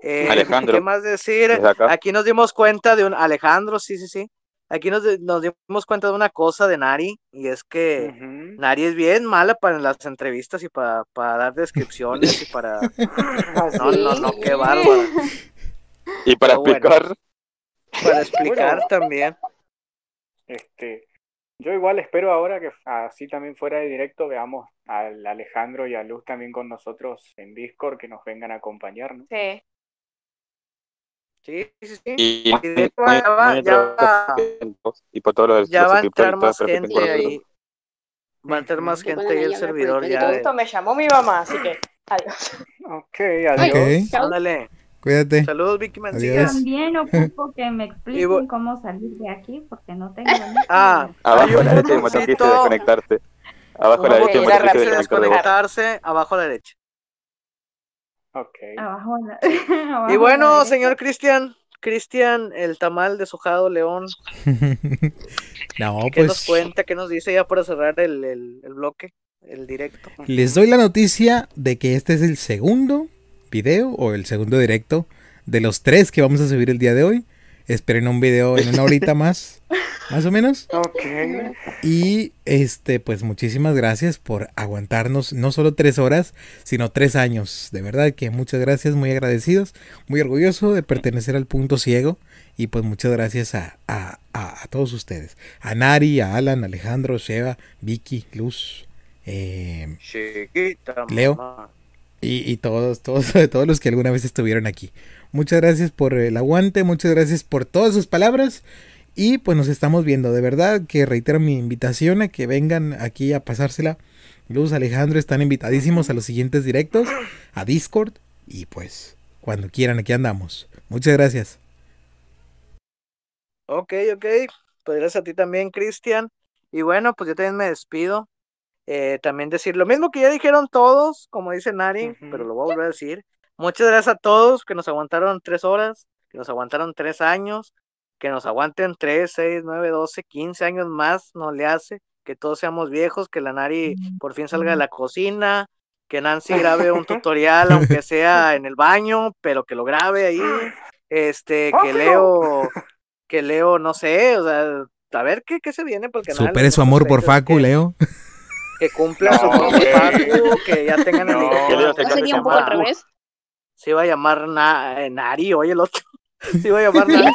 Eh, Alejandro. ¿Qué más decir? Aquí nos dimos cuenta de un Alejandro, sí, sí, sí. Aquí nos, nos dimos cuenta de una cosa de Nari, y es que. Nari es bien mala para las entrevistas y para, para dar descripciones y para... <laughs> No, no, no, qué bárbaro. Y para Pero bueno. explicar, Para explicar también. Este, yo igual espero ahora que así también fuera de directo veamos al Alejandro y a Luz también con nosotros en Discord que nos vengan a acompañar, ¿no? Sí. Sí, sí, sí. y, Y ya va- ya va- y por todos los, Ya los va a entrar y más gente ahí. Va a entrar más gente ahí el servidor ya. Todo de- esto me llamó mi mamá, así que adiós. Ok, adiós. Ándale. Cuídate. Saludos, Vicky Mancilla. Adiós. También <laughs> ocupo que me <laughs> Y expliquen cómo salir de aquí porque no tengo ni Ah, Abajo a la derecha hay un botoncito desconectarse. Abajo a la derecha hay un desconectar de desconectarse abajo a la derecha. Ok. abajo. a la- <laughs> Y abajo la bueno, señor Cristian, Cristian, el tamal deshojado León, no, ¿qué nos pues cuenta? ¿Qué nos dice ya para cerrar el, el- el bloque, el directo? les doy la noticia de que este es el segundo video o el segundo directo de los tres que vamos a subir el día de hoy. Esperen un video en una horita <laughs> más, más o menos. Ok. Y este, pues muchísimas gracias por aguantarnos no solo tres horas, sino tres años. De verdad que muchas gracias, muy agradecidos, muy orgulloso de pertenecer al punto ciego. Y pues muchas gracias a, a- a- a todos ustedes. A Nari, a Alan, Alejandro, Sheva, Vicky, Luz, eh, Chiquita, Leo. mamá. Y, todos, todos, <laughs> todos los que alguna vez estuvieron aquí. Muchas gracias por el aguante, muchas gracias por todas sus palabras. Y pues nos estamos viendo. De verdad que reitero mi invitación a que vengan aquí a pasársela. Luz, Alejandro están invitadísimos a los siguientes directos, a Discord. Y pues, cuando quieran, aquí andamos. Muchas gracias. Ok, ok. Pues gracias a ti también, Cristian. Y bueno, pues yo también me despido. Eh, también decir lo mismo que ya dijeron todos, como dice Nari, pero lo voy a volver a decir. Muchas gracias a todos que nos aguantaron tres horas, que nos aguantaron tres años, que nos aguanten tres, seis, nueve, doce, quince años más, no le hace. Que todos seamos viejos, que la Nari por fin salga de la cocina, que Nancy grabe un <laughs> tutorial, aunque sea en el baño, pero que lo grabe ahí. Este, que Leo, que Leo, no sé, o sea, a ver qué, qué se viene por el canal. Supere su amor por Facu, Leo. Que cumpla su Facu, que ya tengan el se ¿No sería un poco al revés? Se iba a llamar Na- eh, Nari, oye el otro. <laughs> Se iba a llamar Nari.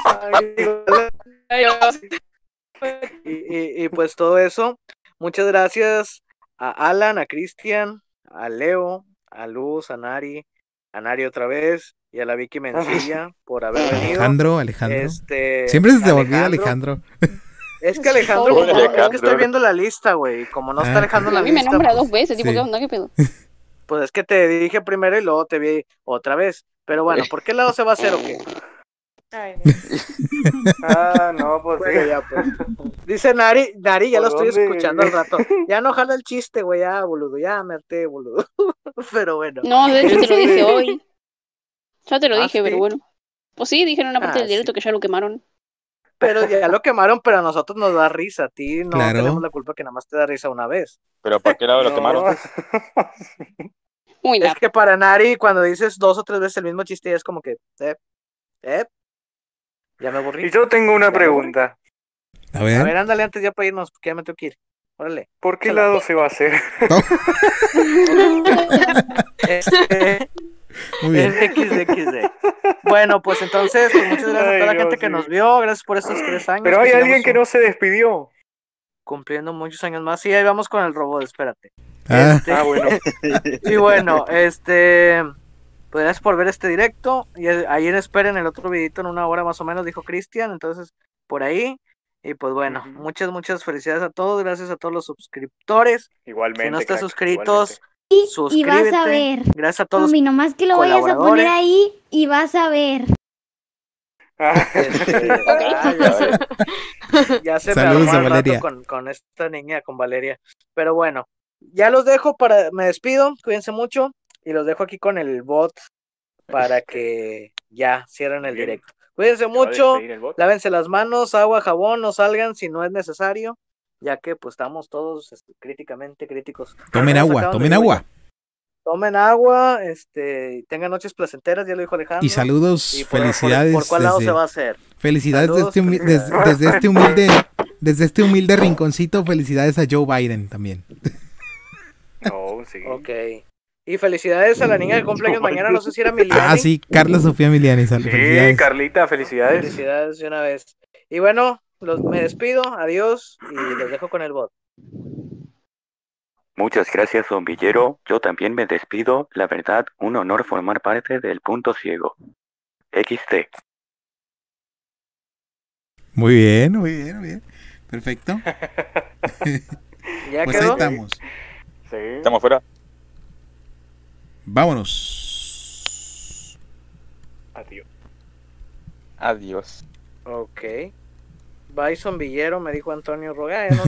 y, y- y pues todo eso. Muchas gracias a Alan, a Cristian, a Leo, a Luz, a Nari, a Nari otra vez y a la Vicky Mencilla <laughs> por haber venido. Alejandro, Alejandro. Este, Siempre se te olvida Alejandro. Es que Alejandro, como- es que estoy viendo la lista, güey. Como no está Ah. Alejandro en la A mí me lista, nombra pues, dos veces, tipo, Sí. ¿qué onda? ¿Qué pedo? <laughs> pues es que te dije primero y luego te vi otra vez. Pero bueno, ¿por qué lado se va a hacer o qué? <laughs> Ah, no, pues Bueno, sí. ya, pues. Dice Nari, Nari, ya lo ¿Por estoy dónde? escuchando al rato. Ya no jala el chiste, güey, ya, boludo, ya me harté, boludo. <laughs> Pero bueno. No, de hecho te lo dije hoy. Ya te lo ¿Ah, dije, sí? pero bueno. Pues sí, dije en una parte Ah, del directo que ya lo quemaron. Pero ya lo quemaron, pero a nosotros nos da risa. A ti no Claro. tenemos la culpa que nada más te da risa una vez. Pero ¿por qué lado lo <laughs> No. quemaron? <laughs> Muy Es que para Nari, cuando dices dos o tres veces el mismo chiste, ya es como que, eh, eh, ya me aburrí. Y yo tengo una Ya pregunta. A A ver, ándale antes ya para irnos, porque ya me tengo que ir. Órale. ¿Por qué lado se va a hacer? <laughs> Este, Muy bien. XXD. Bueno, pues entonces, pues, muchas gracias a toda la no, gente que sí. nos vio, gracias por estos tres años. Pero hay alguien que no se despidió. Cumpliendo muchos años más. Sí, ahí vamos con el robot, espérate. Ah, Este, Ah, bueno. <laughs> y bueno, este. Pues gracias por ver este directo. Y ayer esperen el otro videito en una hora más o menos, dijo Cristian. Entonces, por ahí. Y pues bueno, muchas, muchas felicidades a todos. Gracias a todos los suscriptores. Igualmente. si no estás crack, suscritos, Y, vas a ver. Gracias a todos. Zombie, nomás que lo vayas a poner ahí y vas a ver. <laughs> Este, ah, ya se, ya se me Saludos armó a al rato Valeria. Con, con esta niña, con Valeria. Pero bueno, ya los dejo para, me despido, cuídense mucho y los dejo aquí con el bot para que ya cierren el Bien. directo. Cuídense ¿Se va a mucho, lávense las manos, agua, jabón, no salgan si no es necesario, ya que pues estamos todos este, críticamente críticos. Tomen agua, tomen agua. Tomen agua, este, y tengan noches placenteras, ya lo dijo Alejandro. Y saludos, Y por- por- felicidades. ¿Por, cuál lado desde- se va a hacer? Felicidades Saludos, desde, des- felicidades. desde este humilde, <laughs> desde este humilde rinconcito. Felicidades a Joe Biden también. <laughs> Oh, sí. Ok. Y felicidades a la niña que cumple años mañana, no sé si era <laughs> Miliani. Ah, sí, Carla Sofía Miliani. sal- Sí, Felicidades. Carlita, felicidades. Felicidades de una vez. Y bueno, los, me despido, adiós y los dejo con el bot. Muchas gracias, zombillero. Yo también me despido. La verdad, un honor formar parte del punto ciego. XT. Muy bien, muy bien, muy bien. Perfecto. <laughs> ¿Ya Pues ahí quedó? estamos. Sí. ¿Estamos fuera? Vámonos. Adiós. Adiós. Ok. Bison Villero, me dijo Antonio Roga. ya no